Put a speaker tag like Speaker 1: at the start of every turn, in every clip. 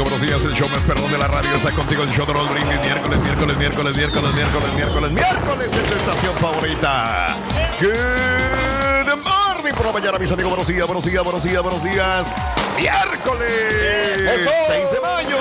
Speaker 1: Buenos días. El show más perdón de la radio está contigo. El show de Roll Brindis. Miércoles, miércoles, miércoles, miércoles, miércoles, miércoles, miércoles en tu estación favorita. Good morning por la mañana, mis amigos. Buenos días, buenos días, buenos días, buenos días. Miércoles 6 de mayo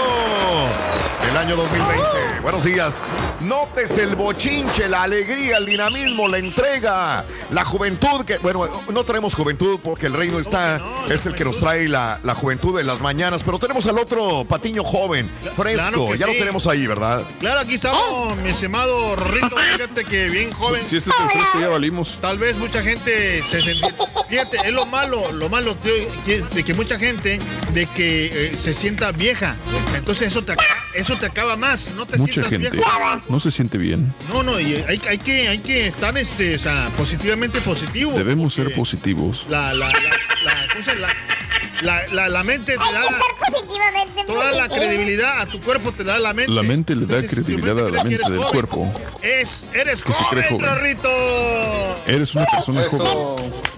Speaker 1: del año 2020. Buenos días. Notes el bochinche, la alegría, el dinamismo, la entrega, la juventud. Que, bueno, no tenemos juventud porque el reino está, es el que nos trae la, la juventud en las mañanas, pero tenemos al otro patiño joven, fresco.
Speaker 2: Claro
Speaker 1: ya lo tenemos ahí, ¿verdad?
Speaker 2: Claro, aquí estamos, mi estimado Rorrito. Fíjate que bien joven.
Speaker 3: Si este es el fresco, ya valimos.
Speaker 2: Tal vez mucha gente se sentía. Fíjate, es lo malo, lo malo que- de que mucha gente de que eh, se sienta vieja. Entonces eso te, acaba- eso te acaba más. No te
Speaker 3: Mucha gente no se siente bien.
Speaker 2: No, no, y hay, hay que, hay que estar este, o sea, positivamente positivo.
Speaker 3: Debemos ser positivos.
Speaker 2: La, la, la, la, ¿cómo se llama? La, la, la mente te
Speaker 4: Hay que
Speaker 2: da
Speaker 4: estar positivamente
Speaker 2: toda la credibilidad a tu cuerpo, te da la mente.
Speaker 3: La mente le da
Speaker 2: Entonces,
Speaker 3: credibilidad a la mente del
Speaker 2: joven.
Speaker 3: cuerpo.
Speaker 2: Es, eres
Speaker 3: Que se cree
Speaker 2: joven,
Speaker 3: joven.
Speaker 2: Rorrito.
Speaker 3: Eres una persona joven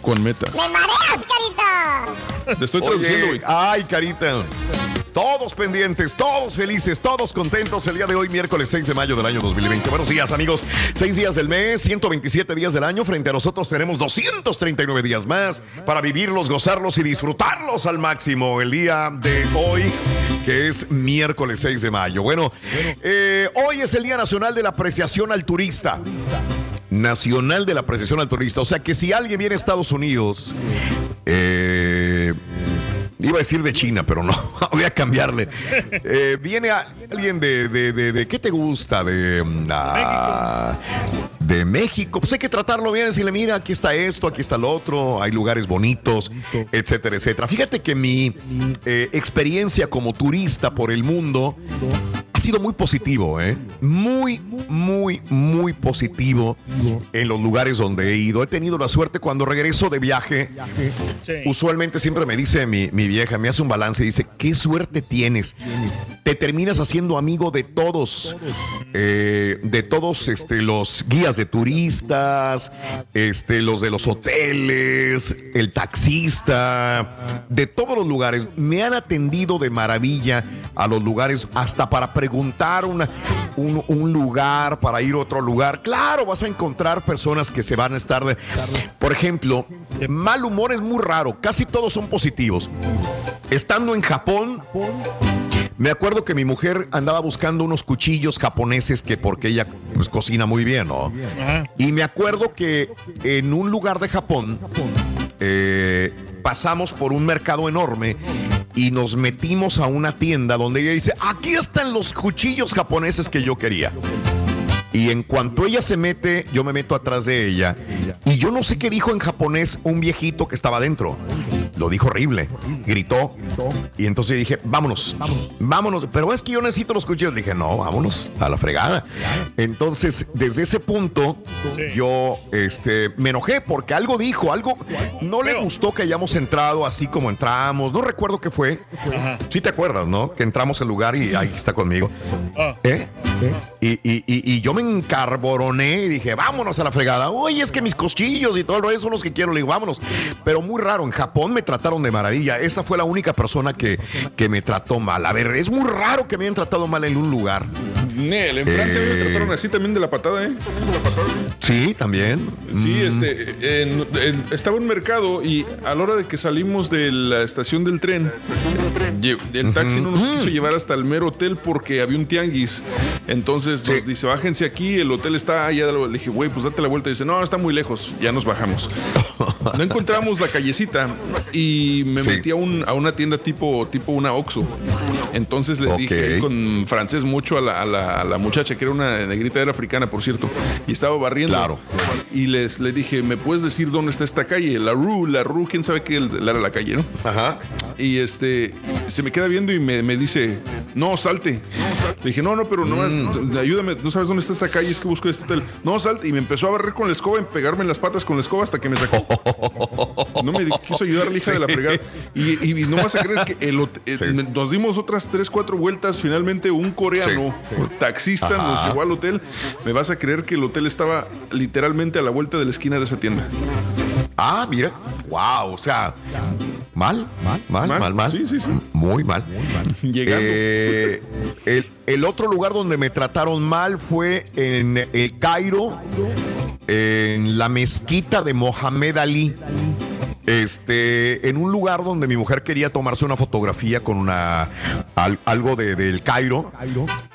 Speaker 3: con metas.
Speaker 4: ¡Me mareas, carita!
Speaker 3: Te estoy traduciendo, güey.
Speaker 1: ay, carita. Todos pendientes, todos felices, todos contentos el día de hoy, miércoles 6 de mayo del año 2020. Buenos días, amigos. Seis días del mes, 127 días del año. Frente a nosotros tenemos 239 días más para vivirlos, gozarlos y disfrutarlos al máximo el día de hoy, que es miércoles 6 de mayo. Bueno, eh, hoy es el Día Nacional de la Apreciación al Turista. Nacional de la Apreciación al Turista. O sea que si alguien viene a Estados Unidos, eh, iba a decir de China, pero no, voy a cambiarle. Eh, viene alguien de, de, de- de- ¿qué te gusta? De, mm, ah, de México. Pues hay que tratarlo bien, decirle, mira, aquí está esto, aquí está lo otro, hay lugares bonitos, etcétera, etcétera. Fíjate que mi eh, experiencia como turista por el mundo ha sido muy positivo, ¿eh? Muy, muy, muy positivo en los lugares donde he ido. He tenido la suerte cuando regreso de viaje. Usualmente siempre me dice mi, mi vieja, me hace un balance y dice, qué suerte tienes. Te terminas haciendo amigo de todos, eh, de todos este, los guías de turistas, este, los de los hoteles, el taxista, de todos los lugares. Me han atendido de maravilla a los lugares hasta para preguntar una- un, lugar, para ir a otro lugar. Claro, vas a encontrar personas que se van a estar de... Por ejemplo, mal humor es muy raro, casi todos son positivos. Estando en Japón, Me acuerdo que mi mujer andaba buscando unos cuchillos japoneses que porque ella pues, cocina muy bien, ¿no? Y me acuerdo que en un lugar de Japón eh, pasamos por un mercado enorme y nos metimos a una tienda donde ella dice, aquí están los cuchillos japoneses que yo quería. Y en cuanto ella se mete, yo me meto atrás de ella. Y yo no sé qué dijo en japonés un viejito que estaba adentro. Lo dijo horrible. Gritó. Y entonces dije, vámonos, vámonos. Pero es que yo necesito los cuchillos. dije, no, vámonos a la fregada. Entonces, desde ese punto,
Speaker 2: Sí.
Speaker 1: yo este, me enojé porque algo dijo, algo no le gustó que hayamos entrado así como entramos. No recuerdo qué fue.
Speaker 2: Ajá.
Speaker 1: Sí te acuerdas, ¿no? Que entramos al lugar y ahí está conmigo.
Speaker 2: Ah.
Speaker 1: ¿Eh? Y, y- y- y yo me encarboroné y dije, vámonos a la fregada. Oye, es que mis costillos y todo el rollo son los que quiero. Le digo, vámonos. Pero muy raro, en Japón me trataron de maravilla. Esa fue la única persona que, que me trató mal. A ver, es muy raro que me hayan tratado mal en un lugar.
Speaker 3: Nel, en Francia mí me
Speaker 1: Eh.
Speaker 3: trataron así también de la patada, ¿eh?
Speaker 1: Sí, también.
Speaker 3: Sí,
Speaker 1: Mm.
Speaker 3: este, en- en- estaba en mercado y a la hora de que salimos de la estación del tren, el taxi no nos quiso llevar hasta el mero hotel porque había un tianguis. Entonces nos dice, bájense aquí, el hotel está allá. Le dije, güey, pues date la vuelta. dice, no, está muy lejos. Ya nos bajamos. No encontramos la callecita y me
Speaker 1: Sí.
Speaker 3: metí a, un- a una tienda tipo, tipo una Oxxo. Entonces le dije con francés mucho a la, a la- a la muchacha, que era una negrita, era africana, por cierto, y estaba barriendo.
Speaker 1: Claro.
Speaker 3: Y les le dije, ¿me puedes decir dónde está esta calle? La Rue, la Rue, quién sabe qué era la calle, ¿no?
Speaker 1: Ajá.
Speaker 3: Y este, se me queda viendo y me, me dice, no, salte. Le dije, no, no, pero no
Speaker 1: Mm.
Speaker 3: ayúdame, no sabes dónde está esta calle, es que busco este hotel. No, salte. Y me empezó a barrer con la escoba y pegarme en las patas con la escoba hasta que me sacó. No me quiso ayudar la hija de la fregada. Y, y no vas a creer que el hot- eh,
Speaker 1: Sí.
Speaker 3: nos dimos otras tres, cuatro vueltas. Finalmente, un coreano taxista nos llevó al hotel. Me vas a creer que el hotel estaba literalmente a la vuelta de la esquina de esa tienda.
Speaker 1: Ah, mira. Wow, o sea, mal, mal, mal,
Speaker 3: Mal.
Speaker 1: mal, mal.
Speaker 3: Sí, sí, sí.
Speaker 1: Muy mal.
Speaker 3: Llegando.
Speaker 1: Eh, el, el otro lugar donde me trataron mal fue en el Cairo, en la mezquita de Mohamed Ali. Este, en un lugar donde mi mujer quería tomarse una fotografía con una al- algo de- del Cairo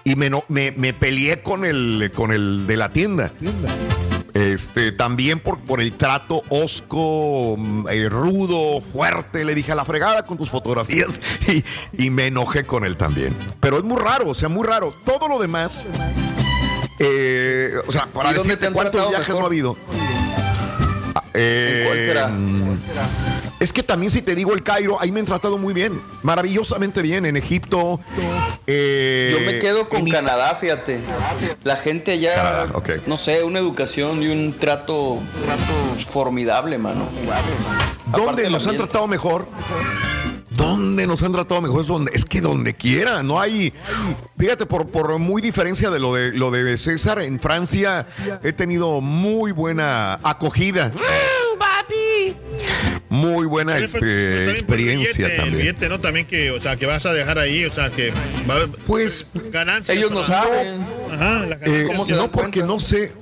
Speaker 1: y me, me, me peleé con el con el de la tienda. Este, también por, por el trato osco, mm, eh, rudo, fuerte. Le dije a la fregada con tus fotografías y, y me enojé con él también. Pero es muy raro, o sea, muy raro. Todo lo demás, eh, o sea, para
Speaker 5: ¿Y dónde
Speaker 1: decirte cuántos viajes
Speaker 5: mejor?
Speaker 1: no ha habido. Eh,
Speaker 5: cuál será?
Speaker 1: mm, Es que también si te digo el Cairo, ahí me han tratado muy bien, maravillosamente bien, en Egipto. eh,
Speaker 5: Yo me quedo con Canadá, fíjate. La gente allá,
Speaker 1: Canadá,
Speaker 5: no sé, una educación y un trato formidable, mano.
Speaker 1: ¿Dónde nos han tratado mejor? ¿Dónde nos han tratado mejor? Es, donde, es que donde quiera, no hay. Fíjate, por, por muy diferencia de lo de lo de César, en Francia he tenido muy buena acogida. Muy buena
Speaker 2: También por-
Speaker 1: este,
Speaker 2: también por el
Speaker 1: experiencia
Speaker 2: billete, el
Speaker 1: también.
Speaker 2: billete, ¿no? También que, o sea, que vas a dejar ahí, o sea, que va a haber
Speaker 1: Pues
Speaker 2: ganancias.
Speaker 5: Ellos no saben.
Speaker 2: Ajá,
Speaker 1: Eh,
Speaker 2: ganancias.
Speaker 5: ¿Cómo se
Speaker 1: no, porque
Speaker 5: cuenta?
Speaker 1: no sé.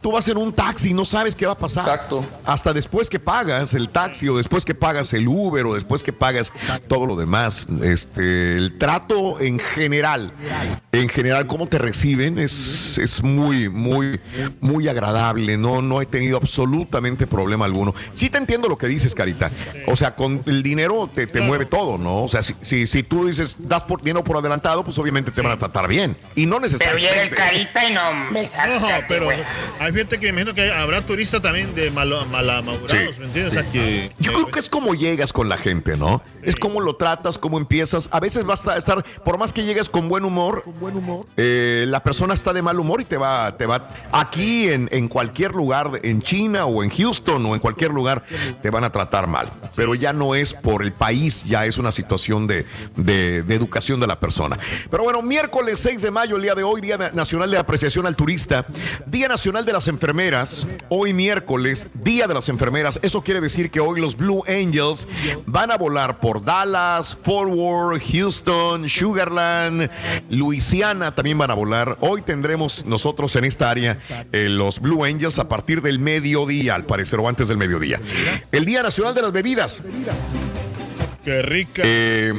Speaker 1: Tú vas en un taxi y no sabes qué va a pasar.
Speaker 5: Exacto.
Speaker 1: Hasta después que pagas el taxi o después que pagas el Uber o después que pagas todo lo demás. Este, el trato en general, en general, cómo te reciben es, es muy, muy, muy agradable. No, no he tenido absolutamente problema alguno. Sí te entiendo lo que dices, Carita. O sea, con el dinero te, te mueve todo, ¿no? O sea, si, si, si tú dices, das por dinero por adelantado, pues obviamente te van a tratar bien. Y no necesariamente.
Speaker 4: El carita y no me
Speaker 2: No,
Speaker 4: sácate,
Speaker 2: pero hay gente que me imagino que habrá turistas también de malo, malamagurados,
Speaker 1: Sí,
Speaker 2: ¿me entiendes? O sea, que,
Speaker 1: Yo creo que es como llegas con la gente, ¿no? Es como lo tratas, cómo empiezas. A veces basta estar, por más que llegues con buen humor, eh, la persona está de mal humor y te va, te va. Aquí en, en cualquier lugar, en China o en Houston o en cualquier lugar, te van a tratar mal. Pero ya no es por el país, ya es una situación de, de- de educación de la persona. Pero bueno, miércoles 6 de mayo, el día de hoy, Día Nacional de Apreciación al Turista, Día Nacional de las Enfermeras, hoy miércoles, Día de las Enfermeras. Eso quiere decir que hoy los Blue Angels van a volar por Dallas, Fort Worth, Houston, Sugarland, Luisiana también van a volar. Hoy tendremos nosotros en esta área eh, los Blue Angels a partir del mediodía, al parecer, o antes del mediodía. El Día Nacional de las Bebidas.
Speaker 2: Qué rica.
Speaker 1: Eh,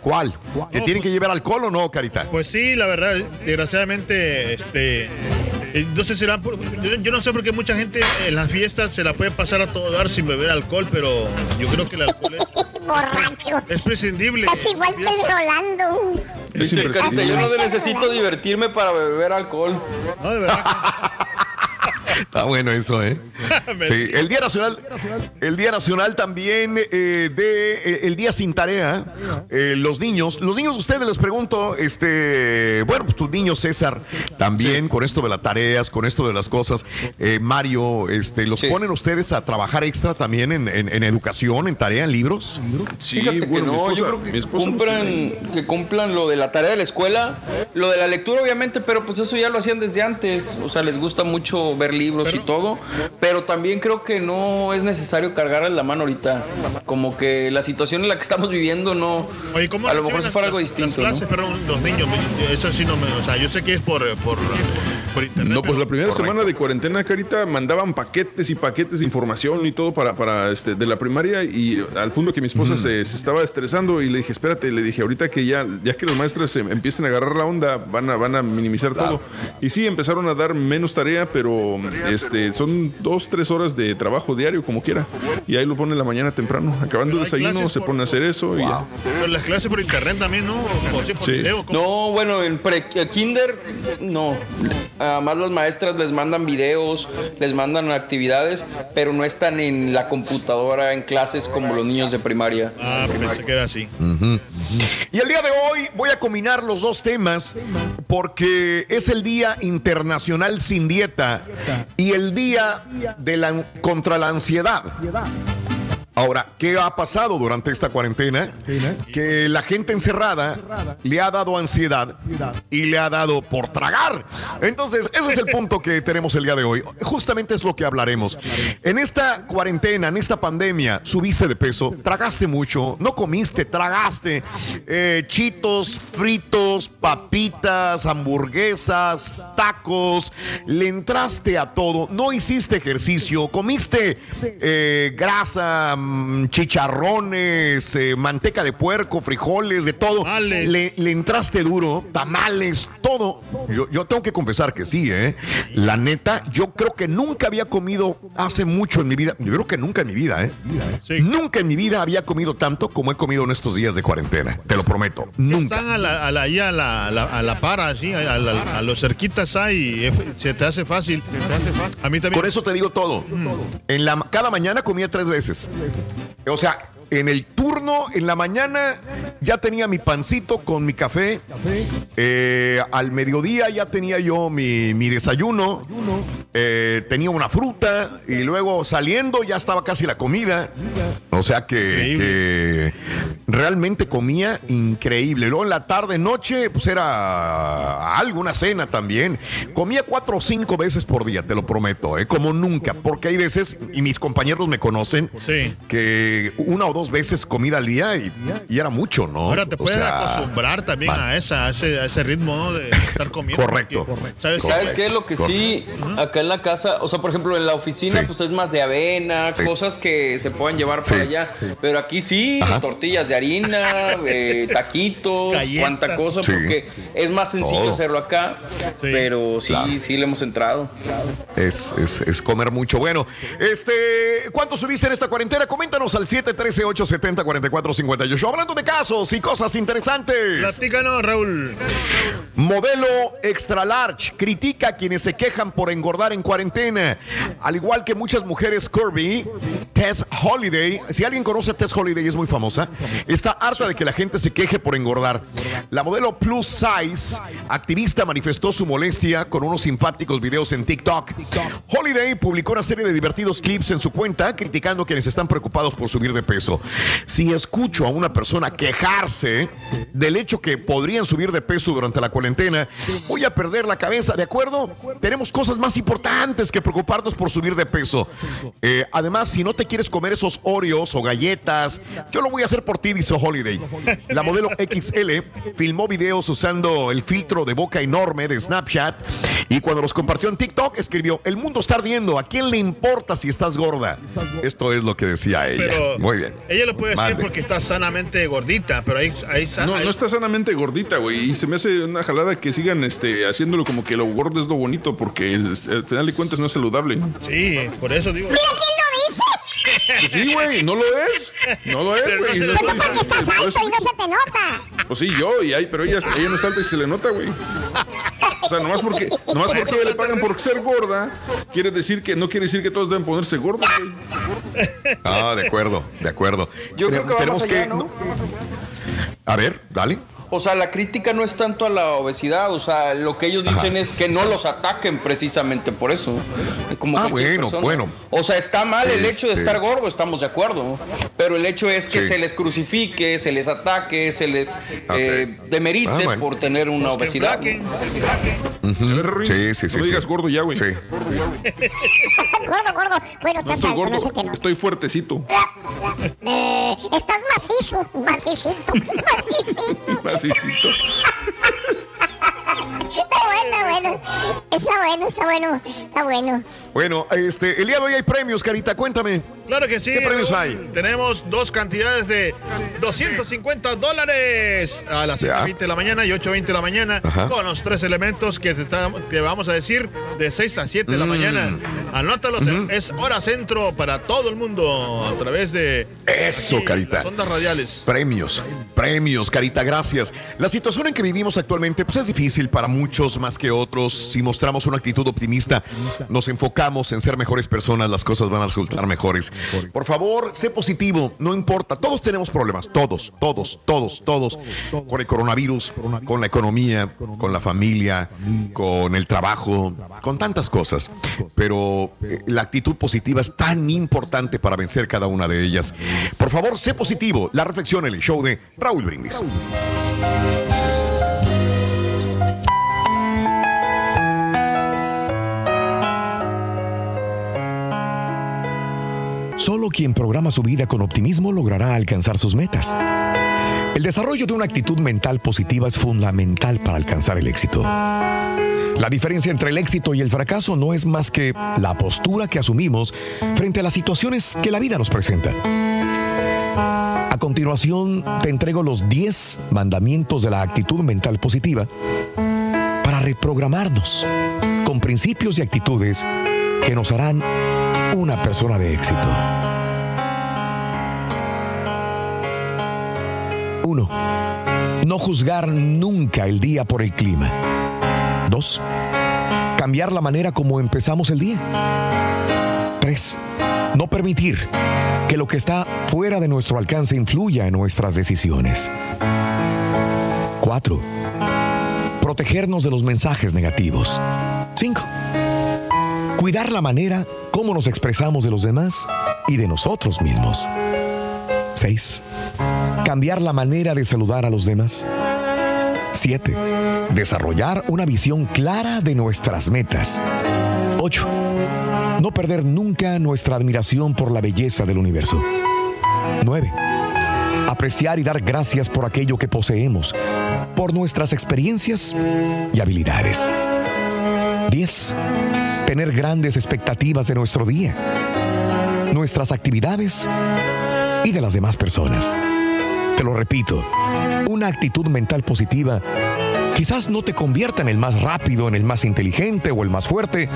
Speaker 1: ¿Cuál? ¿Que tienen que llevar alcohol o no, Carita?
Speaker 2: Pues sí, la verdad, desgraciadamente, este. eh, No sé si será por- yo, yo no sé por qué mucha gente en las fiestas se la puede pasar a todo dar sin beber alcohol, pero yo creo que el alcohol es,
Speaker 4: Borracho.
Speaker 2: es prescindible.
Speaker 4: Es igual que el Rolando.
Speaker 3: Es
Speaker 5: Dice Carita, yo no necesito divertirme para beber alcohol.
Speaker 2: No, de verdad.
Speaker 1: Está bueno eso, ¿eh? Sí, el Día Nacional, el Día Nacional también eh, de eh, el Día sin tarea, eh, los niños, los niños ustedes les pregunto, este, bueno, pues tus niños César también con esto de las tareas, con esto de las cosas, eh, Mario, este, los
Speaker 5: Sí.
Speaker 1: ponen ustedes a trabajar extra también en, en- en educación, en tarea, en libros.
Speaker 3: Sí,
Speaker 5: Fíjate que
Speaker 3: bueno, mi
Speaker 5: no,
Speaker 3: esposa-
Speaker 5: yo creo que cumplan, que cumplan lo de la tarea de la escuela, lo de la lectura obviamente, pero pues eso ya lo hacían desde antes, o sea, les gusta mucho ver libros y todo, pero también creo que no es necesario cargarles la mano ahorita, como que la situación en la que estamos viviendo no,
Speaker 2: Oye, ¿cómo
Speaker 5: a lo mejor si fuera algo
Speaker 2: las- las
Speaker 5: distinto, ¿no?
Speaker 2: clases, perdón, los niños, eso sí no me, o sea, yo sé que es por, por, por internet.
Speaker 3: No, pues la primera semana de cuarentena, Carita, mandaban paquetes y paquetes de información y todo para, para este, de la primaria y al punto que mi esposa se, se estaba estresando y le dije, espérate, le dije, ahorita que ya, ya que los maestros em- empiecen a agarrar la onda, van a, van a minimizar todo. Y sí, empezaron a dar menos tarea, pero este, son dos, tres horas de trabajo diario, como quiera. Y ahí lo pone en la mañana temprano. Acabando el desayuno, se
Speaker 2: por-
Speaker 3: pone a hacer eso y ya.
Speaker 2: Pero las clases por internet también, ¿no? O sí, por
Speaker 3: Sí.
Speaker 2: video. ¿cómo?
Speaker 5: No, bueno, en pre eh, kinder no. Además las maestras les mandan videos, les mandan actividades, pero no están en la computadora en clases como los niños de primaria.
Speaker 2: Ah, pensé que era así.
Speaker 1: Y el día de hoy voy a combinar los dos temas porque es el Día Internacional sin Dieta y el Día de la, contra la Ansiedad. Ahora, ¿qué ha pasado durante esta cuarentena? Que la gente encerrada le ha dado ansiedad y le ha dado por tragar. Entonces, ese es el punto que tenemos el día de hoy. Justamente es lo que hablaremos. En esta cuarentena, en esta pandemia, subiste de peso, tragaste mucho, no comiste, tragaste eh, chitos, fritos, papitas, hamburguesas, tacos, le entraste a todo, no hiciste ejercicio, comiste eh, grasa, chicharrones, eh, manteca de puerco, frijoles, de todo.
Speaker 2: Tamales.
Speaker 1: Le, le entraste duro, tamales, todo. Yo, yo tengo que confesar que sí, ¿eh? La neta, yo creo que nunca había comido hace mucho en mi vida. Yo creo que nunca en mi vida, ¿eh?
Speaker 2: Sí.
Speaker 1: Nunca en mi vida había comido tanto como he comido en estos días de cuarentena. Te lo prometo. Nunca.
Speaker 2: Están a la, a la, ahí a la, a la, a la para, así, a, los cerquitas ahí, eh, se te hace fácil. A mí también.
Speaker 1: Con eso te digo todo. En la, cada mañana comía tres veces. O sea, en el turno, en la mañana, ya tenía mi pancito con mi café. Eh, al mediodía ya tenía yo mi, mi desayuno. Eh, tenía una fruta. Y luego saliendo ya estaba casi la comida. O sea que, que realmente comía increíble. Luego en la tarde, noche, pues era algo, una cena también. Comía cuatro o cinco veces por día, te lo prometo, ¿eh? como nunca. Porque hay veces, y mis compañeros me conocen,
Speaker 2: Sí.
Speaker 1: que una o dos veces comida al día y, y era mucho, ¿no?
Speaker 2: Ahora te
Speaker 1: O
Speaker 2: puedes
Speaker 1: sea,
Speaker 2: acostumbrar también a, esa, a, ese, a ese ritmo ¿no? de estar comiendo.
Speaker 1: Correcto.
Speaker 2: porque, ¿Sabes?
Speaker 5: ¿Sabes qué? Lo que sí, acá en la casa, o sea, por ejemplo, en la oficina,
Speaker 1: Sí.
Speaker 5: pues es más de avena,
Speaker 1: Sí.
Speaker 5: cosas que se puedan llevar para
Speaker 1: Sí.
Speaker 5: allá. Pero aquí sí,
Speaker 1: Ajá.
Speaker 5: tortillas de harina, eh, taquitos,
Speaker 2: Galletas.
Speaker 5: cuánta cosa,
Speaker 1: Sí.
Speaker 5: porque es más sencillo
Speaker 1: Todo.
Speaker 5: hacerlo acá.
Speaker 2: Sí.
Speaker 5: Pero sí,
Speaker 1: Claro.
Speaker 5: sí le hemos entrado.
Speaker 1: Es, es- es comer mucho. Bueno, este, ¿cuánto subiste en esta cuarentena? Coméntanos al 713-870-4458. Hablando de casos y cosas interesantes.
Speaker 2: Platícanos, Raúl.
Speaker 1: Modelo extra large critica a quienes se quejan por engordar en cuarentena. Al igual que muchas mujeres curvy, Tess Holiday, si alguien conoce a Tess Holiday, es muy famosa, está harta de que la gente se queje por engordar. La modelo plus size activista manifestó su molestia con unos simpáticos videos en TikTok. Holiday publicó una serie de divertidos clips en su cuenta criticando a quienes están preocupados por subir de peso. Si escucho a una persona quejarse del hecho que podrían subir de peso durante la cuarentena, voy a perder la cabeza, ¿de acuerdo? Tenemos cosas más importantes que preocuparnos por subir de peso. Eh, además, si no te quieres comer
Speaker 6: esos Oreos o galletas. Yo lo voy a hacer por ti, dice Holiday. La modelo XL filmó videos usando el filtro de boca enorme de Snapchat y cuando los compartió en TikTok escribió, el mundo está ardiendo, ¿a quién le importa si estás gorda? Esto es lo que decía ella.
Speaker 2: Pero
Speaker 6: Muy bien.
Speaker 2: Ella lo puede decir porque está sanamente gordita, pero ahí, ahí,
Speaker 3: No,
Speaker 2: ahí-
Speaker 3: no está sanamente gordita, güey. Y se me hace una jalada que sigan este, haciéndolo como que lo gordo es lo bonito, porque es- al final de cuentas no es saludable.
Speaker 2: Sí, por eso digo.
Speaker 4: Mira quién lo dice.
Speaker 3: Pues sí, güey, no lo es. No lo es,
Speaker 2: Pero
Speaker 3: güey. No estoy
Speaker 4: Porque estás alto y no se te nota.
Speaker 3: Pues sí, yo, y hay, pero ella, ella no está alta y se le nota, güey. O sea, nomás porque, nomás
Speaker 2: Por
Speaker 3: porque ella le pagan por ser gorda, quiere decir que no quiere decir que todos deben ponerse gordos, güey.
Speaker 6: Ah, de acuerdo, de acuerdo.
Speaker 5: Yo creo que
Speaker 6: Tenemos
Speaker 5: ¿no?
Speaker 6: A ver, dale.
Speaker 5: O sea, la crítica no es tanto a la obesidad, o sea, lo que ellos dicen
Speaker 6: Ajá.
Speaker 5: es que no los ataquen precisamente por eso. Como
Speaker 6: Ah, bueno, bueno.
Speaker 5: O sea, está mal el hecho de
Speaker 6: Este-
Speaker 5: estar gordo, estamos de acuerdo. Pero el hecho es que
Speaker 6: Sí.
Speaker 5: se les crucifique, se les ataque, se les eh, demerite
Speaker 6: Ah, bueno.
Speaker 5: por tener una
Speaker 2: Pues que
Speaker 5: obesidad.
Speaker 3: A ver, Ruin,
Speaker 6: Sí, sí, sí.
Speaker 3: No me
Speaker 6: sí.
Speaker 3: digas gordo ya, güey.
Speaker 6: Sí.
Speaker 4: Gordo, gordo. Bueno,
Speaker 3: No
Speaker 4: estás
Speaker 3: estoy
Speaker 4: no
Speaker 3: gordo, estoy fuertecito.
Speaker 4: Eh, estás macizo, macicito, macicito.
Speaker 3: Macicito.
Speaker 4: Está bueno, está bueno. Está bueno, está bueno, bueno.
Speaker 6: Este, el día de hoy hay premios, Carita, cuéntame.
Speaker 2: Claro que sí.
Speaker 6: ¿Qué premios hay?
Speaker 2: Tenemos dos cantidades de 250 dólares a las
Speaker 6: Ya.
Speaker 2: 7.20 de la mañana y 8.20 de la mañana
Speaker 6: Ajá.
Speaker 2: con los tres elementos que te, vamos a decir de 6 a 7 de la
Speaker 6: Mm.
Speaker 2: mañana. Anótalos, es hora centro para todo el mundo a través de
Speaker 6: Eso,
Speaker 2: aquí,
Speaker 6: Carita.
Speaker 2: las ondas radiales.
Speaker 6: Premios, premios, Carita, gracias. La situación en que vivimos actualmente pues es difícil para muchos más que otros. Si mostramos una actitud optimista, nos enfocamos en ser mejores personas, las cosas van a resultar mejores. Por favor, sé positivo, no importa. Todos tenemos problemas, todos, todos, todos, todos. Con el coronavirus, con la economía, con la familia, con el trabajo, con tantas cosas. Pero eh, la actitud positiva es tan importante para vencer cada una de ellas. Por favor, sé positivo. La reflexión en el show de Raúl Brindis.
Speaker 1: Solo quien programa su vida con optimismo logrará alcanzar sus metas. El desarrollo de una actitud mental positiva es fundamental para alcanzar el éxito. La diferencia entre el éxito y el fracaso no es más que la postura que asumimos frente a las situaciones que la vida nos presenta. A continuación, te entrego los 10 mandamientos de la actitud mental positiva para reprogramarnos con principios y actitudes que nos harán una persona de éxito. 1. No juzgar nunca el día por el clima. 2. Cambiar la manera como empezamos el día. 3. No permitir que lo que está fuera de nuestro alcance influya en nuestras decisiones. 4. Protegernos de los mensajes negativos. 5. Cuidar la manera como nos expresamos de los demás y de nosotros mismos. 6. Cambiar la manera de saludar a los demás. 7. Desarrollar una visión clara de nuestras metas. 8. No perder nunca nuestra admiración por la belleza del universo. 9. Apreciar y dar gracias por aquello que poseemos, por nuestras experiencias y habilidades. 10. Tener grandes expectativas de nuestro día, nuestras actividades y de las demás personas. Te lo repito, una actitud mental positiva quizás no te convierta en el más rápido, en el más inteligente o el más fuerte.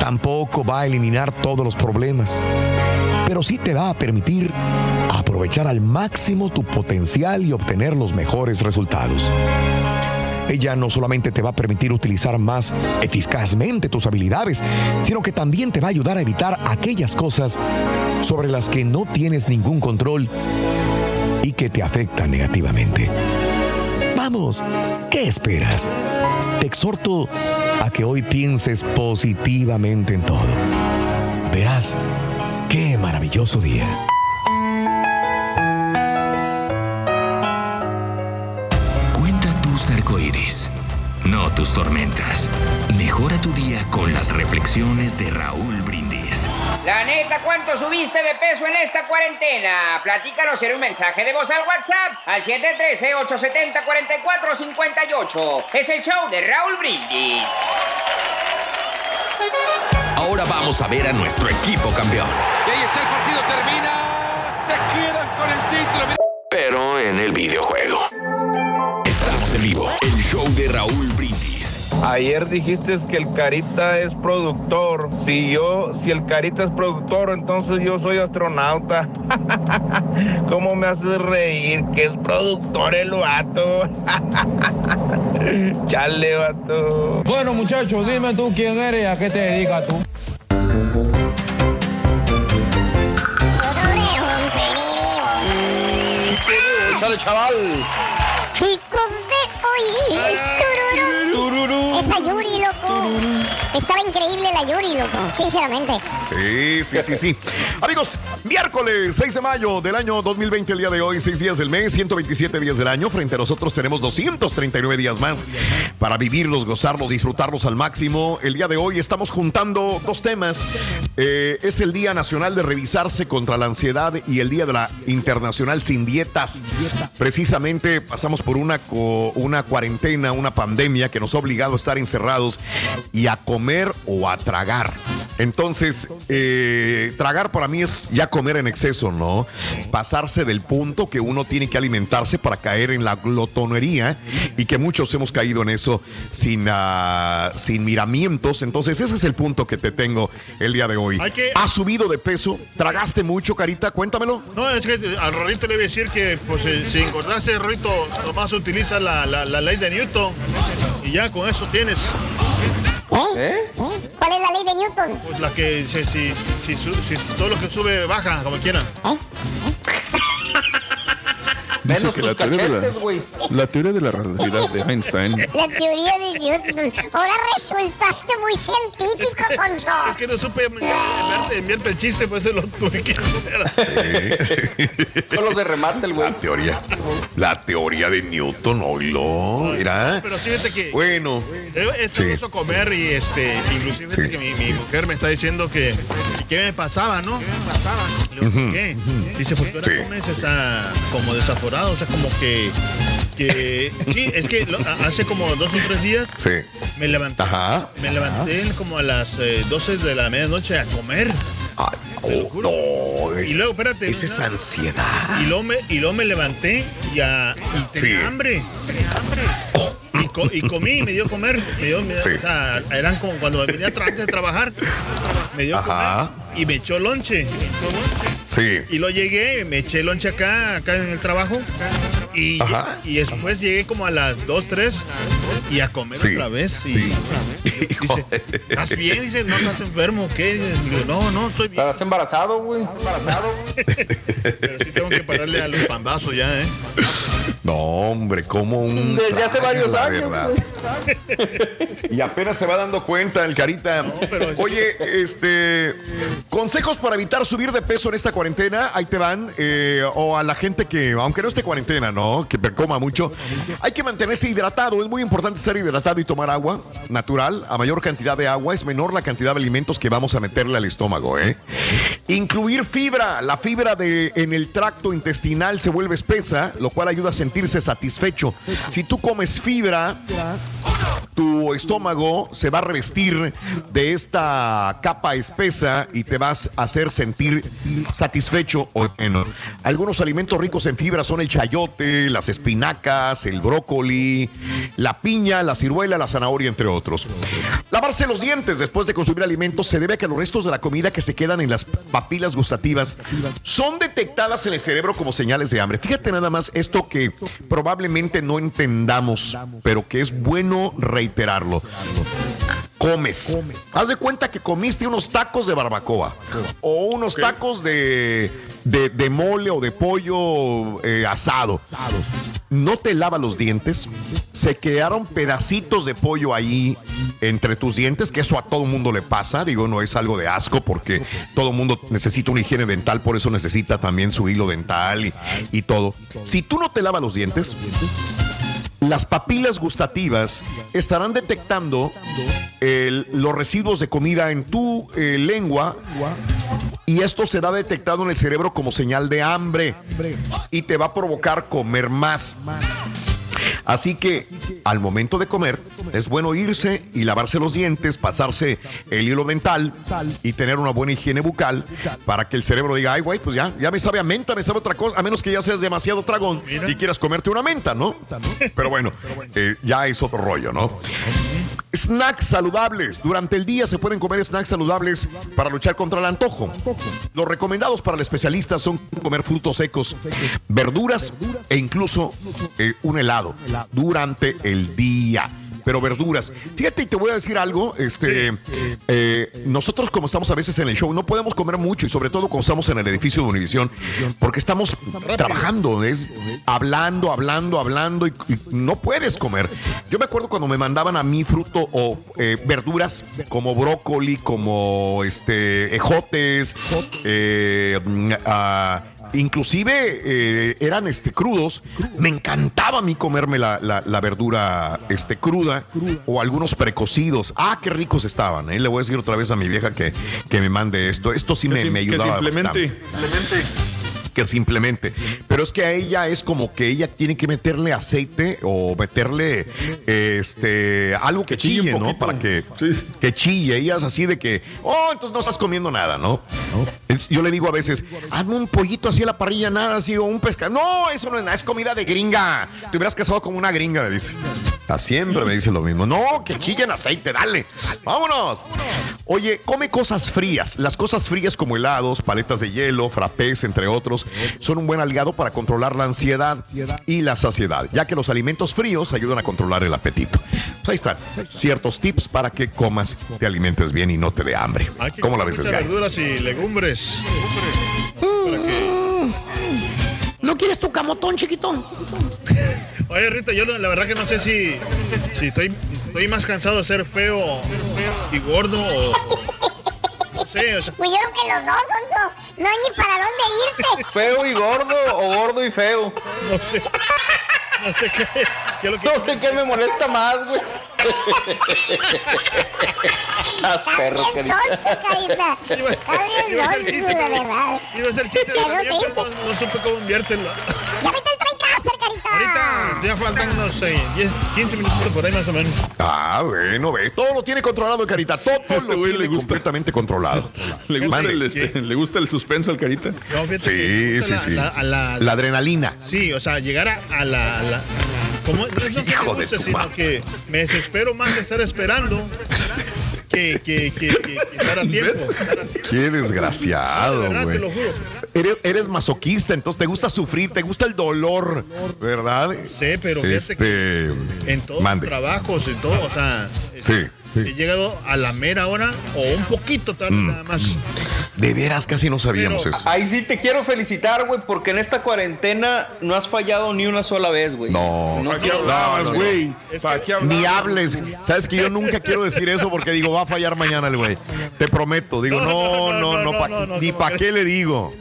Speaker 1: Tampoco va a eliminar todos los problemas, pero sí te va a permitir aprovechar al máximo tu potencial y obtener los mejores resultados. Ella no solamente te va a permitir utilizar más eficazmente tus habilidades, sino que también te va a ayudar a evitar aquellas cosas sobre las que no tienes ningún control y que te afectan negativamente. Vamos, ¿qué esperas? Te exhorto a que hoy pienses positivamente en todo. Verás, qué maravilloso día.
Speaker 7: Tus arcoíris, no tus tormentas. Mejora tu día con las reflexiones de Raúl Brindis.
Speaker 8: La neta, ¿cuánto subiste de peso en esta cuarentena? Platícanos en un mensaje de voz al WhatsApp al 713-870-4458. Es el show de Raúl Brindis.
Speaker 7: Ahora vamos a ver a nuestro equipo campeón.
Speaker 9: Y ahí está el partido, termina. Se quedan con el título.
Speaker 7: Pero en el videojuego. Estamos en vivo. El show de Raúl Brindis.
Speaker 10: Ayer dijiste que el Carita es productor. Si yo, si el Carita es productor, entonces yo soy astronauta. ¿Cómo me haces reír que es productor el vato? Chale, vato.
Speaker 11: Bueno, muchachos, dime tú quién eres y a qué te dedicas tú.
Speaker 5: Chale, chaval.
Speaker 4: Chicos hoy. Tururú. Esa Yuri. Estaba increíble la Yuri. Sinceramente.
Speaker 1: Sí, sí, sí, sí. Amigos, miércoles 6 de mayo del año 2020, el día de hoy, 6 días del mes, 127 días del año. Frente a nosotros tenemos 239 días más para vivirlos, gozarlos, disfrutarlos al máximo. El día de hoy estamos juntando dos temas. Eh, es el Día Nacional de Revisarse contra la Ansiedad y el Día de la Internacional Sin Dietas. Precisamente pasamos por una, una cuarentena, una pandemia que nos ha obligado a estar encerrados y a comer o a tragar. Entonces, eh, tragar para mí es ya comer en exceso, ¿no? Pasarse del punto que uno tiene que alimentarse para caer en la glotonería y que muchos hemos caído en eso sin, ah, sin miramientos. Entonces, ese es el punto que te tengo el día de hoy.
Speaker 2: Que-
Speaker 1: ¿Has subido de peso? ¿Tragaste mucho, Carita? Cuéntamelo.
Speaker 2: No, es que al Rorito le voy a decir que pues, eh, si engordaste, Rorito, nomás utiliza la, la, la ley de Newton y ya con eso tienes.
Speaker 4: ¿Eh? ¿Cuál es la ley de Newton?
Speaker 2: Pues la que si, si, si, todo lo que sube baja, como quiera.
Speaker 3: Dice
Speaker 5: Menos
Speaker 3: que la teoría, de la,
Speaker 5: güey.
Speaker 3: la teoría de la relatividad de Einstein
Speaker 4: La teoría de Newton. Ahora resultaste muy científico, Sonso.
Speaker 2: Es que no supe enviarte, enviarte el chiste, por eso lo tuve que hacer.
Speaker 5: Solo de remate el güey.
Speaker 1: La teoría. La teoría de Newton, oílo. Mira.
Speaker 2: Pero fíjate que
Speaker 1: Bueno.
Speaker 2: es
Speaker 1: Sí.
Speaker 2: sabroso comer y este, inclusive
Speaker 1: Sí.
Speaker 2: que mi, mi mujer me está diciendo que qué me pasaba, ¿no? Le digo, ¿por qué? Dice, pues tú ahora
Speaker 1: Sí.
Speaker 2: comes está como o sea, como que, que sí, es que lo- hace como dos o tres días
Speaker 1: Sí.
Speaker 2: me levanté,
Speaker 1: Ajá.
Speaker 2: me levanté como a las eh, 12 de la medianoche a comer.
Speaker 1: Ay, oh, no.
Speaker 2: Y luego, espérate.
Speaker 1: Esa es ansiedad.
Speaker 2: Y luego me, y luego me levanté y, a- y tenía
Speaker 1: Sí.
Speaker 2: hambre. Y, co- y comí, me dio comer. Me dio, me dio-
Speaker 1: Sí.
Speaker 2: o sea, eran como cuando venía antes de trabajar. Me dio
Speaker 1: Ajá.
Speaker 2: comer y me echó lonche.
Speaker 1: Sí.
Speaker 2: Y lo llegué, me eché lonche acá, acá en el trabajo. Y,
Speaker 1: Ajá.
Speaker 2: y después llegué como a las 2, 3 y a comer
Speaker 1: Sí.
Speaker 2: otra vez. Y dice, ¿estás bien? Dice, ¿no estás enfermo? ¿Qué? Y digo, no, no, estoy bien.
Speaker 5: Estarás embarazado, güey.
Speaker 2: Pero sí tengo que pararle a los pambazos ya, ¿eh?
Speaker 1: No, hombre, como un.
Speaker 5: Desde hace varios años,
Speaker 1: verdad. Y apenas se va dando cuenta el carita.
Speaker 2: pero-
Speaker 1: Oye, este. Consejos para evitar subir de peso en esta cuarentena. Ahí te van. eh, o a la gente que, aunque no esté cuarentena, ¿no? Que coma mucho. Hay que mantenerse hidratado. Es muy importante ser hidratado y tomar agua natural. A mayor cantidad de agua es menor la cantidad de alimentos que vamos a meterle al estómago, ¿eh? Incluir fibra. La fibra de, en el tracto intestinal se vuelve espesa, lo cual ayuda a sentirse satisfecho. Si tú comes fibra, tu estómago se va a revestir de esta capa espesa y te vas a hacer sentir satisfecho o lleno. Algunos alimentos ricos en fibra son el chayote, las espinacas, el brócoli, la piña, la ciruela, la zanahoria, entre otros. Lavarse los dientes después de consumir alimentos se debe a que los restos de la comida que se quedan en las papilas gustativas son detectadas en el cerebro como señales de hambre. Fíjate nada más esto que probablemente no entendamos, pero que es bueno reiterarlo. Comes. Haz de cuenta que comiste unos tacos de barbacoa o unos tacos de, de- de mole o de pollo eh, asado. No te lava los dientes. Se quedaron pedacitos de pollo ahí entre tus dientes, que eso a todo mundo le pasa. Digo, no es algo de asco porque todo mundo necesita una higiene dental, por eso necesita también su hilo dental y, y todo. Si tú no te lavas los dientes, las papilas gustativas estarán detectando los residuos de comida en tu eh, lengua y esto será detectado en el cerebro como señal de hambre y te va a provocar comer más. Así que al momento de comer es bueno irse y lavarse los dientes, pasarse el hilo dental y tener una buena higiene bucal para que el cerebro diga, ay güey, pues ya, ya me sabe a menta, me sabe otra cosa, a menos que ya seas demasiado tragón y quieras comerte una menta, ¿no? Pero bueno, eh, ya es otro rollo, ¿no? Snacks saludables. Durante el día se pueden comer snacks saludables para luchar contra el antojo. Los recomendados para el especialista son comer frutos secos, verduras e incluso eh, un helado durante el día. Pero verduras. Fíjate, y te voy a decir algo. Este, eh, nosotros, como estamos a veces en el show, no podemos comer mucho y sobre todo cuando estamos en el edificio de Univisión, porque estamos trabajando, es hablando, hablando, hablando y, y no puedes comer. Yo me acuerdo cuando me mandaban a mí fruto o eh, verduras como brócoli, como este ejotes, eh, mm, ah, inclusive eh, eran este crudos. Me encantaba a mí comerme la, la- la verdura este cruda o algunos precocidos. Ah, qué ricos estaban. eh. Le voy a decir otra vez a mi vieja que, que me mande esto. Esto sí
Speaker 3: Que
Speaker 1: me,
Speaker 3: sim-
Speaker 1: me
Speaker 3: que
Speaker 1: ayudaba
Speaker 3: simplemente.
Speaker 1: bastante que simplemente. Pero es que a ella es como que ella tiene que meterle aceite o meterle este algo que,
Speaker 3: chille
Speaker 1: ¿no? Para que, que chille. Ella es así de que, oh, entonces no estás comiendo nada, ¿no? Es- Yo le digo a veces, hazme un pollito así a la parrilla, nada así, o un pescado. No, eso no es nada, es comida de gringa. Te hubieras casado con una gringa, me dice. A siempre me dice lo mismo. No, que chille en aceite, dale. Vámonos. Oye, come cosas frías. Las cosas frías como helados, paletas de hielo, frappés, entre otros, son un buen aliado para controlar la ansiedad y la saciedad, ya que los alimentos fríos ayudan a controlar el apetito. Pues ahí están ciertos tips para que comas, te alimentes bien y no te dé hambre. ¿Cómo la ves,
Speaker 2: verduras y legumbres. Para
Speaker 1: ¿No quieres tu camotón, chiquito?
Speaker 2: Oye, Rita, yo la verdad que no sé si, si estoy, estoy más cansado de ser feo y gordo o... No sé, o sea,
Speaker 4: Pues yo creo que los dos, Sonso. No hay ni para dónde irte.
Speaker 5: ¿Feo y gordo o gordo y feo?
Speaker 2: No sé. No sé qué, qué es lo que...
Speaker 5: No sé qué me molesta más, güey. Estás perro, carita.
Speaker 4: sonso, carita. Está bien
Speaker 2: Iba a ser
Speaker 4: sonso,
Speaker 2: chiste,
Speaker 4: de
Speaker 2: pero-
Speaker 4: verdad.
Speaker 2: Iba a ser chiste de la pero no, no supe cómo enviártelo.
Speaker 4: Ya vete carita.
Speaker 2: Ahorita ya faltan unos eh, 10, 15 minutos por ahí más o menos.
Speaker 1: Ah, bueno, ve. Todo lo tiene controlado, Carita. Todo
Speaker 3: Este
Speaker 1: lo tiene
Speaker 3: le gusta.
Speaker 1: completamente controlado.
Speaker 3: ¿Le gusta,
Speaker 1: Mande.
Speaker 3: el, este, ¿Le gusta el suspenso al carita?
Speaker 2: No,
Speaker 1: Sí, sí,
Speaker 2: la-
Speaker 1: sí.
Speaker 2: la- a la-
Speaker 1: La adrenalina.
Speaker 2: Sí, o sea, llegar a, a la... a la- como, no es lo que
Speaker 1: Hijo
Speaker 2: me
Speaker 1: de
Speaker 2: gusta,
Speaker 1: tu
Speaker 2: sino
Speaker 1: madre.
Speaker 2: que me desespero más de estar esperando que, que, que, que- que estar a tiempo.
Speaker 1: Qué desgraciado,
Speaker 2: De verdad, te
Speaker 1: güey. Eres, eres masoquista, entonces te gusta sufrir, te gusta el dolor, ¿verdad?
Speaker 2: Sí, pero
Speaker 1: este,
Speaker 2: En todos los
Speaker 1: mande.
Speaker 2: trabajos y todo, o sea,
Speaker 1: Sí,
Speaker 2: he llegado a la mera hora o un poquito tarde
Speaker 1: Mm.
Speaker 2: nada más.
Speaker 1: De veras, casi no sabíamos
Speaker 2: Pero-
Speaker 1: eso.
Speaker 5: Ahí sí te quiero felicitar, güey, porque en esta cuarentena no has fallado ni una sola vez, güey.
Speaker 1: No,
Speaker 5: No
Speaker 3: ¿Para qué
Speaker 5: quiero-
Speaker 3: hablabas,
Speaker 1: no, no.
Speaker 3: güey? ¿Para qué hablabas?
Speaker 1: Ni hables. Sabes que yo nunca quiero decir eso porque digo, va a fallar mañana el güey. Te prometo. Digo, no, no, no, pa-
Speaker 2: no, no,
Speaker 1: ni
Speaker 2: ¿cómo
Speaker 1: para qué le digo.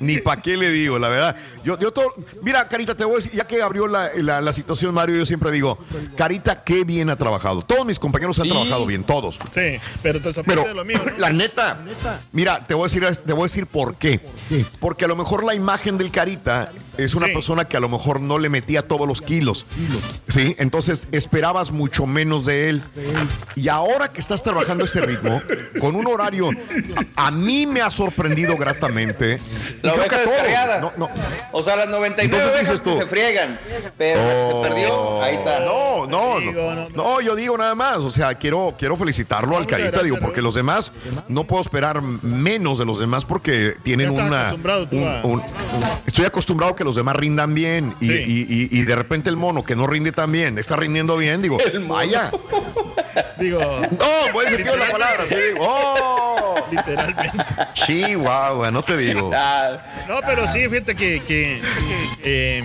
Speaker 1: Ni para qué le digo, la verdad. Yo, yo todo, mira, Carita, te voy a decir, ya que abrió la, la- la situación, Mario, yo siempre digo, Carita, qué bien ha trabajado. Todos mis compañeros han
Speaker 5: Sí.
Speaker 1: trabajado bien, todos.
Speaker 2: Sí, pero te sorprende
Speaker 1: Pero
Speaker 2: de lo mío, ¿no?
Speaker 1: la neta, mira, te voy a decir, te voy a decir por qué. Porque a lo mejor la imagen del Carita es una
Speaker 2: Sí.
Speaker 1: persona que a lo mejor no le metía todos los kilos. Sí, entonces esperabas mucho menos de él. Y ahora que estás trabajando este ritmo, con un horario, a, a mí me ha sorprendido gratamente.
Speaker 5: La oveja descarriada.
Speaker 1: No, no.
Speaker 5: O sea, las 99
Speaker 1: Entonces
Speaker 5: ovejas
Speaker 1: dices
Speaker 5: que
Speaker 1: tú.
Speaker 5: se friegan. Pero la que se perdió, ahí está.
Speaker 1: No, no, no,
Speaker 2: no,
Speaker 1: no, yo digo nada más. O sea, quiero, quiero felicitarlo al Carita,
Speaker 2: gracias,
Speaker 1: digo, porque los demás no puedo esperar menos de los demás porque tienen una.
Speaker 2: acostumbrado tú
Speaker 1: un-
Speaker 2: a-
Speaker 1: un- estoy acostumbrado a que los demás rindan bien y,
Speaker 2: Sí.
Speaker 1: y- y- y de repente el mono que no rinde tan bien está rindiendo bien, digo,
Speaker 5: El mono.
Speaker 1: vaya.
Speaker 2: Digo,
Speaker 1: No, buen sentido de la palabra, sí. Oh,
Speaker 2: literalmente.
Speaker 1: Chihuahua, no te digo.
Speaker 5: Ah,
Speaker 2: No, pero sí, fíjate que, que, eh,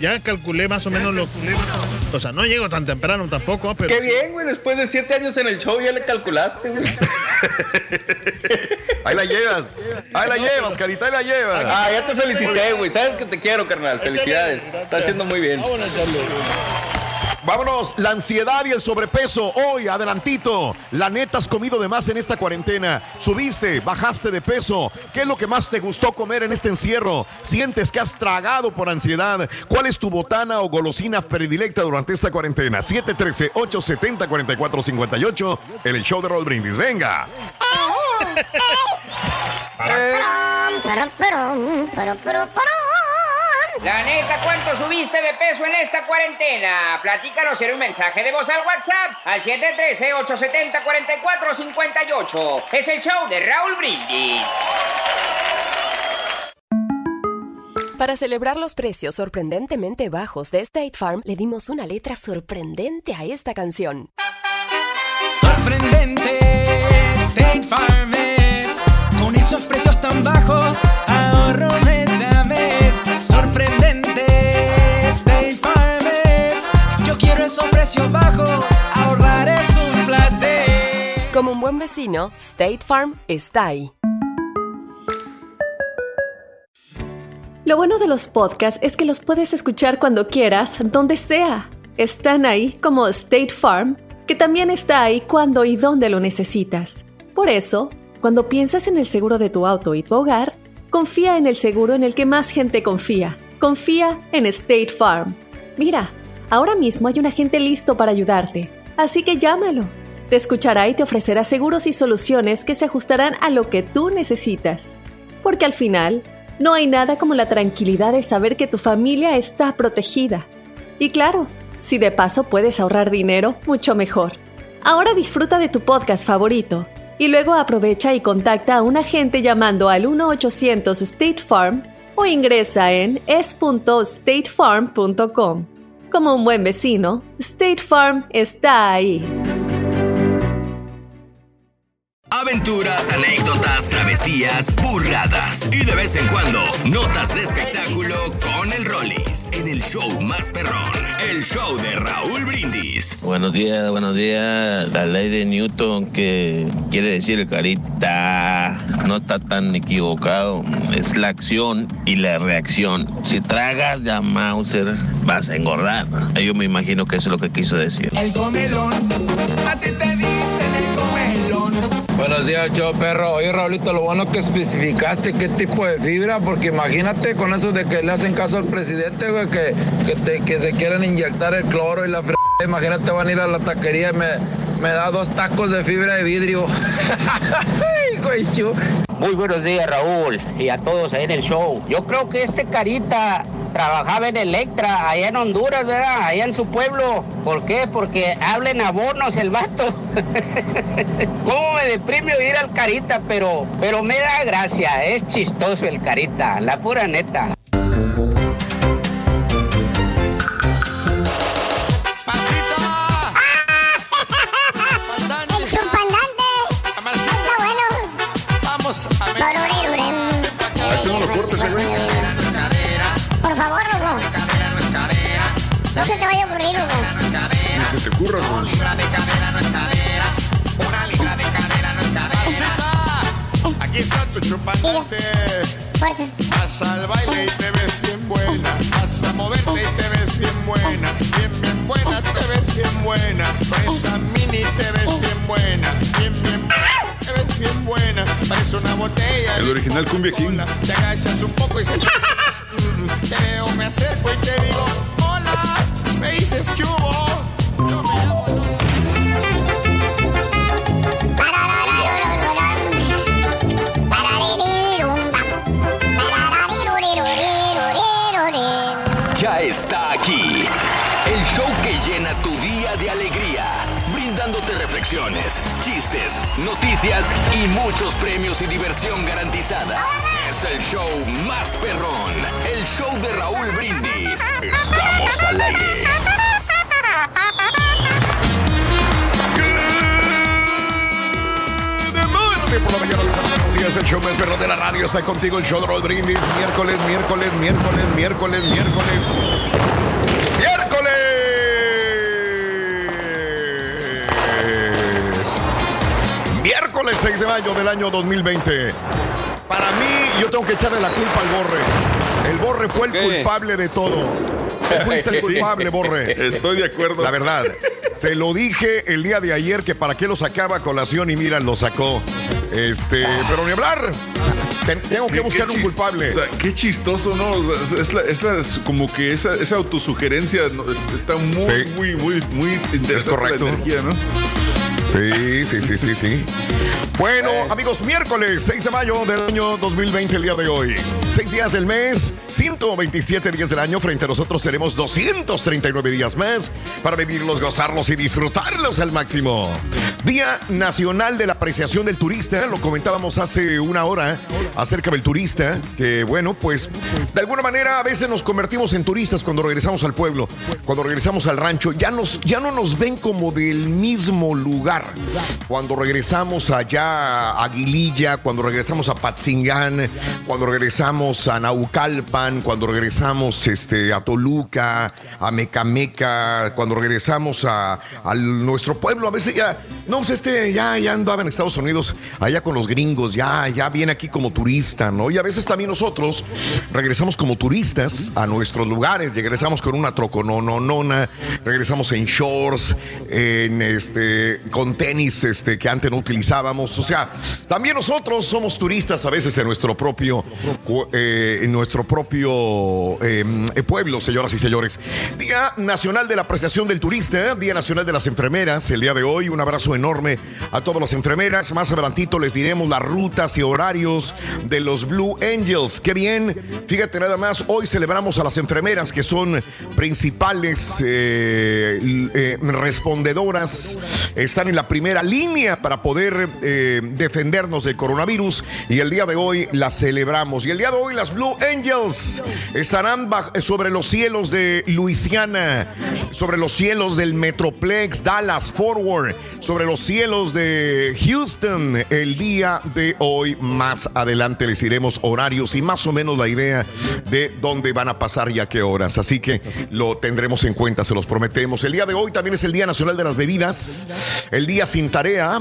Speaker 2: ya calculé más o menos lo O sea, no llego tan temprano tampoco, pero...
Speaker 5: qué bien, güey. Después de siete años en el show ya le calculaste, güey.
Speaker 1: Ahí la llevas, ahí la llevas, Carita, ahí la llevas.
Speaker 5: Ah, ya te felicité, güey. Sabes que te quiero, carnal. Felicidades. Estás haciendo muy bien.
Speaker 2: Vámonos,
Speaker 1: la ansiedad y el sobrepeso. Hoy, adelantito. La neta, has comido de más en esta cuarentena. Subiste, bajaste de peso. ¿Qué es lo que más te gustó comer en este encierro? ¿Sientes que has tragado por ansiedad? ¿Cuál es tu botana o golosina predilecta durante esta cuarentena? 713-870-4458. El show de Roll Brindis. Venga.
Speaker 8: La neta, ¿cuánto subiste de peso en esta cuarentena? Platícanos en un mensaje de voz al WhatsApp al 713-870-4458. Es el show de Raúl Brindis.
Speaker 12: Para celebrar los precios sorprendentemente bajos de State Farm, le dimos una letra sorprendente a esta canción.
Speaker 13: Sorprendente, State Farm es. Con esos precios tan bajos, ahorro. Sorprendente, State Farm es. Yo quiero esos precios bajos, ahorrar es un placer.
Speaker 12: Como un buen vecino, State Farm está ahí.
Speaker 14: Lo bueno de los podcasts es que los puedes escuchar cuando quieras, donde sea. Están ahí como State Farm, que también está ahí cuando y donde lo necesitas. Por eso, cuando piensas en el seguro de tu auto y tu hogar, confía en el seguro en el que más gente confía. Confía en State Farm. Mira, ahora mismo hay un agente listo para ayudarte, así que llámalo. Te escuchará y te ofrecerá seguros y soluciones que se ajustarán a lo que tú necesitas. Porque al final, no hay nada como la tranquilidad de saber que tu familia está protegida. Y claro, si de paso puedes ahorrar dinero, mucho mejor. Ahora disfruta de tu podcast favorito y luego aprovecha y contacta a un agente llamando al 1-800 State Farm o ingresa en es.statefarm.com. Como un buen vecino, State Farm está ahí.
Speaker 7: Aventuras, anécdotas, travesías, burradas y de vez en cuando notas de espectáculo con el Rollis en el show más perrón, el show de Raúl Brindis.
Speaker 10: Buenos días, buenos días. La ley de Newton que quiere decir el carita no está tan equivocado. Es la acción y la reacción. Si tragas de a Mauser, vas a engordar. Yo me imagino que eso es lo que quiso decir.
Speaker 13: El comelón, a ti te.
Speaker 11: Buenos días, yo perro. Oye, Raulito, lo bueno que especificaste qué tipo de fibra, porque imagínate con eso de que le hacen caso al presidente, güey, que, que, que se quieren inyectar el cloro y la fre... Imagínate, van a ir a la taquería y me, me da dos tacos de fibra de vidrio.
Speaker 15: Muy buenos días, Raúl, y a todos ahí en el show. Yo creo que este carita trabajaba en Electra, allá en Honduras, ¿verdad? Allá en su pueblo. ¿Por qué? Porque habla en abonos el vato. ¿Cómo me deprime oír al carita? Pero, pero me da gracia, es chistoso el carita, la pura neta.
Speaker 4: Se te
Speaker 1: ocurra, güey.
Speaker 9: Aquí está tu. Vas al baile y te ves bien buena. Vas a moverte y te ves bien buena. Bien, bien buena, te ves bien buena. Esa mini te ves bien buena. Bien, bien buena, te ves bien buena. Parece una botella.
Speaker 3: El original Cumbia King.
Speaker 9: Te agachas un poco y se... Mm, Te veo, me acerco y te digo, hola. Me dices que hubo.
Speaker 7: Chistes, noticias y muchos premios y diversión garantizada. Es el show más perrón, el show de Raúl Brindis. Estamos al aire.
Speaker 1: La el show más perro de la radio está contigo, el show de Roll Brindis, miércoles, miércoles, miércoles, miércoles, miércoles. Miércoles 6 de mayo del año 2020. Para mí, yo tengo que echarle la culpa al Borre. El Borre fue el culpable de todo. fuiste el culpable, Borre.
Speaker 3: Estoy de acuerdo.
Speaker 1: La verdad. Se lo dije el día de ayer que para qué lo sacaba a colación y mira, lo sacó. Este, pero ni hablar. Ten- tengo que buscar un culpable.
Speaker 3: O sea, qué chistoso, ¿no? O sea, es, la- es la- como que esa, esa autosugerencia está muy,
Speaker 1: Sí.
Speaker 3: muy, muy, muy interesante.
Speaker 1: correcto.
Speaker 3: La energía, ¿no?
Speaker 1: Sí, sí, sí, sí, sí. Bueno, amigos, miércoles 6 de mayo del año 2020, el día de hoy. Seis días del mes, 127 días del año. Frente a nosotros tenemos 239 días más para vivirlos, gozarlos y disfrutarlos al máximo. Día Nacional de la Apreciación del Turista. Lo comentábamos hace una hora acerca del turista. Que bueno, pues de alguna manera a veces nos convertimos en turistas cuando regresamos al pueblo, cuando regresamos al rancho. Ya, nos, ya no nos ven como del mismo lugar. Cuando regresamos allá a Aguililla, cuando regresamos a Patzingán, cuando regresamos a Naucalpan, cuando regresamos este, a Toluca, a Mecameca, cuando regresamos a, nuestro pueblo, a veces ya, no, pues este ya, ya andaba en Estados Unidos, allá con los gringos, ya, ya viene aquí como turista, ¿no? Y a veces también nosotros regresamos como turistas a nuestros lugares, regresamos con una trocononona, regresamos en shorts, en este, tenis este, que antes no utilizábamos. O sea, también nosotros somos turistas a veces en nuestro propio, eh, en nuestro propio eh, pueblo, señoras y señores. Día Nacional de la Apreciación del Turista, Día Nacional de las Enfermeras, el día de hoy. Un abrazo enorme a todas las enfermeras. Más adelantito les diremos las rutas y horarios de los Blue Angels. Qué bien. Fíjate nada más, hoy celebramos a las enfermeras que son principales eh, eh, respondedoras. Están en la primera línea para poder eh, defendernos del coronavirus y el día de hoy las celebramos. Y el día de hoy las Blue Angels estarán sobre los cielos de Luisiana, sobre los cielos del Metroplex, Dallas, Forward, sobre los cielos de Houston el día de hoy. Más adelante les iremos horarios y más o menos la idea de dónde van a pasar y a qué horas. Así que lo tendremos en cuenta, se los prometemos. El día de hoy también es el Día Nacional de las Bebidas, el día sin tarea,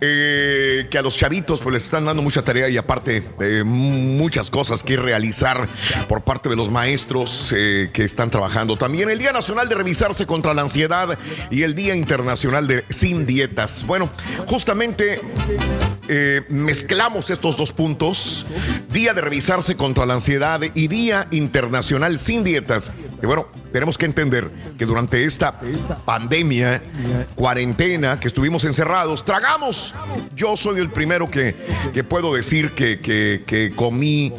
Speaker 1: eh, que a los chavitos pues les están dando mucha tarea y aparte eh, muchas cosas que realizar por parte de los maestros eh, que están trabajando. También el Día Nacional de Revisarse contra la Ansiedad y el Día Internacional de Sin Dietas. Bueno, justamente mezclamos estos dos puntos, Día de Revisarse contra la Ansiedad y Día Internacional Sin Dietas. Y bueno, tenemos que entender que durante esta pandemia, cuarentena, que estuvimos encerrados, tragamos. Yo soy el primero que, que puedo decir que, que- que comí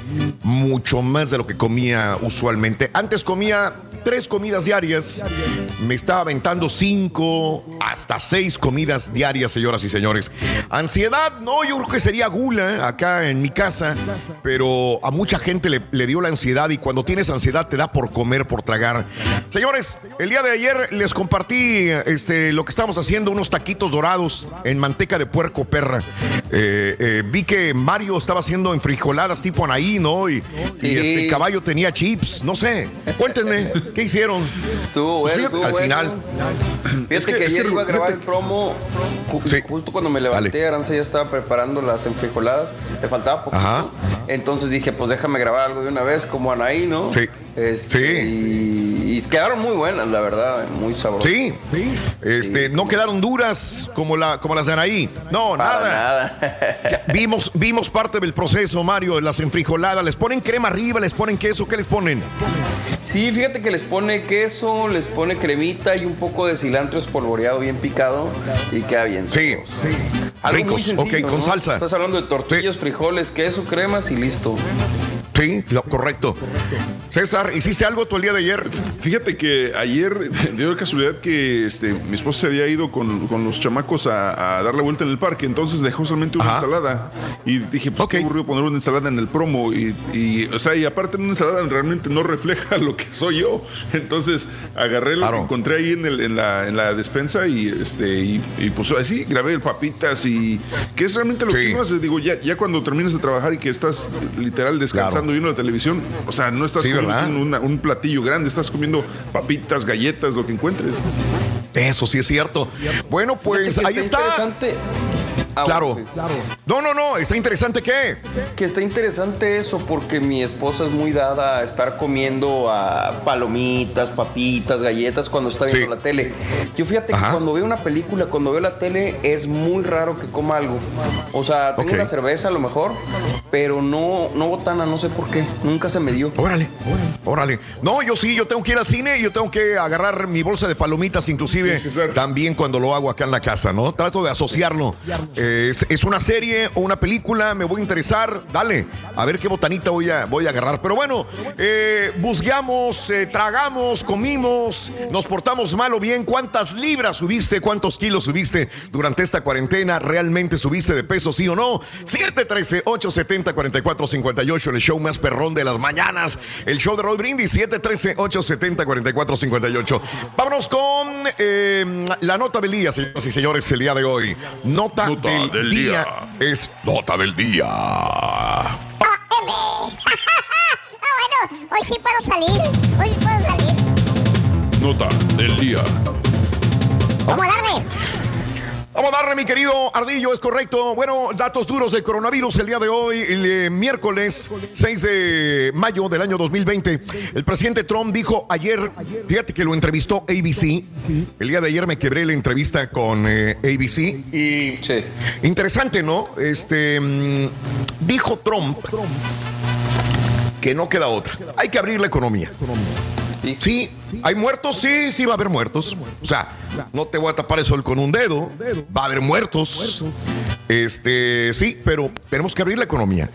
Speaker 1: mucho más de lo que comía usualmente. Antes comía tres comidas diarias, me estaba aventando cinco hasta seis comidas diarias, señoras y señores. Ansiedad, no, yo creo que sería gula acá en mi casa, pero a mucha gente le, le dio la ansiedad y cuando tienes ansiedad te da por comer, por tragar. Señores, el día de ayer les compartí este, lo que estamos haciendo, unos taquitos dorados en manteca de puerco perra. Eh, eh, vi que Mario estaba haciendo enfrijoladas tipo Anaí, ¿no? Y,
Speaker 5: Sí.
Speaker 1: y este caballo tenía chips, no sé. Cuéntenme, ¿qué hicieron?
Speaker 5: Estuvo bueno,
Speaker 1: Pues
Speaker 5: estuvo
Speaker 1: al
Speaker 5: bueno.
Speaker 1: final.
Speaker 5: Fíjate
Speaker 1: Es que-
Speaker 5: que,
Speaker 1: es
Speaker 5: ayer
Speaker 1: que
Speaker 5: iba a grabar
Speaker 1: fíjate-
Speaker 5: el promo. ju- Justo cuando me levanté, Aranza ya estaba preparando las enfrijoladas. Le faltaba poquito.
Speaker 1: Ajá.
Speaker 5: Entonces dije, pues déjame grabar algo de una vez, como Anaí, ¿no?
Speaker 1: Sí.
Speaker 5: Este, Y, y quedaron muy buenas, la verdad, muy sabrosas.
Speaker 1: Sí, este, no quedaron duras como, la, como las de Anaí. No,
Speaker 5: Para
Speaker 1: nada.
Speaker 5: nada.
Speaker 1: Vimos, vimos parte del proceso, Mario, de las enfrijoladas. ¿Les ponen crema arriba? ¿Les ponen queso? ¿Qué les ponen?
Speaker 5: Sí, fíjate que les pone queso, les pone cremita y un poco de cilantro espolvoreado bien picado y queda bien.
Speaker 1: Sí.
Speaker 5: Algo muy
Speaker 1: Ricos,
Speaker 5: sencillo,
Speaker 1: ok, con
Speaker 5: ¿no?
Speaker 1: salsa.
Speaker 5: Estás hablando de tortillas, frijoles, queso, cremas y listo.
Speaker 1: Sí, lo correcto. César, ¿hiciste algo tú el día de ayer?
Speaker 3: Fíjate que ayer dio la casualidad que este, mi esposa se había ido con, con los chamacos a, a dar la vuelta en el parque, entonces dejó solamente una
Speaker 1: Ajá.
Speaker 3: ensalada. Y dije, pues qué aburrido poner una ensalada en el promo. Y, y, o sea, y aparte una ensalada realmente no refleja lo que soy yo. Entonces agarré lo que encontré ahí en, el- en la, en la despensa y este y, y, pues así grabé el papitas y que es realmente lo que uno hace. Digo, ya, ya cuando terminas de trabajar y que estás literal descansando viendo la televisión, o sea, no estás
Speaker 1: Sí,
Speaker 3: comiendo un, platillo grande, estás comiendo papitas, galletas, lo que encuentres.
Speaker 1: Eso sí es cierto. Bueno, pues ahí está.
Speaker 5: Interesante. Ah,
Speaker 1: claro.
Speaker 5: pues,
Speaker 1: No, no, no. ¿Está interesante qué?
Speaker 5: Que está interesante eso porque mi esposa es muy dada a estar comiendo a palomitas, papitas, galletas cuando está viendo la tele. Yo fíjate
Speaker 1: Ajá.
Speaker 5: que cuando veo una película, cuando veo la tele, es muy raro que coma algo. O sea, tengo una cerveza a lo mejor, pero no, no botana, no sé por qué. Nunca se me dio.
Speaker 1: Órale, órale. No, yo sí, yo tengo que ir al cine, yo tengo que agarrar mi bolsa de palomitas, inclusive también cuando lo hago acá en la casa, ¿no? Trato de asociarlo. Es, una serie o una película, me voy a interesar, dale, a ver qué botanita voy a, voy a agarrar. Pero bueno, eh, busqueamos, eh, tragamos, comimos, nos portamos mal o bien. ¿Cuántas libras subiste? ¿Cuántos kilos subiste durante esta cuarentena? ¿Realmente subiste de peso, sí o no? 713-870-4458, el show más perrón de las mañanas. El show de Roy Brindis, 713-870-4458. Vámonos con eh, la nota del señoras y señores, el día de hoy. Nota, del,
Speaker 9: del
Speaker 1: día,
Speaker 9: día.
Speaker 1: es nota del día.
Speaker 4: ah, bueno, hoy sí puedo salir. Hoy sí puedo salir.
Speaker 3: Nota del día.
Speaker 4: ¿Cómo darle?
Speaker 1: Vamos a darle, mi querido Ardillo, es correcto. Bueno, datos duros del coronavirus el día de hoy, el eh, miércoles 6 de mayo del año 2020. El presidente Trump dijo ayer, fíjate que lo entrevistó ABC. El día de ayer me quebré la entrevista con eh, ABC y interesante, ¿no? Este mm, dijo Trump que no queda otra. Hay que abrir la economía. Sí, hay muertos, sí, sí va a haber muertos. O sea, no te voy a tapar el sol con un dedo. Va a haber muertos. Este, sí, pero tenemos que abrir la economía.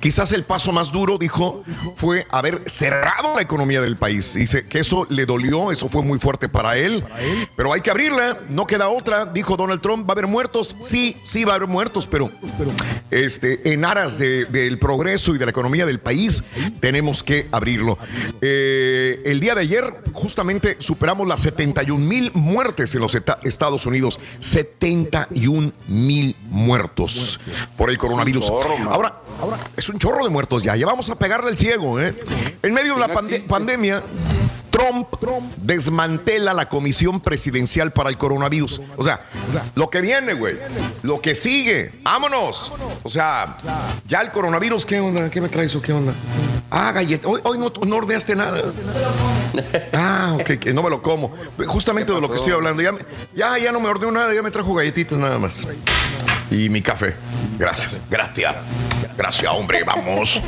Speaker 1: Quizás el paso más duro, dijo, fue haber cerrado la economía del país. Dice que eso le dolió, eso fue muy fuerte para él. Pero hay que abrirla, no queda otra, dijo Donald Trump. ¿Va a haber muertos? Sí, sí va a haber muertos, pero este, en aras de- del progreso y de la economía del país, tenemos que abrirlo. Eh, el día de ayer, justamente, superamos las 71 mil muertes en los Estados Unidos. 71 mil muertos por el coronavirus. Ahora, ahora, es un chorro de muertos ya. Ya vamos a pegarle el ciego. ¿eh? En medio de la pande- pandemia. Trump desmantela la comisión presidencial para el coronavirus. O sea, lo que viene, güey. Lo que sigue. Vámonos. O sea, ya el coronavirus, ¿qué onda? ¿Qué me traes o qué onda? Ah, galleta. Hoy, hoy no, no ordenaste nada. Ah, ok, que no me lo como. Justamente de lo que estoy hablando. Ya, ya, ya no me ordeno nada, ya me trajo galletitas nada más. Y mi café. Gracias. Gracias. Gracias, hombre. Vamos.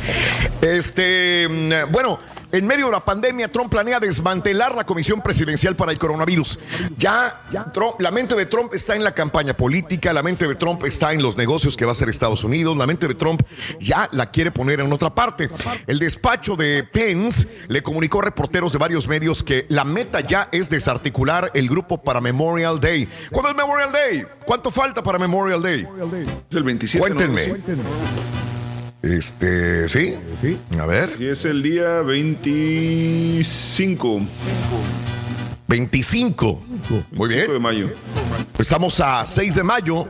Speaker 1: Este, mm, bueno, en medio de la pandemia, Trump planea desmantelar la comisión presidencial para el coronavirus. Ya, Trump- la mente de Trump está en la campaña política, la mente de Trump está en los negocios que va a hacer Estados Unidos, la mente de Trump ya la quiere poner en otra parte. El despacho de Pence le comunicó a reporteros de varios medios que la meta ya es desarticular el grupo para Memorial Day. ¿Cuándo es Memorial Day? ¿Cuánto falta para Memorial Day?
Speaker 3: Es el 27.
Speaker 1: Cuéntenme. Este, sí. A ver.
Speaker 3: Y es el día 25.
Speaker 1: 25. Muy bien.
Speaker 3: de mayo.
Speaker 1: Estamos a 6 de mayo.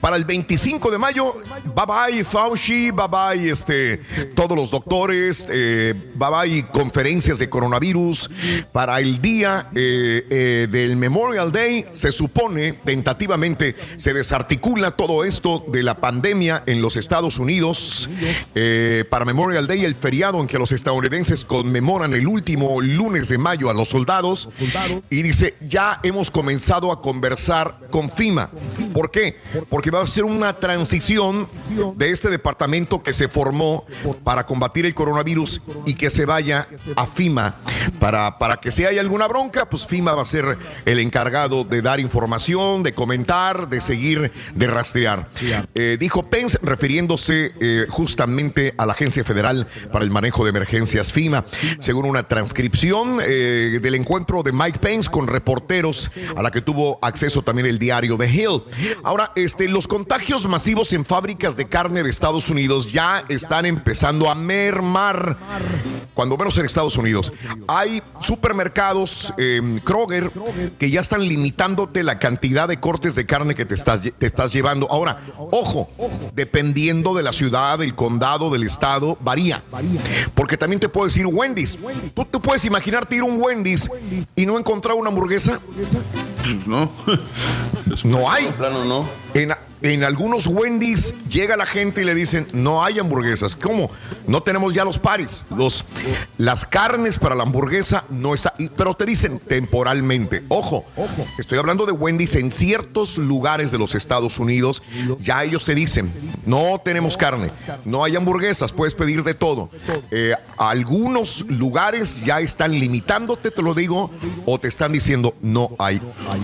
Speaker 1: Para el 25 de mayo, bye bye Fauci, bye bye este, todos los doctores, eh, bye bye conferencias de coronavirus. Para el día eh, eh, del Memorial Day, se supone, tentativamente, se desarticula todo esto de la pandemia en los Estados Unidos. Para Memorial Day, el feriado en que los estadounidenses conmemoran el último lunes de mayo a los soldados. Y dice, ya hemos comenzado a conversar con FIMA. ¿Por qué? Porque va a ser una transición de este departamento que se formó para combatir el coronavirus y que se vaya a FIMA. Para, para que si hay alguna bronca, pues FIMA va a ser el encargado de dar información, de comentar, de seguir, de rastrear. Eh, dijo Pence refiriéndose eh, justamente a la Agencia Federal para el Manejo de Emergencias FIMA, según una transcripción eh, del encuentro de Mike Pence con reporteros a la que tuvo acceso también el diario The Hill. Ahora, este, los contagios masivos en fábricas de carne de Estados Unidos ya están empezando a mermar, cuando menos en Estados Unidos. Hay supermercados eh, Kroger que ya están limitándote la cantidad de cortes de carne que te estás, te estás llevando. Ahora, ojo, dependiendo de la ciudad, del condado, del estado, varía. Porque también te puedo decir Wendy's. ¿Tú, tú puedes imaginarte ir a un Wendy's y no encontrar una hamburguesa?
Speaker 3: Pues no.
Speaker 1: No hay.
Speaker 5: plano no.
Speaker 1: En, en algunos Wendy's llega la gente y le dicen, no hay hamburguesas. ¿Cómo? No tenemos ya los pares. Los, las carnes para la hamburguesa no está. Pero te dicen temporalmente. Ojo, estoy hablando de Wendy's en ciertos lugares de los Estados Unidos. Ya ellos te dicen, no tenemos carne, no hay hamburguesas, puedes pedir de todo. Eh, algunos lugares ya están limitándote, te lo digo, o te están diciendo, no hay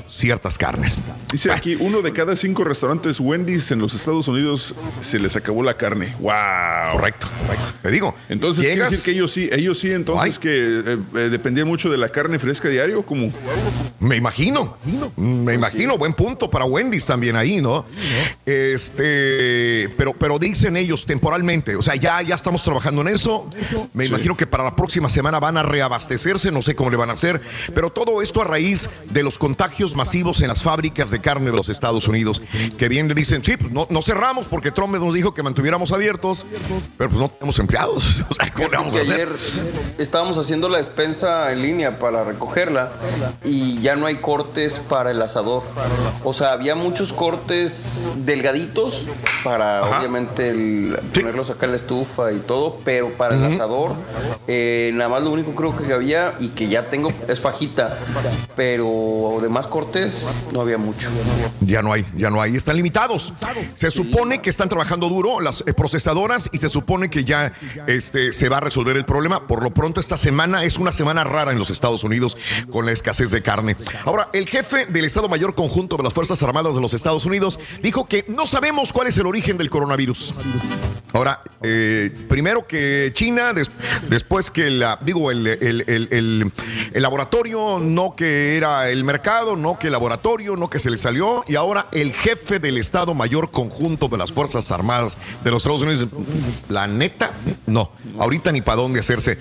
Speaker 1: ciertas carnes.
Speaker 3: Dice aquí, uno de cada cinco restaurantes Wendy's en los Estados Unidos se les acabó la carne. ¡Wow!
Speaker 1: Correcto. Te digo.
Speaker 3: Entonces, quiere decir que ellos sí, ellos sí, entonces que eh, eh, dependían mucho de la carne fresca diario, como.
Speaker 1: Me imagino, me imagino, buen punto para Wendy's también ahí, ¿no? Este, pero, pero dicen ellos temporalmente, o sea, ya, ya estamos trabajando en eso. Me imagino que para la próxima semana van a reabastecerse, no sé cómo le van a hacer, pero todo esto a raíz de los contagios masivos en las fábricas de carne de los Estados Unidos, que bien le dicen, sí, pues no, no cerramos porque Trump nos dijo que mantuviéramos abiertos, pero pues no tenemos empleados. O sea, ¿cómo le vamos a hacer?
Speaker 5: ayer estábamos haciendo la despensa en línea para recogerla y ya no hay cortes para el asador. O sea, había muchos cortes delgaditos para obviamente el- ponerlos acá en la estufa y todo, pero para el asador eh, nada más lo único creo que había y que ya tengo es fajita, pero demás cortes no había mucho.
Speaker 1: Ya no hay, ya no hay, están limitados. Se supone que están trabajando duro las eh, procesadoras y se supone que ya este, se va a resolver el problema. Por lo pronto, esta semana es una semana rara en los Estados Unidos con la escasez de carne. Ahora, el jefe del Estado Mayor Conjunto de las Fuerzas Armadas de los Estados Unidos dijo que no sabemos cuál es el origen del coronavirus. Ahora, eh, primero que China, des- después que la, digo, el- el laboratorio, no que era el mercado, no que el laboratorio, no que se le salió, y ahora el jefe del Estado Mayor Conjunto de las Fuerzas Armadas de los Estados Unidos, la neta, no, ahorita ni para dónde hacerse.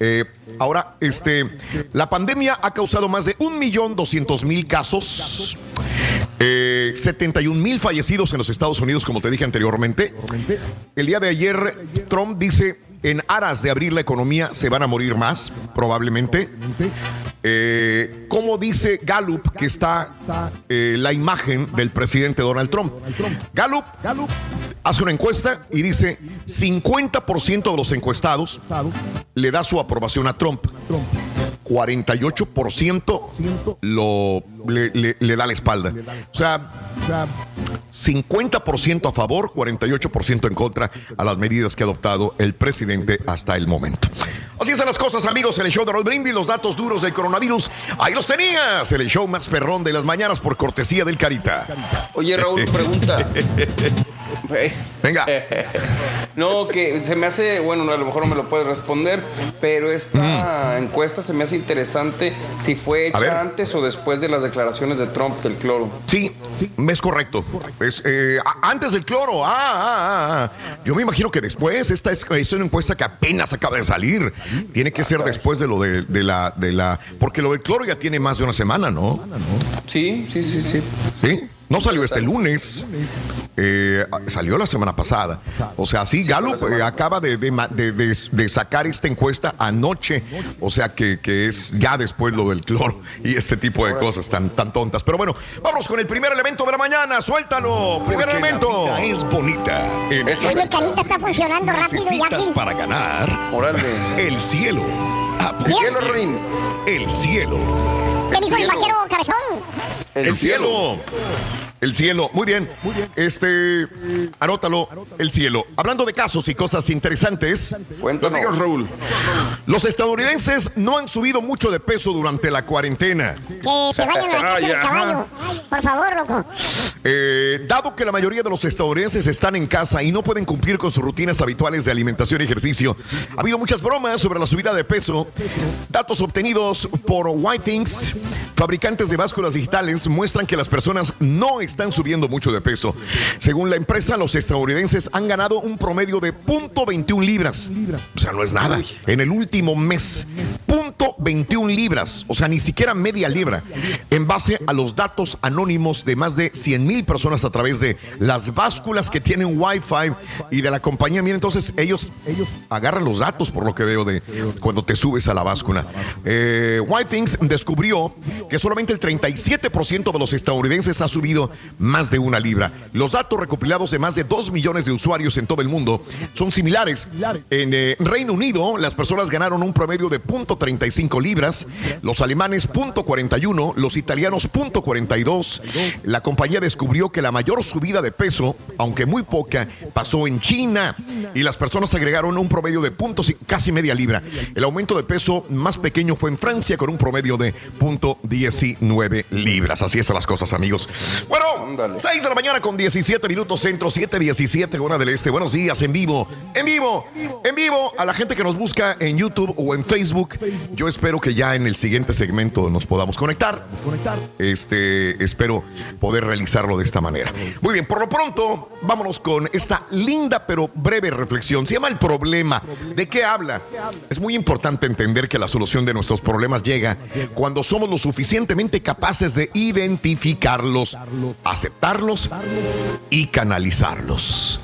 Speaker 1: Eh, ahora, este, la pandemia ha causado más de 1.200.000 casos. Eh, 71 mil fallecidos en los Estados Unidos, como te dije anteriormente. El día de ayer, Trump dice, en aras de abrir la economía se van a morir más, probablemente. Eh, como dice Gallup, que está eh, la imagen del presidente Donald Trump. Gallup hace una encuesta y dice 50% de los encuestados le da su aprobación a Trump. 48% lo, le, le- le da la espalda. O sea, 50% a favor, 48% en contra a las medidas que ha adoptado el presidente hasta el momento. Así están las cosas, amigos, en el show de Roll Brindis, los datos duros del coronavirus. Ahí los tenías, en el show más perrón de las mañanas por cortesía del Carita.
Speaker 5: Oye, Raúl, pregunta.
Speaker 1: Venga.
Speaker 5: No, que se me hace, bueno, a lo mejor no me lo puedes responder, pero esta encuesta se me hace interesante si fue hecha antes o después de las declaraciones de Trump del cloro.
Speaker 1: Sí, es correcto. Es, eh, antes del cloro. Ah, ah, ah, ah. Yo me imagino que después. Esta es, es una encuesta que apenas acaba de salir. Tiene que ser después de lo de, de la, de la. Porque lo del cloro ya tiene más de una semana, ¿no?
Speaker 5: Sí, sí, sí, sí.
Speaker 1: Sí. No salió este lunes. Eh, salió la semana pasada. O sea, sí, Gallup eh, acaba de, de de- de- sacar esta encuesta anoche. O sea, que, que es ya después lo del cloro y este tipo de cosas tan, tan tontas. Pero bueno, vamos con el primer elemento de la mañana. Suéltalo. Primer
Speaker 16: Porque la
Speaker 1: elemento.
Speaker 16: vida es bonita. En
Speaker 4: Oye, Carita está funcionando rápido y
Speaker 16: para ganar
Speaker 5: Órale.
Speaker 16: el cielo.
Speaker 5: El cielo, Rin.
Speaker 16: El cielo.
Speaker 4: ¿Qué dijo el vaquero cabezón?
Speaker 1: El, cielo. El cielo. Muy bien. Este, anótalo. El cielo. Hablando de casos y cosas interesantes.
Speaker 5: Cuéntanos.
Speaker 3: Raúl.
Speaker 1: Los estadounidenses no han subido mucho de peso durante la cuarentena.
Speaker 4: Que se vayan a la casa
Speaker 3: Ay,
Speaker 4: del
Speaker 3: ajá.
Speaker 4: caballo. Por favor, loco.
Speaker 1: Eh, dado que la mayoría de los estadounidenses están en casa y no pueden cumplir con sus rutinas habituales de alimentación y ejercicio, ha habido muchas bromas sobre la subida de peso. Datos obtenidos por Whitings, fabricantes de básculas digitales, muestran que las personas no están subiendo mucho de peso. Según la empresa, los estadounidenses han ganado un promedio de 0.21 libras. O sea, no es nada. En el último mes, punto 21 libras, o sea, ni siquiera media libra, en base a los datos anónimos de más de 100 mil personas a través de las básculas que tienen Wi-Fi y de la compañía. Miren, entonces ellos, agarran los datos, por lo que veo, de cuando te subes a la báscula. Eh, Whitings descubrió que solamente el 37% de los estadounidenses ha subido más de una libra. Los datos recopilados de más de 2 millones de usuarios en todo el mundo son similares. En eh, Reino Unido, las personas ganaron un promedio de 0.35 libras, los alemanes 0.41, los italianos 0.42. La compañía descubrió que la mayor subida de peso, aunque muy poca, pasó en China y las personas agregaron un promedio de punto, casi media libra. El aumento de peso más pequeño fue en Francia con un promedio de 0.19 libras. Así están las cosas, amigos. Bueno, 6 de la mañana con 17 minutos centro, 7.17 hora del este. Buenos días, en vivo, en vivo, en vivo a la gente que nos busca en YouTube o en Facebook. Yo espero que ya en el siguiente segmento nos podamos conectar. Este, espero poder realizarlo de esta manera. Muy bien, por lo pronto, vámonos con esta linda pero breve reflexión. Se llama El problema. ¿De qué habla? Es muy importante entender que la solución de nuestros problemas llega cuando somos lo suficientemente capaces de identificarlos, aceptarlos y canalizarlos.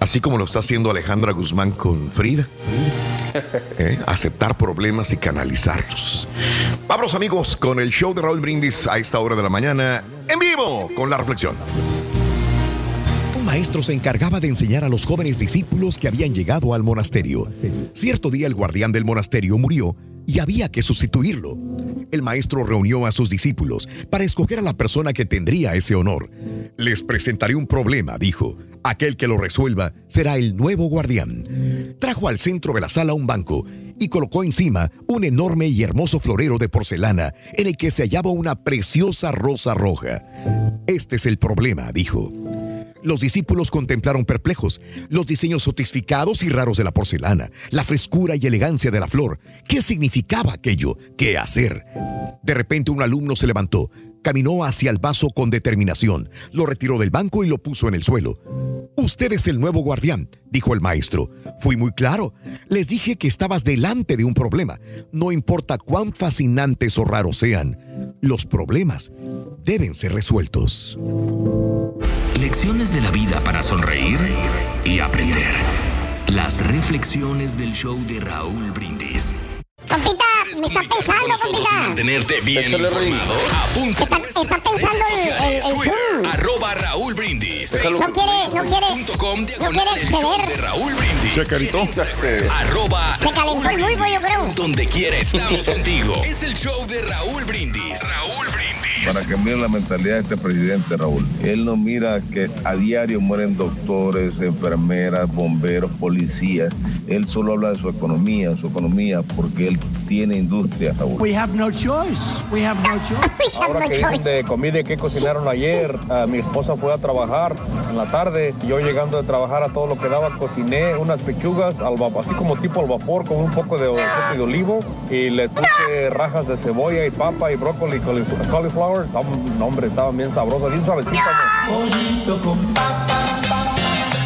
Speaker 1: Así como lo está haciendo Alejandra Guzmán con Frida. ¿Eh? Aceptar problemas y canalizarlos. Vamos amigos con el show de Raúl Brindis a esta hora de la mañana en vivo con la reflexión.
Speaker 16: Un maestro se encargaba de enseñar a los jóvenes discípulos que habían llegado al monasterio. Cierto día el guardián del monasterio murió y había que sustituirlo. El maestro reunió a sus discípulos para escoger a la persona que tendría ese honor. Les presentaré un problema, dijo. Aquel que lo resuelva será el nuevo guardián. Trajo al centro de la sala un banco y colocó encima un enorme y hermoso florero de porcelana en el que se hallaba una preciosa rosa roja. Este es el problema, dijo. Los discípulos contemplaron perplejos los diseños sofisticados y raros de la porcelana, la frescura y elegancia de la flor. ¿Qué significaba aquello? ¿Qué hacer? De repente un alumno se levantó, caminó hacia el vaso con determinación, lo retiró del banco y lo puso en el suelo. Usted es el nuevo guardián, dijo el maestro. Fui muy claro. Les dije que estabas delante de un problema. No importa cuán fascinantes o raros sean, los problemas deben ser resueltos.
Speaker 7: Lecciones de la vida para sonreír y aprender. Las reflexiones del show de Raúl Brindis.
Speaker 4: Compita, me está pensando, compita.
Speaker 7: Mantenerte bien informado. Apunta
Speaker 4: Está, está pensando el, el, el Zoom.
Speaker 7: Arroba Raúl Brindis.
Speaker 4: No quiere, no quiere, no quiere exceder.
Speaker 7: Raúl Brindis.
Speaker 3: Checarito.
Speaker 7: Arroba
Speaker 4: Se calentó el bulbo, yo creo.
Speaker 7: donde quiera estamos contigo. Es el show de Raúl Brindis. Raúl Brindis.
Speaker 17: Para cambiar la mentalidad de este presidente, Raúl. Él no mira que a diario mueren doctores, enfermeras, bomberos, policías. Él solo habla de su economía, su economía, porque él tiene industria, Raúl.
Speaker 18: We have no choice. We have no choice.
Speaker 19: Ahora que dicen de comida y que cocinaron ayer, ah, mi esposa fue a trabajar en la tarde. y Yo llegando de trabajar a todo lo que daba, cociné unas pechugas, al va- así como tipo al vapor, con un poco de aceite de olivo. Y le puse rajas de cebolla y papa y brócoli, cauli- cauliflower. Estaban- No, hombre, estaban bien sabrosas, bien suavecitas.
Speaker 13: Pollito con papas,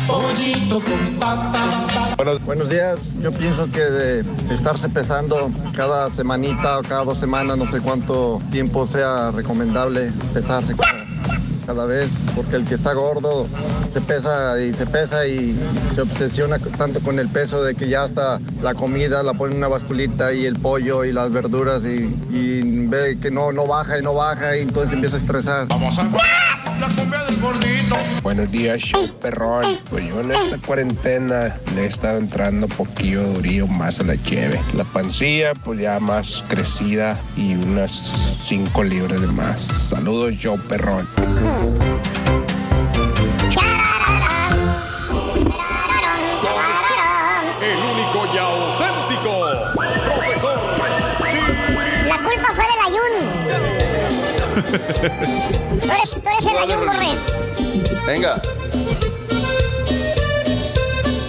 Speaker 13: pollito con papas.
Speaker 20: Buenos, buenos días. Yo pienso que de estarse pesando cada semanita o cada dos semanas, no sé cuánto tiempo sea recomendable pesarse cada, vez, porque el que está gordo se pesa y se pesa y se obsesiona tanto con el peso de que ya hasta la comida la pone en una basculita y el pollo y las verduras y, y ve que no, no baja y no baja y entonces empieza a estresar.
Speaker 13: Vamos a la cumbia del gordito.
Speaker 21: Buenos días, show perrón. Pues yo en esta cuarentena le he estado entrando poquillo durío más a la cheve. La pancilla, pues ya más crecida y unas 5 libras de más. Saludos, show perrón.
Speaker 1: El único y auténtico profesor.
Speaker 4: La culpa fue del ayun. Tú eres, tú eres el Ayun Borré.
Speaker 5: Venga.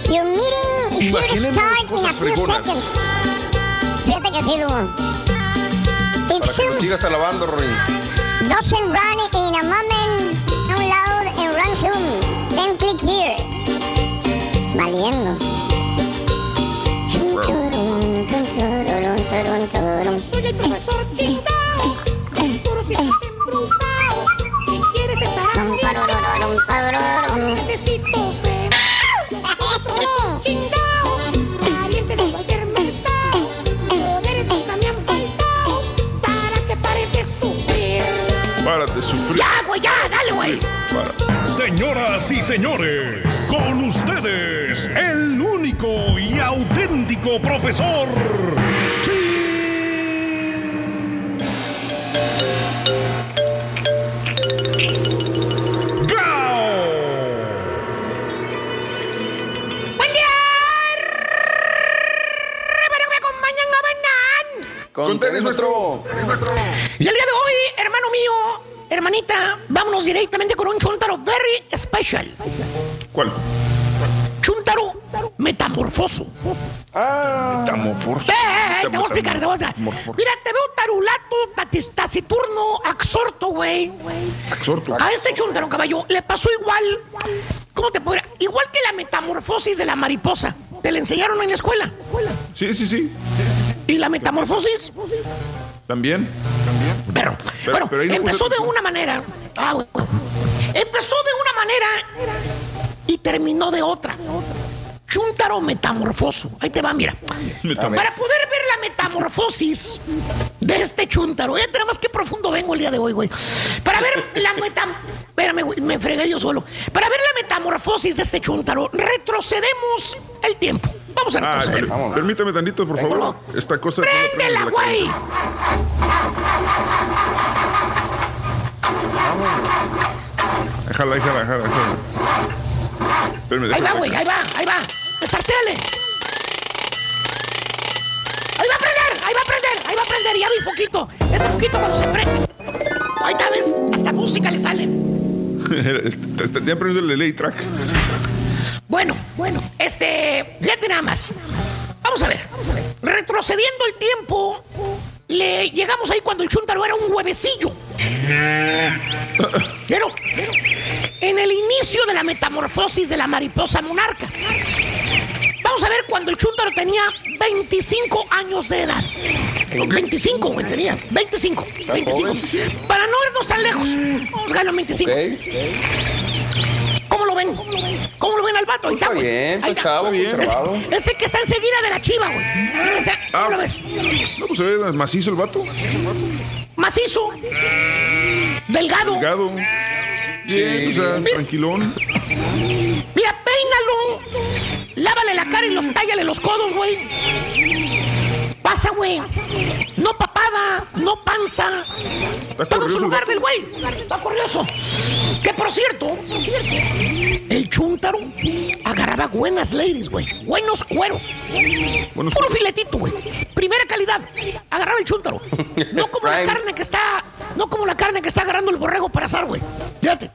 Speaker 4: Your meeting should start in a few seconds. Fíjate que sí, Dumont.
Speaker 5: Para que lo sigas alabando, Rorín.
Speaker 4: Doesn't run in a moment, unload and run soon. Then click here. Valiendo. Solo el profesor Chingao.
Speaker 22: Puro Señoras y señores, con ustedes, el único y auténtico profesor.
Speaker 23: ¡Buen día! Pero me acompañan a Banán.
Speaker 5: Con tenis, maestro.
Speaker 23: Y el día de hoy, hermano mío, hermanita, vámonos directamente con un chuntaro very special.
Speaker 3: ¿Cuál?
Speaker 23: Chuntaro metamorfoso.
Speaker 5: Ah.
Speaker 3: Metamorfoso.
Speaker 23: Eh, eh, eh, te voy a explicar, te voy a explicar. Mira, te veo tarulato, tatis- taciturno, absorto, güey.
Speaker 3: Exhorto.
Speaker 23: A este chuntaro, caballo, le pasó igual. ¿Cómo te podría? Igual que la metamorfosis de la mariposa. Te la enseñaron en la escuela.
Speaker 3: Sí, sí, sí.
Speaker 23: ¿Y la metamorfosis?
Speaker 3: También.
Speaker 23: Pero, bueno,
Speaker 3: pero ahí no
Speaker 23: empezó de una manera. Ah, güey. Empezó de una manera y terminó de otra. Chuntaro metamorfoso. Ahí te va, mira.
Speaker 3: Metamorfoso.
Speaker 23: Para poder ver la metamorfosis de este chuntaro, eh, nada más que profundo vengo el día de hoy, güey. Para ver la metam... Espérame, güey, me fregué yo solo. Para ver la metamorfosis de este chuntaro, retrocedemos el tiempo. Vamos a
Speaker 3: Ah,
Speaker 23: retroceder.
Speaker 3: per- permítame tantito, por favor. Esta cosa.
Speaker 23: ¡Préndela, güey!
Speaker 3: Déjala, déjala, déjala. déjala. Espérame,
Speaker 23: Ahí va, güey, ahí va, ahí va. Despartéale. Ahí va a prender, ahí va a prender, ahí va a prender. Ya vi poquito. Ese poquito cuando se prende. Ahí está, ves. Hasta música le sale.
Speaker 3: Este, este, Ya aprendido el delay track.
Speaker 23: Bueno, bueno, este. Fíjate nada más. Vamos a ver. Retrocediendo el tiempo, le llegamos ahí cuando el chuntaro era un huevecillo. Pero, en el inicio de la metamorfosis de la mariposa monarca. Vamos a ver cuando el chúntaro tenía 25 años de edad. 25, güey, tenía. 25. 25. Para no irnos tan lejos. Vamos a ganar 25. ¿Cómo lo ven? ¿Cómo lo ven al vato? Ahí está, güey.
Speaker 5: bien,
Speaker 23: Ahí
Speaker 5: está chavo,
Speaker 23: Ese-
Speaker 5: conservado.
Speaker 23: Ese que está enseguida de la chiva, güey. ¿Cómo lo ves?
Speaker 3: No, pues se ve macizo el vato.
Speaker 23: Macizo. Delgado.
Speaker 3: Delgado. Bien, o sea, tranquilón.
Speaker 23: Mira, peínalo. Lávale la cara y los tállale los codos, güey. Pasa, güey. No papada, no panza. Todo en su lugar del güey. Está curioso. Que por cierto, el chúntaro agarraba buenas ladies, güey. Buenos cueros.
Speaker 3: Buenos
Speaker 23: Puro filetito, güey. Primera calidad. Agarraba el chúntaro. No como la carne que está. No como la carne que está agarrando el borrego para asar, güey. Fíjate.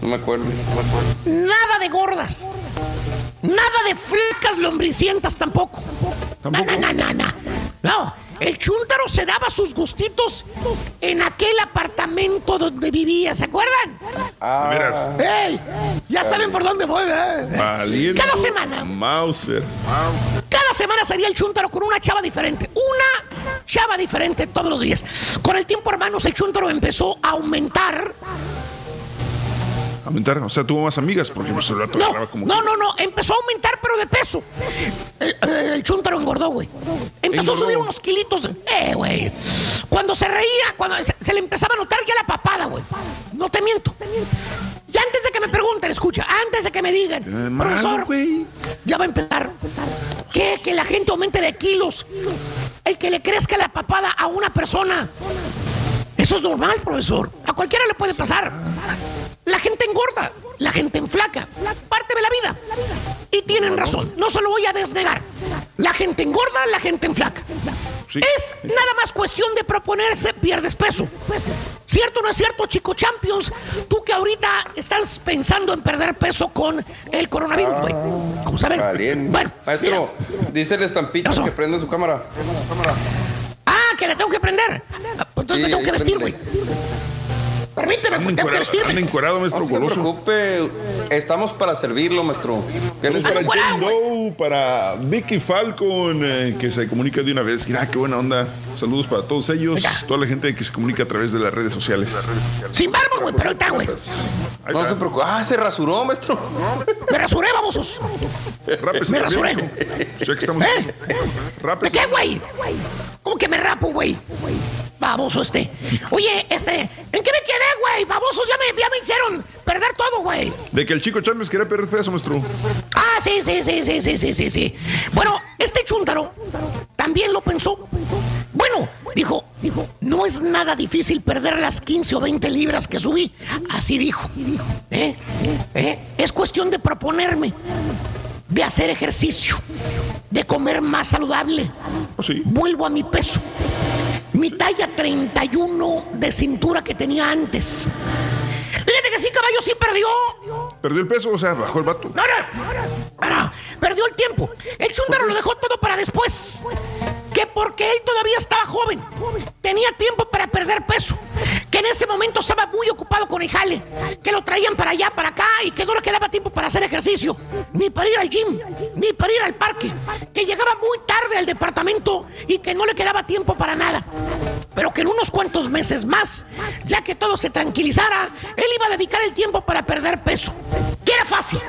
Speaker 5: No me acuerdo.
Speaker 23: Nada de gordas. Nada de flacas lombricientas tampoco. No, no, no, no, no. No, el chúntaro se daba sus gustitos en aquel apartamento donde vivía, ¿se acuerdan?
Speaker 5: Ah,
Speaker 3: Verás.
Speaker 23: ¡Ey! Ya saben por dónde voy, ¿verdad?
Speaker 3: Valiente.
Speaker 23: Cada semana.
Speaker 3: Mauser.
Speaker 23: Cada semana sería el chúntaro con una chava diferente. Una chava diferente todos los días. Con el tiempo, hermanos, el chúntaro empezó a aumentar
Speaker 3: Aumentar. O sea, tuvo más amigas porque pues, el vato
Speaker 23: No,
Speaker 3: como.
Speaker 23: no, no, no, empezó a aumentar, pero de peso. El, el chúntaro engordó, güey. Empezó
Speaker 3: Engordó.
Speaker 23: a subir unos kilitos. Eh, güey. Cuando se reía, cuando se, se le empezaba a notar ya la papada, güey. No te miento. Y antes de que me pregunten, escucha, antes de que me digan, profesor, ya va a empezar. ¿Qué? Que la gente aumente de kilos. El que le crezca la papada a una persona. Eso es normal, profesor. A cualquiera le puede pasar. La gente engorda, la gente enflaca, parte de la vida. Y tienen razón, no se lo voy a desnegar. La gente engorda, la gente enflaca. Es nada más cuestión de proponerse, pierdes peso. ¿Cierto o no es cierto, chico Champions? Tú que ahorita estás pensando en perder peso con el coronavirus, güey. ¿Cómo saben?
Speaker 5: Caliente.
Speaker 23: Bueno,
Speaker 5: Maestro, dice el estampita que prenda su cámara.
Speaker 23: Ah, que la tengo que prender. Ah, pues Entonces me
Speaker 5: Sí,
Speaker 23: tengo que vestir, güey. Permíteme,
Speaker 3: Anda
Speaker 23: tengo que
Speaker 3: encuerado,
Speaker 23: vestirme.
Speaker 3: anda encuerado, maestro
Speaker 5: No se
Speaker 3: goloso.
Speaker 5: preocupe, estamos para servirlo, maestro. ¿Qué les
Speaker 3: Para Jane Doe, para Vicky Falcon, eh, que se comunica de una vez. Mira, qué buena onda. Saludos para todos ellos, toda la gente que se comunica a través de las redes sociales.
Speaker 23: Sin barba, güey, pero está, güey.
Speaker 5: No se preocupe. Ah, se rasuró, maestro.
Speaker 23: Me rasuré, babosos.
Speaker 3: Rápese
Speaker 23: Me rasuré.
Speaker 3: Ya que estamos.
Speaker 23: ¿Eh? ¿De qué, güey? ¿Cómo que me rapo, güey? Baboso este. Oye, este, ¿en qué me quedé, güey? Babosos ya me, ya me hicieron perder todo, güey.
Speaker 3: De que el chico Champions quería perder peso, maestro.
Speaker 23: Ah, sí, sí, sí, sí, sí, sí, sí, sí. Bueno, este chúntaro también lo pensó. Bueno, dijo, dijo, no es nada difícil perder las 15 o 20 libras que subí. Así dijo. ¿Eh? ¿Eh? Es cuestión de proponerme, de hacer ejercicio, de comer más saludable. Vuelvo a mi peso. Mi talla 31 de cintura que tenía antes. Fíjate que sí, caballo, sí perdió.
Speaker 3: Perdió el peso, o sea, bajó el vato.
Speaker 23: No, no, no, no, perdió el tiempo. El chúndaro lo dejó todo para después. Que porque él todavía estaba joven, tenía tiempo para perder peso. Que en ese momento estaba muy ocupado con el jale. Que lo traían para allá, para acá y que no le quedaba tiempo para hacer ejercicio. Ni para ir al gym, ni para ir al parque. Que llegaba muy tarde al departamento y que no le quedaba tiempo para nada. Pero que en unos cuantos meses más, ya que todo se tranquilizara, él iba a dedicar el tiempo para perder peso. Que era fácil.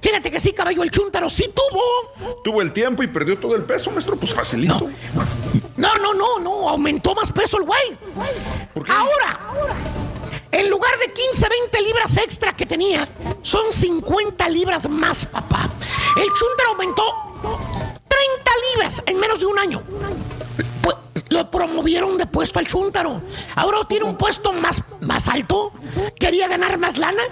Speaker 23: Fíjate que sí, caballo, el chúntaro sí tuvo.
Speaker 3: Tuvo el tiempo y perdió todo el peso, maestro. Pues facilito.
Speaker 23: No, no, no, no, aumentó más peso el güey. Ahora, en lugar de 15, 20 libras extra que tenía, son 50 libras más, papá. El chúntaro aumentó 30 libras en menos de un año. Lo promovieron de puesto al chúntaro. Ahora tiene un puesto más, más alto. Quería ganar más lana.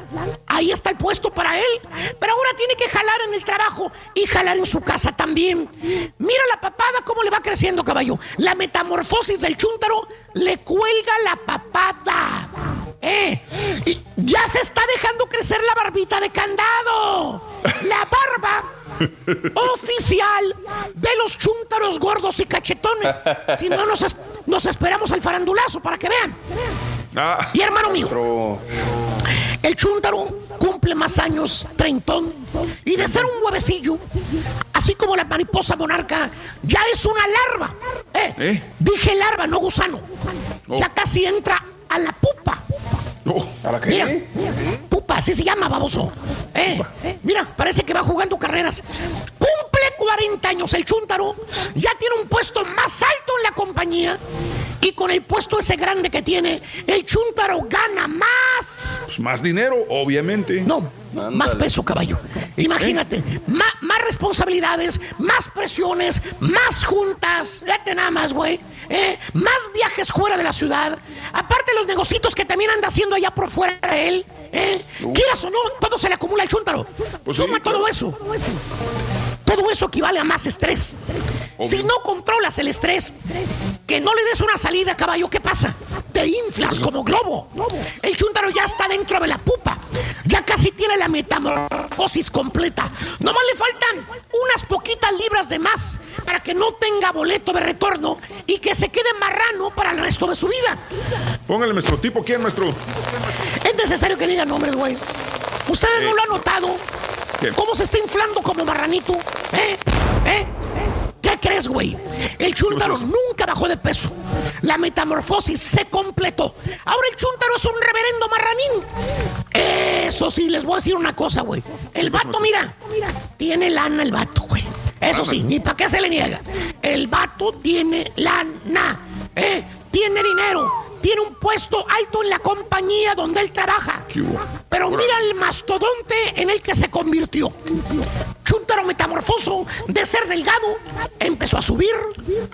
Speaker 23: Ahí está el puesto para él. Pero ahora tiene que jalar en el trabajo y jalar en su casa también. Mira la papada cómo le va creciendo, caballo. La metamorfosis del chúntaro le cuelga la papada. ¿Eh? Y ya se está dejando crecer la barbita de candado. La barba oficial de los chúntaros gordos y cachetones. Si no, nos, es- nos esperamos al farandulazo para que vean. Y hermano mío, el chúntaro cumple más años, treintón, y de ser un huevecillo, así como la mariposa monarca, ya es una larva. Eh, Dije larva, no gusano. Ya casi entra a la pupa. Mira, pupa, así se llama, baboso. Eh, mira, parece que va jugando carreras. Cumple 40 años el chúntaro, ya tiene un puesto más alto en la compañía. Y con el puesto ese grande que tiene, el chúntaro gana más.
Speaker 3: Pues más dinero, obviamente.
Speaker 23: No, más peso, caballo. Imagínate, ma- más responsabilidades, más presiones, más juntas. Fíjate nada más, güey. ¿eh? Más viajes fuera de la ciudad. Aparte los negocios que también anda haciendo allá por fuera de él. ¿eh? Quieras o no, todo se le acumula al chúntaro. Suma todo eso. Todo eso equivale a más estrés. Si no controlas el estrés, que no le des una salida, caballo, ¿qué pasa? Te inflas como globo. El chúntaro ya está dentro de la pupa. Ya casi tiene la metamorfosis completa. Nomás le faltan unas poquitas libras de más para que no tenga boleto de retorno y que se quede marrano para el resto de su vida.
Speaker 3: Póngale, maestro. ¿Tipo quién, maestro?
Speaker 23: Es necesario que digan nombres, güey. ¿Ustedes no lo han notado?
Speaker 3: ¿Qué?
Speaker 23: ¿Cómo se está inflando como marranito? ¿Eh? ¿Eh? ¿Qué crees, güey? El chúntaro nunca bajó de peso. La metamorfosis se completó. Ahora el chúntaro es un reverendo marranín. Eso sí, les voy a decir una cosa, güey. El vato, mira, tiene lana el vato, güey. Eso sí, ni para qué se le niega. El vato tiene lana, ¿eh? Tiene dinero, tiene un puesto alto en la compañía donde él trabaja. Pero mira el mastodonte en el que se convirtió. Chúntaro metamorfoso de ser delgado empezó a subir,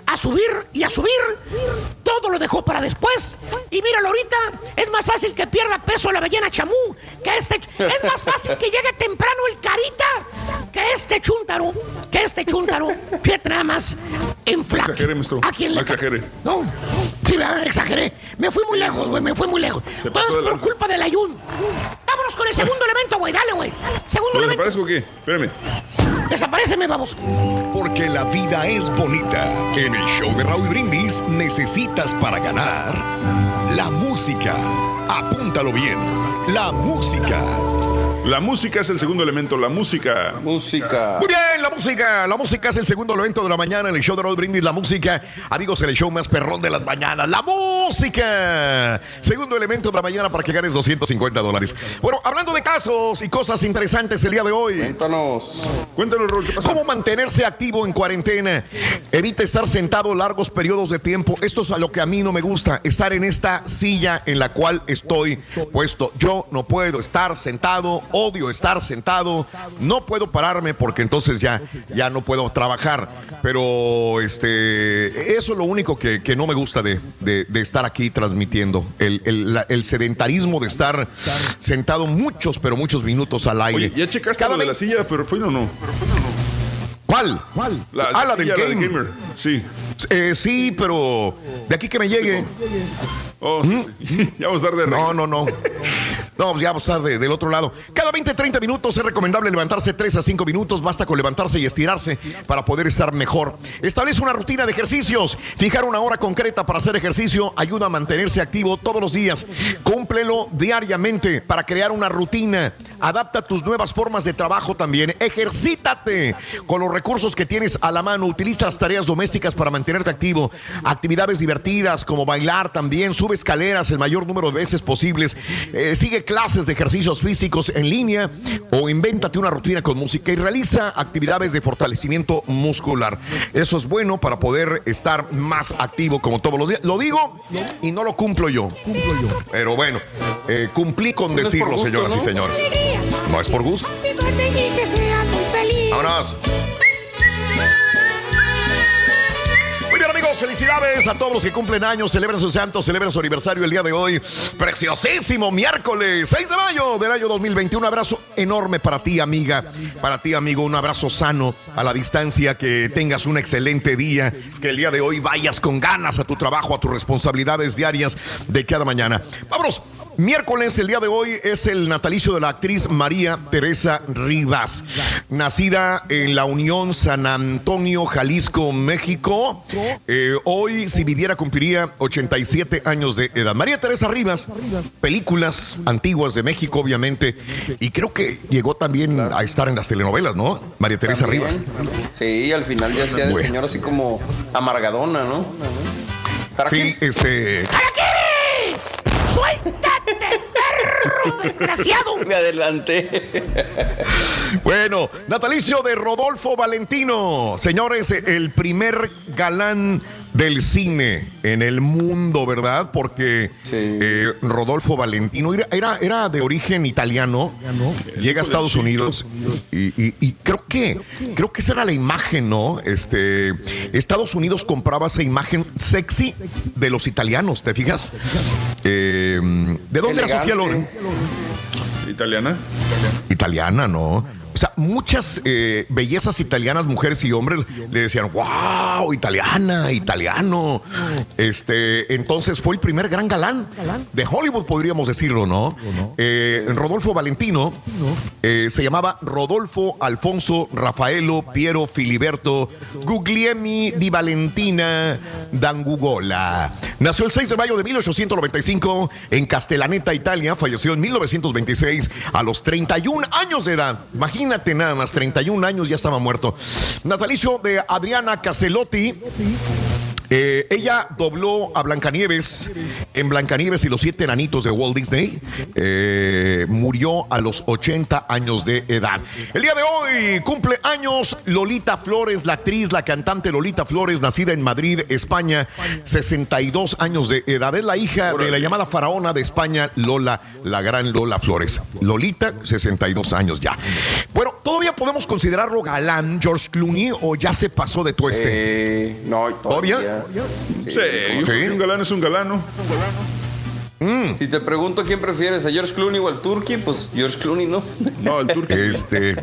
Speaker 23: a subir y a subir. Todo lo dejó para después. Y míralo ahorita, es más fácil que pierda peso la ballena chamú que este. Es más fácil que llegue temprano el carita que este chúntaro, que este chúntaro. Fíjate nada más, en flaco.
Speaker 3: Exagere, maestro.
Speaker 23: ¿A quién le
Speaker 3: exagere.
Speaker 23: No, sí, ¿verdad? exageré. Me fui muy lejos, güey, me fui muy lejos.
Speaker 3: Se
Speaker 23: Todo es por
Speaker 3: lanza.
Speaker 23: culpa del ayun. Vámonos con el segundo elemento, güey. Dale, güey. Segundo
Speaker 3: ¿Lo
Speaker 23: elemento.
Speaker 3: desaparezco o qué? Espérame.
Speaker 23: Desapareceme, vamos.
Speaker 24: Porque la vida es bonita. En el show de Raúl Brindis necesitas para ganar la música. Apúntalo bien. La música.
Speaker 3: La música es el segundo elemento. La música.
Speaker 5: Música.
Speaker 1: Muy bien, la música. La música es el segundo evento de la mañana en el show de Raúl Brindis. La música, amigos, en el show más perrón de las mañanas. La música. Segundo elemento de la mañana para que ganes 250 dólares. Bueno, hablando de casos y cosas interesantes el día de hoy.
Speaker 5: Cuéntanos.
Speaker 3: Cuéntanos, Rol, ¿qué pasa?
Speaker 1: ¿Cómo mantenerse activo en cuarentena? Evita estar sentado largos periodos de tiempo. Esto es a lo que a mí no me gusta, estar en esta silla en la cual estoy puesto. Yo No puedo estar sentado, odio estar sentado, no puedo pararme porque entonces ya, ya no puedo trabajar. Pero este, eso es lo único que, que no me gusta de, de- de estar aquí transmitiendo. El, el- la- el sedentarismo de estar sentado muchos, pero muchos minutos al aire.
Speaker 3: Oye, ¿ya checaste
Speaker 1: Cada
Speaker 3: lo de la silla? Pero fue o no.
Speaker 1: ¿Cuál?
Speaker 3: La,
Speaker 1: ah, la del
Speaker 3: silla,
Speaker 1: game.
Speaker 3: gamer. Sí.
Speaker 1: Eh, sí, pero de aquí que me llegue.
Speaker 3: Oh, sí, sí. ya vamos a estar de
Speaker 1: No, no, no. No, pues ya vamos a estar de- del otro lado. Cada 20, 30 minutos es recomendable levantarse 3 a 5 minutos. Basta con levantarse y estirarse para poder estar mejor. Establece una rutina de ejercicios. Fijar una hora concreta para hacer ejercicio ayuda a mantenerse activo todos los días. Cúmplelo diariamente para crear una rutina. Adapta tus nuevas formas de trabajo también. Ejercítate con los recursos que tienes a la mano. Utiliza las tareas domésticas para mantenerte activo. Actividades divertidas como bailar también. Sube escaleras el mayor número de veces posibles. Eh, sigue clases de ejercicios físicos en línea o invéntate una rutina con música y realiza actividades de fortalecimiento muscular. Eso es bueno para poder estar más activo como todos los días. Lo digo y no lo cumplo yo. Pero bueno, eh, cumplí con
Speaker 5: No
Speaker 1: decirlo,
Speaker 5: gusto,
Speaker 1: señoras y
Speaker 5: ¿no?
Speaker 1: señores. No es por gusto.
Speaker 25: que
Speaker 1: felicidades a todos los que cumplen años, celebran su santo, celebran su aniversario el día de hoy. Preciosísimo miércoles 6 de mayo del año 2021. Un abrazo enorme para ti amiga, para ti amigo, un abrazo sano a la distancia, que tengas un excelente día, que el día de hoy vayas con ganas a tu trabajo, a tus responsabilidades diarias de cada mañana. Vámonos. Miércoles, el día de hoy, es el natalicio de la actriz María Teresa Rivas, nacida en la Unión San Antonio, Jalisco, México. Eh, hoy, si viviera, cumpliría 87 años de edad. María Teresa Rivas, películas antiguas de México, obviamente, y creo que llegó también a estar en las telenovelas, ¿no? María Teresa
Speaker 5: También.
Speaker 1: Rivas.
Speaker 5: Sí, al final ya hacía de
Speaker 1: Bueno.
Speaker 5: señora así como amargadona, ¿no? ¿Para
Speaker 1: Sí, este.
Speaker 26: ¡Suéltate, perro desgraciado!
Speaker 5: Me adelanté.
Speaker 1: Bueno, natalicio de Rodolfo Valentino. Señores, el primer galán del cine en el mundo, ¿verdad? Porque eh, Rodolfo Valentino era, era, era de origen italiano, llega a Estados Unidos y, y- y creo que creo que esa era la imagen, ¿no? Este, Estados Unidos compraba esa imagen sexy de los italianos, ¿te fijas? Eh, ¿De dónde era Sofía Loren?
Speaker 3: ¿Italiana?
Speaker 1: italiana, ¿no? O sea, muchas eh, bellezas italianas, mujeres y hombres, le decían, wow, italiana, italiano. Este, entonces fue el primer gran galán de Hollywood, podríamos decirlo, ¿no? Eh, Rodolfo Valentino eh, se llamaba Rodolfo Alfonso Rafaelo Piero Filiberto Guglielmi di Valentina Dangugola. Nació el 6 de mayo de 1895 en Castellaneta, Italia. Falleció en 1926 a los 31 años de edad. Imagínate nada más, 31 años ya estaba muerto. Natalicio de Adriana Caselotti. Eh, ella dobló a Blancanieves en Blancanieves y los siete enanitos de Walt Disney. Eh, murió a los 80 años de edad. El día de hoy cumple años Lolita Flores, la actriz, la cantante Lolita Flores, nacida en Madrid, España, 62 años de edad. Es la hija de la llamada faraona de España, Lola, la gran Lola Flores. Lolita, 62 años ya. Bueno, ¿todavía podemos considerarlo galán, George Clooney, o ya se pasó de tu este?
Speaker 5: Eh, no,
Speaker 1: ¿Todavía?
Speaker 3: Sí, yo creo que un galán es un galano.
Speaker 5: Si te pregunto quién prefieres, a George Clooney o al Turkey, pues George Clooney, ¿no?
Speaker 3: No, el Turkey.
Speaker 1: Este.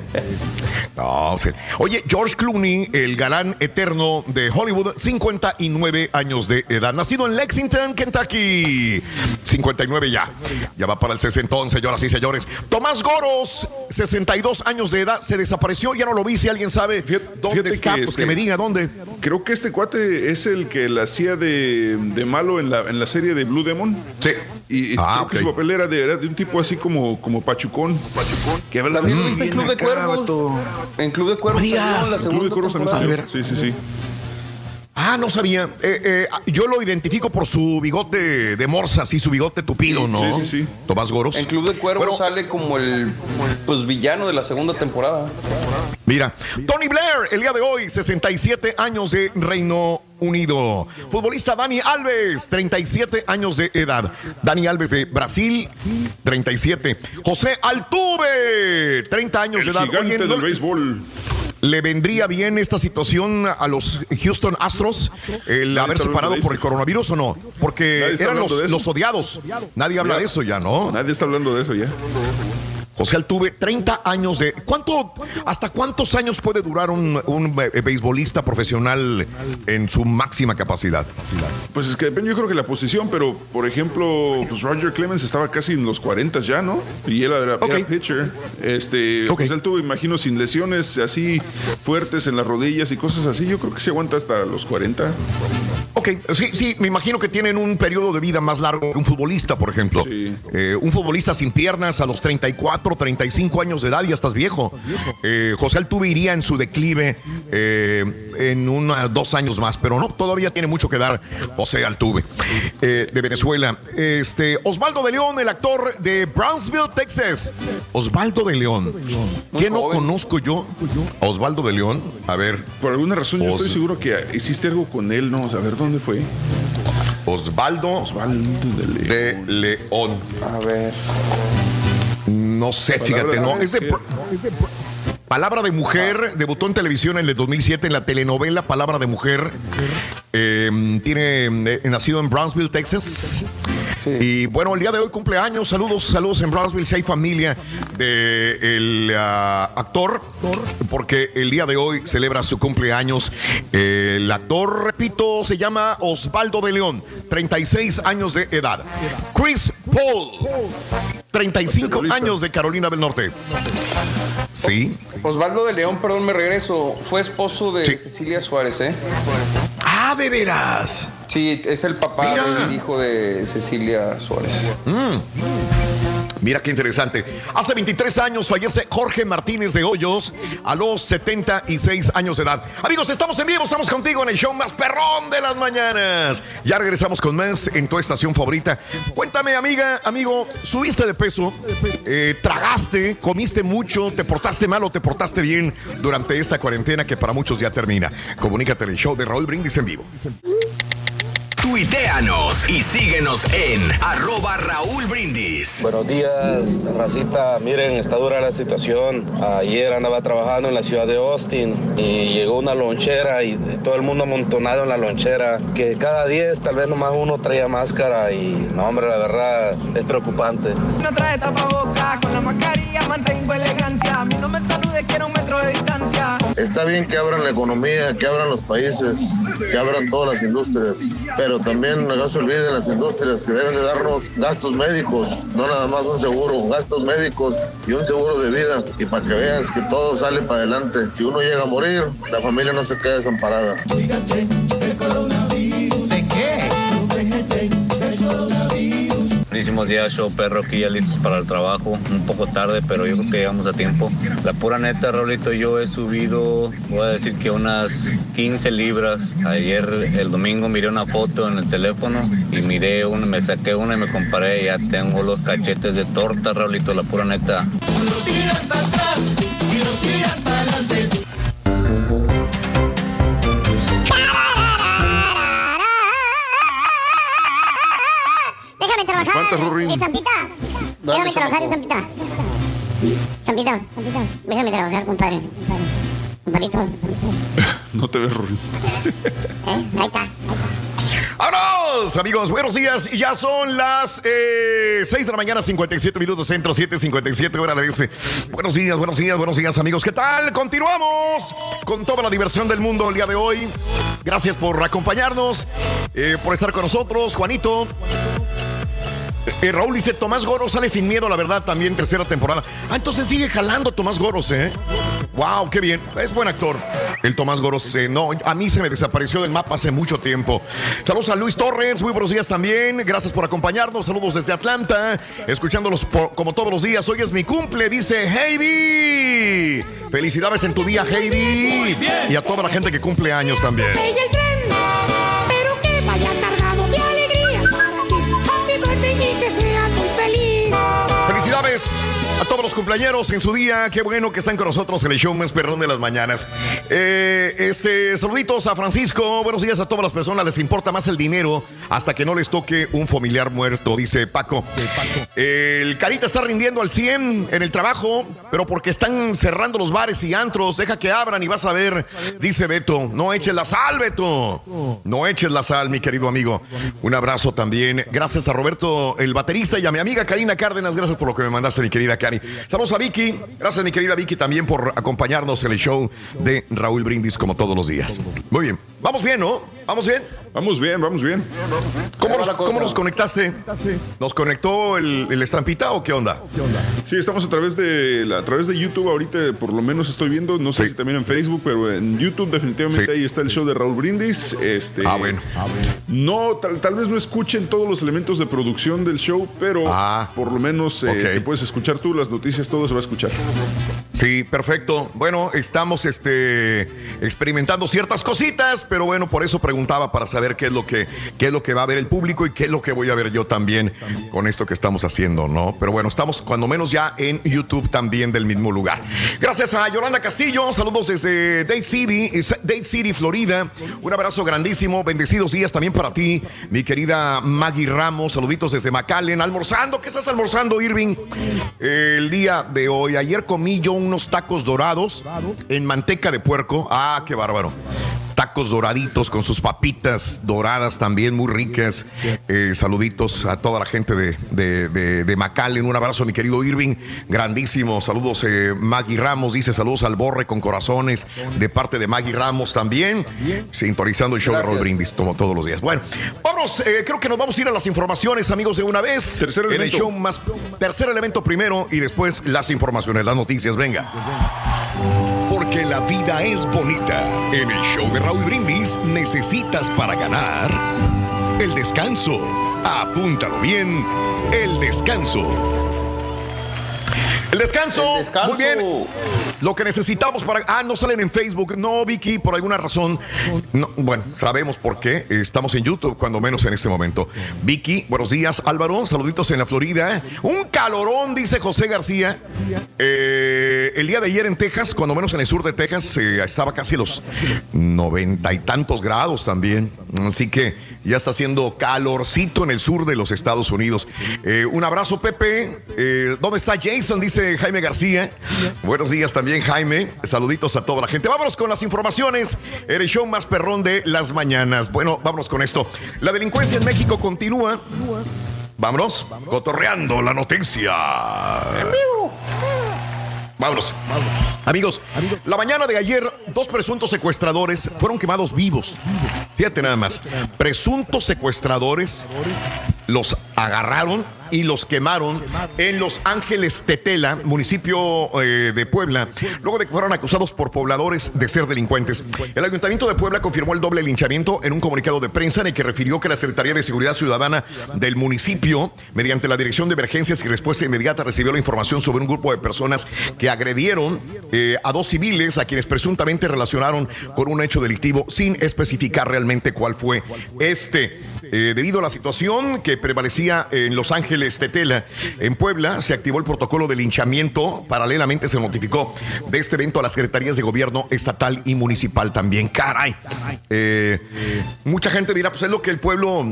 Speaker 1: No, sí. Oye, George Clooney, el galán eterno de Hollywood, 59 años de edad. Nacido en Lexington, Kentucky. 59 ya. Ya va para el 60, señoras y señores. Tomás Goros, 62 años de edad, se desapareció. Ya no lo vi. Si alguien sabe dónde
Speaker 3: Fíjate
Speaker 1: está, pues
Speaker 3: este,
Speaker 1: que me diga dónde.
Speaker 3: Creo que este cuate es el que la hacía de, de malo en la, en la serie de Blue Demon.
Speaker 1: Sí.
Speaker 3: Y,
Speaker 1: Ah,
Speaker 3: creo que su papel era de, era de un tipo así como, como pachucón. Pachucón. Que
Speaker 5: También está en Club de Cuervos. En Club de Cuervos
Speaker 3: En Club de Cuervos también. Sí, sí, sí.
Speaker 1: Ah, no sabía. Eh, eh, yo lo identifico por su bigote de morsa, sí, su bigote tupido,
Speaker 3: Sí,
Speaker 1: ¿no?
Speaker 3: sí, sí, sí.
Speaker 1: Tomás Goros.
Speaker 5: En Club de Cuervos
Speaker 1: Bueno,
Speaker 5: sale como el pues villano de la segunda temporada.
Speaker 1: Mira, Tony Blair, el día de hoy, 67 años de Reino Unido. Futbolista Dani Alves, 37 años de edad. Dani Alves de Brasil, 37. José Altuve, 30 años
Speaker 3: El
Speaker 1: de edad.
Speaker 3: gigante
Speaker 1: ¿no
Speaker 3: del béisbol.
Speaker 1: ¿Le vendría bien esta situación a los Houston Astros el
Speaker 3: Nadie
Speaker 1: haberse
Speaker 3: está hablando
Speaker 1: parado
Speaker 3: de
Speaker 1: por el coronavirus o no? Porque eran los, los odiados. Nadie habla
Speaker 3: Ya.
Speaker 1: de eso ya, ¿no?
Speaker 3: Nadie está hablando de eso ya.
Speaker 1: José Altuve, 30 años de. ¿Cuánto, ¿Hasta cuántos años puede durar un, un be- beisbolista profesional en su máxima capacidad?
Speaker 3: Pues es que depende, yo creo que la posición, pero por ejemplo, pues Roger Clemens estaba casi en los 40 ya, ¿no? Y él era, era pitcher. Este, pues él tuvo, imagino, sin lesiones así fuertes en las rodillas y cosas así. Yo creo que se aguanta hasta los 40.
Speaker 1: Ok, sí, sí, me imagino que tienen un periodo de vida más largo que un futbolista, por ejemplo. Eh, un futbolista sin piernas a los 34, 35 años de edad ya estás viejo. Eh, José Altuve iría en su declive eh, en unos dos años más, pero no, todavía tiene mucho que dar José Altuve eh, de Venezuela. Este, Osvaldo de León, el actor de Brownsville, Texas. Osvaldo de León. ¿Qué no conozco yo? A Osvaldo de León. A ver.
Speaker 3: Por alguna razón, yo estoy seguro que hiciste algo con él, ¿no? A ver, ¿dónde fue?
Speaker 1: Osvaldo, de León.
Speaker 5: A ver.
Speaker 1: No sé,
Speaker 3: Palabra
Speaker 1: fíjate,
Speaker 3: de
Speaker 1: no.
Speaker 3: mujer.
Speaker 1: Es de Palabra de Mujer debutó en televisión en el 2007 en la telenovela Palabra de Mujer. Eh, tiene eh, nacido en Brownsville, Texas. Y bueno, el día de hoy cumpleaños. Saludos, saludos en Brownsville. Si hay familia del actor, porque el día de hoy celebra su cumpleaños. El actor, repito, se llama Osvaldo de León, 36 años de edad. Chris Paul, 35 años de Carolina del Norte. Sí.
Speaker 5: Osvaldo de León, perdón, me regreso. Fue esposo de Cecilia Suárez, ¿eh?
Speaker 1: Ah, de veras.
Speaker 5: Sí, es el papá
Speaker 1: Mira.
Speaker 5: del hijo de Cecilia Suárez.
Speaker 1: Mm. Mira qué interesante. Hace 23 años fallece Jorge Martínez de Hoyos a los 76 años de edad. Amigos, estamos en vivo, estamos contigo en el show más perrón de las mañanas. Ya regresamos con más en tu estación favorita. Cuéntame, amiga, amigo, ¿subiste de peso? Eh, ¿Tragaste? ¿Comiste mucho? ¿Te portaste mal o te portaste bien durante esta cuarentena que para muchos ya termina? Comunícate en el show de Raúl Brindis en vivo.
Speaker 7: Tuiteanos y síguenos en arroba Raúl Brindis.
Speaker 10: Buenos días, racita. Miren, está dura la situación. Ayer andaba trabajando en la ciudad de Austin y llegó una lonchera y todo el mundo amontonado en la lonchera. Que cada 10 tal vez nomás uno traía máscara y no, hombre, la verdad es preocupante.
Speaker 13: No trae tapaboca, con la mascarilla mantengo elegancia. A mí no me salude, quiero un metro de distancia.
Speaker 17: Está bien que abran la economía, que abran los países, que abran todas las industrias, pero también no se olviden las industrias que deben de darnos gastos médicos, no nada más un seguro, gastos médicos y un seguro de vida, y para que veas que todo sale para adelante. Si uno llega a morir, la familia no se queda desamparada.
Speaker 27: Buenísimos días, show perro, aquí ya listos para el trabajo. Un poco tarde, pero yo creo que llegamos a tiempo. La pura neta, Raulito, yo he subido, voy a decir que unas 15 libras. Ayer, el domingo, miré una foto en el teléfono y miré una, me saqué una y me comparé. Ya tengo los cachetes de torta, Raulito, la pura neta.
Speaker 13: Tiras para atrás tiras para
Speaker 4: trabajar.
Speaker 3: Espantas, Rurín.
Speaker 4: Estampita. Déjame trabajar, Estampita. Estampita. Déjame trabajar, compadre. Compadrito.
Speaker 3: No te ves, Rubén.
Speaker 4: ¿Eh? Ahí está.
Speaker 1: ¡Vámonos, amigos! Buenos días. Ya son las eh, 6 de la mañana, 57 minutos centro, 7:57 hora de este. Buenos días, buenos días, buenos días, amigos. ¿Qué tal? Continuamos con toda la diversión del mundo el día de hoy. Gracias por acompañarnos, eh, por estar con nosotros, Juanito. Eh, Raúl dice, Tomás Goros sale sin miedo, la verdad, también tercera temporada. Ah, entonces sigue jalando Tomás Goros, ¿eh? Wow, qué bien. Es buen actor. El Tomás Goros, eh, no, a mí se me desapareció del mapa hace mucho tiempo. Saludos a Luis Torres, muy buenos días también. Gracias por acompañarnos. Saludos desde Atlanta, escuchándolos como todos los días. Hoy es mi cumple, dice Heidi. Felicidades en tu día, Heidi. Y a toda la gente que cumple años también.
Speaker 13: que seas muy feliz. Felicidades. El tren.
Speaker 1: todos los cumpleaños en su día. Qué bueno que están con nosotros en el show más perrón de las mañanas. Eh, este, saluditos a Francisco. Buenos días a todas las personas. Les importa más el dinero hasta que no les toque un familiar muerto, dice Paco. El Carita está rindiendo al 100 en el trabajo, pero porque están cerrando los bares y antros. Deja que abran y vas a ver, dice Beto. No eches la sal, Beto. No eches la sal, mi querido amigo. Un abrazo también. Gracias a Roberto, el baterista, y a mi amiga Karina Cárdenas. Gracias por lo que me mandaste, mi querida Saludos a Vicky. Gracias, mi querida Vicky, también por acompañarnos en el show de Raúl Brindis, como todos los días. Muy bien. Vamos bien, ¿no? ¿Vamos bien?
Speaker 3: Vamos bien, vamos bien.
Speaker 1: ¿Cómo nos, cómo nos conectaste? ¿Nos conectó el, el estampita o qué onda?
Speaker 3: Sí, estamos a través de a través de YouTube ahorita, por lo menos estoy viendo, no sé si también en Facebook, pero en YouTube definitivamente ahí está el show de Raúl Brindis. Este,
Speaker 1: Ah, bueno.
Speaker 3: No, tal, tal vez no escuchen todos los elementos de producción del show, pero por lo menos eh, te puedes escuchar tú, las noticias, todo se va a escuchar.
Speaker 1: Sí, perfecto. Bueno, estamos este, experimentando ciertas cositas, pero bueno, por eso preguntaba para saber qué es lo que qué es lo que va a ver el público y qué es lo que voy a ver yo también con esto que estamos haciendo, ¿no? Pero bueno, estamos cuando menos ya en YouTube también del mismo lugar. Gracias a Yolanda Castillo, saludos desde Dade City, Dade City, Florida. Un abrazo grandísimo, bendecidos días también para ti, mi querida Maggie Ramos, saluditos desde McAllen, almorzando, ¿qué estás almorzando, Irving? El día de hoy, ayer comí yo unos tacos dorados en manteca de puerco. Ah, qué bárbaro. Tacos doraditos con sus papitas doradas también muy ricas. Eh, saluditos a toda la gente de, de, de, de McAllen. Un abrazo mi querido Irving. Grandísimo. Saludos eh, Maggie Ramos. Dice saludos al Borre con corazones de parte de Maggie Ramos también. Sintonizando el show de Roll Brindis como todos los días. Bueno, vamos. eh, creo que nos vamos a ir a las informaciones, amigos, de una vez.
Speaker 3: Tercer
Speaker 1: En el
Speaker 3: elemento.
Speaker 1: show más. Tercer elemento primero y después las informaciones, las noticias. Venga.
Speaker 16: Porque la vida es bonita. En el show de Raúl Brindis necesitas para ganar el descanso. Apúntalo bien, el descanso.
Speaker 1: El descanso. Muy bien. Lo que necesitamos para. Ah, no salen en Facebook. No, Vicky, por alguna razón. No, bueno, sabemos por qué. Estamos en YouTube, cuando menos en este momento. Vicky, buenos días. Álvaro, saluditos en la Florida. Un calorón, dice José García. Eh, el día de ayer en Texas, cuando menos en el sur de Texas, eh, estaba casi los noventa y tantos grados también. Así que ya está haciendo calorcito en el sur de los Estados Unidos. Eh, un abrazo, Pepe. ¿Dónde está Jason? Dice Jaime García. Buenos días también, Jaime. Saluditos a toda la gente. Vámonos con las informaciones. El show más perrón de las mañanas. Bueno, vámonos con esto. La delincuencia en México continúa. Vámonos, cotorreando la noticia. Vámonos. Amigos, la mañana de ayer, dos presuntos secuestradores fueron quemados vivos. Fíjate nada más. Presuntos secuestradores los agarraron y los quemaron en Los Ángeles Tetela, municipio eh, de Puebla, luego de que fueron acusados por pobladores de ser delincuentes. El Ayuntamiento de Puebla confirmó el doble linchamiento en un comunicado de prensa en el que refirió que la Secretaría de Seguridad Ciudadana del municipio, mediante la Dirección de Emergencias y Respuesta Inmediata, recibió la información sobre un grupo de personas que agredieron eh, a dos civiles a quienes presuntamente relacionaron con un hecho delictivo sin especificar realmente cuál fue este. Eh, debido a la situación que prevalecía en Los Ángeles Tetela, en Puebla, se activó el protocolo de linchamiento. Paralelamente se notificó de este evento a las secretarías de gobierno estatal y municipal también. Caray. Eh, mucha gente dirá, pues es lo que el pueblo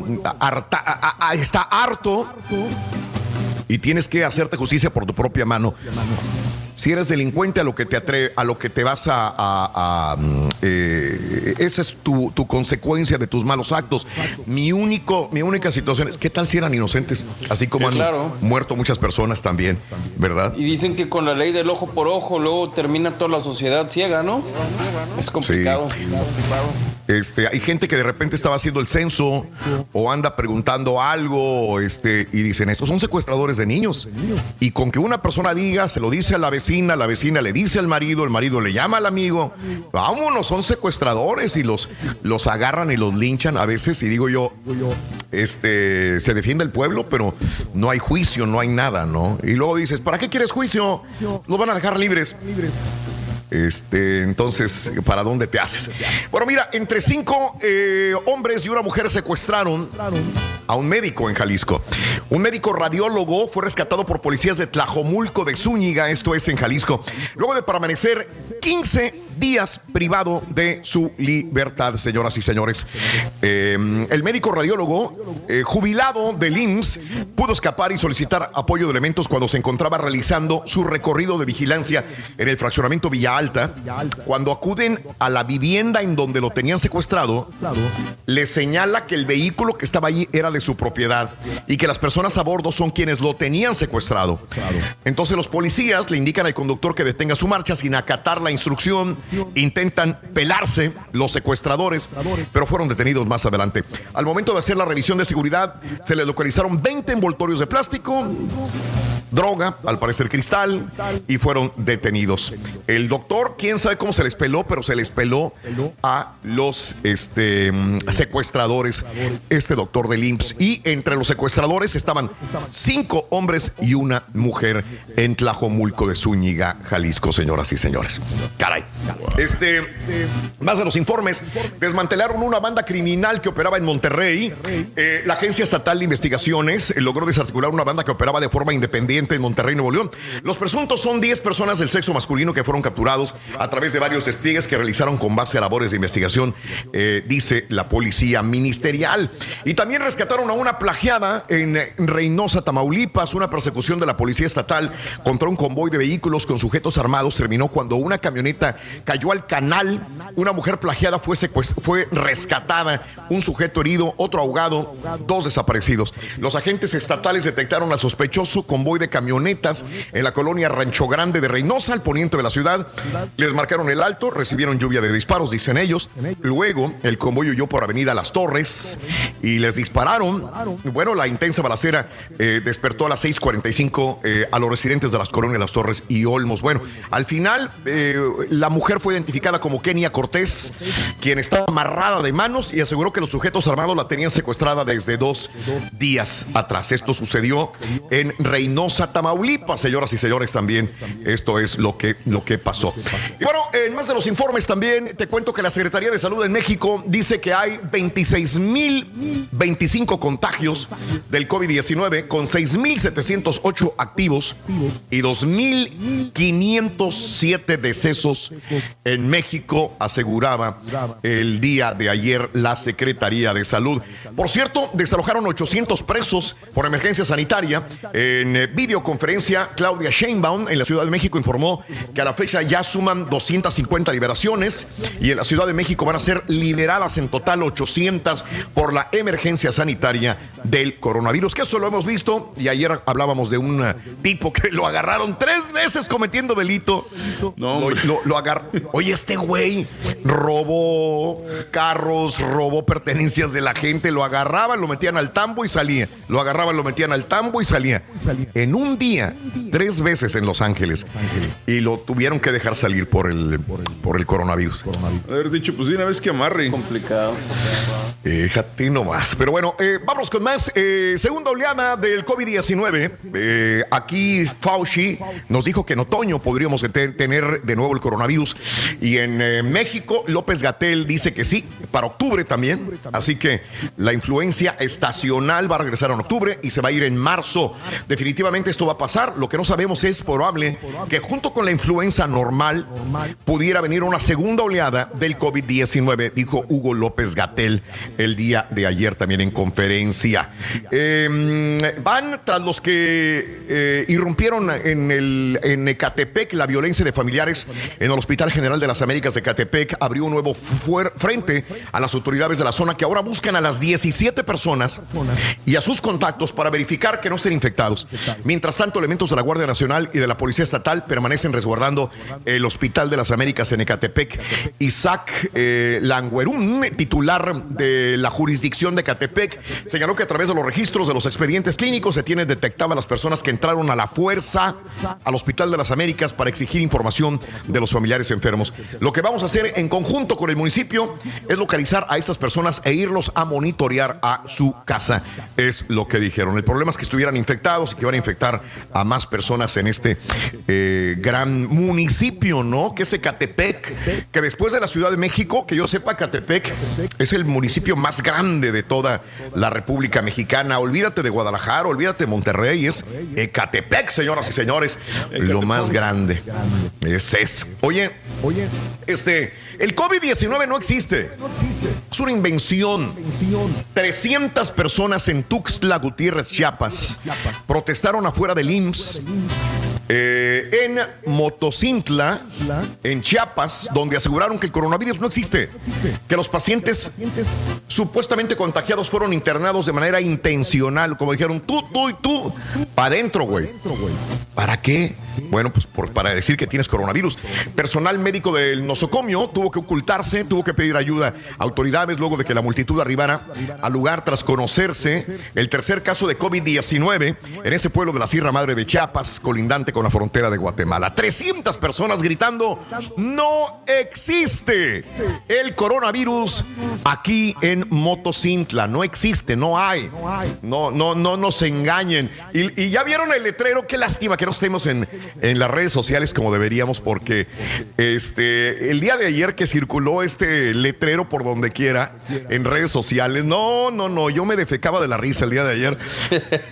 Speaker 1: está harto y tienes que hacerte justicia por tu propia mano. Si eres delincuente a lo que te atre a lo que te vas a, a- a, mm, eh, esa es tu, tu consecuencia de tus malos actos. Mi único, mi única situación es qué tal si eran inocentes, así como
Speaker 5: Sí,
Speaker 1: han
Speaker 5: claro.
Speaker 1: muerto muchas personas también, ¿verdad?
Speaker 5: Y dicen que con la ley del ojo por ojo luego termina toda la sociedad ciega, ¿no? Es complicado.
Speaker 1: Este, hay gente que de repente estaba haciendo el censo o anda preguntando algo, este, y dicen, estos son secuestradores de niños. Y con que una persona diga, se lo dice a la vecina, la vecina le dice al marido, el marido le llama al amigo, vámonos, son secuestradores y los, los agarran y los linchan a veces. Y digo yo, este, se defiende el pueblo, pero no hay juicio, no hay nada, ¿no? Y luego dices, ¿para qué quieres juicio? Los van a dejar libres. Este, entonces, ¿para dónde te haces? Bueno, mira, entre cinco eh, hombres y una mujer secuestraron a un médico en Jalisco. Un médico radiólogo fue rescatado por policías de Tlajomulco de Zúñiga, esto es en Jalisco, luego de permanecer 15 días privado de su libertad, señoras y señores. Eh, el médico radiólogo, eh, jubilado del IMSS, pudo escapar y solicitar apoyo de elementos cuando se encontraba realizando su recorrido de vigilancia en el fraccionamiento Villa Alta. Cuando acuden a la vivienda en donde lo tenían secuestrado, le señala que el vehículo que estaba allí era de su propiedad y que las personas a bordo son quienes lo tenían secuestrado. Entonces los policías le indican al conductor que detenga su marcha sin acatar la instrucción intentan pelarse los secuestradores, pero fueron detenidos más adelante. Al momento de hacer la revisión de seguridad, se les localizaron 20 envoltorios de plástico, droga, al parecer cristal, y fueron detenidos. El doctor, quién sabe cómo se les peló, pero se les peló a los este, mm, secuestradores, este doctor del IMSS. Y entre los secuestradores estaban cinco hombres y una mujer en Tlajomulco de Zúñiga, Jalisco, señoras y señores. Caray. Este, más de los informes, desmantelaron una banda criminal que operaba en Monterrey. Eh, la Agencia Estatal de Investigaciones eh, logró desarticular una banda que operaba de forma independiente en Monterrey, Nuevo León. Los presuntos son 10 personas del sexo masculino que fueron capturados a través de varios despliegues que realizaron con base a labores de investigación, eh, dice la policía ministerial. Y también rescataron a una plagiada en Reynosa, Tamaulipas. Una persecución de la policía estatal contra un convoy de vehículos con sujetos armados terminó cuando una camioneta cayó al canal. Una mujer plagiada fue, fue rescatada, un sujeto herido, otro ahogado, dos desaparecidos. Los agentes estatales detectaron al sospechoso convoy de camionetas en la colonia Rancho Grande de Reynosa, al poniente de la ciudad. Les marcaron el alto, recibieron lluvia de disparos, dicen ellos. Luego, el convoy huyó por Avenida Las Torres y les dispararon. Bueno, la intensa balacera eh, despertó a las 6:45 eh, a los residentes de las colonias Las Torres y Olmos. Bueno, al final, eh, la mujer fue identificada como Kenia Cortés, quien estaba amarrada de manos y aseguró que los sujetos armados la tenían secuestrada desde dos días atrás. Esto sucedió en Reynosa, Tamaulipas, señoras y señores, también esto es lo que, lo que pasó. Y bueno, en más de los informes también te cuento que la Secretaría de Salud en México dice que hay 26.025 contagios del COVID-19 con 6.708 activos y 2.507 decesos en México, aseguraba el día de ayer la Secretaría de Salud. Por cierto, desalojaron 800 presos por emergencia sanitaria. En eh, videoconferencia, Claudia Sheinbaum en la Ciudad de México informó que a la fecha ya suman 250 liberaciones y en la Ciudad de México van a ser liberadas en total 800 por la emergencia sanitaria del coronavirus, que eso lo hemos visto y ayer hablábamos de un tipo que lo agarraron tres veces cometiendo delito. No, lo, lo, lo Oye, este güey robó carros, robó pertenencias de la gente, lo agarraban, lo metían al tambo y salía. Lo agarraban, lo metían al tambo y salía. En un día, tres veces en Los Ángeles. Y lo tuvieron que dejar salir por el, por el coronavirus.
Speaker 3: Haber dicho, pues de una vez que amarre.
Speaker 5: Complicado.
Speaker 1: Fíjate nomás. Pero bueno, eh, vamos con más. Eh, segunda oleada del COVID-19. Eh, aquí Fauci nos dijo que en otoño podríamos te- tener de nuevo el coronavirus. Y en eh, México, López Gatel dice que sí, para octubre también. Así que la influencia estacional va a regresar en octubre y se va a ir en marzo. Definitivamente esto va a pasar. Lo que no sabemos es probable que junto con la influenza normal pudiera venir una segunda oleada del COVID-19, dijo Hugo López Gatel el día de ayer también en conferencia. Eh, van tras los que eh, irrumpieron en, el, en Ecatepec la violencia de familiares en el Hospital General de las Américas de Ecatepec abrió un nuevo frente a las autoridades de la zona que ahora buscan a las 17 personas y a sus contactos para verificar que no estén infectados. Mientras tanto, elementos de la Guardia Nacional y de la Policía Estatal permanecen resguardando el Hospital de las Américas en Ecatepec. Isaac eh, titular de la jurisdicción de Catepec señaló que a través de los registros de los expedientes clínicos se tienen detectadas las personas que entraron a la fuerza al Hospital de las Américas para exigir información de los familiares enfermos. Lo que vamos a hacer en conjunto con el municipio es localizar a estas personas e irlos a monitorear a su casa. Es lo que dijeron. El problema es que estuvieran infectados y que van a infectar a más personas en este eh, gran municipio, ¿no? Que es Ecatepec, que después de la Ciudad de México, que yo sepa, Catepec es el municipio más grande de toda la República Mexicana. Olvídate de Guadalajara, olvídate de Monterrey, es Ecatepec, señoras y señores, lo más grande. Es eso. Oye, oye, este, el COVID-19 no existe. Es una invención. 300 personas en Tuxtla Gutiérrez, Chiapas, protestaron afuera del IMSS eh, en Motocintla, en Chiapas, donde aseguraron que el coronavirus no existe, que los pacientes supuestamente contagiados fueron internados de manera intencional, como dijeron, tú, tú y tú, para adentro, güey. ¿Para qué? Bueno, pues para decir que tienes coronavirus. Personal médico del nosocomio tuvo que ocultarse, tuvo que pedir ayuda a autoridades luego de que la multitud arribara al lugar tras conocerse el tercer caso de COVID-19 en ese pueblo de la Sierra Madre de Chiapas, colindante con la frontera de Guatemala. 300 personas gritando, no existe el coronavirus aquí en Motocintla, no existe, no hay. No, no, no nos engañen. Y, y ya vieron el letrero, qué lástima que no estemos en, en las redes sociales como deberíamos, porque este el día de ayer que circuló este letrero por donde quiera en redes sociales, no, no, no, yo me defecaba de la risa el día de ayer.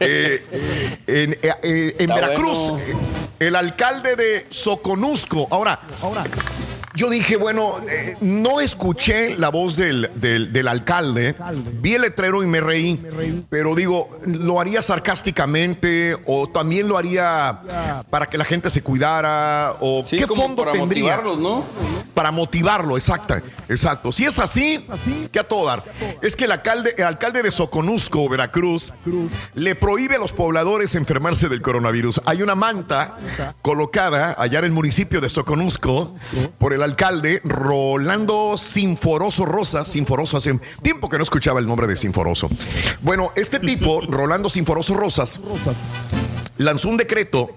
Speaker 1: Eh, en eh, eh, en Veracruz,
Speaker 5: bueno.
Speaker 1: el alcalde de Soconusco, ahora, ahora. Yo dije, bueno, eh, no escuché la voz del, del- del alcalde, vi el letrero y me reí, pero digo, ¿lo haría sarcásticamente o también lo haría para que la gente se cuidara? ¿O
Speaker 5: Sí,
Speaker 1: qué fondo
Speaker 5: para
Speaker 1: tendría?
Speaker 5: motivarlos, ¿no?
Speaker 1: Para motivarlo, exacto, exacto. Si es así, que a todo dar. Es que el alcalde, el alcalde de Soconusco, Veracruz, le prohíbe a los pobladores enfermarse del coronavirus. Hay una manta colocada allá en el municipio de Soconusco por el alcalde Rolando Sinforoso Rosa. Sinforoso hace tiempo que no escuchaba el nombre de Sinforoso. Bueno, este tipo, Rolando Sinforoso Rosas, lanzó un decreto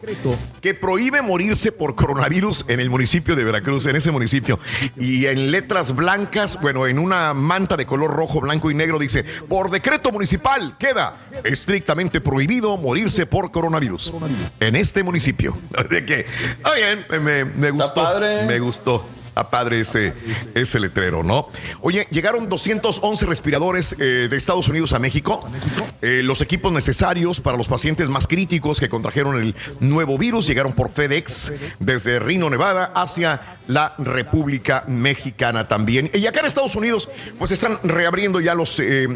Speaker 1: que prohíbe morirse por coronavirus en el municipio de Veracruz, en ese municipio. Y en letras blancas, bueno, en una manta de color rojo, blanco y negro dice, por decreto municipal queda estrictamente prohibido morirse por coronavirus en este municipio. Así que, está bien, me, me gustó. Me gustó. Está padre ese, ese letrero, ¿no? Oye, llegaron 211 respiradores eh, de Estados Unidos a México. Eh, los equipos necesarios para los pacientes más críticos que contrajeron el nuevo virus llegaron por FedEx desde Reno, Nevada, hacia la República Mexicana también. Y acá en Estados Unidos, pues están reabriendo ya los eh,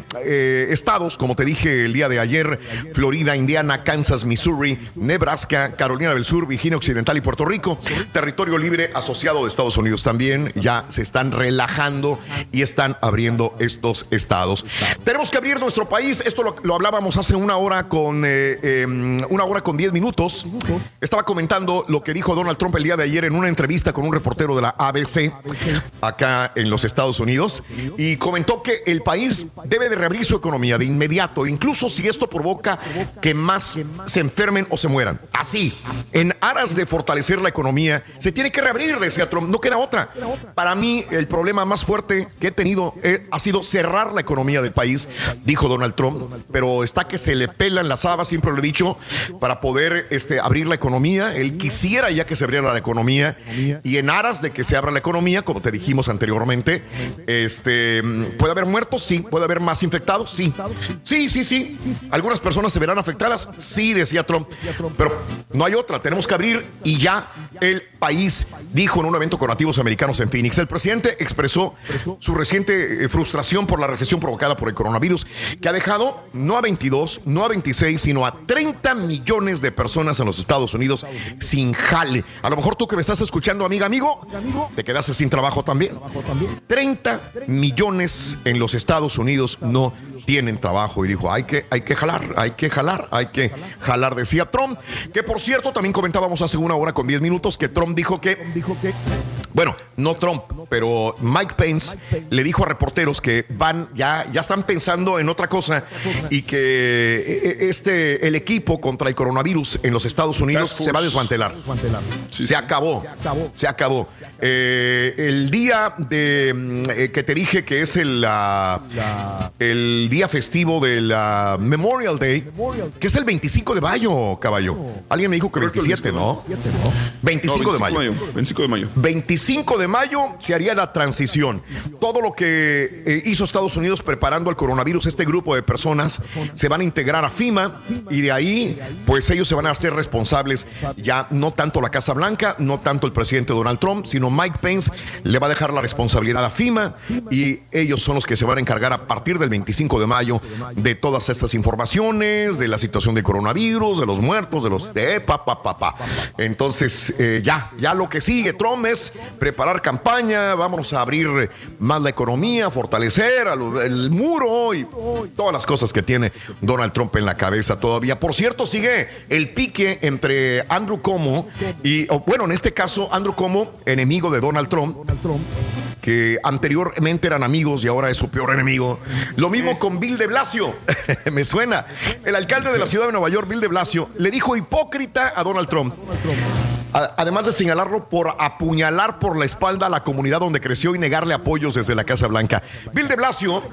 Speaker 1: estados, como te dije el día de ayer, Florida, Indiana, Kansas, Missouri, Nebraska, Carolina del Sur, Virginia Occidental y Puerto Rico, territorio libre asociado de Estados Unidos también, ya se están relajando y están abriendo estos estados. Tenemos que abrir nuestro país, esto lo, hablábamos hace una hora con eh, eh, una hora con 10 minutos. Estaba comentando lo que dijo Donald Trump el día de ayer en una entrevista con un reportero de la ABC acá en los Estados Unidos y comentó que el país debe de reabrir su economía de inmediato, incluso si esto provoca que más se enfermen o se mueran. Así, en aras de fortalecer la economía, se tiene que reabrir, decía Trump, no queda otra. Para mí, el problema más fuerte que he tenido eh, ha sido cerrar la economía del país, dijo Donald Trump, pero está que se le pelan las habas, siempre lo he dicho, para poder este, abrir la economía. Él quisiera ya que se abriera la economía y en aras de que se abra la economía, como te dijimos anteriormente, este, ¿puede haber muertos? Sí. ¿Puede haber más infectados? Sí. Sí, sí, sí. ¿Algunas personas se verán afectadas? Sí, decía Trump. Pero no hay otra. Tenemos que abrir y ya el país dijo en un evento con nativos americanos en Phoenix. El presidente expresó su reciente eh, frustración por la recesión provocada por el coronavirus, que ha dejado no a 22, no a 26, sino a 30 millones de personas en los Estados Unidos sin jale. A lo mejor tú que me estás escuchando, amiga, amigo, te quedaste sin trabajo también. 30 millones en los Estados Unidos no tienen trabajo y dijo, hay que, hay que jalar, hay que jalar, hay que jalar, decía Trump, que por cierto también comentábamos hace una hora con 10 minutos que Trump dijo que Bueno, no Trump, pero Mike Pence le dijo a reporteros que van, ya, ya están pensando en otra cosa y que eh, este, el equipo contra el coronavirus en los Estados Unidos se va a desmantelar. se, acabó, se acabó. Eh, el día de mm, eh, que te dije que es el, ah, el día festivo del ah, Memorial Day, que es el 25 de mayo, caballo. Alguien me dijo que 27, ¿no? 25 de mayo.
Speaker 3: 25 de mayo.
Speaker 1: 25 de mayo se haría la transición. Todo lo que eh, hizo Estados Unidos preparando al coronavirus, este grupo de personas se van a integrar a FIMA y de ahí, pues ellos se van a hacer responsables. Ya no tanto la Casa Blanca, no tanto el presidente Donald Trump, sino Mike Pence le va a dejar la responsabilidad a FIMA y ellos son los que se van a encargar a partir del 25 de mayo de todas estas informaciones, de la situación de coronavirus, de los muertos, de los de pa, pa, pa, pa. Entonces, eh, ya, ya lo que sigue Trump es preparar campaña, vamos a abrir más la economía, fortalecer a el muro y todas las cosas que tiene Donald Trump en la cabeza todavía. Por cierto, sigue el pique entre Andrew Cuomo y, bueno, en este caso, Andrew Cuomo, enemigo de Donald Trump que anteriormente eran amigos y ahora es su peor enemigo. Lo mismo con Bill de Blasio. Me suena. El alcalde de la ciudad de Nueva York, Bill de Blasio, le dijo hipócrita a Donald Trump. Además de señalarlo por apuñalar por la espalda a la comunidad donde creció y negarle apoyos desde la Casa Blanca. Bill de Blasio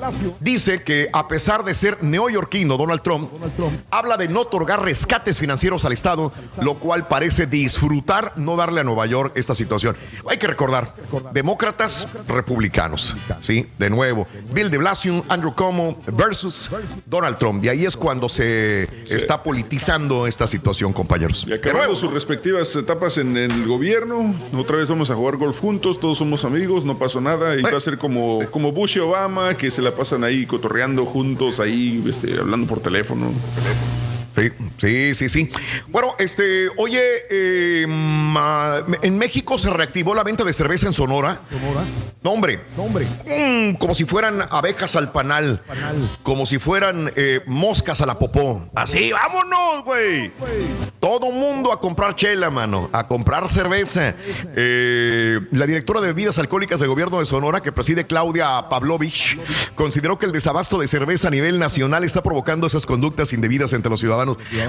Speaker 1: dice que a pesar de ser neoyorquino, Donald Trump habla de no otorgar rescates financieros al Estado, lo cual parece disfrutar no darle a Nueva York esta situación. Hay que recordar, demócratas, republicanos, ¿sí? De nuevo, Bill de Blasio, Andrew Cuomo versus Donald Trump. Y ahí es cuando se está politizando esta situación, compañeros.
Speaker 3: Y acabando sus respectivas etapas en el gobierno, otra vez vamos a jugar golf juntos, todos somos amigos, no pasó nada, y va a ser como, como Bush y Obama, que se la pasan ahí cotorreando juntos, ahí este, hablando por teléfono.
Speaker 1: Sí, sí, sí, sí. Bueno, este, oye, eh, ma- en México se reactivó la venta de cerveza en Sonora. No, hombre. Mm, como si fueran abejas al panal. Como si fueran eh, moscas a la popó. Así, vámonos, güey. Todo mundo a comprar chela, mano. A comprar cerveza. Eh, la directora de bebidas alcohólicas del gobierno de Sonora, que preside Claudia Pavlovich, consideró que el desabasto de cerveza a nivel nacional está provocando esas conductas indebidas entre los ciudadanos.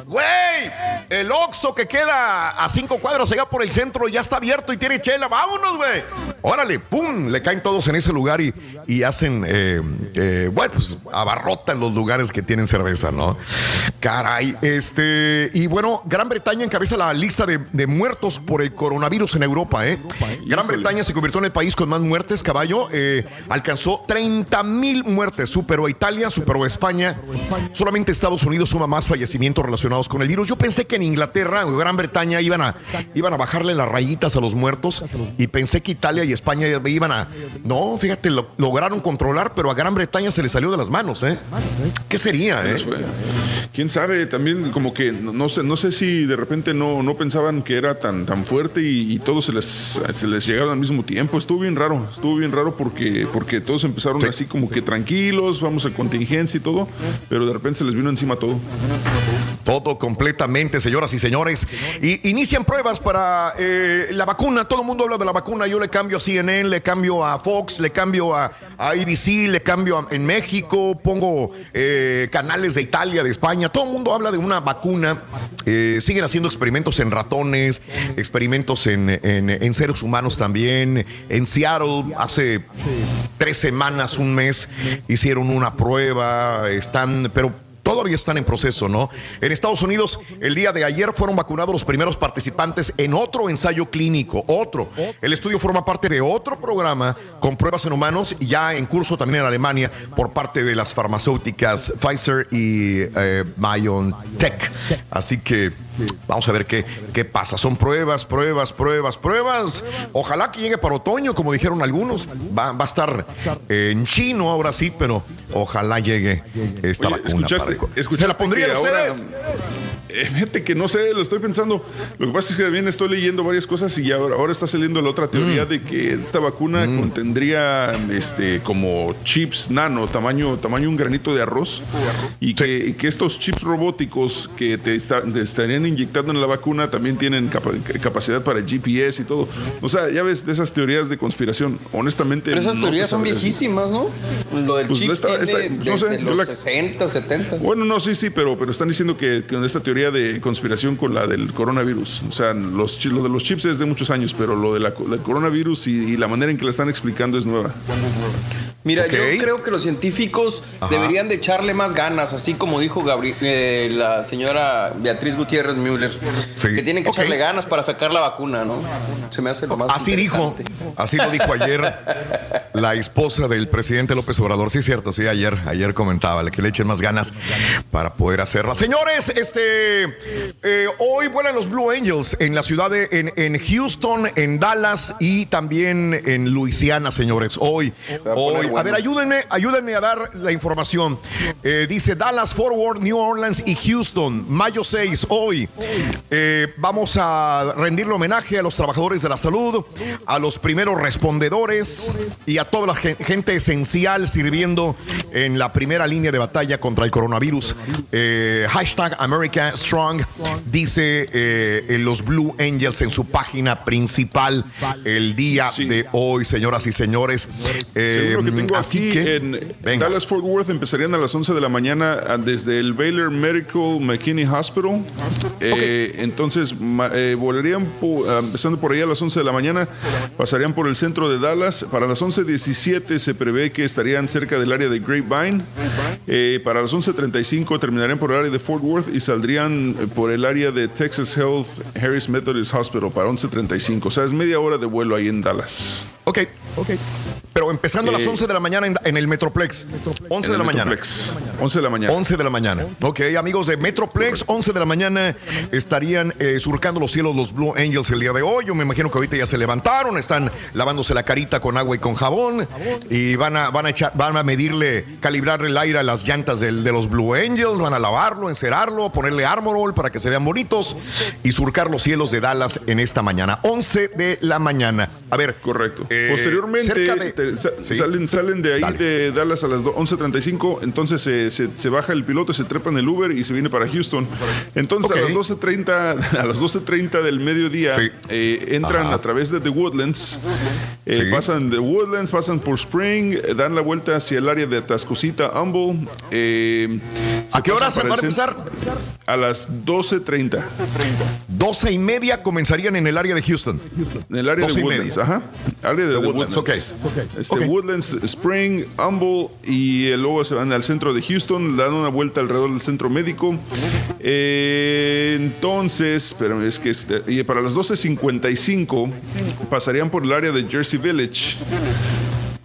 Speaker 1: ¡Güey! El Oxxo que queda a cinco cuadras allá por el centro ya está abierto y tiene chela. ¡Vámonos, güey! Órale, ¡pum! Le caen todos en ese lugar y, y hacen, eh, eh, bueno, pues abarrotan los lugares que tienen cerveza, ¿no? Caray, este. Y bueno, Gran Bretaña encabeza la lista de, de muertos por el coronavirus en Europa, ¿eh? Gran Bretaña se convirtió en el país con más muertes, caballo. eh, alcanzó 30 mil muertes, superó a Italia, superó a España. Solamente Estados Unidos suma más fallecimientos relacionados con el virus. Yo pensé que en Inglaterra o Gran Bretaña iban a, iban a bajarle las rayitas a los muertos y pensé que Italia y España iban a... No, fíjate, lo- lograron controlar, pero a Gran Bretaña se le salió de las manos, ¿eh? ¿Qué sería, eh?
Speaker 3: Pues. Quién sabe, también como que no, sé, no sé si de repente no, no pensaban que era tan, tan fuerte y, y todos se les, se les llegaron al mismo tiempo. Estuvo bien raro, estuvo bien raro porque, porque todos empezaron así como que tranquilos, vamos a contingencia y todo, pero de repente se les vino encima todo.
Speaker 1: Todo completamente, señoras y señores. Y inician pruebas para eh, la vacuna. Todo el mundo habla de la vacuna. Yo le cambio a CNN, le cambio a Fox, le cambio a, ABC, le cambio a- en México, pongo eh, canales de Italia, de España. Todo el mundo habla de una vacuna. Eh, siguen haciendo experimentos en ratones, experimentos en, en- en seres humanos también. En Seattle, hace tres semanas, un mes, hicieron una prueba. Están, pero Todavía están en proceso, ¿no? En Estados Unidos, el día de ayer fueron vacunados los primeros participantes en otro ensayo clínico, otro. El estudio forma parte de otro programa con pruebas en humanos y ya en curso también en Alemania por parte de las farmacéuticas Pfizer y eh. Así que vamos a ver qué, qué pasa. Son pruebas, pruebas, pruebas, pruebas. Ojalá que llegue para otoño, como dijeron algunos. Va, va a estar en chino ahora sí, pero ojalá llegue esta
Speaker 3: Oye,
Speaker 1: vacuna.
Speaker 3: ¿escuchaste,
Speaker 1: para-
Speaker 3: escuchaste
Speaker 1: ¿Se la pondrían
Speaker 3: ahora
Speaker 1: ustedes?
Speaker 3: Eh, fíjate que no sé, lo estoy pensando. Lo que pasa es que también estoy leyendo varias cosas y ahora, ahora está saliendo la otra teoría de que esta vacuna contendría este como chips nano, tamaño, tamaño un granito de arroz, y que, y que estos chips robóticos que te, está- te estarían inyectando en la vacuna también tienen capa- capacidad para GPS y todo. O sea, ya ves de esas teorías de conspiración. Honestamente,
Speaker 5: Pero esas
Speaker 3: no te
Speaker 5: teorías son viejísimas, ¿no? Lo del
Speaker 3: Pues
Speaker 5: chip
Speaker 3: esta-
Speaker 5: tiene
Speaker 3: esta- no sé,
Speaker 5: los
Speaker 3: la-
Speaker 5: 60, 70.
Speaker 3: Bueno, no, sí, sí, pero, pero están diciendo que, que esta teoría de conspiración con la del coronavirus, o sea, los, lo de los chips es de muchos años, pero lo de del coronavirus y, y la manera en que la están explicando es nueva.
Speaker 5: Mira, yo creo que los científicos
Speaker 3: Ajá.
Speaker 5: deberían de echarle más ganas, así como dijo Gabri- eh, la señora Beatriz Gutiérrez Müller, que tienen que echarle ganas para sacar la vacuna, ¿no? Se me hace lo más
Speaker 1: Así dijo, así lo dijo ayer la esposa del presidente López Obrador. Sí, es cierto, sí, ayer, ayer comentaba que le echen más ganas para poder hacerla. Señores, este eh, hoy vuelan los Blue Angels en la ciudad de en, en Houston, en Dallas y también en Luisiana, señores. Hoy,
Speaker 5: a
Speaker 1: ver, ayúdenme, ayúdenme a dar la información. Eh, dice Dallas, Forward, New Orleans y Houston, mayo 6, hoy. Eh, vamos a rendirle homenaje a los trabajadores de la salud, a los primeros respondedores y a toda la gen- gente esencial sirviendo en la primera línea de batalla contra el coronavirus. Hashtag America Strong dice eh, en los Blue Angels en su página principal el día de hoy, señoras y señores. Eh,
Speaker 3: Según lo que tengo
Speaker 1: así
Speaker 3: aquí
Speaker 1: que,
Speaker 3: en Dallas Fort Worth empezarían a las 11 de la mañana ah, desde el Baylor Medical McKinney Hospital. Eh, entonces eh, volarían po- ah, empezando por ahí a las 11 de la mañana, pasarían por el centro de Dallas. Para las 11.17 se prevé que estarían cerca del área de Grapevine. Eh, para las 11.35 terminarían por el área de Fort Worth y saldrían eh, por el área de Texas Health Harris Methodist Hospital para 11.35. O sea, es media hora de vuelo ahí en Dallas.
Speaker 1: Ok, ok. Pero empezando a las
Speaker 3: Eh,
Speaker 1: 11 de la mañana en, en el Metroplex. 11
Speaker 3: En
Speaker 1: de la mañana.
Speaker 3: Metroplex. 11 de la mañana.
Speaker 1: 11 de la mañana. Ok, amigos de Metroplex, 11 de la mañana estarían eh, surcando los cielos los Blue Angels el día de hoy. Yo me imagino que ahorita ya se levantaron, están lavándose la carita con agua y con jabón y van a, van a, echar- van a medirle, calibrarle el aire a las llantas del- de los Blue Angels, van a lavarlo, encerarlo, ponerle Armor All para que se vean bonitos y surcar los cielos de Dallas en esta mañana. 11 de la mañana. A ver.
Speaker 3: Correcto.
Speaker 1: eh,
Speaker 3: Posteriormente
Speaker 1: cerca de-
Speaker 3: te- sa-
Speaker 1: Sí.
Speaker 3: salen, salen de ahí
Speaker 1: Dale.
Speaker 3: de Dallas a las do- 11.35, entonces se, se- se baja el piloto, se trepa en el Uber y se viene para Houston. Entonces a las 12.30 a las 12.30 del mediodía
Speaker 1: Sí.
Speaker 3: eh, entran
Speaker 1: Ajá.
Speaker 3: a través de The Woodlands, eh,
Speaker 1: Sí.
Speaker 3: pasan de Woodlands, pasan por Spring, eh, dan la vuelta hacia el área de Atascosita, Humble. eh,
Speaker 1: ¿A qué hora se van a empezar?
Speaker 3: A las 12.30.
Speaker 1: 12 y media comenzarían en el área de Houston.
Speaker 3: En el área
Speaker 1: 12
Speaker 3: de Woodlands,
Speaker 1: media.
Speaker 3: ajá. Área de,
Speaker 1: De
Speaker 3: The
Speaker 1: Woodlands,
Speaker 3: Woodlands.
Speaker 1: ok.
Speaker 3: Este. Woodlands, Spring, Humble y luego se van al centro de Houston, dan una vuelta alrededor del centro médico. Eh, entonces, espérame, es que este- y para las 12.55 pasarían por el área de Jersey Village.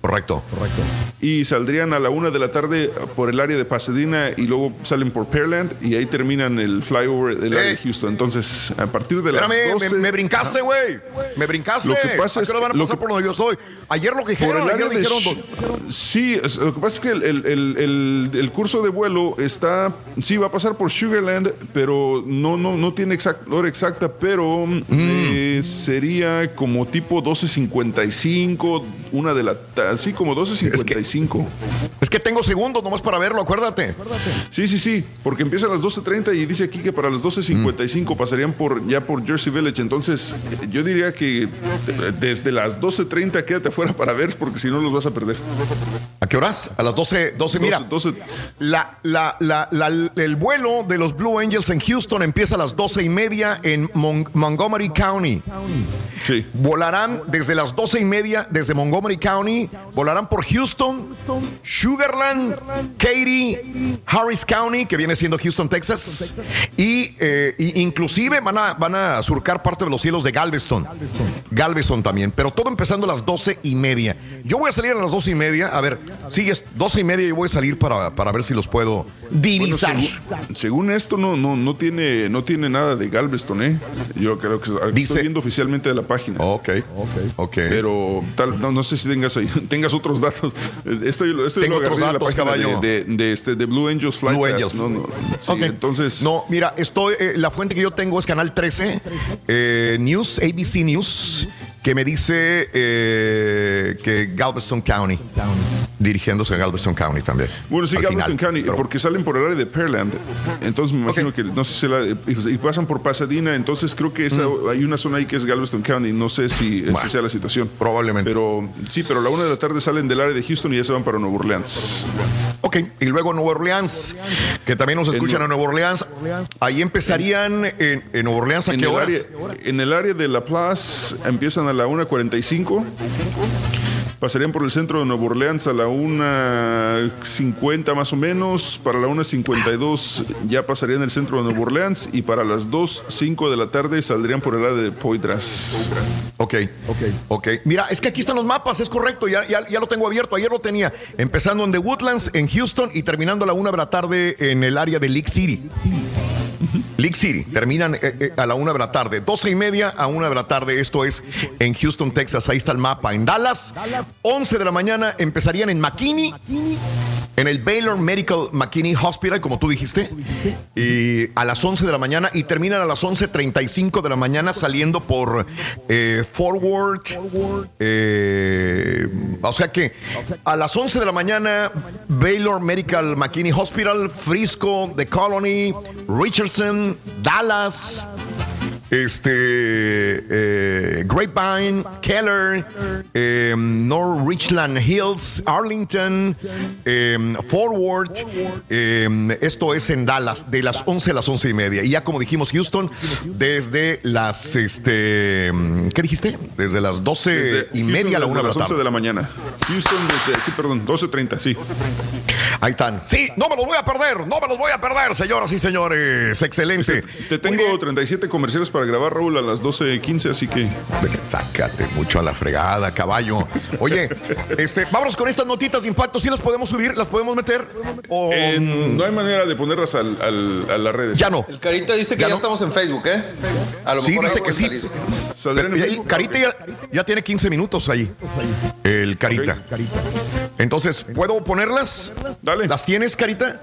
Speaker 1: Correcto. Correcto.
Speaker 3: Y saldrían a la una de la tarde por el área de Pasadena y luego salen por Pearland y ahí terminan el flyover del área de Houston. Entonces, a partir de las
Speaker 1: Espérame,
Speaker 3: 12...
Speaker 1: me, me brincaste, güey. Me brincaste.
Speaker 3: Lo que pasa
Speaker 1: ¿A
Speaker 3: es
Speaker 1: qué hora van a
Speaker 3: lo
Speaker 1: pasar
Speaker 3: que-
Speaker 1: por donde yo estoy? Ayer lo que
Speaker 3: Por
Speaker 1: dijeron,
Speaker 3: el
Speaker 1: ayer
Speaker 3: área de
Speaker 1: dijeron.
Speaker 3: Sh- Sí, es- lo que pasa es que el, el- el- el- el curso de vuelo está, sí, va a pasar por Sugarland, pero no, no, no tiene exact- hora exacta, pero
Speaker 1: Mm.
Speaker 3: eh, sería como tipo 12.55, una de la, ta- así como 12.55.
Speaker 1: Es que tengo segundos nomás para verlo, acuérdate.
Speaker 3: Sí, sí, sí, porque empieza a las 12.30 y dice aquí que para las 12.55
Speaker 1: Mm.
Speaker 3: pasarían por ya por Jersey Village. Entonces, yo diría que eh, desde las 12.30 quédate afuera para ver, porque si no los vas a perder.
Speaker 1: ¿A qué horas? A las 12, 12 mira.
Speaker 3: 12.
Speaker 1: La, la- la- la- el vuelo de los Blue Angels en Houston empieza a las 12 y media en Mon- Montgomery County.
Speaker 3: Sí.
Speaker 1: Volarán desde las 12 y media, desde Montgomery County, volarán por Houston, Sugarland, Katy, Harris County, que viene siendo Houston, Texas, y, eh, y inclusive van a, van a surcar parte de los cielos de Galveston. Galveston también, pero todo empezando a las 12 y media. Yo voy a salir a las 12 y media, a ver, sigues 12 y media y voy a salir para, para ver si los puedo divisar.
Speaker 3: Bueno, según, según esto no, no, no tiene, no tiene nada de Galveston, ¿eh? Yo creo que
Speaker 1: Dice-
Speaker 3: estoy viendo oficialmente de la página.
Speaker 1: Ok, ok, ok.
Speaker 3: Pero tal, no, no sé si tengas ahí, tengas otros datos. Eh, Esto, yo- esto yo
Speaker 1: Tengo otros
Speaker 3: de la
Speaker 1: datos,
Speaker 3: página
Speaker 1: caballo.
Speaker 3: De, de- de este, de Blue Angels Flight
Speaker 1: Blue Angels.
Speaker 3: No, no. Sí,
Speaker 1: Ok.
Speaker 3: entonces...
Speaker 1: No, mira, estoy, eh, la fuente que yo tengo es Canal 13, eh, News, ABC News, que me dice eh, que Galveston County, dirigiéndose a Galveston County también.
Speaker 3: Bueno, sí,
Speaker 1: Al
Speaker 3: Galveston
Speaker 1: final.
Speaker 3: County, porque salen por el área de Pearland. Entonces me imagino que, no sé si la, y pasan por Pasadena, entonces creo que esa,
Speaker 1: Mm.
Speaker 3: hay una zona ahí que es Galveston County, no sé si esa sea la situación.
Speaker 1: Probablemente.
Speaker 3: Pero sí, pero a la una de la tarde salen del área de Houston y ya se van para Nueva Orleans.
Speaker 1: Ok, y luego Nueva Orleans, que también nos escuchan en Nueva Orleans. Ahí empezarían en, en Nueva Orleans, ¿a
Speaker 3: En
Speaker 1: qué horas?
Speaker 3: área, en el área de La Plaza empiezan a la 1.45. Pasarían por el centro de Nueva Orleans a la 1.50 más o menos. Para la 1.52 ya pasarían el centro de Nueva Orleans. Y para las 2.05 de la tarde saldrían por el área de Poitras.
Speaker 1: Ok, ok, ok. Mira, es que aquí están los mapas, es correcto, ya, lo tengo abierto. Ayer lo tenía, empezando en The Woodlands, en Houston, y terminando a la una de la tarde en el área de League City. League City, terminan eh, eh, a la una de la tarde, 12 y media a una de la tarde. Esto es en Houston, Texas. Ahí está el mapa. En Dallas, 11 de la mañana empezarían en McKinney, en el Baylor Medical McKinney Hospital, como tú dijiste, y a las 11 de la mañana y terminan a las 11.35 de la mañana saliendo por eh, Forward. eh, o sea que a las 11 de la mañana, Baylor Medical McKinney Hospital, Frisco, The Colony, Richardson, Dallas. Este eh, Grapevine, Keller, eh, North Richland Hills, Arlington, eh, Forward. eh, esto es en Dallas, de las 11 a las 11 y media. Y ya como dijimos, Houston, desde las, este, ¿qué dijiste? Desde las 12
Speaker 3: Desde
Speaker 1: y media a la
Speaker 3: desde
Speaker 1: 1 de la
Speaker 3: las 11
Speaker 1: tarde.
Speaker 3: de la mañana. Houston desde, sí, perdón, 12.30, sí.
Speaker 1: Ahí están. Sí, no me los voy a perder, no me los voy a perder, señoras y señores. Excelente.
Speaker 3: Te tengo 37 comerciales para grabar, Raúl, a las 12.15, así que...
Speaker 1: Sácate mucho a la fregada, caballo. Oye, este, vámonos con estas notitas de impacto. ¿Sí las podemos subir? ¿Las podemos meter? O...
Speaker 3: En- no hay manera de ponerlas al- al- a las redes.
Speaker 1: Ya no.
Speaker 5: El Carita dice que ya, estamos en Facebook, ¿eh? A lo
Speaker 1: Sí,
Speaker 5: mejor
Speaker 1: dice que sí.
Speaker 5: salir.
Speaker 3: ¿Saldrán en
Speaker 1: Pero,
Speaker 3: Facebook?
Speaker 1: Carita ya, ya tiene 15 minutos ahí. El Carita. Entonces, ¿puedo ponerlas?
Speaker 3: Dale.
Speaker 1: ¿Las tienes, Carita?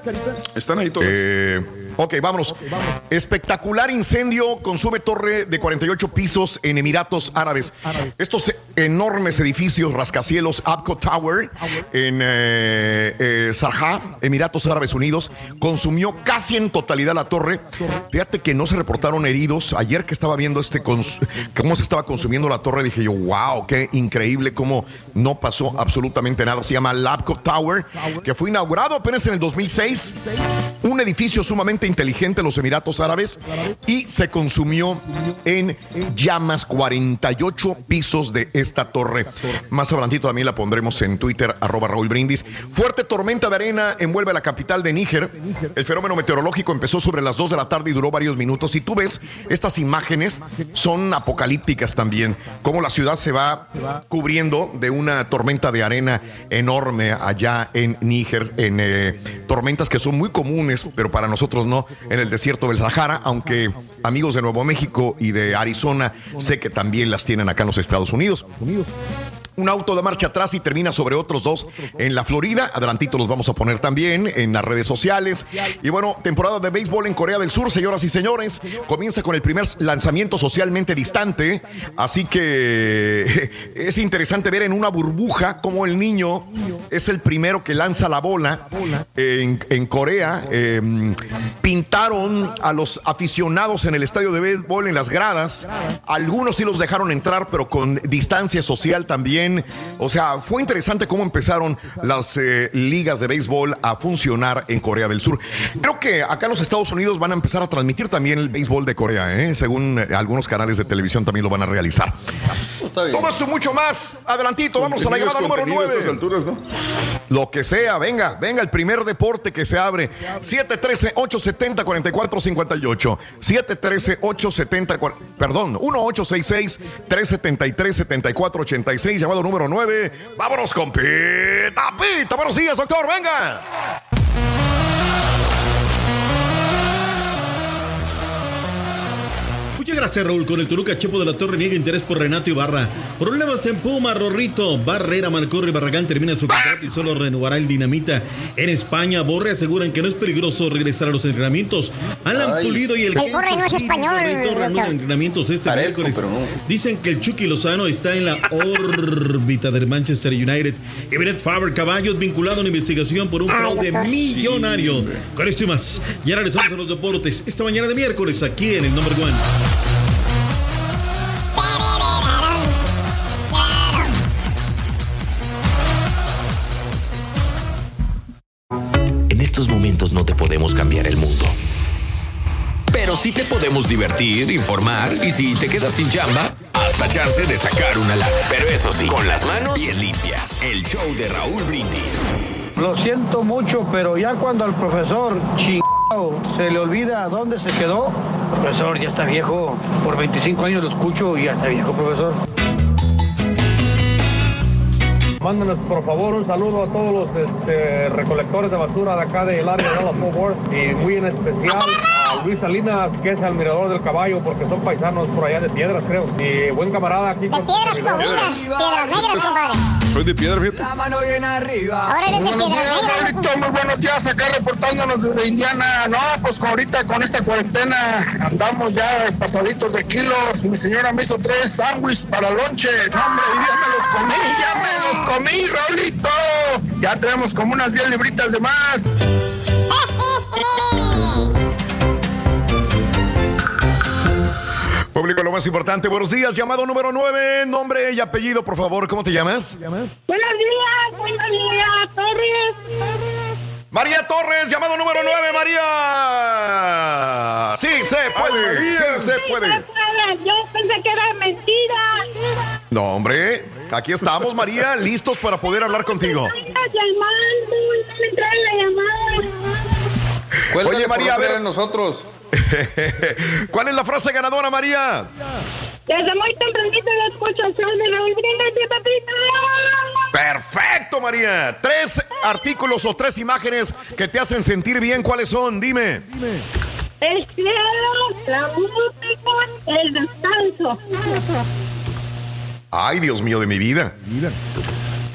Speaker 3: Están ahí todas.
Speaker 1: Eh, ok, vámonos. Espectacular incendio consume torre de 48 pisos en Emiratos Árabes. Estos enormes edificios rascacielos Abco Tower en eh, eh, Emiratos Árabes Unidos, consumió casi en totalidad la torre. Fíjate que no se reportaron heridos. Ayer que estaba viendo este cómo se estaba consumiendo la torre, dije yo, wow, qué increíble cómo no pasó absolutamente nada. Se llama Labco Tower, que fue inaugurado apenas en el 2006. Un edificio sumamente inteligente en los Emiratos Árabes y se consumió en llamas 48 pisos de esta torre. Más adelantito también la pondremos en Twitter, arroba Raúl Brindis. Fuerte tormenta de arena envuelve la capital de Níger. El fenómeno meteorológico empezó sobre las 2 de la tarde y duró varios minutos. Si tú ves estas imágenes, son apocalípticas también. Cómo la ciudad se va cubriendo de una tormenta de arena enorme allá en Níger, en eh, tormentas que son muy comunes, pero para nosotros no, en el desierto del Sahara, aunque amigos de Nuevo México y de Arizona sé que también las tienen acá en los Estados Unidos. Un auto de marcha atrás y termina sobre otros dos en la Florida. Adelantito los vamos a poner también en las redes sociales. Y bueno, temporada de béisbol en Corea del Sur, señoras y señores. Comienza con el primer lanzamiento socialmente distante. Así que es interesante ver en una burbuja cómo el niño es el primero que lanza la bola en, Corea. Eh, pintaron a los aficionados en el estadio de béisbol en las gradas. Algunos sí los dejaron entrar, pero con distancia social también. O sea, fue interesante cómo empezaron las eh, ligas de béisbol a funcionar en Corea del Sur. Creo que acá en los Estados Unidos van a empezar a transmitir también el béisbol de Corea, ¿eh? según eh, algunos canales de televisión también lo van a realizar. Todo esto mucho más. Adelantito, vamos a la llamada número
Speaker 3: contenido a
Speaker 1: 9.
Speaker 3: estas alturas, ¿no?
Speaker 1: Lo que sea, venga, venga, el primer deporte que se abre. 713-870-4458. 713-870, perdón, 1866-373-7486, número 9. Vámonos con Pita Pita. Buenos días, doctor, venga.
Speaker 28: Muchas gracias. Raúl. Con el Toluca, Chepo de la Torre niega interés por Renato Ibarra. Problemas en Puma, Rorrito. Barrera, Malcorre y Barragán termina su contrato y solo renovará el Dinamita. En España, Borre aseguran que no es peligroso regresar a los entrenamientos. Alan
Speaker 4: Ay.
Speaker 28: Pulido y el
Speaker 4: El Borre no es español, doctor.
Speaker 28: entrenamientos este
Speaker 5: Parezco,
Speaker 28: miércoles.
Speaker 5: pero no.
Speaker 28: Dicen que el Chucky Lozano está en la órbita del Manchester United. Y Brett Faber Caballos vinculado a una investigación por un
Speaker 4: Ay,
Speaker 28: fraude
Speaker 4: doctor.
Speaker 28: millonario. Con esto y más, ya regresamos a los deportes esta mañana de miércoles aquí en el Number One.
Speaker 7: No te podemos cambiar el mundo. Pero sí te podemos divertir, informar y si te quedas sin chamba, hasta chance de sacar una lana. Pero eso sí, con las manos bien limpias. El show de Raúl Brindis.
Speaker 19: Lo siento mucho, pero ya cuando al profesor chingado se le olvida dónde se quedó. Profesor, ya está viejo. Por 25 años lo escucho y ya está viejo, profesor. Mándanos por favor un saludo a todos los este, recolectores de basura de acá del área de Dallas Fort Worth y muy en especial a Luis Salinas, que es el mirador del caballo, porque son paisanos por allá de piedras, creo. Y buen camarada aquí. con
Speaker 4: Piedras comunas, piedras negras, compadre.
Speaker 3: Soy de piedra, fíjate.
Speaker 4: Ahora eres de
Speaker 29: Buenos
Speaker 4: piedras
Speaker 29: días,
Speaker 4: negras.
Speaker 29: Raulito. Muy buenos días acá reportándonos desde Indiana. No, pues ahorita con esta cuarentena andamos ya pasaditos de kilos. Mi señora me hizo tres sándwiches para lonche. No, hombre, ya me los comí, ya me los comí, Raulito. Ya tenemos como unas 10 libritas de más.
Speaker 1: Público, lo más importante. Buenos días, llamado número 9. Nombre y apellido, por favor. ¿Cómo te llamas?
Speaker 25: Buenos días, buenos días, Torres.
Speaker 1: María Torres, llamado número 9, María. Sí se puede, sí se puede.
Speaker 25: Yo pensé que era mentira.
Speaker 1: No, hombre, aquí estamos, María, listos para poder hablar contigo. Oye, María, a ver.
Speaker 5: nosotros.
Speaker 1: ¿Cuál es la frase ganadora, María?
Speaker 25: Desde muy tempranito lo escucho el show de Raúl Brindis y Pepito.
Speaker 1: Perfecto, María. Tres artículos o tres imágenes que te hacen sentir bien. ¿Cuáles son? Dime.
Speaker 25: El cielo, la música, el descanso.
Speaker 1: Ay, Dios mío de mi vida.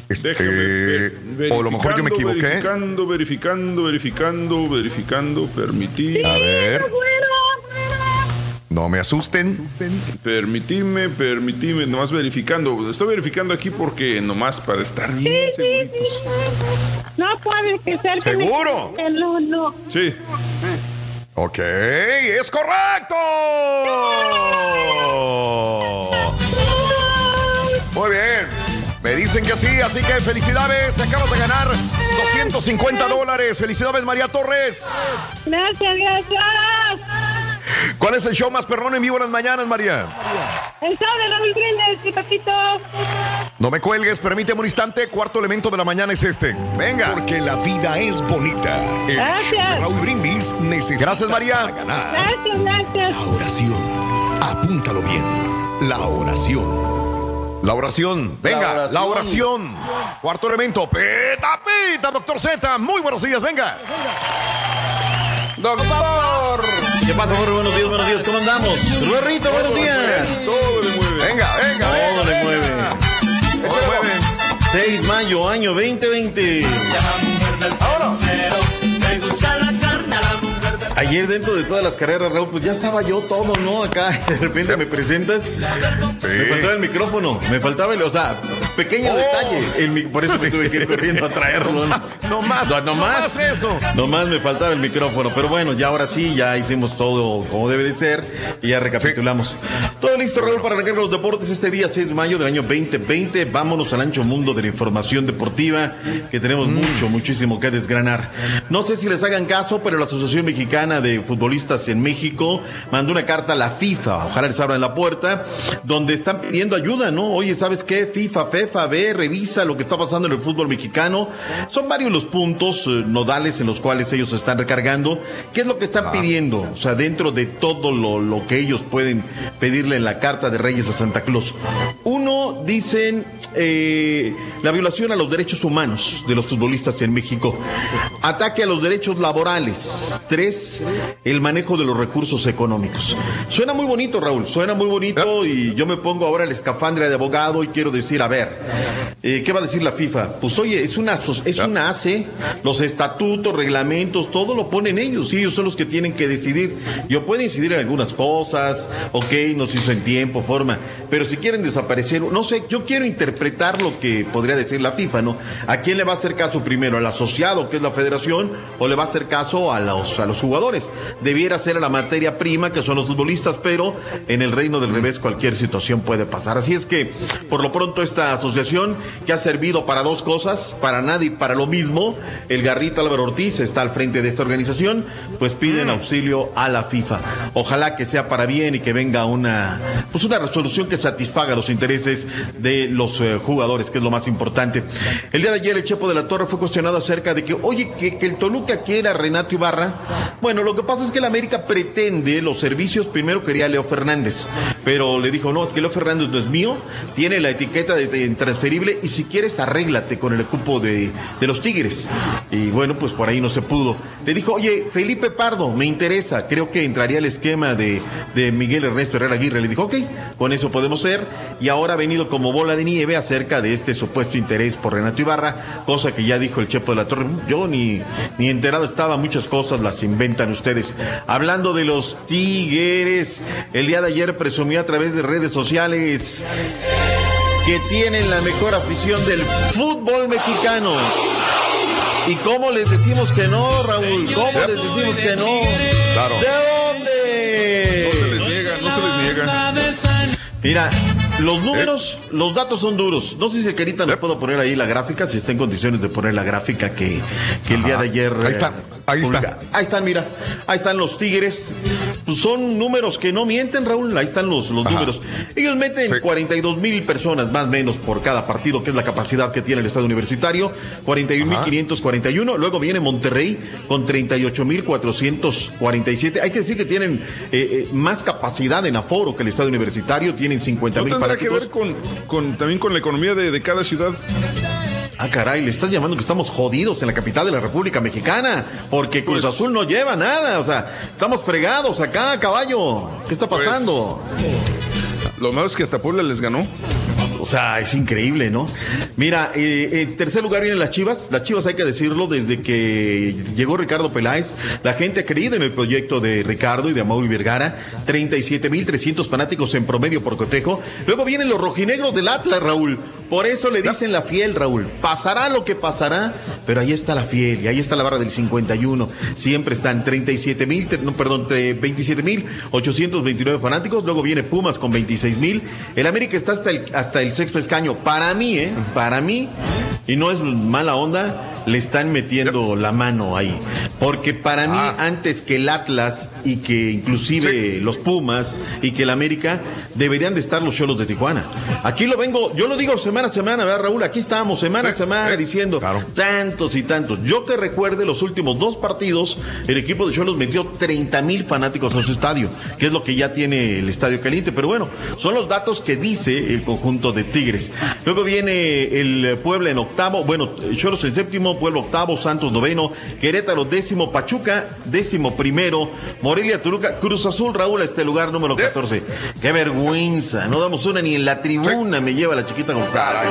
Speaker 1: Este, o a lo mejor yo me equivoqué.
Speaker 3: Verificando, verificando, verificando, verificando, permitir.
Speaker 1: A ver. No me asusten.
Speaker 3: Permitime, permitime, nomás verificando. Estoy verificando aquí porque nomás para estar bien seguritos.
Speaker 25: No puede que ser que
Speaker 1: ¿Seguro?
Speaker 25: me- No, no.
Speaker 3: Sí.
Speaker 1: Ok, es correcto. Muy bien. Me dicen que sí, así que felicidades. Te acabas de ganar 250 dólares. Felicidades, María Torres.
Speaker 25: Gracias, gracias.
Speaker 1: ¿Cuál es el show más perrón en vivo en las mañanas, María?
Speaker 25: El show de Raúl Brindis y Pepito.
Speaker 1: No me cuelgues, permíteme un instante. Cuarto elemento de la mañana es este. Venga.
Speaker 16: Porque la vida es bonita. El
Speaker 25: Gracias.
Speaker 16: show de Raúl Brindis necesita
Speaker 1: Gracias, María.
Speaker 16: ganar.
Speaker 25: Gracias, gracias.
Speaker 16: La oración. Apúntalo bien. La oración.
Speaker 1: La oración. Venga,
Speaker 5: La
Speaker 1: la
Speaker 5: oración.
Speaker 1: Cuarto elemento. Peta, pita, doctor Z. Muy buenos días, venga.
Speaker 5: ¡Doctor!
Speaker 28: ¿Qué pasa, Borre? Buenos días, buenos días. ¿Cómo andamos? Ruerrito, buenos días.
Speaker 3: Todo le mueve.
Speaker 1: Venga, venga.
Speaker 28: Todo
Speaker 1: venga,
Speaker 28: le mueve.
Speaker 1: venga. Todo le mueve.
Speaker 28: 6 de mayo, año 2020. Ayer dentro de todas las carreras, Raúl, pues ya estaba yo todo, ¿no? Acá, de repente me presentas. Me faltaba el micrófono, me faltaba el, o sea, pequeño
Speaker 1: Oh.
Speaker 28: detalle. el por eso me tuve que ir corriendo a traerlo. ¿no?
Speaker 1: No más,
Speaker 28: No,
Speaker 1: no
Speaker 28: no más.
Speaker 1: más eso.
Speaker 28: Nomás me faltaba el micrófono, pero bueno, ya ahora sí, ya hicimos todo como debe de ser y ya recapitulamos. Todo listo, Raúl, para arrancar los deportes este día 6 de mayo del año 2020. Vámonos al ancho mundo de la información deportiva, que tenemos mucho, muchísimo que desgranar. No sé si les hagan caso, pero la Asociación Mexicana de Futbolistas en México mandó una carta a la FIFA, ojalá les abran la puerta, donde están pidiendo ayuda, ¿no? Oye, ¿sabes qué? FIFA, FEFA, ve, revisa lo que está pasando en el fútbol mexicano. Son varios los puntos eh, nodales en los cuales ellos están recargando. ¿Qué es lo que están pidiendo? O sea, dentro de todo lo, lo que ellos pueden pedirle en la carta de Reyes a Santa Claus. Uno, Uno, dicen eh, la violación a los derechos humanos de los futbolistas en México. Ataque a los derechos laborales. Tres, el manejo de los recursos económicos. Suena muy bonito, Raúl, suena muy bonito y yo me pongo ahora el escafandra de abogado y quiero decir, a ver, eh, ¿qué va a decir la FIFA? Pues oye, es una, es una ACE, los estatutos, reglamentos, todo lo ponen ellos, y ellos son los que tienen que decidir. Yo puedo incidir en algunas cosas, ok, nos hizo en tiempo, forma, pero si quieren desaparecer, no sé, yo quiero interpretar lo que podría decir la FIFA, ¿no? ¿A quién le va a hacer caso primero? ¿Al asociado, que es la federación, o le va a hacer caso a los, a los jugadores? Debiera ser a la materia prima, que son los futbolistas, pero en el reino del revés cualquier situación puede pasar. Así es que, por lo pronto, esta asociación que ha servido para dos cosas, para nada y para lo mismo, el Garrita Álvaro Ortiz está al frente de esta organización, pues piden auxilio a la FIFA. Ojalá que sea para bien y que venga una, pues una resolución que satisfaga los intereses de los eh, jugadores, que es lo más importante. El día de ayer el Chepo de la Torre fue cuestionado acerca de que, oye, que, que el Toluca quiera a Renato Ibarra. Bueno, lo que pasa es que el América pretende los servicios, primero quería Leo Fernández, pero le dijo, no, es que Leo Fernández no es mío, tiene la etiqueta de, de intransferible y si quieres arréglate con el equipo de, de los Tigres. Y bueno, pues por ahí no se pudo. Le dijo, oye, Felipe Pardo, me interesa, creo que entraría el esquema de, de Miguel Ernesto Herrera Aguirre. Le dijo, ok, con eso podemos ser. Y ahora ha venido como bola de nieve acerca de este supuesto interés por Renato Ibarra, cosa que ya dijo el Chepo de la Torre. Yo ni, ni enterado estaba, muchas cosas las inventan ustedes. Hablando de los Tigres, el día de ayer presumió a través de redes sociales que tienen la mejor afición del fútbol mexicano. ¿Y cómo les decimos que no, Raúl? ¿Cómo les decimos que no?
Speaker 3: Claro.
Speaker 28: ¿De dónde?
Speaker 3: No se les niega, no se les niega.
Speaker 28: Mira, los números, los datos son duros. No sé si el Carita nos puedo poner ahí la gráfica, si está en condiciones de poner la gráfica que, que el día de ayer.
Speaker 1: Ahí está,
Speaker 28: eh,
Speaker 1: ahí está.
Speaker 28: Ahí están, mira. Ahí están los Tigres. Pues son números que no mienten, Raúl. Ahí están los, los
Speaker 1: Ajá.
Speaker 28: números. Ellos meten 42 mil personas más o menos por cada partido, que es la capacidad que tiene el Estado Universitario. 41 mil 541. Luego viene Monterrey con 38 mil 447. Hay que decir que tienen eh, eh, más capacidad en aforo que el Estado Universitario. Tienen 50
Speaker 3: ¿No
Speaker 28: mil
Speaker 3: tendrá que ver con, con- también con la economía de, de cada ciudad?
Speaker 28: Ah, caray, le estás llamando que estamos jodidos en la capital de la República Mexicana, porque Cruz
Speaker 3: Pues-
Speaker 28: Azul no lleva nada, o sea, estamos fregados acá, caballo. ¿Qué está
Speaker 3: Pues-
Speaker 28: pasando?
Speaker 3: Lo malo es que hasta Puebla les ganó.
Speaker 28: O sea, es increíble, ¿no? Mira, eh, en tercer lugar vienen las Chivas. Las Chivas hay que decirlo, desde que llegó Ricardo Peláez, la gente ha creído en el proyecto de Ricardo y de Mauri Vergara. 37.300 fanáticos en promedio por cotejo. Luego vienen los rojinegros del Atlas, Raúl. Por eso le dicen la fiel, Raúl. Pasará lo que pasará, pero ahí está la fiel y ahí está la barra del 51. Siempre están 37 mil, no, perdón, 27 mil 829 fanáticos. Luego viene Pumas con 26 mil. El América está hasta el, hasta el sexto escaño. Para mí, ¿eh? Para mí, y no es mala onda, le están metiendo la mano ahí. Porque para mí, antes que el Atlas y que inclusive los Pumas y que el América, deberían de estar los Cholos de Tijuana. Aquí lo vengo, yo lo digo semana a semana, ¿verdad, Raúl? Aquí estamos semana a semana diciendo tantos y tantos. Yo que recuerde los últimos dos partidos, el equipo de Cholos metió 30 mil fanáticos a su estadio, que es lo que ya tiene el estadio caliente. Pero bueno, son los datos que dice el conjunto de Tigres. Luego viene el Puebla en octavo, bueno, Cholos en séptimo, Puebla octavo, Santos noveno, Querétaro décimo, Pachuca décimo primero, Morelia, Toluca, Cruz Azul, Raúl, este lugar número 14. Qué vergüenza, no damos una ni en la tribuna me lleva la chiquita González.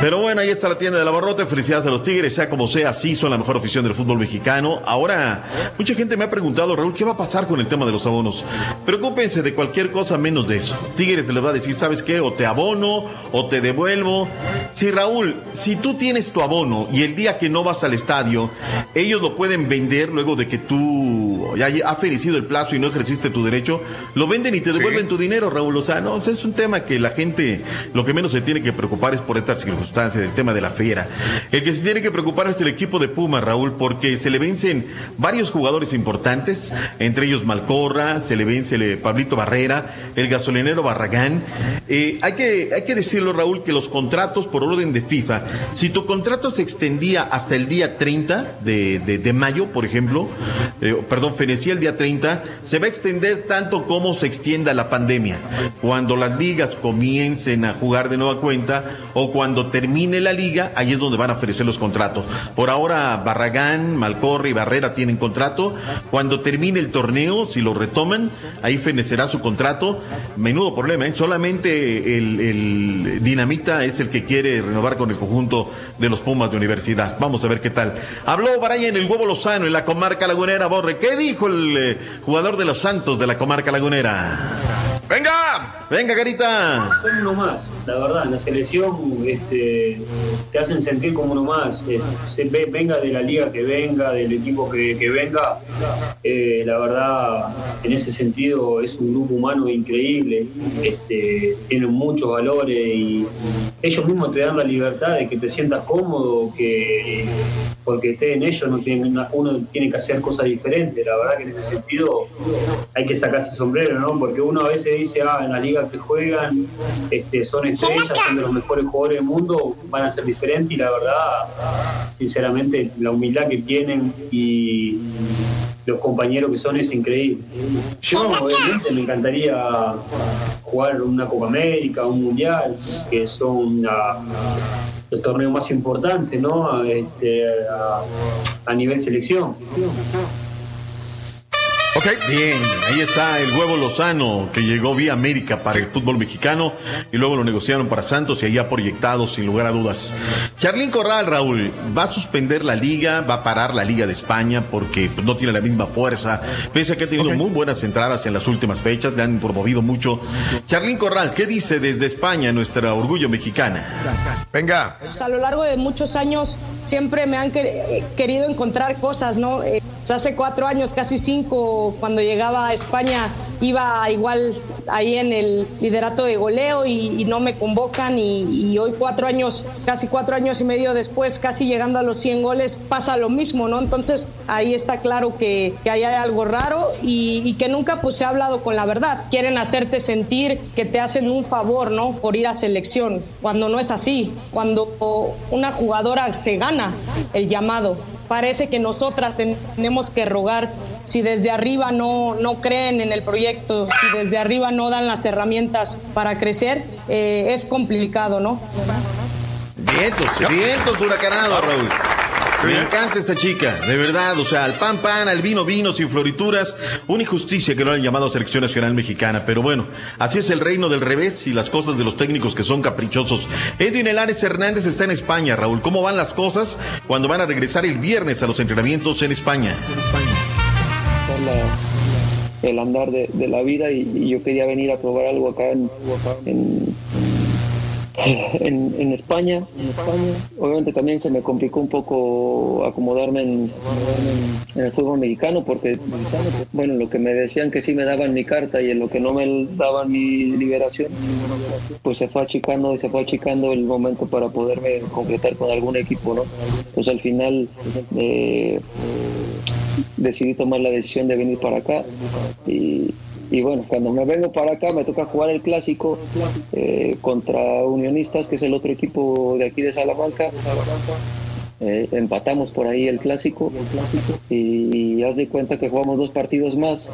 Speaker 28: Pero bueno, ahí está la tienda del abarrote. Felicidades a los Tigres, sea como sea, sí son la mejor afición del fútbol mexicano. Ahora, mucha gente me ha preguntado, Raúl, ¿qué va a pasar con el tema de los abonos? Preocúpense de cualquier cosa menos de eso. Tigres te les va a decir, ¿sabes qué? O te abono, o te devuelvo. Si Raúl, si tú tienes tu abono y el día que no vas al estadio, ellos lo pueden vender luego de que tú ya ha fenecido el plazo y no ejerciste tu derecho, lo venden y te devuelven tu dinero, Raúl. O sea, no, es un tema que la gente lo que menos se tiene que preocupar es por estas circunstancias. Sustancia, del tema de la fiera. El que se tiene que preocupar es el equipo de Puma, Raúl, porque se le vencen varios jugadores importantes, entre ellos Malcorra, se le vence el Pablito Barrera, el gasolinero Barragán. Eh, hay, que, hay que decirlo, Raúl, que los contratos por orden de FIFA, si tu contrato se extendía hasta el día 30 de, de- de mayo, por ejemplo, eh, perdón, fenecía el día 30, se va a extender tanto como se extienda la pandemia. Cuando las ligas comiencen a jugar de nueva cuenta o cuando termine la liga, ahí es donde van a ofrecer los contratos. Por ahora, Barragán, Malcorre y Barrera tienen contrato. Cuando termine el torneo, si lo retoman, ahí fenecerá su contrato. Menudo problema, ¿eh? solamente el, Dinamita es el que quiere renovar con el conjunto de los Pumas de Universidad. Vamos a ver qué tal. Habló Brian el huevo Lozano en la comarca lagunera, Borre. ¿Qué dijo el eh, jugador de los Santos de la comarca lagunera?
Speaker 1: ¡Venga!
Speaker 28: ¡Venga, Carita!
Speaker 30: Son uno más, la verdad, en la selección este, te hacen sentir como uno más, eh, se ve- venga de la liga que venga, del equipo que, que venga, eh, la verdad, en ese sentido es un grupo humano increíble, este, tienen muchos valores y ellos mismos te dan la libertad de que te sientas cómodo, que porque esté en ellos no tienen, uno tiene que hacer cosas diferentes, la verdad que en ese sentido hay que sacarse el sombrero, ¿no? Porque uno a veces dice, ah, en la liga que juegan este, son estrellas, son de los mejores jugadores del mundo, van a ser diferentes y la verdad, sinceramente, la humildad que tienen y los compañeros que son es increíble. Yo, obviamente, me encantaría jugar una Copa América, un Mundial, que son la- los torneos más importantes, ¿no? Este, a, a nivel selección.
Speaker 28: Ok. Bien, ahí está el huevo Lozano que llegó vía América para el fútbol mexicano y luego lo negociaron para Santos y ahí ha proyectado sin lugar a dudas. Charlín Corral, Raúl, va a suspender la liga, va a parar la Liga de España porque pues, no tiene la misma fuerza. Pese a que ha tenido muy buenas entradas en las últimas fechas, le han promovido mucho. Charlín Corral, ¿qué dice desde España nuestra orgullo mexicana?
Speaker 1: Venga.
Speaker 31: Pues a lo largo de muchos años siempre me han quer- eh, querido encontrar cosas, ¿no? Hace cuatro años, casi cinco, cuando llegaba a España, iba igual ahí en el liderato de goleo y, no me convocan y, hoy cuatro años, casi cuatro años y medio después, casi llegando a los 100 goles, pasa lo mismo, ¿no? Entonces ahí está claro que, ahí hay algo raro y, y que nunca pues se ha hablado con la verdad. Quieren hacerte sentir que te hacen un favor, ¿no? Por ir a selección, cuando no es así, cuando una jugadora se gana el llamado. Parece que nosotras ten- tenemos que rogar si desde arriba no, no creen en el proyecto, si desde arriba no dan las herramientas para crecer, eh, es complicado, ¿no?
Speaker 28: Vientos, vientos huracanados, Raúl. Me encanta esta chica, de verdad, o sea, al pan pan, al vino vino, sin florituras, una injusticia que no la han llamado selección nacional mexicana, pero bueno, así es el reino del revés y las cosas de los técnicos que son caprichosos. Edwin Elares Hernández está en España, Raúl, ¿cómo van las cosas cuando van a regresar el viernes a los entrenamientos en España?
Speaker 32: por la- el andar de, de la vida y, y yo quería venir a probar algo acá en, en, en- España. Obviamente también se me complicó un poco acomodarme en, en el fútbol mexicano porque, bueno, lo que me decían que sí me daban mi carta y en lo que no me daban mi liberación, pues se fue achicando y se fue achicando el momento para poderme completar con algún equipo, ¿no? Pues al final... eh, decidí tomar la decisión de venir para acá y, y bueno, cuando me vengo para acá me toca jugar el clásico eh, contra Unionistas, que es el otro equipo de aquí de Salamanca. Eh, empatamos por ahí el clásico y, y haz de cuenta que jugamos dos partidos más.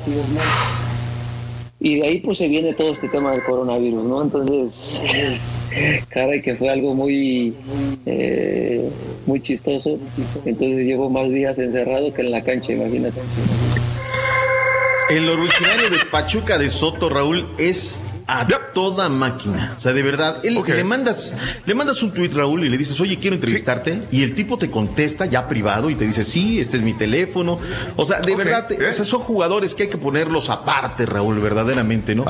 Speaker 32: Y de ahí pues se viene todo este tema del coronavirus, ¿no? Entonces, caray, que fue algo muy, eh, muy chistoso. Entonces llevo más días encerrado que en la cancha, imagínate.
Speaker 28: El originario de Pachuca de Soto, Raúl, es a toda máquina. O sea, de verdad, él, le mandas le mandas un tuit, Raúl, y le dices, oye, quiero entrevistarte. Y el tipo te contesta ya privado y te dice, sí, este es mi teléfono. O sea, de verdad, te- o sea, son jugadores que hay que ponerlos aparte, Raúl, verdaderamente, ¿no?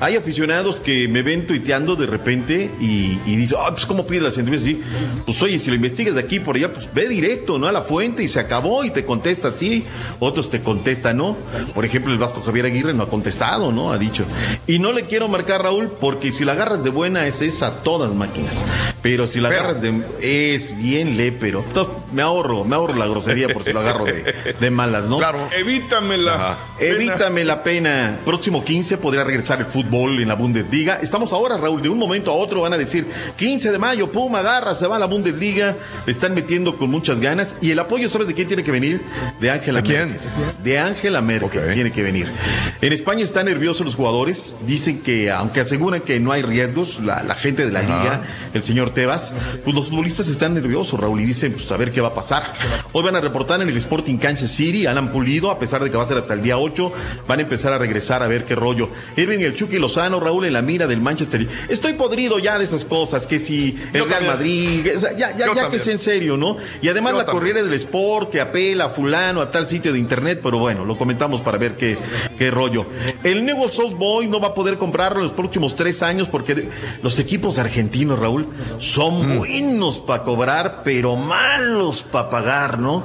Speaker 28: Hay aficionados que me ven tuiteando de repente y, y dicen, ah, pues, ¿cómo pide las entrevistas? Sí, pues, oye, si lo investigas de aquí por allá, pues ve directo, ¿no? A la fuente y se acabó y te contesta sí. Otros te contestan, ¿no? Por ejemplo, el Vasco Javier Aguirre no ha contestado, ¿no? Ha dicho. Y no le quiero marcar, Raúl, porque si la agarras de buena es esa todas máquinas. Pero si la agarras de. es bien lépero. Entonces, me ahorro, me ahorro la grosería por si lo agarro de, de malas, ¿no?
Speaker 3: Claro. Evítamela.
Speaker 28: Evítame la pena. Próximo 15 podría regresar el fútbol en la Bundesliga. Estamos ahora, Raúl, de un momento a otro van a decir 15 de mayo, pum, agarra, se va a la Bundesliga. Le están metiendo con muchas ganas. Y el apoyo, ¿sabes de quién tiene que venir? De Ángela Merkel. De Ángela Merkel tiene que venir. En España están nerviosos los jugadores. Dicen que, aunque aseguran que no hay riesgos, la, la gente de la liga, el señor Tebas, pues los futbolistas están nerviosos, Raúl, y dicen, pues a ver qué va a pasar. Hoy van a reportar en el Sporting Kansas City, Alan Pulido, a pesar de que va a ser hasta el día 8, van a empezar a regresar a ver qué rollo. Irving el Chucky Lozano, Raúl, en la mira del Manchester. Estoy podrido ya de esas cosas, que si el
Speaker 1: Yo
Speaker 28: Real
Speaker 1: también.
Speaker 28: Madrid, o sea, ya, ya,
Speaker 1: Yo
Speaker 28: ya que es en serio, ¿no? Y además
Speaker 1: Yo
Speaker 28: la
Speaker 1: también.
Speaker 28: corriera del Sport que apela a fulano, a tal sitio de internet, pero bueno, lo comentamos para ver qué, qué rollo. El South Boy no va a poder comprarlo en los próximos tres años porque los equipos argentinos, Raúl, son buenos para cobrar, pero malos para pagar, ¿no?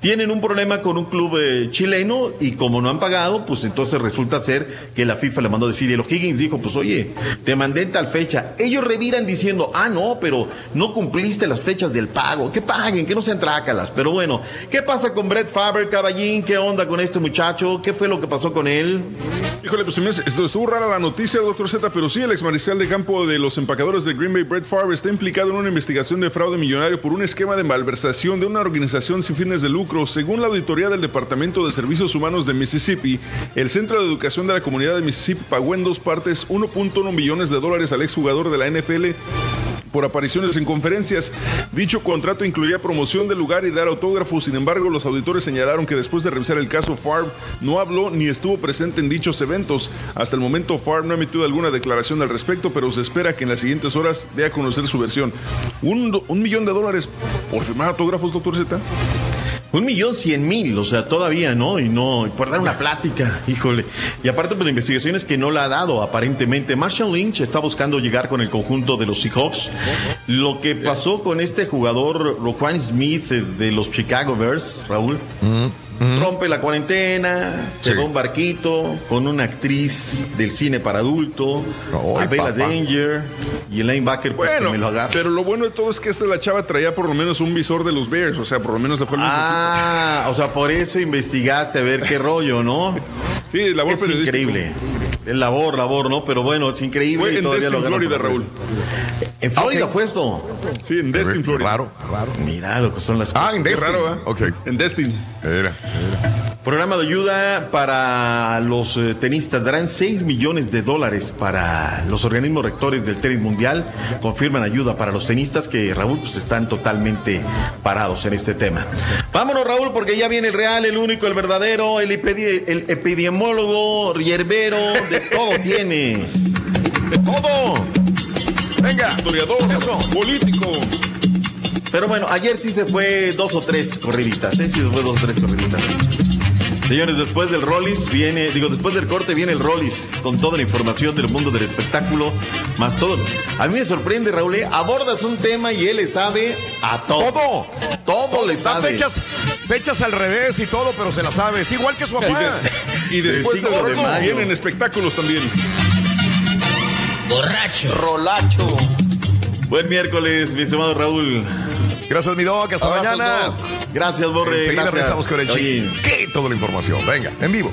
Speaker 28: Tienen un problema con un club eh, chileno y como no han pagado, pues entonces resulta ser que la FIFA le mandó decir, y el O'Higgins dijo, pues oye, te mandé en tal fecha. Ellos reviran diciendo, ah, no, pero no cumpliste las fechas del pago, que paguen, que no sean trácalas. Pero bueno, ¿qué pasa con Brett Faber, Caballín? ¿Qué onda con este muchacho? ¿Qué fue lo que pasó con él?
Speaker 3: Híjole, pues estuvo rara la noticia, doctor Z, pero sí, el ex mariscal de campo de los empacadores de Green Bay, Brett Favre, está implicado en una investigación de fraude millonario por un esquema de malversación de una organización sin fines de lucro. Según la auditoría del Departamento de Servicios Humanos de Mississippi, el Centro de Educación de la Comunidad de Mississippi pagó en dos partes 1.1 millones de dólares al exjugador de la NFL por apariciones en conferencias. Dicho contrato incluía promoción del lugar y dar autógrafos. Sin embargo, los auditores señalaron que después de revisar el caso, Favre no habló ni estuvo presente en dichos eventos. Hasta el momento, Favre no ha emitido alguna declaración al respecto, pero se espera que en las siguientes horas dé a conocer su versión. Un, un millón de dólares por firmar autógrafos, doctor Z.
Speaker 28: Un millón cien mil, o sea, todavía, ¿no? Y no, y por dar una plática, híjole. Y aparte, pues la investigación es que no la ha dado, aparentemente. Marshall Lynch está buscando llegar con el conjunto de los Seahawks. Lo que pasó con este jugador, Roquan Smith, eh, de los Chicago Bears, Raúl, rompe la cuarentena, se va a un barquito con una actriz del cine para adulto,
Speaker 1: Ay,
Speaker 28: a Bella
Speaker 1: papá.
Speaker 28: Danger, y el linebacker, pues, que
Speaker 3: Bueno,
Speaker 28: me lo agarra.
Speaker 3: pero lo bueno de todo es que esta la chava traía por lo menos un visor de los Bears, o sea, por lo menos le fue el mismo
Speaker 28: Ah, o sea, por eso investigaste a ver qué rollo, ¿no?
Speaker 3: Sí, labor
Speaker 28: es
Speaker 3: periodística.
Speaker 28: increíble. Es labor, labor, ¿no? Pero bueno, es increíble.
Speaker 3: Fue en Destin, Florida, Raúl.
Speaker 28: En Florida fue esto.
Speaker 3: Sí, en Destin, Florida.
Speaker 1: Raro, raro.
Speaker 28: Mira lo que son las
Speaker 1: Ah, en
Speaker 3: Qué
Speaker 1: Destin.
Speaker 3: raro, ¿eh?
Speaker 1: Ok.
Speaker 3: En Destin.
Speaker 1: Mira.
Speaker 28: Programa de ayuda para los eh, tenistas. Darán 6 millones de dólares para los organismos rectores del tenis mundial. Confirman ayuda para los tenistas que, Raúl, pues están totalmente parados en este tema. Vámonos, Raúl, porque ya viene el real, el único, el verdadero, el, el epidemiólogo, hierbero, de todo tiene. De todo.
Speaker 1: Venga.
Speaker 3: Historiador,
Speaker 1: Eso.
Speaker 3: político.
Speaker 28: Pero bueno, ayer sí se fue dos o tres corriditas, ¿eh? Sí se fue dos o tres corriditas. Señores, después del Rollis viene, digo, después del corte viene el Rollis con toda la información del mundo del espectáculo, más todo. A mí me sorprende, Raúl, ¿eh? abordas un tema y él le sabe a todo.
Speaker 1: Todo.
Speaker 28: Todo le sabe.
Speaker 1: fechas, fechas al revés y todo, pero se la sabe. Es igual que su papá.
Speaker 3: Y después
Speaker 28: El
Speaker 3: de
Speaker 28: cinco de
Speaker 3: gordos
Speaker 28: mayo.
Speaker 3: vienen espectáculos también.
Speaker 26: Borracho.
Speaker 5: Rolacho.
Speaker 28: Buen miércoles, mi estimado Raúl.
Speaker 1: Gracias, mi doc. Hasta
Speaker 28: Abrazos,
Speaker 1: mañana.
Speaker 28: Doc. Gracias, Borre.
Speaker 1: Enseguida
Speaker 28: gracias.
Speaker 1: regresamos con el. ¿Qué? Toda la información. Venga, en vivo.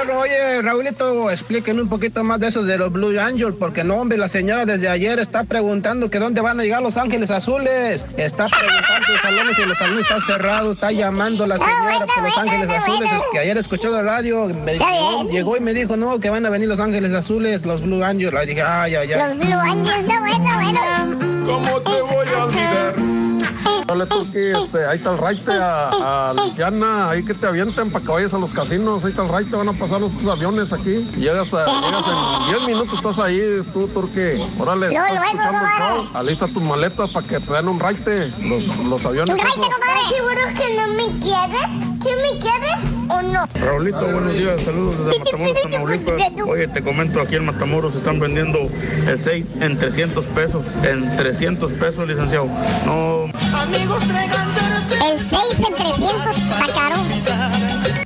Speaker 33: Perro, oye, Raulito, explíquenme un poquito más de eso de los Blue Angels, porque no, hombre, la señora desde ayer está preguntando que dónde van a llegar los Ángeles Azules. Está preguntando los salones y los salones están cerrados, está llamando la señora por los Ángeles Azules, es que ayer escuchó la radio, me dijo, no, llegó y me dijo, no, que van a venir los Ángeles Azules, los Blue Angels. Le dije, ay, ay, ay.
Speaker 4: Los Blue Angels, no bueno, bueno.
Speaker 3: ¿Cómo te voy a olvidar?
Speaker 34: Dale que este, ahí está el raite a, a Luisiana, ahí que te avienten para que vayas a los casinos, ahí está el raite, van a pasar los tus aviones aquí. Llegas, a- llegas en 10 minutos, estás ahí, tú, Turque. Órale,
Speaker 4: Luego,
Speaker 34: estás
Speaker 4: luego,
Speaker 34: escuchando el show. Alista tus maletas para que te den un raite, los, los aviones. esos.
Speaker 4: ¿Estás seguro que no me quieres? ¿Sí me quieres o no?
Speaker 35: Raulito, buenos días, saludos desde Matamoros, Tamaulipas. Oye, te comento, aquí en Matamoros están vendiendo el 6 en 300 pesos, en 300 pesos, licenciado. No,
Speaker 4: El 6 en 300 está caro.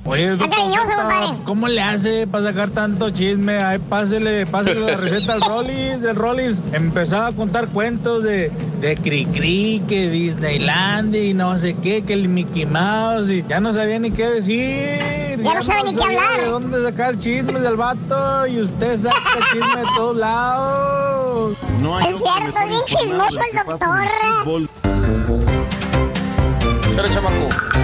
Speaker 36: Oye,
Speaker 4: Está cariñoso.
Speaker 36: ¿cómo le hace para sacar tanto chisme? Ay, pásele, pásele la receta al Rollis, del Rollis. Empezaba a contar cuentos de, de Cricri, que Disneyland y no sé qué, que el Mickey Mouse y ya no sabía ni qué decir.
Speaker 4: Ya no sabe ni qué hablar.
Speaker 36: De dónde sacar chismes del vato y usted saca chisme de todos lados.
Speaker 4: No es cierto, es bien chismoso el doctor.
Speaker 5: Pero chamaco.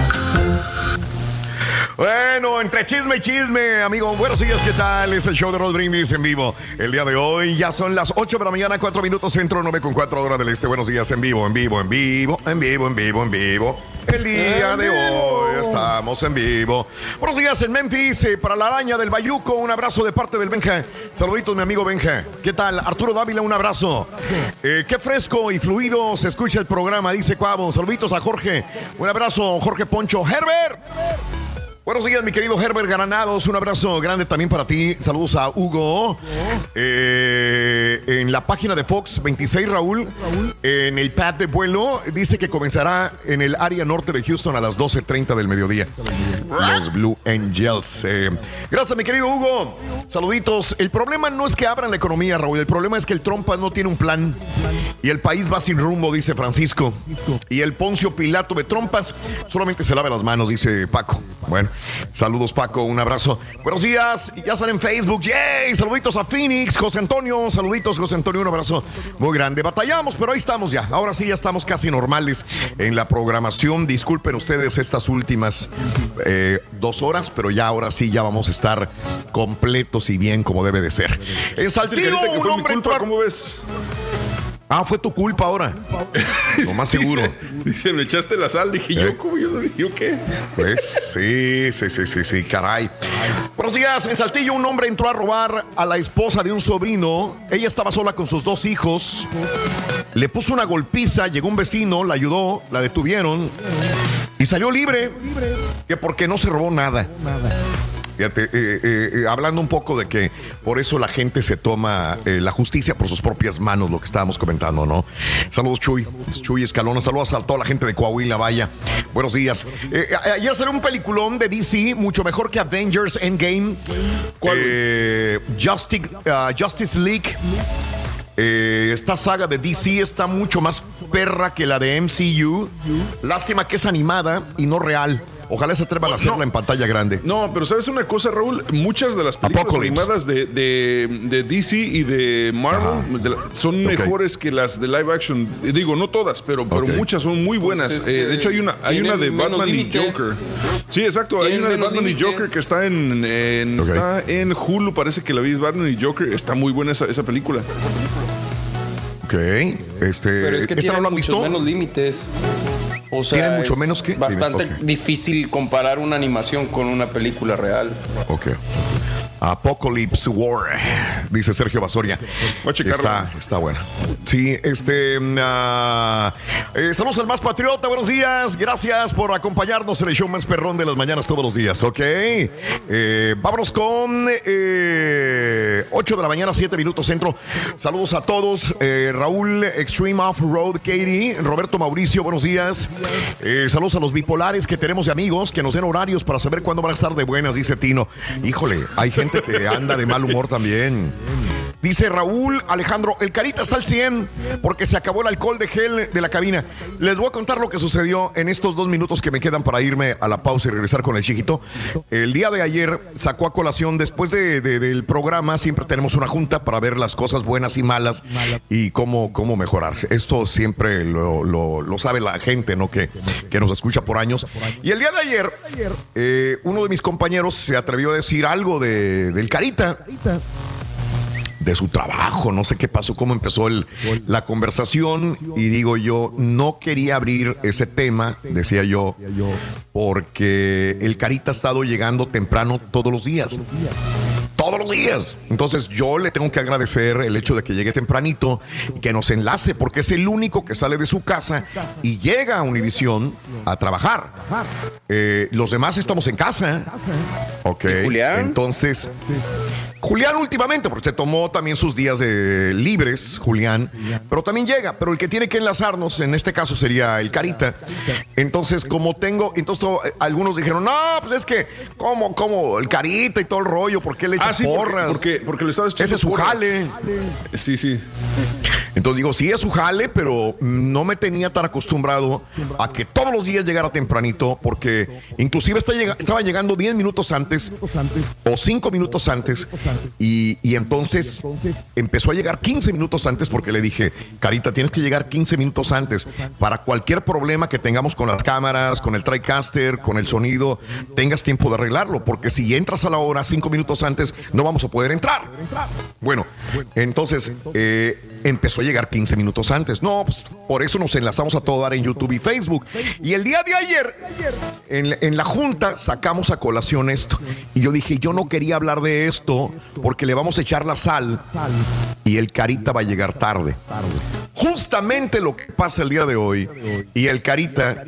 Speaker 1: Bueno, entre chisme y chisme, amigo. Buenos días, ¿qué tal? Es el show de Rod Brindis en vivo. El día de hoy ya son las 8 de la mañana, 4 minutos centro, 9 con 4 horas del este. Buenos días en vivo, en vivo, en vivo, en vivo, en vivo, en vivo. El día de hoy estamos en vivo. Buenos días en Memphis, eh, para la araña del Bayuco. Un abrazo de parte del Benja. Saluditos, mi amigo Benja. ¿Qué tal? Arturo Dávila, un abrazo. Eh, qué fresco y fluido se escucha el programa, dice Cuavo. Saluditos a Jorge. Un abrazo, Jorge Poncho. Herbert. Buenos días, mi querido Herbert Granados. Un abrazo grande también para ti. Saludos a Hugo. Eh, en la página de Fox 26, Raúl, en el pad de vuelo, dice que comenzará en el área norte de Houston a las 12.30 del mediodía. Los Blue Angels. Eh, gracias, mi querido Hugo. Saluditos. El problema no es que abran la economía, Raúl. El problema es que el Trump no tiene un plan. Y el país va sin rumbo, dice Francisco. Y el Poncio Pilato de trompas solamente se lava las manos, dice Paco. Bueno, saludos Paco, un abrazo. Buenos días, ya están en Facebook. ¡Yay! Saluditos a Phoenix, José Antonio. Saluditos, José Antonio, un abrazo muy grande. Batallamos, pero ahí estamos ya. Ahora sí, ya estamos casi normales en la programación. Disculpen ustedes estas últimas eh, dos horas, pero ya ahora sí, ya vamos a estar completos y bien como debe de ser. En Saltillo, un hombre
Speaker 3: culpa, ¿Cómo ves?
Speaker 1: Ah, fue tu culpa ahora. Lo más seguro.
Speaker 3: Dice, dice, me echaste la sal. Dije,
Speaker 1: ¿Eh?
Speaker 3: yo, ¿cómo yo? ¿Yo qué?
Speaker 1: Pues sí, sí, sí, sí, sí, caray. Buenos días. En Saltillo, un hombre entró a robar a la esposa de un sobrino. Ella estaba sola con sus dos hijos. Le puso una golpiza, llegó un vecino, la ayudó, la detuvieron y salió libre. Que porque no se robó nada. Fíjate, eh, eh, eh, hablando un poco de que por eso la gente se toma eh, la justicia por sus propias manos, lo que estábamos comentando, ¿no? Saludos, Chuy. Chuy Escalona. Saludos a toda la gente de Coahuila, vaya. Buenos días. Ayer salió un peliculón de DC, mucho mejor que Avengers Endgame. Justice, ah, Justice League. Eh, esta saga de DC está mucho más perra que la de MCU. Lástima que es animada y no real. Ojalá se atrevan a hacerla en pantalla grande.
Speaker 3: No, pero ¿sabes una cosa, Raúl? Muchas de las películas
Speaker 1: Apocalypse.
Speaker 3: animadas de, de- de DC y de Marvel de la- son mejores que las de live action. Digo, no todas, pero, pero muchas son muy buenas.
Speaker 5: Pues es
Speaker 3: Eh, de hecho, hay una, hay una de Batman y. Joker. Sí, exacto. Hay una de Batman y. Joker que está en, está en Hulu, parece que la vi, Batman y Joker. Está muy buena esa, esa película.
Speaker 1: Ok. Este,
Speaker 5: Pero es que
Speaker 1: ¿esta
Speaker 5: tiene
Speaker 1: no han
Speaker 5: muchos
Speaker 1: visto?
Speaker 5: menos límites. O sea,
Speaker 1: ¿Tiene mucho
Speaker 5: es
Speaker 1: menos que-
Speaker 5: Bastante difícil comparar una animación con una película real.
Speaker 1: Ok. Apocalypse War, dice Sergio Basoria. Está, está buena. Sí, este. eh, saludos al más patriota, buenos días. Gracias por acompañarnos en el show más perrón de las mañanas todos los días, ¿ok? Eh, vámonos con eh, 8 de la mañana, 7 minutos centro. Saludos a todos. Eh, Raúl Extreme Off-Road, Katie, Roberto Mauricio, buenos días. Saludos a los bipolares que tenemos de amigos que nos den horarios para saber cuándo van a estar de buenas, dice Tino. Híjole, hay gente que anda de mal humor también. Dice Raúl Alejandro, el carita está al 100 porque se acabó el alcohol de gel de la cabina. Les voy a contar lo que sucedió en estos dos minutos que me quedan para irme a la pausa y regresar con el chiquito. El día de ayer sacó a colación, después de- de- del programa, siempre tenemos una junta para ver las cosas buenas y malas y cómo, cómo mejorar. Esto siempre lo, lo- lo sabe la gente, ¿no? Que, que nos escucha por años. Y el día de ayer, eh, uno de mis compañeros se atrevió a decir algo de, del carita. De su trabajo, no sé qué pasó, cómo empezó el- la conversación y digo yo, no quería abrir ese tema, decía yo, porque el Carita ha estado llegando temprano todos los días. Todos los días. Entonces yo le tengo que agradecer el hecho de que llegue tempranito y que nos enlace, porque es el único que sale de su casa y llega a Univisión a trabajar. Eh, los demás estamos en casa. Ok. Entonces, Julián últimamente, porque se tomó también sus días de libres, Julián, pero también llega, pero el que tiene que enlazarnos en este caso sería el Carita. Entonces, como tengo, entonces eh, algunos dijeron, no, pues es que, ¿cómo, cómo? El Carita y todo el rollo, ¿por qué le echas
Speaker 3: Ah, sí, porque,
Speaker 1: porras?
Speaker 3: porque, porque le estabas echando
Speaker 1: Ese es su
Speaker 3: porras.
Speaker 1: jale.
Speaker 3: Sí, sí.
Speaker 1: Entonces digo, sí es su jale, pero no me tenía tan acostumbrado a que todos los días llegara tempranito, porque inclusive estaba llegando 10 minutos antes o 5 minutos antes, y, y entonces empezó a llegar 15 minutos antes porque le dije, Carita, tienes que llegar 15 minutos antes para cualquier problema que tengamos con las cámaras, con el TriCaster, con el sonido, tengas tiempo de arreglarlo, porque si entras a la hora 5 minutos antes, no vamos a poder entrar. Bueno, entonces eh, empezó a llegar 15 minutos antes. No, pues por eso nos enlazamos a todo dar en YouTube y Facebook. Y el día de ayer, en, en la junta, sacamos a colación esto. Y yo dije, yo no quería hablar de esto porque le vamos a echar la sal y el Carita va a llegar tarde. Justamente lo que pasa el día de hoy y el Carita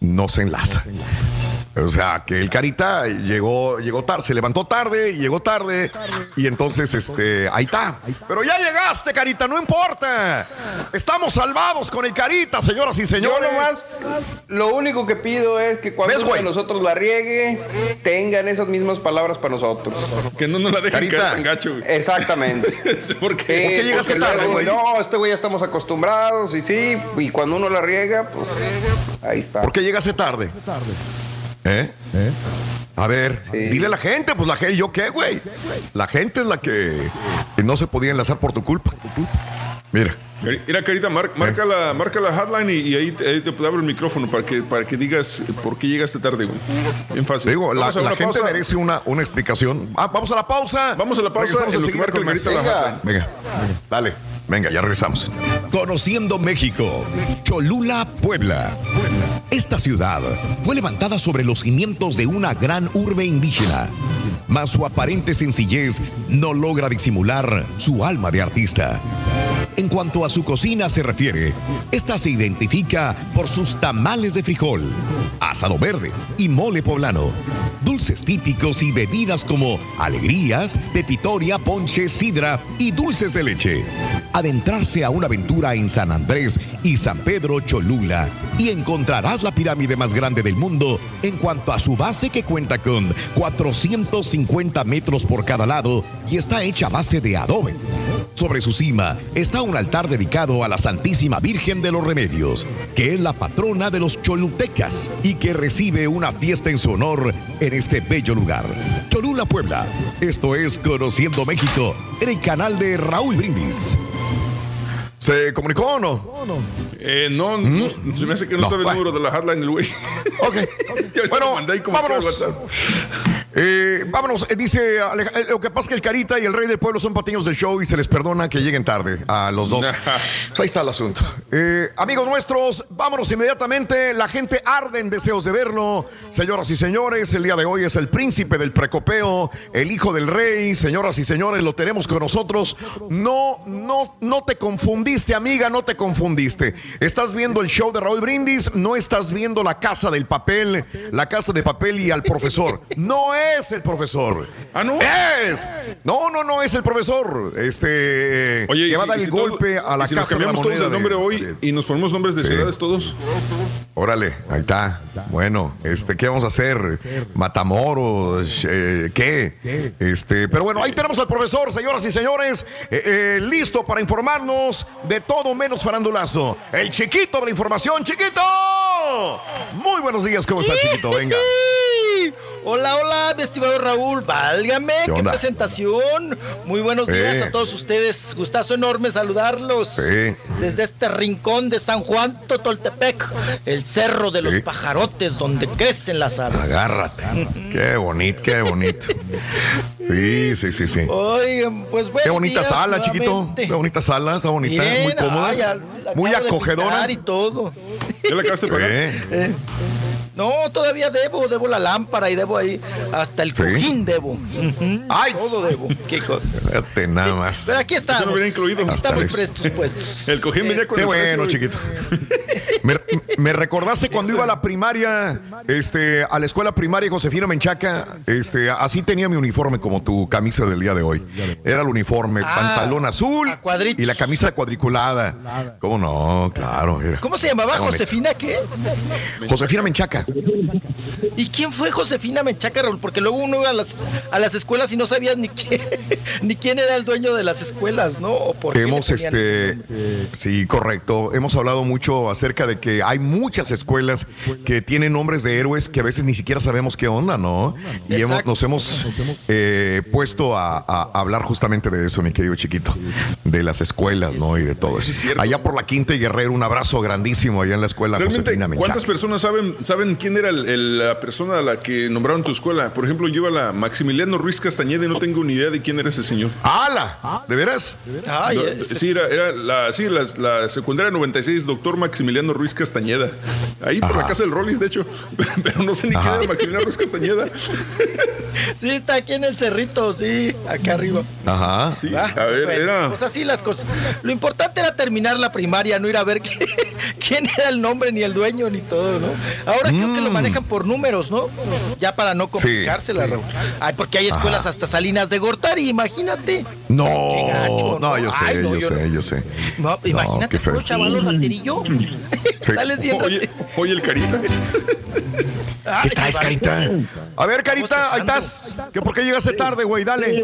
Speaker 1: no se enlaza. O sea, que el Carita llegó, llegó tarde, se levantó tarde, llegó tarde, y entonces, este, ahí está. Pero ya llegaste, Carita, no importa. Estamos salvados con el Carita, señoras y
Speaker 5: Yo
Speaker 1: señores.
Speaker 5: nomás, lo único que pido es que cuando
Speaker 1: ¿Ves,
Speaker 5: uno de nosotros la riegue, tengan esas mismas palabras para nosotros.
Speaker 3: Que no nos la dejen
Speaker 5: Carita.
Speaker 3: caer tan gacho. güey.
Speaker 5: Exactamente.
Speaker 3: ¿Por qué?
Speaker 5: Sí,
Speaker 3: ¿Por qué llegaste
Speaker 5: porque
Speaker 3: tarde, güey?
Speaker 5: No, este güey ya estamos acostumbrados y sí, y cuando uno la riega, pues ahí está.
Speaker 1: ¿Por qué llegaste tarde? ¿Eh? A ver, dile a la gente, pues la gente, ¿yo qué, güey? La gente es la que, que no se podía enlazar por tu culpa. Mira.
Speaker 3: Mira, Carita, mar- marca, la, marca la hotline y, y ahí, te- ahí te abro el micrófono para que, para que digas por qué llegaste tarde, güey. Bien fácil.
Speaker 1: Digo, la,
Speaker 3: Vamos a
Speaker 1: gente
Speaker 3: pausa.
Speaker 1: merece una, una explicación. Ah, vamos a la pausa.
Speaker 3: Vamos a la pausa
Speaker 1: enseguida
Speaker 3: marca el
Speaker 1: con.
Speaker 3: Carita la hotline.
Speaker 1: Venga, dale. Venga, ya regresamos.
Speaker 16: Conociendo México, Cholula, Puebla. Esta ciudad fue levantada sobre los cimientos de una gran urbe indígena, mas su aparente sencillez no logra disimular su alma de artista. En cuanto a su cocina se refiere, esta se identifica por sus tamales de frijol, asado verde y mole poblano, dulces típicos y bebidas como alegrías, pepitoria, ponche, sidra y dulces de leche. Adentrarse a una aventura en San Andrés y San Pedro Cholula y encontrarás la pirámide más grande del mundo en cuanto a su base que cuenta con 450 metros por cada lado y está hecha a base de adobe. Sobre su cima está un altar dedicado a la Santísima Virgen de los Remedios, que es la patrona de los cholutecas y que recibe una fiesta en su honor en este bello lugar. Cholula, Puebla. Esto es Conociendo México en el canal de Raúl Brindis.
Speaker 1: ¿Se comunicó o no?
Speaker 3: Eh, no, no, se me hace que no,
Speaker 1: No,
Speaker 3: sabe el
Speaker 1: bueno.
Speaker 3: número de la hotline el güey.
Speaker 1: Ok.
Speaker 3: bueno, que al
Speaker 1: vámonos. Eh, vámonos, eh, dice Aleja- eh, lo que pasa es que el Carita y el Rey del Pueblo son patiños del show y se les perdona que lleguen tarde a los dos. Pues ahí está el asunto. Eh, amigos nuestros, vámonos inmediatamente. La gente arde en deseos de verlo. Señoras y señores, el día de hoy es el príncipe del precopeo, el hijo del rey. Señoras y señores, lo tenemos con nosotros. No, no, no te confundiste, amiga, no te confundiste. Estás viendo el show de Raúl Brindis, no estás viendo la casa del papel, la casa de papel y al profesor. No es el profesor.
Speaker 3: Ah, no.
Speaker 1: Es. No, no, no es el profesor. Este.
Speaker 3: Oye,
Speaker 1: que va a dar el
Speaker 3: si todo-
Speaker 1: golpe a la
Speaker 3: si
Speaker 1: casa
Speaker 3: nos cambiamos
Speaker 1: de la
Speaker 3: todos el nombre
Speaker 1: de-
Speaker 3: hoy y nos ponemos nombres de
Speaker 1: Sí.
Speaker 3: ciudades todos.
Speaker 1: Órale, ahí está. Bueno, este, ¿qué vamos a hacer? Matamoros, eh, ¿qué? Este, pero bueno, ahí tenemos al profesor, señoras y señores, eh, eh, listo para informarnos de todo menos farandulazo. El chiquito de la información, chiquito. Muy buenos días, ¿cómo está, chiquito? Venga.
Speaker 37: Hola, hola, mi estimado Raúl, válgame,
Speaker 1: ¿Qué
Speaker 37: presentación. Muy buenos días
Speaker 1: Sí.
Speaker 37: a todos ustedes. Gustazo enorme saludarlos.
Speaker 1: Sí.
Speaker 37: Desde este rincón de San Juan Totoltepec, el cerro de los
Speaker 1: Sí.
Speaker 37: pajarotes donde crecen las aves.
Speaker 1: Agárrate. Qué bonito, qué bonito. Sí, sí, sí, sí.
Speaker 37: Oigan, pues bueno.
Speaker 1: Qué bonita sala, chiquito. Qué bonita sala, está bonita, muy cómoda.
Speaker 37: ay, al-
Speaker 1: muy acogedora.
Speaker 37: y todo.
Speaker 3: ¿Ya la acabaste de pagar?
Speaker 37: Eh, No, todavía debo, debo la lámpara y debo ahí hasta el cojín debo. Ujú, Todo debo. Qué cosa.
Speaker 1: Fíjate nada más.
Speaker 37: Pero aquí estamos.
Speaker 3: No incluido.
Speaker 37: Aquí estamos prestos puestos.
Speaker 3: El cojín venía con
Speaker 1: Qué
Speaker 3: el
Speaker 1: bueno, chiquito. Me, me recordaste cuando iba a la primaria, este, a la escuela primaria Josefina Menchaca, este, así tenía mi uniforme como tu camisa del día de hoy. Era el uniforme,
Speaker 37: Ah,
Speaker 1: pantalón azul y la camisa cuadriculada. ¿Cómo no? Claro. era.
Speaker 37: ¿Cómo se llamaba? ¿Josefina qué?
Speaker 1: Josefina Menchaca.
Speaker 37: ¿Y quién fue Josefina Menchaca, Raúl? Porque luego uno iba a las, a las escuelas y no sabías ni quién, ni quién era el dueño de las escuelas, ¿no? O por
Speaker 1: Hemos, este, sí, correcto. Hemos hablado mucho acerca de que hay muchas escuelas que tienen nombres de héroes que a veces ni siquiera sabemos qué onda, ¿no? Y hemos, nos hemos eh, puesto a, a hablar justamente de eso, mi querido chiquito, de las escuelas, ¿no? Y de todo eso. Allá por la Quinta y Guerrero, un abrazo grandísimo allá en la escuela
Speaker 3: Realmente,
Speaker 1: Josefina Menchaca.
Speaker 3: ¿cuántas personas saben, saben quién era el- el- la persona a la que nombraron tu escuela? Por ejemplo, yo a la Maximiliano Ruiz Castañeda y no tengo ni idea de quién era ese señor.
Speaker 1: ¡Hala! ¿De veras?
Speaker 37: Ay,
Speaker 3: No,
Speaker 37: ese-
Speaker 3: sí, era, era la, sí, la, la secundaria 96, doctor Maximiliano Ruiz Castañeda. Ahí por la casa del Rollis, de hecho. Pero no sé ni quién
Speaker 1: Ajá.
Speaker 3: era Maximiliano Ruiz Castañeda.
Speaker 37: Sí, está aquí en el cerrito, sí, acá arriba.
Speaker 1: Ajá.
Speaker 3: Sí,
Speaker 37: Ah,
Speaker 3: a ver,
Speaker 37: bueno,
Speaker 3: era.
Speaker 37: Pues así las cosas. Lo importante era terminar la primaria, no ir a ver qué- quién era el nombre, ni el dueño, ni todo, ¿no? Ahora que lo
Speaker 1: Mm.
Speaker 37: manejan por números, ¿no? Ya para no complicársela, Raúl. Ay, porque hay escuelas
Speaker 1: Ajá.
Speaker 37: hasta Salinas de Gortari, imagínate.
Speaker 1: No,
Speaker 37: Qué
Speaker 1: no,
Speaker 37: gacho, ¿no?
Speaker 1: yo sé,
Speaker 37: Ay, no,
Speaker 1: yo,
Speaker 37: yo
Speaker 1: sé, yo sé.
Speaker 37: No, imagínate,
Speaker 1: qué feo.
Speaker 37: puro chaval raterillo.
Speaker 1: Sí.
Speaker 37: Sales viendo.
Speaker 3: Oye, oye, el carita.
Speaker 1: ¿Qué traes, Carita? A ver, Carita, ahí estás. ¿Que ¿Por qué llegaste tarde, güey? Dale.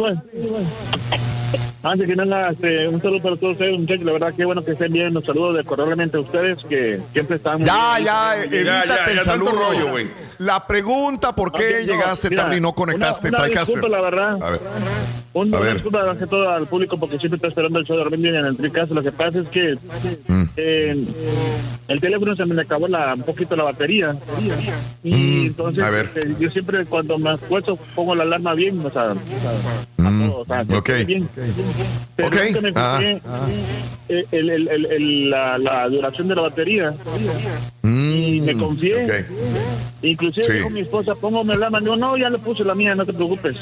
Speaker 38: Antes que nada, este, un saludo para todos ustedes, muchachos. La verdad, qué bueno que estén bien. Un saludo de cordialmente a ustedes, que siempre están.
Speaker 1: Ya, ya,
Speaker 3: Ya,
Speaker 1: evítate
Speaker 3: ya,
Speaker 1: el
Speaker 3: ya, tanto rollo, güey.
Speaker 1: La pregunta, ¿por qué
Speaker 38: Ok, no,
Speaker 1: llegaste
Speaker 38: mira,
Speaker 1: tarde y no conectaste?
Speaker 38: una- una disculpa, la verdad.
Speaker 1: A ver.
Speaker 38: Un
Speaker 1: A
Speaker 38: una
Speaker 1: ver.
Speaker 38: disculpa más que todo al público porque siempre está esperando el show de Armin en el Tricast. Lo que pasa es que
Speaker 1: Mm.
Speaker 38: eh, el teléfono se me acabó la, un poquito la batería. Y
Speaker 1: Mm,
Speaker 38: entonces
Speaker 1: a ver.
Speaker 38: este, yo siempre cuando me acuesto pongo la alarma bien, o sea,
Speaker 1: Mm,
Speaker 38: o sea,
Speaker 1: ok.
Speaker 38: bien. Pero me
Speaker 1: Ah.
Speaker 38: eh, el- el- el- el- la, la duración de la batería.
Speaker 1: Y
Speaker 38: me confié. Inclusive
Speaker 1: Sí.
Speaker 38: dijo mi esposa, póngame la mano. No, ya le puse la mía, no te preocupes.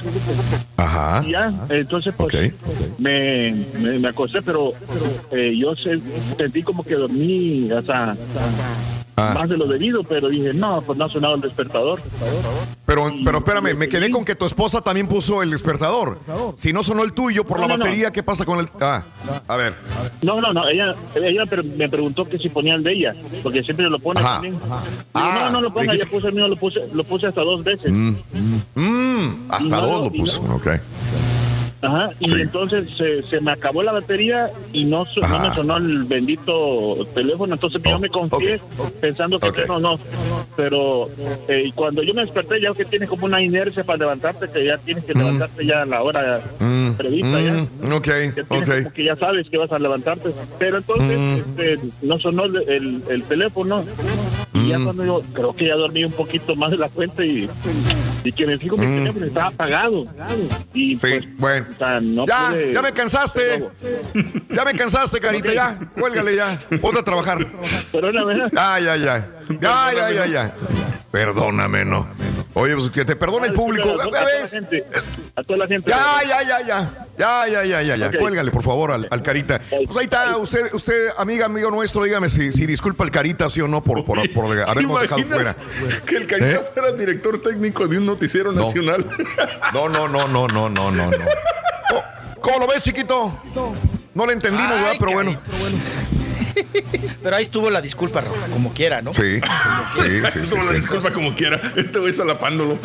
Speaker 1: Ajá.
Speaker 38: Y ya, entonces pues me, me, me acosté, pero eh, yo se- sentí como que dormí, o sea,
Speaker 1: Ah.
Speaker 38: más de lo debido, pero dije, no, pues no ha sonado el despertador.
Speaker 1: Pero, pero espérame, me quedé con que tu esposa también puso el despertador. Si no sonó el tuyo por
Speaker 38: No,
Speaker 1: la
Speaker 38: no, no.
Speaker 1: batería, ¿qué pasa con el...? Ah, a ver.
Speaker 38: No, no, no, ella, ella me preguntó que si ponía el de ella, porque siempre lo pone también.
Speaker 1: Ah,
Speaker 38: no, no lo ponga, ya puse el mío, lo puse, lo puse hasta dos veces.
Speaker 1: Mm, mm, hasta
Speaker 38: Y no,
Speaker 1: dos lo puso. Ok.
Speaker 38: Ajá, y
Speaker 1: Sí.
Speaker 38: entonces se, se me acabó la batería y no, no me sonó el bendito teléfono, entonces yo me confié pensando que
Speaker 1: Oh, Ok.
Speaker 38: no, no, pero eh, cuando yo me desperté ya que tienes como una inercia para levantarte, que ya tienes que levantarte ya a la hora
Speaker 1: Mm,
Speaker 38: prevista ya.
Speaker 1: mm, ok,
Speaker 38: tienes
Speaker 1: ok.
Speaker 38: como que ya sabes que vas a levantarte, pero entonces
Speaker 1: Mm.
Speaker 38: este, no sonó el, el- el teléfono y
Speaker 1: Mm.
Speaker 38: ya cuando yo creo que ya dormí un poquito más de la cuenta y, y que me fijo mi
Speaker 1: Mm.
Speaker 38: teléfono estaba apagado y pues,
Speaker 1: bueno.
Speaker 38: o sea, no
Speaker 1: ya,
Speaker 38: pude-
Speaker 1: ya me cansaste. Ya me cansaste, carita, ya. Cuélgale ya. Ponte a trabajar. Ya, ya, ya. Ya, ya, ya, ya. Perdóname, no. Oye, pues que te perdone el público.
Speaker 38: A toda
Speaker 1: ¿Ya
Speaker 38: la
Speaker 1: ves?
Speaker 38: gente, a toda la gente.
Speaker 1: Ya, ya, ya, ya. Ya, ya, ya, ya, ya. Cuélgale, por favor, al, al Carita. Pues ahí está, usted, usted, amiga, amigo nuestro, dígame si, si disculpa al Carita, sí o no, por, por, por
Speaker 3: ¿Te
Speaker 1: habernos dejado fuera.
Speaker 3: Que el Carita
Speaker 1: ¿Eh?
Speaker 3: fuera director técnico de un noticiero
Speaker 1: No.
Speaker 3: nacional.
Speaker 1: No, no, no, no, no, no, no. no. Oh, ¿Cómo lo ves, chiquito? No le entendimos, ¿verdad? Pero bueno.
Speaker 37: Pero ahí estuvo la disculpa, Raúl, como quiera, ¿no?
Speaker 1: Sí, sí, sí, sí,
Speaker 3: Toma la
Speaker 1: sí.
Speaker 3: disculpa como quiera. Este güey solapándolo.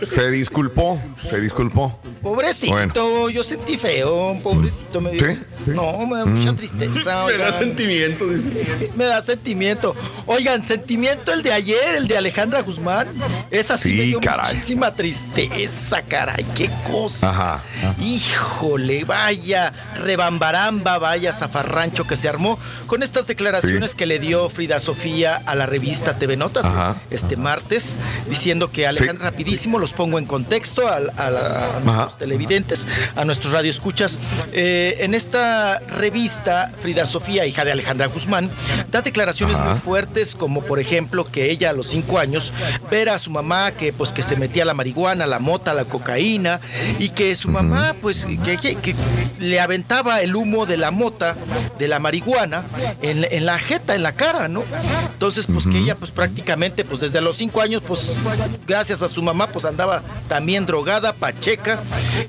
Speaker 1: Se disculpó, se disculpó.
Speaker 37: Pobrecito,
Speaker 1: Bueno.
Speaker 37: yo sentí feo, pobrecito me dio. No, me da mucha
Speaker 1: Mm.
Speaker 37: tristeza.
Speaker 3: Me da sentimiento, dice.
Speaker 37: Me da sentimiento. Oigan, sentimiento el de ayer, el de Alejandra Guzmán. Esa sí,
Speaker 1: Sí,
Speaker 37: me dio
Speaker 1: caray.
Speaker 37: muchísima tristeza, caray. Qué cosa.
Speaker 1: Ajá.
Speaker 37: Híjole, vaya rebambaramba, vaya zafarrancho que se armó con estas declaraciones
Speaker 1: Sí.
Speaker 37: que le dio Frida Sofía a la revista TV Notas
Speaker 1: Ajá.
Speaker 37: este martes, diciendo que Alejandra, rapidísimo, los pongo en contexto a, a la- a nuestros televidentes, a nuestros radioescuchas. Eh, en esta revista, Frida Sofía, hija de Alejandra Guzmán, da declaraciones
Speaker 1: Ajá.
Speaker 37: muy fuertes, como por ejemplo que ella a los cinco años ver a su mamá que pues que se metía la marihuana, la mota, la cocaína, y que su mamá pues que, que- que le aventaba el humo de la mota, de la marihuana, en, en la jeta, en la cara, ¿no? Entonces, pues que ella pues prácticamente pues desde los cinco años pues gracias a su mamá pues andaba también drogada, pacheca,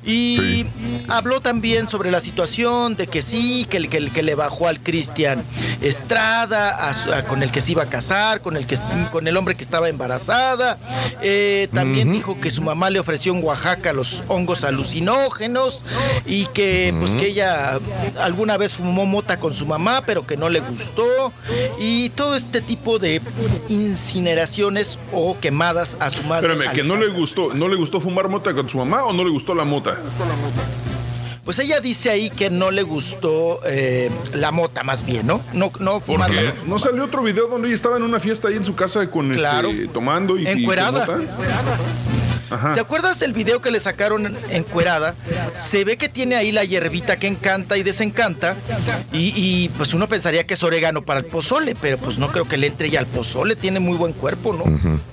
Speaker 37: y habló también sobre la situación de que sí, que, el- que, que le bajó al Cristian Estrada, a su- a- con el que se iba a casar, con el, que, con el hombre que estaba embarazada. Eh, también dijo que su mamá le ofreció en Oaxaca los hongos alucinógenos y que pues que ella alguna vez fumó mota con su mamá, pero que no le gustó. Y todo este tipo de incineraciones o quemadas a su madre.
Speaker 3: Espérame, que no le gustó, ¿no le gustó fumar mota con su mamá o no le gustó la mota?
Speaker 37: Pues ella dice ahí que no le gustó eh, la mota, más bien, ¿no? No, no fumarla
Speaker 3: Porque
Speaker 37: con su
Speaker 3: no salió otro video donde ella estaba en una fiesta ahí en su casa con
Speaker 37: Claro.
Speaker 3: este tomando y, y con
Speaker 37: Encuerada.
Speaker 3: Ajá.
Speaker 37: ¿Te acuerdas del video que le sacaron encuerada? Se ve que tiene ahí la hierbita que encanta y desencanta. Y, y, pues uno pensaría que es orégano para el pozole, pero pues no creo que le entre ya al pozole. Tiene muy buen cuerpo, ¿no?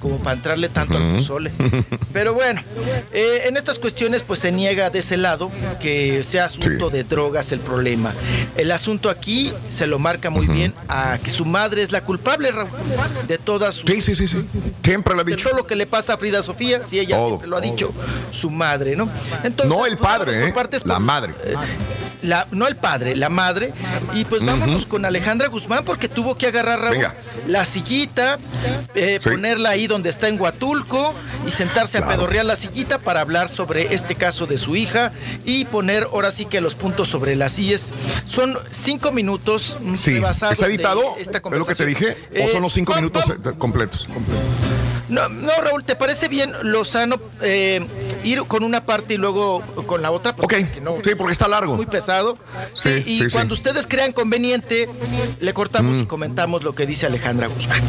Speaker 37: Como para entrarle tanto al pozole. Pero bueno, eh, en estas cuestiones pues se niega de ese lado que sea asunto de drogas el problema. El asunto aquí se lo marca muy bien a que su madre es la culpable, de todas sus...
Speaker 1: Sí, sí, sí, sí. Siempre lo ha
Speaker 37: De todo lo que le pasa a Frida Sofía, si ella
Speaker 1: Todo,
Speaker 37: siempre lo ha dicho, su madre, ¿no? Entonces,
Speaker 1: No el
Speaker 37: pues,
Speaker 1: padre, ¿eh?
Speaker 37: partes,
Speaker 1: La
Speaker 37: por-
Speaker 1: madre.
Speaker 37: eh, la- no el padre, la madre. Y pues vámonos con Alejandra Guzmán porque tuvo que agarrar Raúl, la sillita, eh,
Speaker 1: Sí.
Speaker 37: ponerla ahí donde está en Huatulco y sentarse a pedorrear la sillita para hablar sobre este caso de su hija y poner ahora sí que los puntos sobre las sillas. Son cinco minutos mm,
Speaker 1: Sí. ¿Está editado? ¿Es lo que te dije? ¿O
Speaker 37: Eh,
Speaker 1: son los cinco minutos eh, completos?
Speaker 37: No, no, Raúl, ¿te parece bien Lozano eh, ir con una parte y luego con la otra? Pues,
Speaker 1: Ok, sí, porque está largo.
Speaker 37: Es muy pesado. Sí,
Speaker 1: Sí,
Speaker 37: y
Speaker 1: sí, sí.
Speaker 37: cuando ustedes crean conveniente, le cortamos
Speaker 1: Mm.
Speaker 37: y comentamos lo que dice Alejandra Guzmán.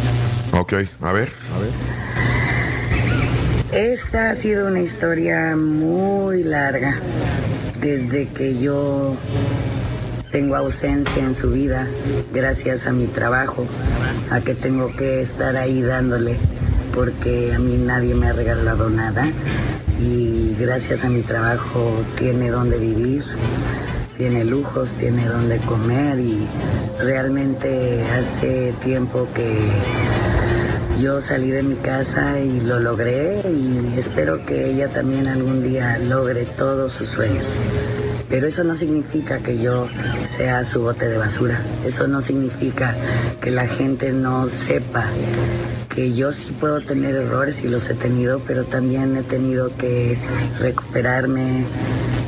Speaker 1: Ok, a ver.
Speaker 39: Esta ha sido una historia muy larga. Desde que yo tengo ausencia en su vida, gracias a mi trabajo, a que tengo que estar ahí dándole, porque a mí nadie me ha regalado nada. Y gracias a mi trabajo tiene donde vivir, tiene lujos, tiene donde comer y realmente hace tiempo que yo salí de mi casa y lo logré y espero que ella también algún día logre todos sus sueños. Pero eso no significa que yo sea su bote de basura. Eso no significa que la gente no sepa que yo sí puedo tener errores y los he tenido, pero también he tenido que recuperarme,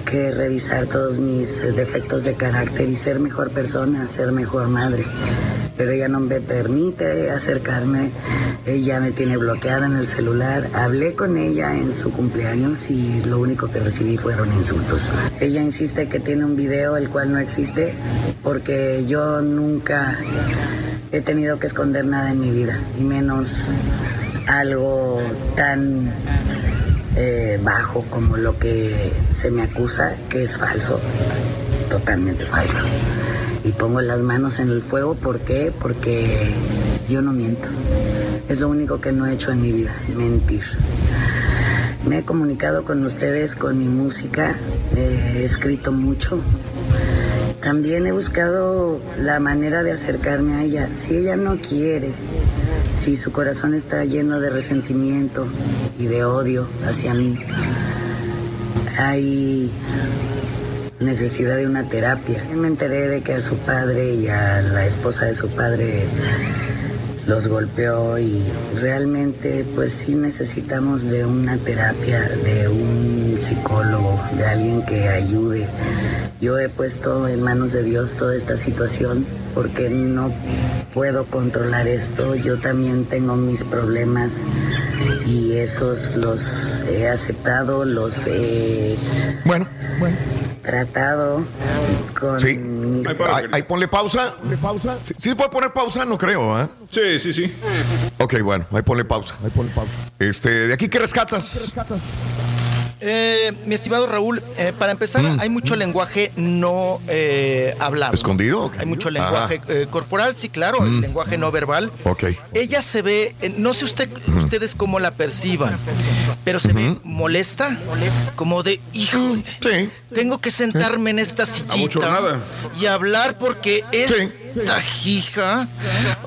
Speaker 39: que revisar todos mis eh, defectos de carácter y ser mejor persona, ser mejor madre. Pero ella no me permite acercarme, ella me tiene bloqueada en el celular. Hablé con ella en su cumpleaños y lo único que recibí fueron insultos. Ella insiste que tiene un video el cual no existe porque yo nunca he tenido que esconder nada en mi vida, y menos algo tan eh, bajo como lo que se me acusa, que es falso, totalmente falso. Y pongo las manos en el fuego, ¿por qué? Porque yo no miento. Es lo único que no he hecho en mi vida, mentir. Me he comunicado con ustedes con mi música, he escrito mucho. También he buscado la manera de acercarme a ella. Si ella no quiere, si su corazón está lleno de resentimiento y de odio hacia mí, hay necesidad de una terapia. Me enteré de que a su padre y a la esposa de su padre los golpeó y realmente pues sí necesitamos de una terapia, de un psicólogo, de alguien que ayude. Yo he puesto en manos de Dios toda esta situación porque no puedo controlar esto. Yo también tengo mis problemas y esos los he aceptado, los he
Speaker 1: bueno,
Speaker 39: tratado con
Speaker 1: Sí.
Speaker 39: mis
Speaker 1: Ahí, ahí ponle pausa. Sí, ¿Sí se puede poner pausa? No creo, ¿eh?
Speaker 3: Sí, sí, sí.
Speaker 1: Ok, bueno, ahí ponle pausa. Este, ¿de aquí qué rescatas?
Speaker 37: Eh, mi estimado Raúl, eh, para empezar, hay mucho lenguaje no eh, hablado.
Speaker 1: ¿Escondido? Ok.
Speaker 37: Hay mucho lenguaje eh, corporal, sí, claro, el
Speaker 1: Mm.
Speaker 37: lenguaje no verbal.
Speaker 1: Ok.
Speaker 37: Ella se ve, eh, no sé usted, ustedes cómo la perciban, pero se ve molesta, como de, hijo, tengo que sentarme en esta sillita y hablar porque esta hija,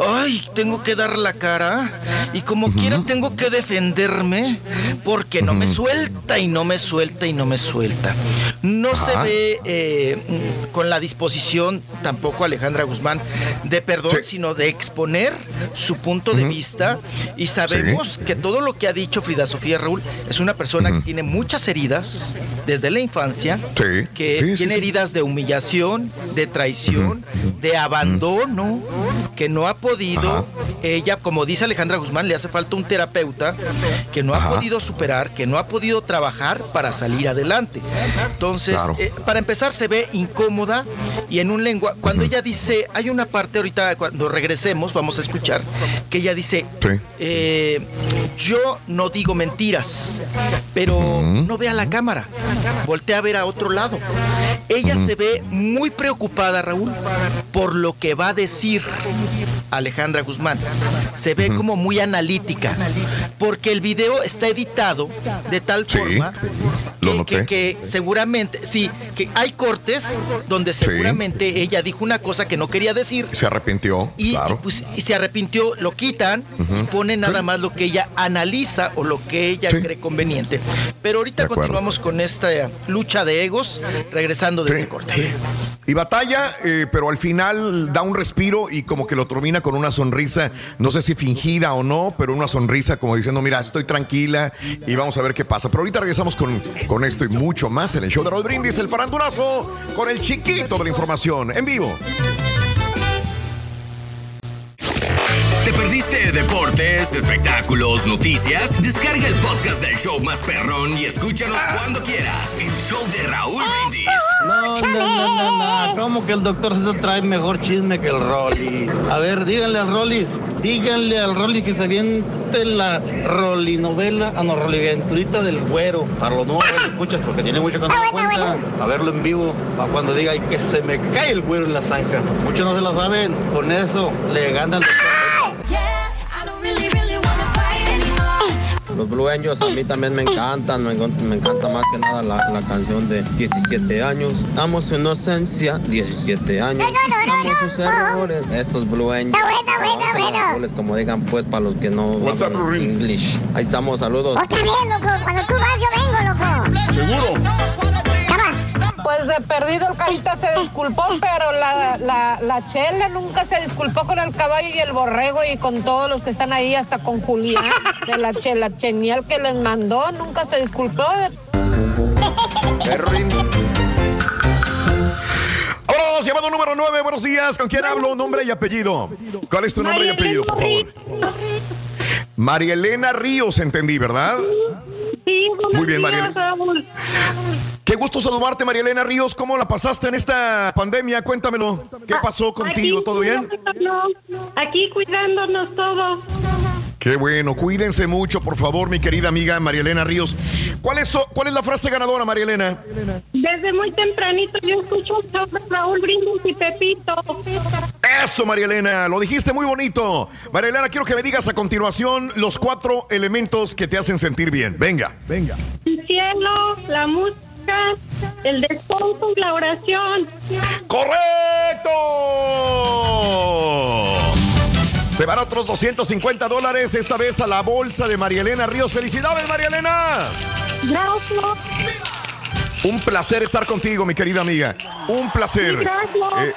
Speaker 37: ay, tengo que dar la cara. Y como quiera tengo que defenderme porque no me suelta y no me suelta y no me suelta. No se ve eh, con la disposición tampoco Alejandra Guzmán de perdón, sino de exponer su punto de vista. Y sabemos que todo lo que ha dicho Frida Sofía Raúl es una persona que tiene muchas heridas desde la infancia,
Speaker 1: Sí.
Speaker 37: que tiene heridas de humillación, de traición, de abandono, que no ha podido, ella, como dice Alejandra Guzmán, le hace falta un terapeuta que no ha podido superar, que no ha podido trabajar para salir adelante. Entonces,
Speaker 1: Claro.
Speaker 37: eh, para empezar, se ve incómoda y en un lenguaje, cuando ella dice, hay una parte ahorita, cuando regresemos, vamos a escuchar, que ella dice, eh, yo no digo mentiras, pero no ve a la cámara, voltea a ver a otro lado. Ella se ve muy preocupada, Raúl, por lo que va a decir Alejandra Guzmán. Se ve como muy analítica, porque el video está editado de tal forma que,
Speaker 1: noté.
Speaker 37: que- que seguramente, sí, que hay cortes donde seguramente ella dijo una cosa que no quería decir
Speaker 1: Se arrepintió,
Speaker 37: y,
Speaker 1: claro.
Speaker 37: y, pues, y se arrepintió, lo quitan y ponen nada más lo que ella analiza o lo que ella cree conveniente. Pero ahorita continuamos con esta lucha de egos, regresando de este corte.
Speaker 1: Y batalla, eh, pero al final da un respiro y como que lo termina con una sonrisa, no sé si fingida o no, pero una sonrisa como diciendo, mira, estoy tranquila y vamos a ver qué pasa. Pero ahorita regresamos con, con esto y mucho más en el show de Raúl Brindis, el farandulazo, con el chiquito de la información en vivo.
Speaker 7: Perdiste deportes, espectáculos, noticias? Descarga el podcast del show más perrón y escúchanos cuando quieras. El show de Raúl Brindis.
Speaker 36: No, no, no, no, no. ¿Cómo que el doctor se trae mejor chisme que el Rolly? A ver, díganle al Rollis, díganle al Rolly que se aviente la Rolly novela, a no, Rolly Venturita del Güero. Para los nuevos que escuchas, porque tiene mucho que no cuenta. A verlo en vivo, para cuando diga, ay, que se me cae el güero en la zanja. Muchos no se la saben, con eso le ganan los
Speaker 40: Los Blue Angels a mí también me encantan, me, encanta- me encanta más que nada la, la canción de 17 años. Amo su inocencia, 17 años. Amo sus errores, esos Blue Angels. Roles, como digan pues para los que no hablan English. Ahí estamos, saludos.
Speaker 4: Otra vez, loco. Cuando tú vas, yo vengo, loco.
Speaker 1: Seguro.
Speaker 41: Pues de perdido el carita se disculpó, pero la, la, la Chela nunca se disculpó con el caballo y el borrego y con todos los que están ahí, hasta con Julián, de la Chela Chenial que les mandó, nunca se disculpó.
Speaker 1: Vámonos, llamado número 9, buenos días. ¿Con quién hablo? Nombre y apellido. ¿Cuál es tu nombre y apellido, por favor? María Elena Ríos, entendí, ¿verdad?
Speaker 25: Sí,
Speaker 1: Muy bien, María. Qué gusto saludarte, María Elena Ríos. ¿Cómo la pasaste en esta pandemia? Cuéntamelo. ¿Qué pasó contigo? ¿Todo bien?
Speaker 25: Aquí cuidándonos todos.
Speaker 1: Qué bueno. Cuídense mucho, por favor, mi querida amiga María Elena Ríos. ¿Cuál es, cuál es la frase ganadora, María Elena?
Speaker 25: Desde muy tempranito yo escucho de Raúl Brindis y Pepito.
Speaker 1: Eso, María Elena, lo dijiste muy bonito. María Elena, quiero que me digas a continuación los cuatro elementos que te hacen sentir bien. Venga. Venga.
Speaker 25: El cielo, la música, el descanso y la oración.
Speaker 1: ¡Correcto! Se van otros 250 dólares, esta vez a la bolsa de María Elena Ríos. ¡Felicidades, María Elena!
Speaker 25: Gracias.
Speaker 1: Un placer estar contigo, mi querida amiga. Un placer. Eh,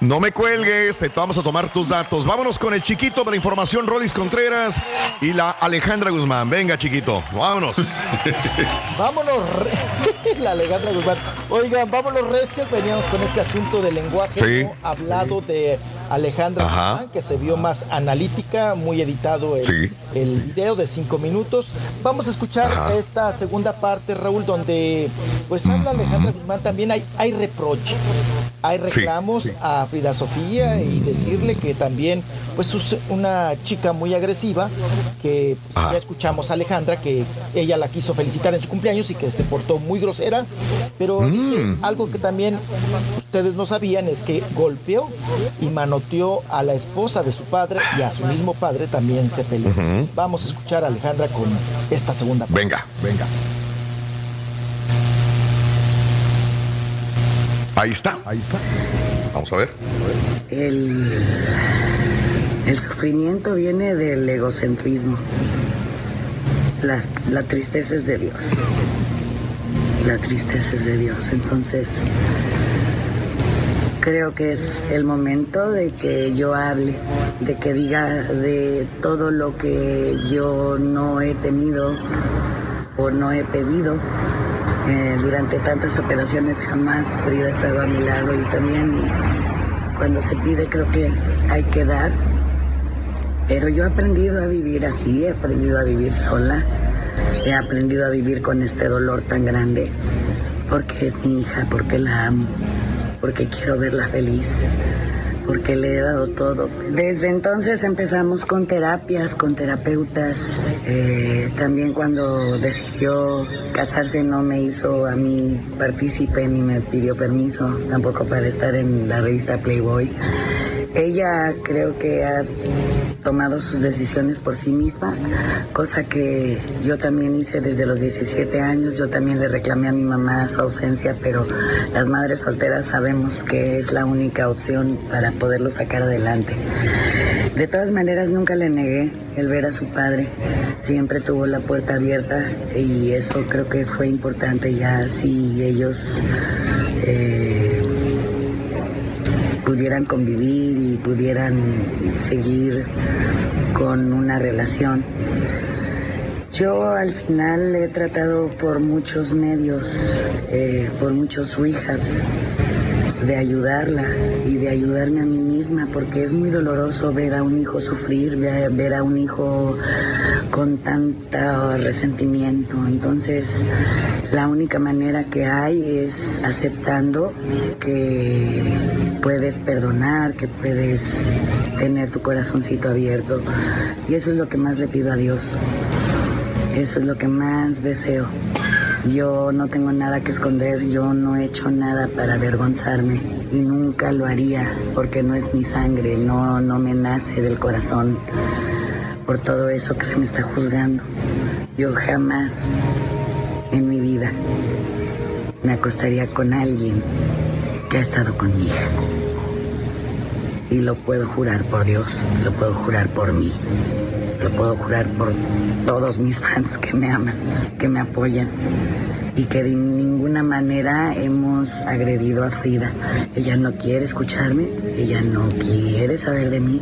Speaker 1: no me cuelgues, te vamos a tomar tus datos. Vámonos con el chiquito de la información, Rolis Contreras y la Alejandra Guzmán. Venga, chiquito, vámonos.
Speaker 37: Vámonos, re- la Alejandra Guzmán. Oigan, vámonos recios. Veníamos con este asunto del lenguaje
Speaker 1: Sí.
Speaker 37: ¿no? hablado de Alejandra
Speaker 1: Ajá.
Speaker 37: Guzmán, que se vio más analítica, muy editado el,
Speaker 1: Sí.
Speaker 37: el video de cinco minutos. Vamos a escuchar
Speaker 1: Ajá.
Speaker 37: esta segunda parte, Raúl, donde pues habla Alejandra Guzmán. También hay, hay reproche. Hay reclamos
Speaker 1: sí.
Speaker 37: a Frida Sofía y decirle que también pues es una chica muy agresiva que pues,
Speaker 1: Ajá.
Speaker 37: ya escuchamos a Alejandra que ella la quiso felicitar en su cumpleaños y que se portó muy grosera, pero
Speaker 1: Mm.
Speaker 37: dice algo que también ustedes no sabían es que golpeó y manoteó a la esposa de su padre y a su mismo padre también se peleó. Vamos a escuchar a Alejandra con esta segunda parte.
Speaker 1: Venga, venga. Ahí está. Ahí está. Vamos a ver.
Speaker 39: El, el sufrimiento viene del egocentrismo. La, la tristeza es de Dios. La tristeza es de Dios. Entonces, creo que es el momento de que yo hable, de que diga de todo lo que yo no he tenido o no he pedido. Eh, durante tantas operaciones jamás Frida ha estado a mi lado y también cuando se pide creo que hay que dar. Pero yo he aprendido a vivir así, he aprendido a vivir sola, he aprendido a vivir con este dolor tan grande, porque es mi hija, porque la amo, porque quiero verla feliz, porque le he dado todo. Desde entonces empezamos con terapias, con terapeutas. Eh, también cuando decidió casarse no me hizo a mí partícipe ni me pidió permiso, tampoco para estar en la revista Playboy. Ella creo que ha tomado sus decisiones por sí misma, cosa que yo también hice desde los 17 años. Yo también le reclamé a mi mamá su ausencia, pero las madres solteras sabemos que es la única opción para poderlo sacar adelante. De todas maneras, nunca le negué el ver a su padre. Siempre tuvo la puerta abierta y eso creo que fue importante ya si ellos... eh, pudieran convivir y pudieran seguir con una relación. Yo al final he tratado por muchos medios, eh, por muchos rehabs, de ayudarla y de ayudarme a mí misma, porque es muy doloroso ver a un hijo sufrir, ver, a un hijo con tanto resentimiento. Entonces, la única manera que hay es aceptando que puedes perdonar, que puedes tener tu corazoncito abierto. Y eso es lo que más le pido a Dios. Eso es lo que más deseo. Yo no tengo nada que esconder, yo no he hecho nada para avergonzarme y nunca lo haría porque no es mi sangre, no, no me nace del corazón por todo eso que se me está juzgando. Yo jamás en mi vida me acostaría con alguien que ha estado con mi hija. Y lo puedo jurar por Dios, lo puedo jurar por mí, lo puedo jurar por todos mis fans que me aman, que me apoyan y que de ninguna manera hemos agredido a Frida. Ella no quiere escucharme, ella no quiere saber de mí.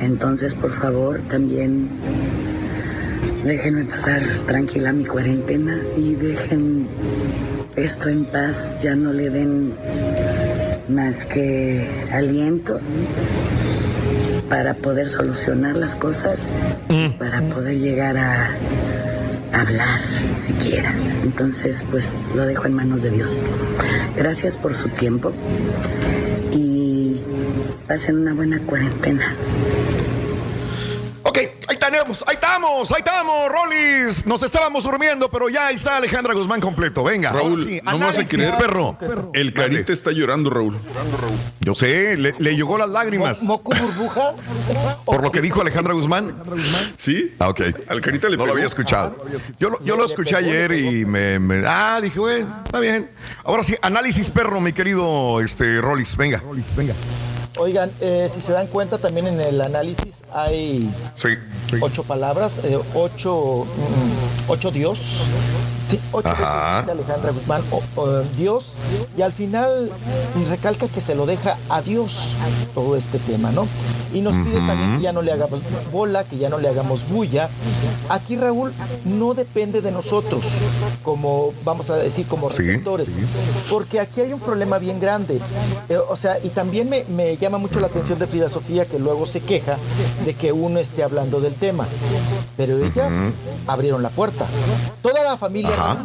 Speaker 39: Entonces, por favor, también déjenme pasar tranquila mi cuarentena y dejen esto en paz, ya no le den más que aliento para poder solucionar las cosas, para poder llegar a hablar siquiera. Entonces, pues lo dejo en manos de Dios. Gracias por su tiempo y pasen una buena cuarentena.
Speaker 1: Ahí tenemos, ahí estamos, ahí estamos, Rolis. Nos estábamos durmiendo, pero ya está Alejandra Guzmán completo. Venga, ahora
Speaker 3: Raúl,
Speaker 1: sí,
Speaker 3: no me vas a
Speaker 1: análisis,
Speaker 3: creer,
Speaker 1: perro.
Speaker 3: El carita está llorando, Raúl.
Speaker 1: Yo sé, le, le llegó las lágrimas.
Speaker 37: ¿Moco burbuja?
Speaker 1: Por lo que dijo Alejandra Guzmán.
Speaker 3: ¿Sí?
Speaker 1: Ah, ok.
Speaker 3: Al carita le
Speaker 1: No lo
Speaker 3: pegó.
Speaker 1: había escuchado. Yo lo, yo lo escuché ayer y me, me- Ah, dije, bueno, está bien. Ahora sí, análisis perro, mi querido este, Rolis. Venga. venga.
Speaker 37: Oigan, eh, si se dan cuenta también en el análisis hay
Speaker 1: Sí.
Speaker 37: ocho palabras, eh, ocho, mm, ocho Dios. Sí, ocho
Speaker 1: Ajá.
Speaker 37: veces dice Alejandra Guzmán, Dios, y al final recalca que se lo deja a Dios todo este tema, ¿no? Y nos pide también que ya no le hagamos bola, que ya no le hagamos bulla. Aquí, Raúl, no depende de nosotros, como vamos a decir, como receptores, porque aquí hay un problema bien grande. Eh, o sea, y también me, me llama mucho la atención de Frida Sofía, que luego se queja de que uno esté hablando del tema. Pero ellas abrieron la puerta. Toda la familia
Speaker 1: Ajá.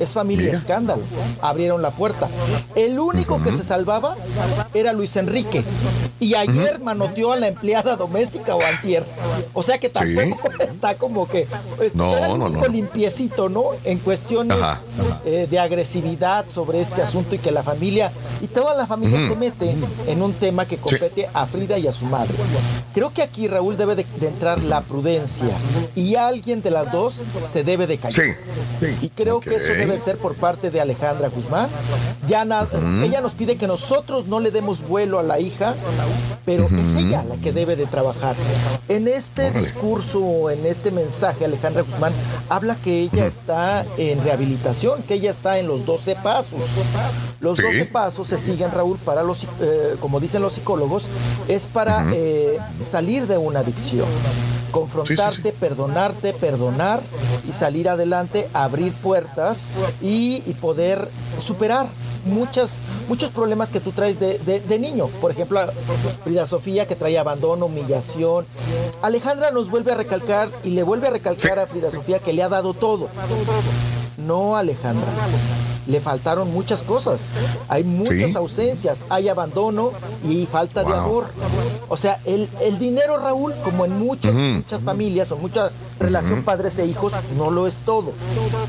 Speaker 37: Es familia
Speaker 1: Mira.
Speaker 37: escándalo. Abrieron la puerta. El único que se salvaba era Luis Enrique. Y ayer manoteó a la empleada doméstica o antier. O sea que tampoco está como que pues,
Speaker 1: No,
Speaker 37: era
Speaker 1: no, no.
Speaker 37: limpiecito, ¿no? En cuestiones eh, de agresividad sobre este asunto y que la familia y toda la familia se mete en un tema que compete a Frida y a su madre. Creo que aquí Raúl debe de, de entrar la prudencia y alguien de las dos se debe de callar. Y creo que eso debe ser por parte de Alejandra Guzmán. Ya
Speaker 1: Ujú.
Speaker 37: ella nos pide que nosotros no le demos vuelo a la hija, pero es ella la que debe de trabajar. En este discurso, en este mensaje, Alejandra Guzmán habla que ella está en rehabilitación, que ella está en los 12 pasos. Los
Speaker 1: Sí.
Speaker 37: 12 pasos se siguen, Raúl, para los, eh, como dicen los psicólogos, es para eh, salir de una adicción. Confrontarte, perdonarte, perdonar y salir adelante, abrir puertas y, y poder superar muchas, muchos problemas que tú traes de, de- de niño. Por ejemplo, Frida Sofía que trae abandono, humillación. Alejandra nos vuelve a recalcar y le vuelve a recalcar a Frida Sofía que le ha dado todo. No, Alejandra. Le faltaron muchas cosas. Hay muchas
Speaker 1: Sí.
Speaker 37: ausencias, hay abandono y falta de amor. O sea, el, el dinero, Raúl, como en muchas,
Speaker 1: Ujú.
Speaker 37: muchas familias o mucha relación padres e hijos, no lo es todo.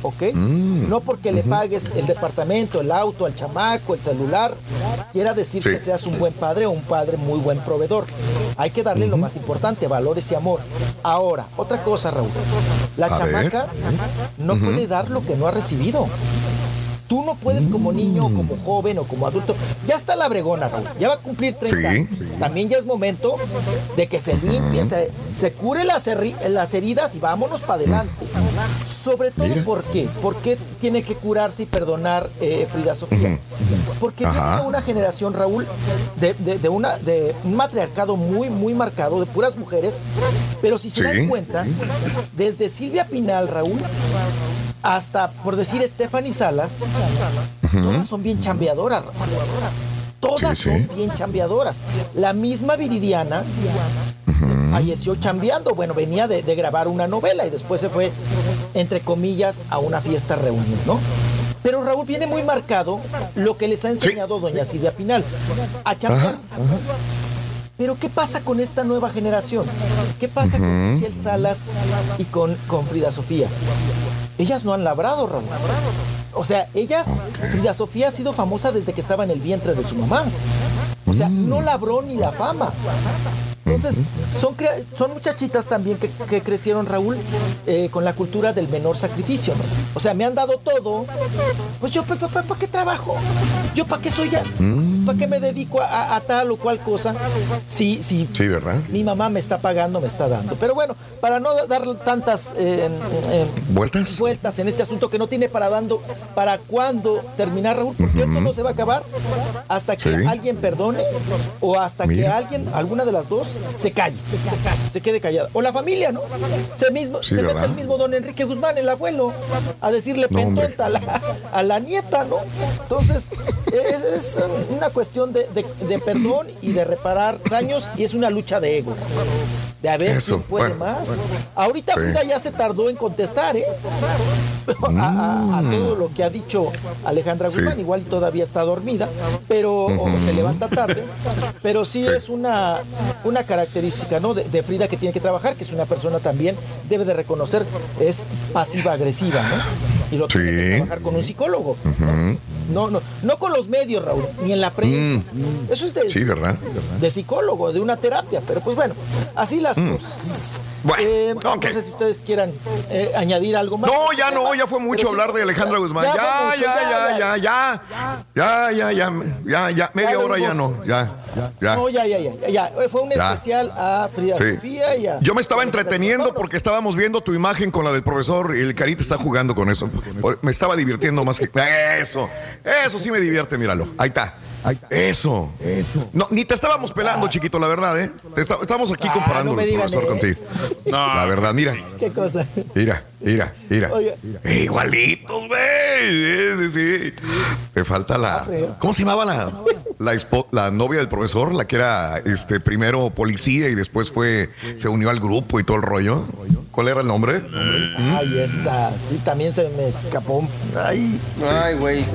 Speaker 37: ¿Ok?
Speaker 1: Mm.
Speaker 37: No porque le pagues el departamento, el auto, el chamaco, el celular, quiera decir
Speaker 1: Sí.
Speaker 37: que seas un buen padre o un padre muy buen proveedor. Hay que darle lo más importante, valores y amor. Ahora, otra cosa, Raúl. La
Speaker 1: A ver.
Speaker 37: chamaca no puede dar lo que no ha recibido. Tú no puedes como niño, o como joven o como adulto. Ya está la bregona, Raúl. Ya va a cumplir 30
Speaker 1: Sí.
Speaker 37: años. También ya es momento de que se limpie, se, se cure las, las heridas y vámonos para adelante. Sobre todo,
Speaker 1: Mira.
Speaker 37: ¿por qué? ¿Por qué tiene que curarse y perdonar eh, Frida Sofía? Porque
Speaker 1: Ajá.
Speaker 37: viene una generación, Raúl, de, de- de una, de un matriarcado muy, muy marcado, de puras mujeres. Pero si se
Speaker 1: Sí.
Speaker 37: dan cuenta, desde Silvia Pinal, Raúl, hasta, por decir, Stephanie Salas, todas son bien chambeadoras. Todas
Speaker 1: Sí, sí.
Speaker 37: son bien chambeadoras. La misma Viridiana falleció chambeando. Bueno, venía de, de grabar una novela y después se fue, entre comillas, a una fiesta reunión, ¿no? Pero Raúl viene muy marcado lo que les ha enseñado doña Silvia Pinal. A chambear. Pero ¿qué pasa con esta nueva generación? ¿Qué pasa con. Michelle Salas y con, con Frida Sofía? Ellas no han labrado, Raúl. O sea, ellas, Frida Sofía ha sido famosa desde que estaba en el vientre de su mamá. O sea, no labró ni la fama. Entonces, son, son muchachitas también que, que crecieron, Raúl, eh, con la cultura del menor sacrificio. ¿no? O sea, me han dado todo. Pues yo, ¿para qué trabajo? ¿Yo para qué soy ya? ¿Para qué me dedico a, tal o cual cosa? Sí, sí.
Speaker 1: Sí, ¿verdad?
Speaker 37: Mi mamá me está pagando, me está dando. Pero bueno, para no dar tantas eh, eh,
Speaker 1: ¿Vueltas?
Speaker 37: vueltas en este asunto que no tiene para dando, para cuándo terminar, Raúl, porque esto no se va a acabar hasta que
Speaker 1: Sí.
Speaker 37: alguien perdone o hasta que alguien, alguna de las dos, se calle, se quede callada. O la familia, ¿no? Se, mismo,
Speaker 1: Sí,
Speaker 37: se mete el mismo don Enrique Guzmán, el abuelo, a decirle
Speaker 1: No,
Speaker 37: pentonta a la, a la nieta, ¿no? Entonces, es, es una cuestión de, perdón y de reparar daños y es una lucha de ego. De a ver
Speaker 1: Eso,
Speaker 37: quién puede
Speaker 1: bueno,
Speaker 37: más.
Speaker 1: bueno.
Speaker 37: Ahorita
Speaker 1: Sí.
Speaker 37: Frida ya se tardó en contestar, ¿eh? a, a- a todo lo que ha dicho Alejandra
Speaker 1: Sí.
Speaker 37: Guzmán, igual todavía está dormida, pero o se levanta tarde, pero sí,
Speaker 1: Sí.
Speaker 37: es una, una característica ¿no? de, de Frida que tiene que trabajar, que es una persona también, debe de reconocer, es pasiva-agresiva, ¿no? Y lo tiene que trabajar con un psicólogo. No, no, no con los medios, Raúl, ni en la prensa. Eso es de, de psicólogo, de una terapia, pero pues bueno, así las cosas. Eh, No sé si ustedes quieran eh, añadir algo más.
Speaker 1: No, ya no, ya fue mucho hablar de Alejandra Guzmán. Ya, ya, ya, ya, ya, ya, ya, ya, ya, ya, media hora ya no, ya, ya.
Speaker 37: No, ya, ya, ya, ya. Fue un especial a Frida Sofía y
Speaker 1: Yo me estaba entreteniendo porque estábamos viendo tu imagen con la del profesor y el carita está jugando con eso. Me estaba divirtiendo más que. Eso, eso sí me divierte, míralo. Ahí está. Eso. Eso. No, ni te estábamos pelando, chiquito, la verdad, ¿eh? Te está- estamos aquí
Speaker 37: Ah,
Speaker 1: comparando
Speaker 37: no
Speaker 1: el profesor contigo. la verdad, mira.
Speaker 37: ¿Qué cosa?
Speaker 1: Mira, mira, mira. Eh, Igualitos, güey. Sí, sí, sí. Te falta la. ¿Cómo se llamaba la, la, espo- la novia del profesor? La que era este primero policía y después fue. se unió al grupo y todo el rollo. ¿Cuál era el nombre? ¿Mm?
Speaker 37: Ahí está. Sí, también se me escapó. Ay.
Speaker 5: Ay, güey.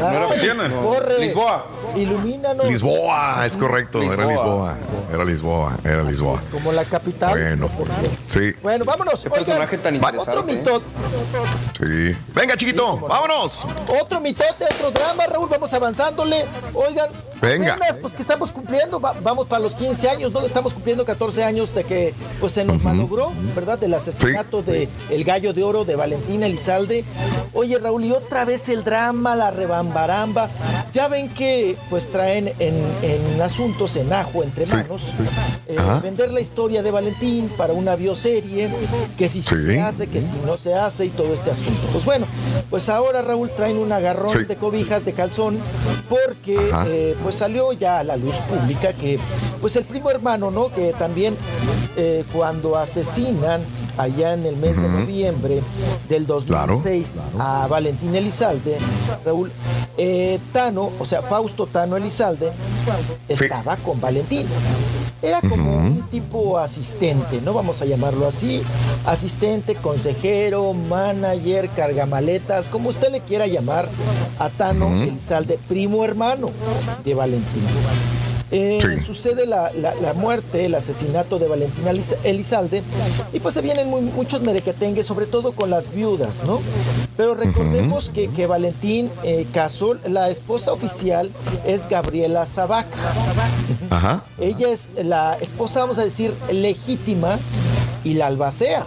Speaker 37: No
Speaker 5: era. Lisboa.
Speaker 37: Ilumínanos.
Speaker 1: Lisboa, es correcto. Era
Speaker 5: Lisboa.
Speaker 1: Lisboa. Era Lisboa. Era Lisboa.
Speaker 37: Como la capital.
Speaker 1: Bueno. Sí.
Speaker 37: Bueno, vámonos.
Speaker 5: Qué
Speaker 37: Oigan,
Speaker 5: personaje tan
Speaker 37: Otro
Speaker 5: interesante.
Speaker 37: mitote.
Speaker 1: Sí. Venga, chiquito, vámonos.
Speaker 37: Otro mitote, otro drama, Raúl. Vamos avanzándole. Oigan.
Speaker 1: Venga.
Speaker 37: apenas, pues que estamos cumpliendo, va- vamos para los 15 años, ¿no? Estamos cumpliendo 14 años de que pues se nos malogró, ¿verdad? Del asesinato de el gallo de oro de Valentina Elizalde. Oye, Raúl, y otra vez el drama, la rebambaramba. Ya ven que pues traen en, en asuntos en ajo entre manos eh, vender la historia de Valentín para una bioserie, que si sí
Speaker 1: Sí.
Speaker 37: se hace, que si no se hace y todo este asunto. Pues bueno, pues ahora Raúl traen un agarrón
Speaker 1: Sí.
Speaker 37: de cobijas de calzón porque eh, pues salió ya a la luz pública que pues el primo hermano, ¿no? Que también eh, cuando asesinan allá en el mes de noviembre del 2006 a Valentín Elizalde, Raúl, eh, Tano, o sea, Fausto Tano Elizalde, estaba con Valentín. Era como un tipo asistente, ¿no? Vamos a llamarlo así. Asistente, consejero, manager, cargamaletas, como usted le quiera llamar a Tano Elizalde, primo hermano de Valentín. Eh,
Speaker 1: Sí.
Speaker 37: Sucede la, la- la muerte, el asesinato de Valentina Eliz- Elizalde, y pues se vienen muy- muchos merequetengues, sobre todo con las viudas, ¿no? Pero recordemos que, que Valentín eh, casó, la esposa oficial es Gabriela Zabac.
Speaker 1: Ajá.
Speaker 37: Ella es la esposa, vamos a decir, legítima y la albacea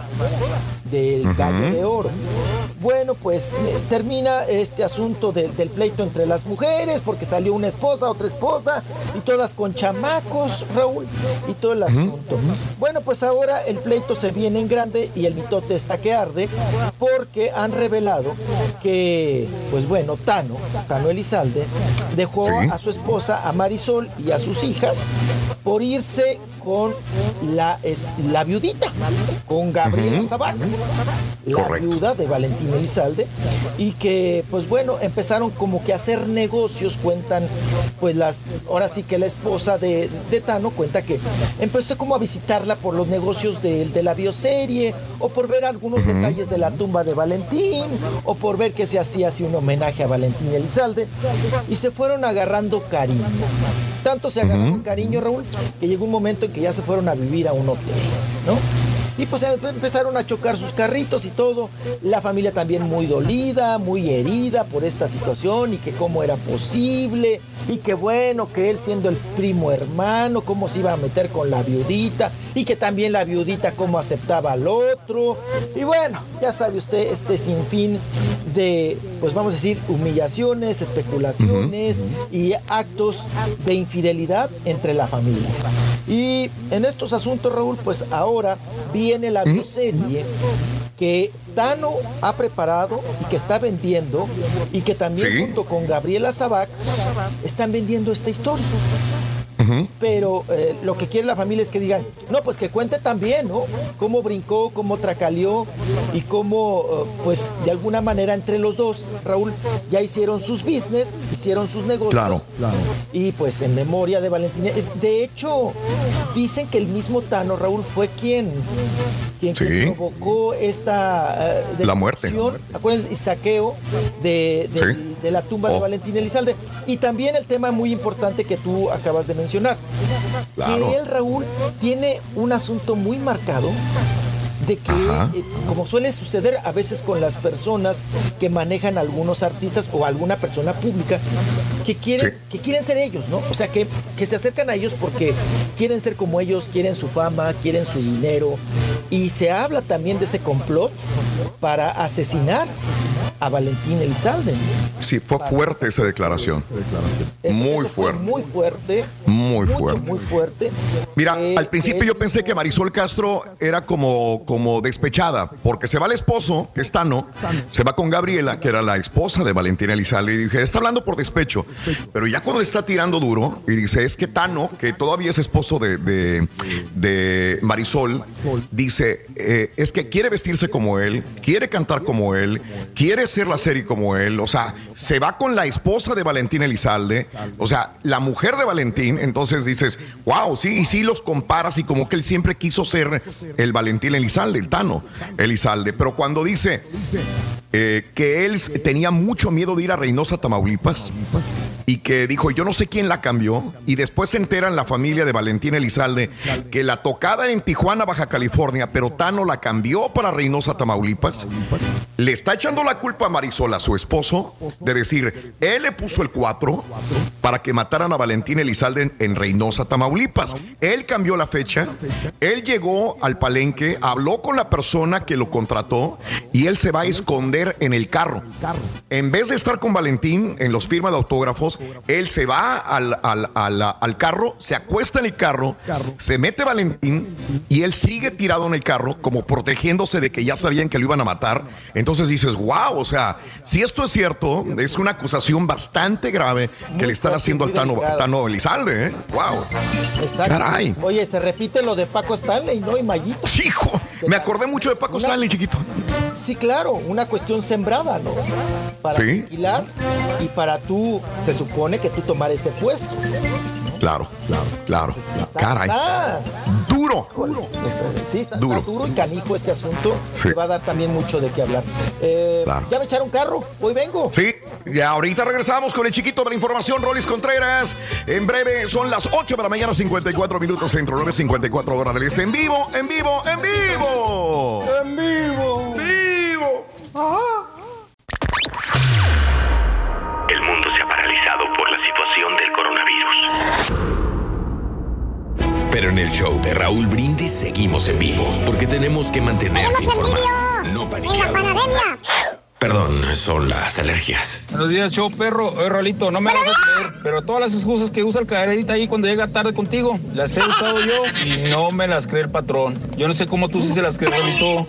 Speaker 37: del gallo de oro. Bueno, pues eh, termina este asunto de- del pleito entre las mujeres, porque salió una esposa, otra esposa, y todas con chamacos, Raúl, y todo el asunto. Bueno, pues ahora el pleito se viene en grande y el mitote está que arde, porque han revelado que, pues bueno, Tano, Tano Elizalde, dejó
Speaker 1: Sí.
Speaker 37: a su esposa, a Marisol y a sus hijas, por irse con la, es, la viudita, con Gabriela. Zabac, la
Speaker 1: Correcto.
Speaker 37: viuda de Valentín Elizalde, y que, pues bueno, empezaron como que a hacer negocios, cuentan, pues las, ahora sí que la esposa de, de Tano cuenta que empezó como a visitarla por los negocios de, de la bioserie, o por ver algunos detalles de la tumba de Valentín, o por ver que se hacía así un homenaje a Valentín Elizalde, y se fueron agarrando cariño. Tanto se agarraron cariño, Raúl, que llegó un momento en que ya se fueron a vivir a un hotel, ¿no? Y pues empe- empezaron a chocar sus carritos y todo. La familia también muy dolida, muy herida por esta situación y que cómo era posible. Y que bueno, que él siendo el primo hermano, cómo se iba a meter con la viudita. Y que también la viudita cómo aceptaba al otro. Y bueno, ya sabe usted este sinfín de, pues vamos a decir, humillaciones, especulaciones y actos de infidelidad entre la familia. Y en estos asuntos, Raúl, pues ahora viene la bioserie que Tano ha preparado y que está vendiendo y que también
Speaker 1: Sí.
Speaker 37: junto con Gabriela Sabac están vendiendo esta historia. Pero eh, lo que quiere la familia es que digan, no, pues que cuente también, ¿no? Cómo brincó, cómo tracaleó y cómo, eh, pues de alguna manera entre los dos, Raúl, ya hicieron sus business, hicieron sus negocios.
Speaker 1: Claro,
Speaker 37: Y pues en memoria de Valentina. eh, De hecho, dicen que el mismo Tano, Raúl, fue quien, quien,
Speaker 1: Sí.
Speaker 37: quien provocó esta eh,
Speaker 1: La muerte.
Speaker 37: acuérdense, y saqueo de, de-
Speaker 1: Sí.
Speaker 37: De la tumba de
Speaker 1: Oh.
Speaker 37: Valentín Elizalde. Y también el tema muy importante que tú acabas de mencionar.
Speaker 1: Claro.
Speaker 37: Que él, Raúl, tiene un asunto muy marcado de que, eh, como suele suceder a veces con las personas que manejan algunos artistas o alguna persona pública, que quieren, que quieren ser ellos, ¿no? O sea, que, que se acercan a ellos porque quieren ser como ellos, quieren su fama, quieren su dinero. Y se habla también de ese complot para asesinar a Valentín Elizalde.
Speaker 1: Sí, fue fuerte esa declaración. Muy
Speaker 37: Eso
Speaker 1: fuerte.
Speaker 37: Muy fuerte.
Speaker 1: Muy
Speaker 37: mucho,
Speaker 1: fuerte.
Speaker 37: Muy fuerte.
Speaker 1: Mira,
Speaker 37: Eh,
Speaker 1: al principio
Speaker 37: eh,
Speaker 1: yo pensé que Marisol Castro era como, como despechada, porque se va el esposo, que es Tano, se va con Gabriela, que era la esposa de Valentina Elizalde, y dije, está hablando por despecho. Pero ya cuando le está tirando duro, y dice, es que Tano, que todavía es esposo de, de- de Marisol, dice, eh, es que quiere vestirse como él, quiere cantar como él, quiere hacer la serie como él, o sea, se va con la esposa de Valentín Elizalde, o sea, la mujer de Valentín, entonces dices, wow, sí, y sí los comparas y como que él siempre quiso ser el Valentín Elizalde, el Tano Elizalde, pero cuando dice eh, que él tenía mucho miedo de ir a Reynosa, Tamaulipas, y que dijo, yo no sé quién la cambió, y después se enteran la familia de Valentín Elizalde que la tocada en Tijuana, Baja California, pero Tano la cambió para Reynosa, Tamaulipas. Le está echando la culpa a Marisol, a su esposo, de decir, él le puso el 4 para que mataran a Valentín Elizalde en Reynosa, Tamaulipas. Él cambió la fecha, él llegó al palenque, habló con la persona que lo contrató y él se va a esconder en el carro. En vez de estar con Valentín en los firmas de autógrafos, él se va al, al- al- al carro, se acuesta en el carro, se mete Valentín y él sigue tirado en el carro como protegiéndose de que ya sabían que lo iban a matar. Entonces dices, wow, o sea, si esto es cierto, es una acusación bastante grave que le están haciendo al Tano. Tano Elizalde, ¿eh? Wow.
Speaker 37: Exacto.
Speaker 1: Caray.
Speaker 37: Oye, se repite lo de Paco Stanley, ¿no? Y Mayito.
Speaker 1: Hijo, me acordé mucho de Paco Stanley, chiquito.
Speaker 37: Sí, claro, una cuestión sembrada, ¿no? Para
Speaker 1: Sí.
Speaker 37: alquilar y para tú, se supone que tú tomar ese puesto.
Speaker 1: Claro, claro, claro.
Speaker 37: Está-
Speaker 1: Caray.
Speaker 37: está-
Speaker 1: Duro.
Speaker 37: está- sí, está
Speaker 1: Duro.
Speaker 37: está duro y canijo este asunto.
Speaker 1: Sí.
Speaker 37: Que va a dar también mucho de qué hablar. Eh,
Speaker 1: Claro.
Speaker 37: Ya me echaron carro, hoy vengo.
Speaker 1: Sí, y ahorita regresamos con el chiquito de la información, Rolis Contreras. En breve son las 8 de la mañana, 54 minutos centro, 9.54 horas del este. En vivo, en vivo, en vivo.
Speaker 5: En vivo.
Speaker 1: Vivo.
Speaker 42: El mundo se ha paralizado por la situación del coronavirus.
Speaker 7: Pero en el show de Raúl Brindis seguimos en vivo, porque tenemos que mantenerte informado, no paniqueado. Perdón, son las alergias.
Speaker 43: Buenos días, show perro. Oye, Rolito, no me vas a creer, pero todas las excusas que usa el caderadita ahí cuando llega tarde contigo, las he usado yo y no me las cree el patrón. Yo no sé cómo tú sí se las crees, Rolito.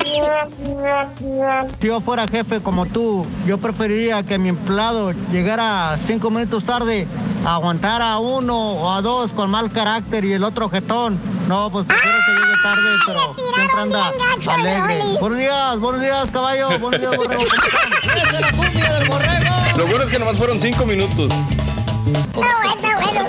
Speaker 44: Si yo fuera jefe como tú, yo preferiría que mi empleado llegara cinco minutos tarde, aguantara a uno o a dos con mal carácter y el otro jetón. No, pues prefiero que llegue tarde, pero siempre anda alegre. Buenos días, buenos días, caballo, buenos días, borrego. ¿Cómo están? ¡Esa es la cumbia del borrego!
Speaker 5: Lo bueno es que nomás fueron cinco minutos.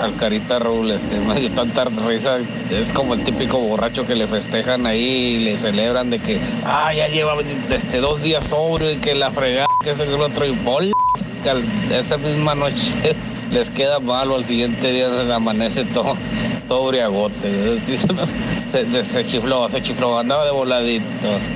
Speaker 45: Al carita Raúl, este, me dio tanta risa. Es como el típico borracho que le festejan ahí y le celebran de que, ah, ya lleva este, dos días sobrio y que la fregada, que es el otro y bol. que al- Esa misma noche les queda malo, al siguiente día se amanece todo, todo briagote. Sí, se, se- se chifló, se chifló, andaba de voladito.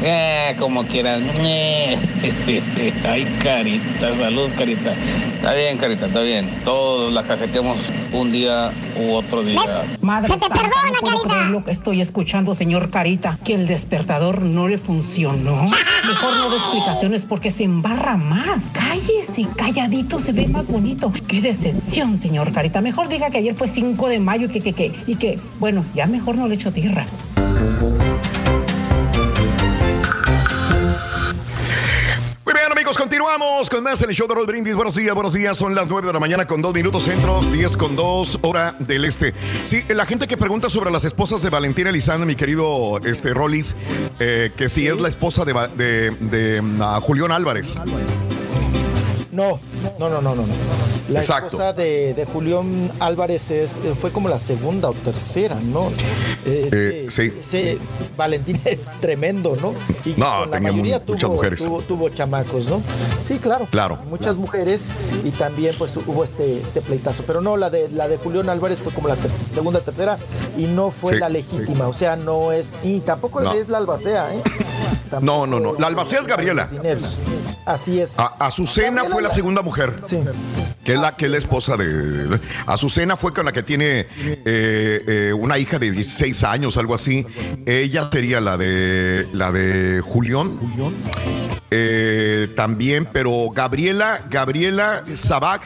Speaker 45: Eh, como quieran. Eh. Ay, carita, salud, carita. Está bien, carita, está bien. Todos la cajeteamos un día u otro día.
Speaker 46: Madre santa, no puedo creer lo que estoy escuchando, señor Carita, que el despertador no le funcionó. Mejor no dé explicaciones porque se embarra más. Cállese, calladito se ve más bonito. Qué decepción, señor Carita. Mejor diga que ayer fue 5 de mayo y que, que, que, y que, bueno, ya mejor no le echo tierra.
Speaker 1: Muy bien, amigos, continuamos con más en el show de Roll Brindis. Buenos días, buenos días. Son las 9 de la mañana con 2 minutos centro, 10 con 2 hora del este. Sí, la gente que pregunta sobre las esposas de Valentina Elizalde, mi querido este, Rollis, eh, que sí, es la esposa de, de, de, ah, Julián Álvarez.
Speaker 37: No, no, no, no, no. no. La
Speaker 1: Exacto.
Speaker 37: esposa de, de Julián Álvarez es, eh, fue como la segunda o tercera, ¿no? Eh,
Speaker 1: Eh, sí.
Speaker 37: Ese Valentín es tremendo, ¿no? Y
Speaker 1: No,
Speaker 37: la mayoría
Speaker 1: muchas
Speaker 37: tuvo,
Speaker 1: mujeres.
Speaker 37: Tuvo, tuvo chamacos, ¿no? Sí, claro.
Speaker 1: Claro.
Speaker 37: Muchas mujeres y también pues hubo este, este pleitazo. Pero no, la de, la de Julián Álvarez fue como la ter- segunda, tercera y no fue
Speaker 1: Sí,
Speaker 37: la legítima. O sea, no es, y tampoco
Speaker 1: No.
Speaker 37: es la albacea, ¿eh?
Speaker 1: No, no, no. La albacea es Gabriela.
Speaker 37: Así es.
Speaker 1: A- Azucena fue la segunda mujer.
Speaker 37: Sí.
Speaker 1: Que es la que es la esposa de. Azucena fue con la que tiene eh, eh, una hija de 16 años, algo así. Ella sería la de la de Julián. Eh, también, pero Gabriela, Gabriela Sabac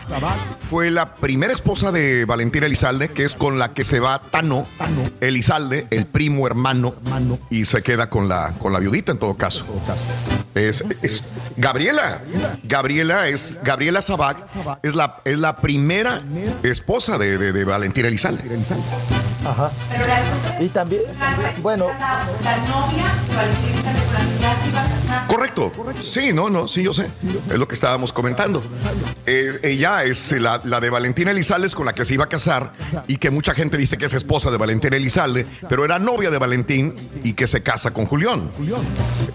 Speaker 1: fue la primera esposa de Valentina Elizalde, que es con la que se va Tano Elizalde, el primo hermano, y se queda con la, con la viudita en todo caso. Es, es Gabriela. Gabriela. Es Gabriela Sabac es la, es la primera esposa de, de- de Valentina Elizalde.
Speaker 37: Ajá. Y también, bueno,
Speaker 1: Correcto. Sí, no, no, sí, yo sé. Es lo que estábamos comentando. Eh, ella es la, la de Valentina Elizalde con la que se iba a casar y que mucha gente dice que es esposa de Valentina Elizalde, pero era novia de Valentín y que se casa con Julián.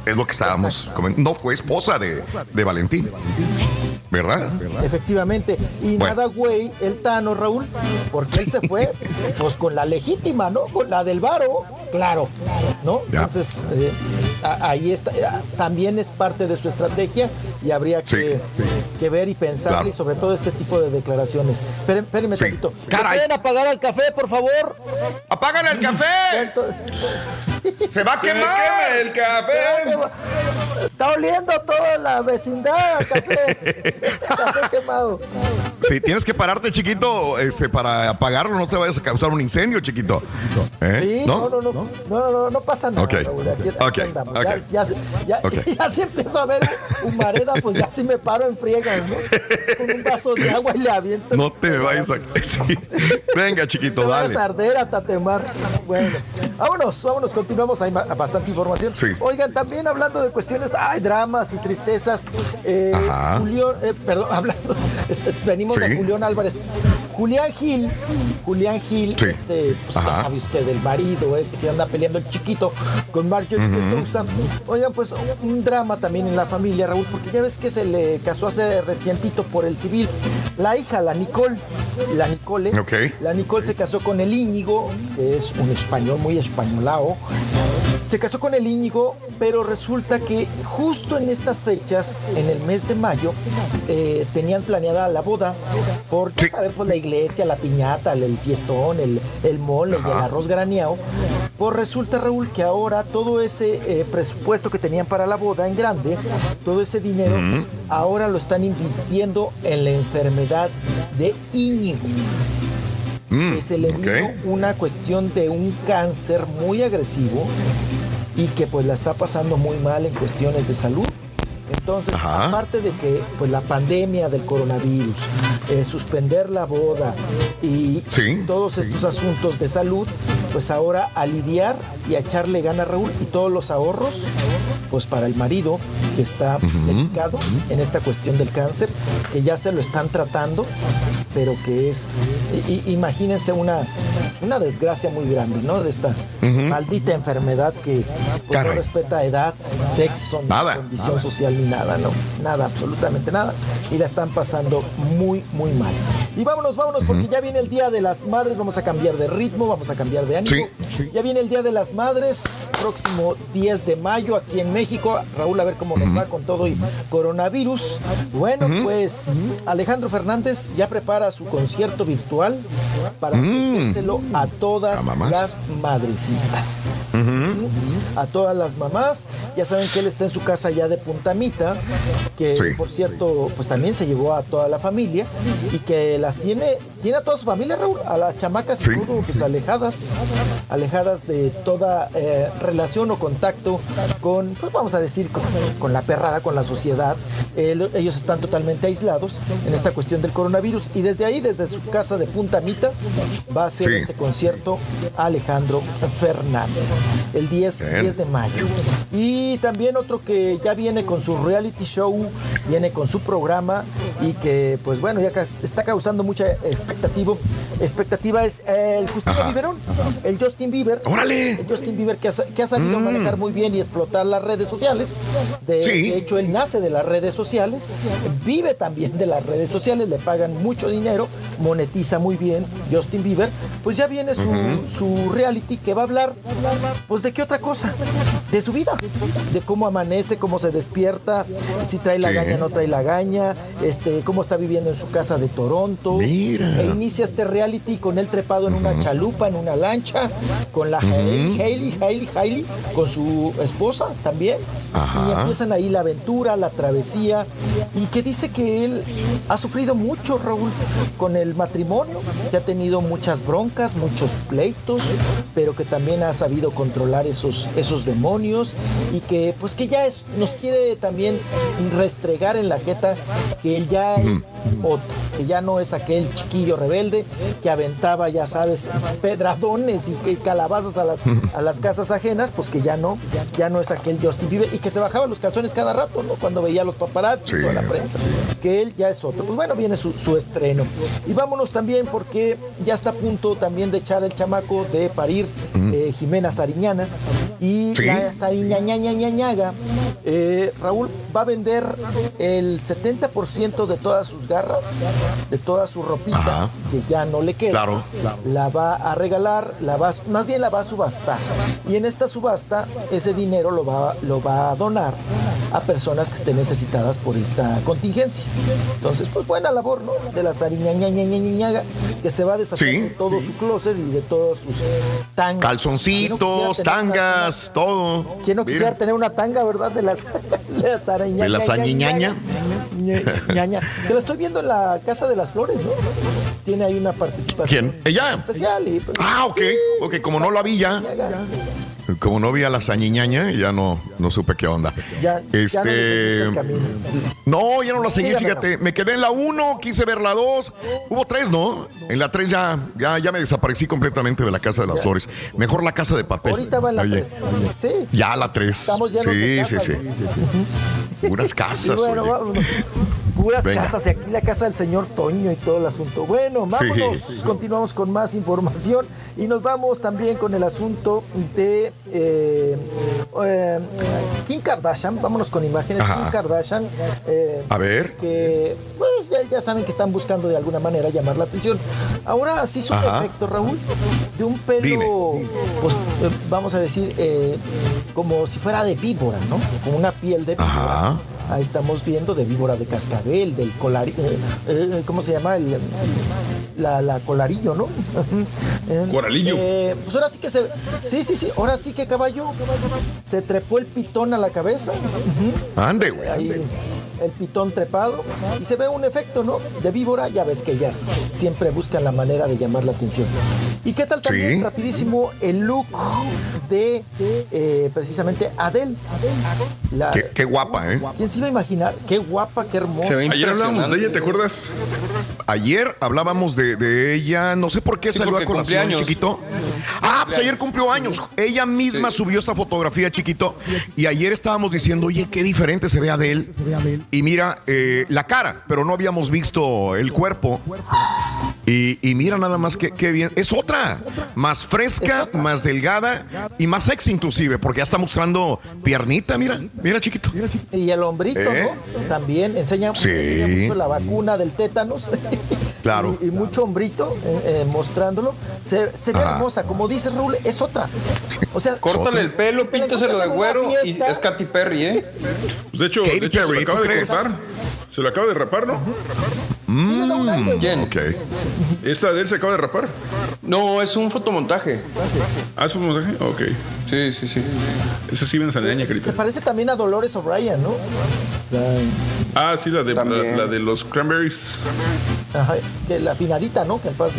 Speaker 1: Es lo que estábamos comentando. No fue esposa de, de Valentín. ¿Verdad?
Speaker 37: efectivamente. Y
Speaker 1: Bueno.
Speaker 37: nada, güey, el Tano, Raúl, porque él se fue, pues con la legítima, ¿no? Con la del varo, claro, ¿no?
Speaker 1: Ya.
Speaker 37: Entonces, eh, ahí está, eh, también es parte de su estrategia y habría que, que ver y pensar
Speaker 1: Claro.
Speaker 37: y sobre todo este tipo de declaraciones. Esperen- Espérenme
Speaker 1: Sí.
Speaker 37: tantito. ¿Me
Speaker 1: Caray.
Speaker 37: pueden apagar al café, por favor?
Speaker 1: ¡Apágale el café! ¡Se va a
Speaker 3: Se
Speaker 1: quemar!
Speaker 3: quema el café.
Speaker 37: Está oliendo toda la vecindad a café. café quemado.
Speaker 1: Sí, tienes que pararte, chiquito, este, para apagarlo, no te vayas a causar un incendio, chiquito. ¿Eh?
Speaker 37: Sí, no, no, no, no, no, no, no pasa nada.
Speaker 1: Ok.
Speaker 37: Raúl, aquí-. Ya, ya, ya, ya si empiezo a ver humareda, pues ya sí me paro en friega, ¿no? Con un vaso de agua y le aviento.
Speaker 1: No te vayas a... sí. Venga, chiquito, dale.
Speaker 37: a arder a tatemar. Bueno, vámonos, vámonos, continuamos. Hay bastante información.
Speaker 1: Sí.
Speaker 37: Oigan, también hablando de cuestiones, ay, dramas y tristezas. Eh,
Speaker 1: Ajá.
Speaker 37: Julián, eh, perdón, hablando, este, venimos
Speaker 1: Sí.
Speaker 37: de Julián Álvarez. Julián Gil, Julián Gil,
Speaker 1: Sí.
Speaker 37: este, pues ya sabe usted, el marido este que anda peleando el chiquito con Marjorie de
Speaker 1: Ujú.
Speaker 37: Sousa. Oigan, pues un drama también en la familia, Raúl, porque ya ves que se le casó hace recientito por el civil. La hija, la Nicole, la Nicole,
Speaker 1: Ok.
Speaker 37: la Nicole se casó con el Íñigo, que es un español muy españolao. Se casó con el Íñigo, pero resulta que justo en estas fechas, en el mes de mayo, eh, tenían planeada la boda, porque, ¿sabes? Pues la iglesia, la piñata, el, el fiestón, el, el mole y el arroz graneado. Pues resulta, Raúl, que ahora todo ese eh, presupuesto que tenían para la boda en grande, todo ese dinero, ahora lo están invirtiendo en la enfermedad de Íñigo
Speaker 1: Mm,
Speaker 37: que se le vino una cuestión de un cáncer muy agresivo y que pues la está pasando muy mal en cuestiones de salud. Entonces,
Speaker 1: Ajá.
Speaker 37: aparte de que pues la pandemia del coronavirus, eh, suspender la boda y
Speaker 1: Sí,
Speaker 37: todos estos asuntos de salud, pues ahora aliviar y a echarle gana Raúl y todos los ahorros, pues para el marido que está delicado en esta cuestión del cáncer, que ya se lo están tratando, pero que es, imagínense una, una desgracia muy grande, ¿no? De esta maldita enfermedad que pues, no respeta edad, sexo, ni
Speaker 1: Nada.
Speaker 37: condición social ni nada, ¿no? Nada, absolutamente nada. Y la están pasando muy, muy mal. Y vámonos, vámonos, porque ya viene el Día de las Madres, vamos a cambiar de ritmo, vamos a cambiar de ánimo. Ya viene el Día de las Madres, próximo 10 de mayo aquí en México. Raúl, a ver cómo nos va con todo y coronavirus. Bueno, pues Alejandro Fernández ya prepara su concierto virtual para ofrecérselo a todas las madrecitas. A todas las mamás. Ya saben que él está en su casa ya de Puntamita, que
Speaker 1: Sí.
Speaker 37: por cierto, pues también se llevó a toda la familia y que las tiene, tiene a toda su familia, Raúl, a las chamacas y
Speaker 1: Sí.
Speaker 37: todo, pues alejadas, alejadas de toda eh, relación o contacto con, pues vamos a decir, con, con la perrada, con la sociedad. Eh, ellos están totalmente aislados en esta cuestión del coronavirus y desde ahí, desde su casa de Puntamita, va a ser
Speaker 1: Sí.
Speaker 37: este concierto Alejandro Fernández, el 10,
Speaker 1: Bien.
Speaker 37: 10 de mayo. Y también otro que ya viene con sus reality show, viene con su programa y que, pues bueno, ya está causando mucha expectativa. Expectativa es el Justino
Speaker 1: Ajá.
Speaker 37: Bieberón, el Justin Bieber.
Speaker 1: ¡Órale!
Speaker 37: El Justin Bieber que ha, sa- que ha sabido
Speaker 1: Mm.
Speaker 37: manejar muy bien y explotar las redes sociales. De,
Speaker 1: Sí.
Speaker 37: de hecho, él nace de las redes sociales, vive también de las redes sociales, le pagan mucho dinero, monetiza muy bien Justin Bieber. Pues ya viene su reality que va a hablar, pues de qué otra cosa, de su vida, de cómo amanece, cómo se despierta, si trae la
Speaker 1: Sí.
Speaker 37: gaña, no trae la gaña, este, cómo está viviendo en su casa de Toronto.
Speaker 1: Mira.
Speaker 37: E inicia este reality con él trepado en una chalupa, en una lancha, con la Hailey, Hailey, Hailey, Hailey, con su esposa también.
Speaker 1: Ajá.
Speaker 37: Y empiezan ahí la aventura, la travesía, y que dice que él ha sufrido mucho, Raúl, con el matrimonio, que ha tenido muchas broncas, muchos pleitos, pero que también ha sabido controlar esos, esos demonios. Y que pues que ya es, nos quiere también restregar en la jeta que él ya es otro, que ya no es aquel chiquillo rebelde que aventaba, ya sabes, pedradones y que calabazas a las, a las casas ajenas, pues que ya no, ya no es aquel Justin Bieber y que se bajaba los calzones cada rato, ¿no? Cuando veía a los paparazzi
Speaker 1: Sí.
Speaker 37: o a la prensa, que él ya es otro. Pues bueno, viene su, su estreno. Y vámonos también porque ya está a punto también de echar el chamaco de parir eh, Jimena Sariñana y
Speaker 1: Sí.
Speaker 37: la Sariñañañañañaga, eh, Raúl va a vender el 70% de todas sus garras, de toda su ropita,
Speaker 1: Ajá.
Speaker 37: que ya no le queda.
Speaker 1: Claro.
Speaker 37: La va a regalar, la va, más bien la va a subastar. Y en esta subasta, ese dinero lo va, lo va a donar a personas que estén necesitadas por esta contingencia. Entonces, pues buena labor, ¿no? De la Sariñañañañañaga, que se va a deshacer
Speaker 1: Sí.
Speaker 37: de todo su closet y de todos sus tangas.
Speaker 1: Calzoncitos, tangas, todo.
Speaker 37: ¿Quién no
Speaker 1: Mira.
Speaker 37: quisiera tener una tanga, verdad? De las, las.
Speaker 1: De la sañiñaña.
Speaker 37: Ñaña. Que la estoy viendo en la Casa de las Flores, ¿no? Tiene ahí una participación
Speaker 1: ¿Quién? ¿Ella?
Speaker 37: especial. Y, pues,
Speaker 1: Ah, ok. Ok, como no la vi ya.
Speaker 37: ñaga.
Speaker 1: Como no vi a la sañiñaña, ya no, no supe qué onda.
Speaker 37: Ya, ya no
Speaker 1: Este.
Speaker 37: camino.
Speaker 1: No, ya no la seguí,
Speaker 37: Dígame,
Speaker 1: fíjate. Me quedé en la 1, quise ver la 2. Hubo tres, ¿no? En la 3 ya, ya, ya me desaparecí completamente de la Casa de las
Speaker 37: Ya.
Speaker 1: Flores. Mejor la Casa de Papel.
Speaker 37: Ahorita va en la
Speaker 1: Oye,
Speaker 37: 3. Sí.
Speaker 1: Ya la 3.
Speaker 37: Estamos llenos
Speaker 1: sí,
Speaker 37: de
Speaker 1: sí,
Speaker 37: casas,
Speaker 1: sí, Puras
Speaker 37: Y
Speaker 1: casas.
Speaker 37: bueno,
Speaker 1: oye.
Speaker 37: vámonos. Puras
Speaker 1: Venga.
Speaker 37: casas, y aquí la casa del señor Toño y todo el asunto. Bueno, vámonos,
Speaker 1: Sí.
Speaker 37: continuamos con más información y nos vamos también con el asunto de eh, eh, Kim Kardashian. Vámonos con imágenes.
Speaker 1: Ajá.
Speaker 37: Kim Kardashian. eh,
Speaker 1: A ver.
Speaker 37: que pues ya, ya saben que están buscando de alguna manera llamar la atención. Ahora sí su efecto, Raúl, de un pelo, pues vamos a decir, como si fuera de víbora, ¿no? Con una piel de víbora.
Speaker 1: Ajá.
Speaker 37: Ahí estamos viendo de víbora de cascabel, del colarillo, ¿cómo se llama? El, la, la colarillo, ¿no? Eh,
Speaker 3: Coralillo.
Speaker 37: eh, pues ahora sí que se... Sí, sí, sí, ahora sí que caballo se trepó el pitón a la cabeza.
Speaker 1: Ande, güey.
Speaker 37: Ahí
Speaker 1: ande.
Speaker 37: El pitón trepado y se ve un efecto, ¿no? De víbora, ya ves que ellas siempre buscan la manera de llamar la atención. ¿Y qué tal también,
Speaker 1: Sí.
Speaker 37: rapidísimo, el look de eh, precisamente Adele? La-
Speaker 1: Qué, qué guapa, ¿eh?
Speaker 37: ¿Quién se iba a imaginar? Qué guapa, qué hermosa.
Speaker 5: Se ve
Speaker 3: Ayer hablábamos de ella, ¿te acuerdas?
Speaker 1: Ayer hablábamos de, de ella, no sé por qué
Speaker 5: Sí,
Speaker 1: salió a colación, chiquito. Ah, pues ayer cumplió años. Ella misma
Speaker 5: Sí.
Speaker 1: subió esta fotografía, chiquito. Y ayer estábamos diciendo, oye, qué diferente se ve Adele. Y mira, eh, la cara, pero no habíamos visto el cuerpo. Y, y mira nada más que, qué bien. Es otra. Más fresca, más delgada y más sexy inclusive, porque ya está mostrando piernita, mira, mira chiquito.
Speaker 37: Y el hombrito,
Speaker 1: ¿Eh?
Speaker 37: ¿no? También enseña,
Speaker 1: Sí.
Speaker 37: enseña mucho la vacuna del tétanos.
Speaker 1: Claro.
Speaker 37: y, y mucho hombrito eh, eh, mostrándolo. Se, se ve
Speaker 1: Ajá.
Speaker 37: hermosa, como dice Raúl, es otra. O sea,
Speaker 5: Córtale el pelo, píntaselo de güero y es Katy Perry, ¿eh?
Speaker 3: Pues de hecho,
Speaker 1: Katy
Speaker 3: de hecho se. Se lo acaba de rapar, ¿no?
Speaker 37: aire,
Speaker 5: ¿Quién?
Speaker 1: Ok.
Speaker 3: Esta de él se acaba de rapar.
Speaker 5: No, es un fotomontaje.
Speaker 3: ¿Ah, es un montaje? Ok.
Speaker 5: Sí, sí, sí.
Speaker 3: Esa sí viene sanaña,
Speaker 37: Se
Speaker 3: carita.
Speaker 37: parece también a Dolores O'Brien, ¿no?
Speaker 3: Ah, sí, la de, la, de los cranberries.
Speaker 37: Ajá, que la afinadita, ¿no? Que, en paz-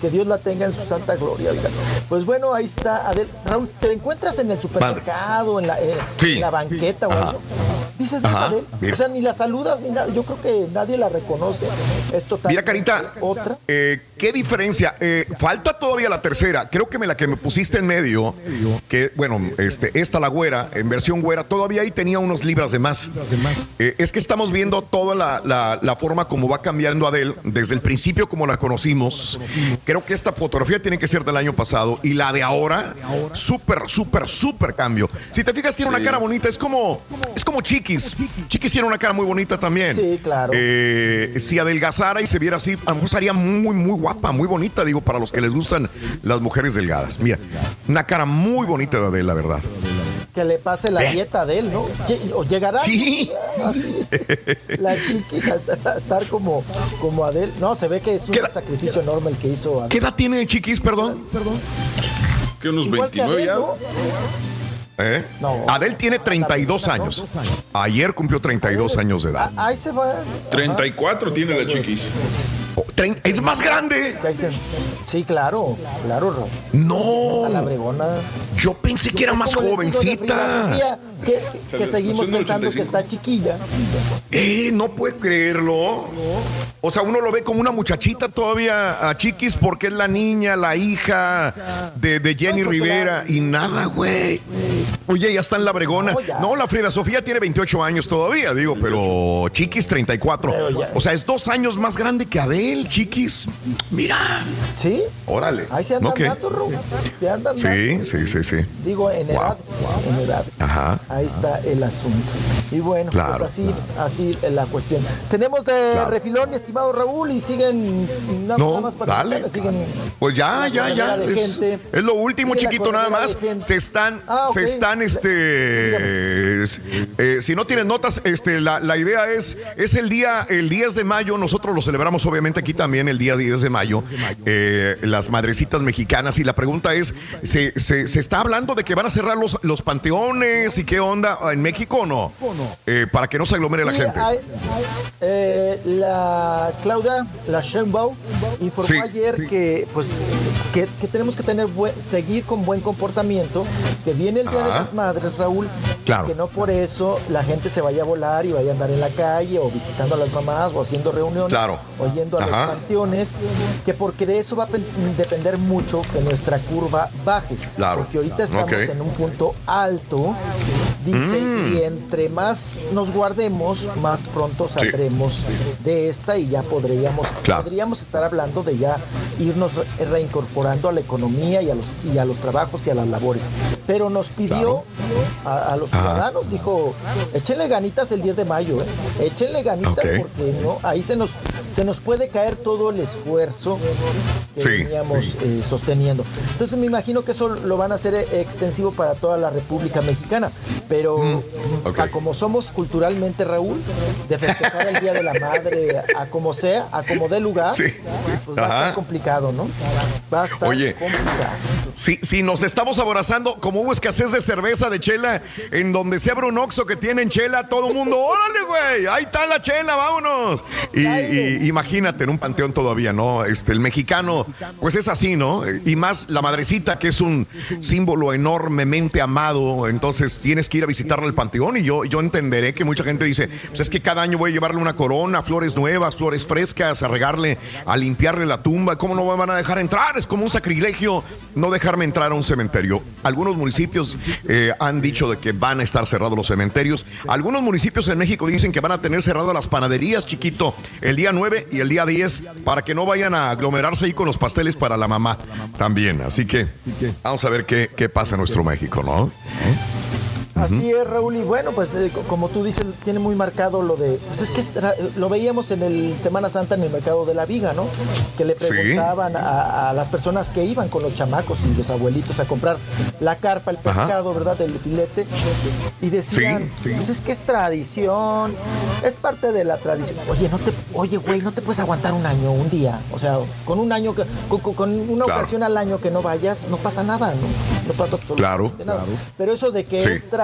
Speaker 37: que Dios la tenga en su santa gloria. oiga. Pues bueno, ahí está. Adel. Raúl, ¿te la encuentras en el supermercado, en la, eh,
Speaker 1: Sí.
Speaker 37: en la banqueta o algo? Dices, no
Speaker 1: mira.
Speaker 37: O sea, ni la saludas ni nada. Yo creo que nadie la reconoce. Es total.
Speaker 1: Mira, Carita,
Speaker 37: Otra.
Speaker 1: eh, ¿qué diferencia? Eh, falta todavía la tercera. Creo que me la que me pusiste en medio, que bueno, este, esta la güera, en versión güera, todavía ahí tenía unos libras de más. Eh, es que estamos viendo toda la, la- la forma como va cambiando Adele desde el principio como la conocimos. Creo que esta fotografía tiene que ser del año pasado y la de ahora, súper, súper, súper cambio. Si te fijas, tiene una cara bonita, es como, es como Chiquis. Chiquis tiene una cara muy bonita también.
Speaker 37: Sí, claro.
Speaker 1: Eh, si adelgazara y se viera así, a lo mejor sería muy, muy guapa, muy bonita, digo, para los que les gustan las mujeres delgadas. Mira, una cara muy bonita de Adele, la verdad.
Speaker 37: Que le pase la
Speaker 1: ¿Eh?
Speaker 37: dieta de él, ¿no? O llegará.
Speaker 1: Sí.
Speaker 37: Así. La chiquis a, estar como, como Adele. No, se ve que es un sacrificio enorme el que hizo Adele.
Speaker 1: ¿Qué edad tiene Chiquis, perdón?
Speaker 3: Que unos
Speaker 37: Igual que
Speaker 3: 29
Speaker 37: Adele,
Speaker 3: ya.
Speaker 37: ¿no?
Speaker 1: ¿Eh?
Speaker 37: No.
Speaker 1: Adele tiene 32 años. Ayer cumplió 32 años de edad.
Speaker 37: Ahí se va.
Speaker 3: 34 tiene la chiquis.
Speaker 1: Es más grande.
Speaker 37: Sí, claro, claro, Ro.
Speaker 1: No.
Speaker 37: La bregona.
Speaker 1: Yo pensé que era más jovencita.
Speaker 37: Sofía, que, seguimos pensando que
Speaker 1: 85.
Speaker 37: está chiquilla.
Speaker 1: Eh, no puede creerlo. O sea, uno lo ve como una muchachita todavía a Chiquis porque es la niña, la hija de, de Jenny Rivera y nada, güey. Oye, ya está en la bregona. No, la Frida Sofía tiene 28 años todavía, digo, pero Chiquis 34. O sea, es dos años más grande que Adele, Chiquis. Mira.
Speaker 37: ¿Sí?
Speaker 1: Órale.
Speaker 37: Ahí se andan
Speaker 1: Ok.
Speaker 37: dando, Ro. Se andan.
Speaker 1: Sí, sí, sí, sí.
Speaker 37: Digo, en
Speaker 1: Wow,
Speaker 37: edades. En edades.
Speaker 1: Ajá.
Speaker 37: Ahí está el asunto. Y bueno,
Speaker 1: Claro,
Speaker 37: pues así, así la cuestión. Tenemos de
Speaker 1: Claro.
Speaker 37: refilón, mi estimado Raúl, y siguen nada,
Speaker 1: No,
Speaker 37: nada más para
Speaker 1: dale.
Speaker 37: contarles, siguen
Speaker 1: Pues ya, ya, ya. Es, lo último,
Speaker 37: Sigue
Speaker 1: chiquito, nada más. Se están,
Speaker 37: Ah,
Speaker 1: se están, este. es- eh, si no tienen notas, este, la, la idea es, es el día, el 10 de mayo. Nosotros lo celebramos, obviamente, aquí también el día 10 de mayo. eh, las madrecitas mexicanas. Y la pregunta es: ¿se, se, se está hablando de que van a cerrar los, los panteones y qué onda en México o no? Eh, para que no se aglomere la
Speaker 37: Sí,
Speaker 1: gente.
Speaker 37: hay- eh, la Claudia, la Sheinbaum, informó
Speaker 1: Sí.
Speaker 37: ayer que pues que, que tenemos que tener buen- seguir con buen comportamiento, que viene el Día de las Madres, Raúl,
Speaker 1: Claro.
Speaker 37: que no por eso la gente se vaya a volar y vaya a andar en la calle o visitando a las mamás o haciendo reuniones
Speaker 1: Claro.
Speaker 37: o yendo a
Speaker 1: Ajá.
Speaker 37: los panteones, que porque de eso va a pen- depender mucho que nuestra curva baje.
Speaker 1: Claro.
Speaker 37: Porque ahorita estamos en un punto alto, dice,
Speaker 1: Mm.
Speaker 37: y entre más nos guardemos, más pronto saldremos de esta y ya podríamos,
Speaker 1: Claro.
Speaker 37: podríamos estar hablando de ya irnos re- reincorporando a la economía y a los, y a los trabajos y a las labores. Pero nos pidió a, a los
Speaker 1: Ajá.
Speaker 37: ciudadanos, dijo, échenle ganitas el 10 de mayo, ¿eh? échenle ganitas porque no, ahí se nos, se nos puede caer todo el esfuerzo que
Speaker 1: Sí,
Speaker 37: veníamos eh, sosteniendo. Entonces me imagino que eso lo van a hacer extensivo para toda la República Mexicana. Pero
Speaker 1: Mm,
Speaker 37: a como somos culturalmente, Raúl, de festejar el Día de la Madre a como sea, a como dé lugar,
Speaker 1: Sí.
Speaker 37: pues va a estar complicado, ¿no? Va a estar
Speaker 1: Oye.
Speaker 37: complicado.
Speaker 1: Si, si nos estamos abrazando, como hubo escasez de cerveza, de chela, en donde se abre un oxo que tienen chela, todo el mundo, órale, güey, ahí está la chela, vámonos. Y, y imagínate en un panteón todavía, ¿no? Este, el mexicano, pues es así, ¿no? Y más la madrecita, que es un símbolo enormemente amado, entonces tienes que ir a visitarle al panteón y yo, yo entenderé que mucha gente dice, pues es que cada año voy a llevarle una corona, flores nuevas, flores frescas, a regarle, a limpiarle la tumba, ¿cómo no me van a dejar entrar? Es como un sacrilegio no dejarme entrar a un cementerio. Algunos municipios eh, han dicho de que van a estar cerrados los cementerios. Algunos municipios en México dicen que van a tener cerradas las panaderías, chiquito, el día 9 y el día 10, para que no vayan a aglomerarse ahí con los pasteles para la mamá también. Así que vamos a ver qué, qué pasa en nuestro México, ¿no?
Speaker 37: Así es, Raúl. Y bueno, pues eh, co- como tú dices, tiene muy marcado lo de. Pues es que lo veíamos en el Semana Santa en el mercado de la Viga, ¿no? Que le
Speaker 1: Sí.
Speaker 37: preguntaban a, a las personas que iban con los chamacos y los abuelitos a comprar la carpa, el
Speaker 1: Ajá.
Speaker 37: pescado, ¿verdad? El filete. Y decían,
Speaker 1: Sí, sí.
Speaker 37: pues es que es tradición, es parte de la tradición. Oye, no te, oye, güey, no te puedes aguantar un año, un día. O sea, con un año, que, con, con- una
Speaker 1: Claro.
Speaker 37: ocasión al año que no vayas, no pasa nada, ¿no? No pasa absolutamente
Speaker 1: Claro,
Speaker 37: nada. Pero eso de que es tradición,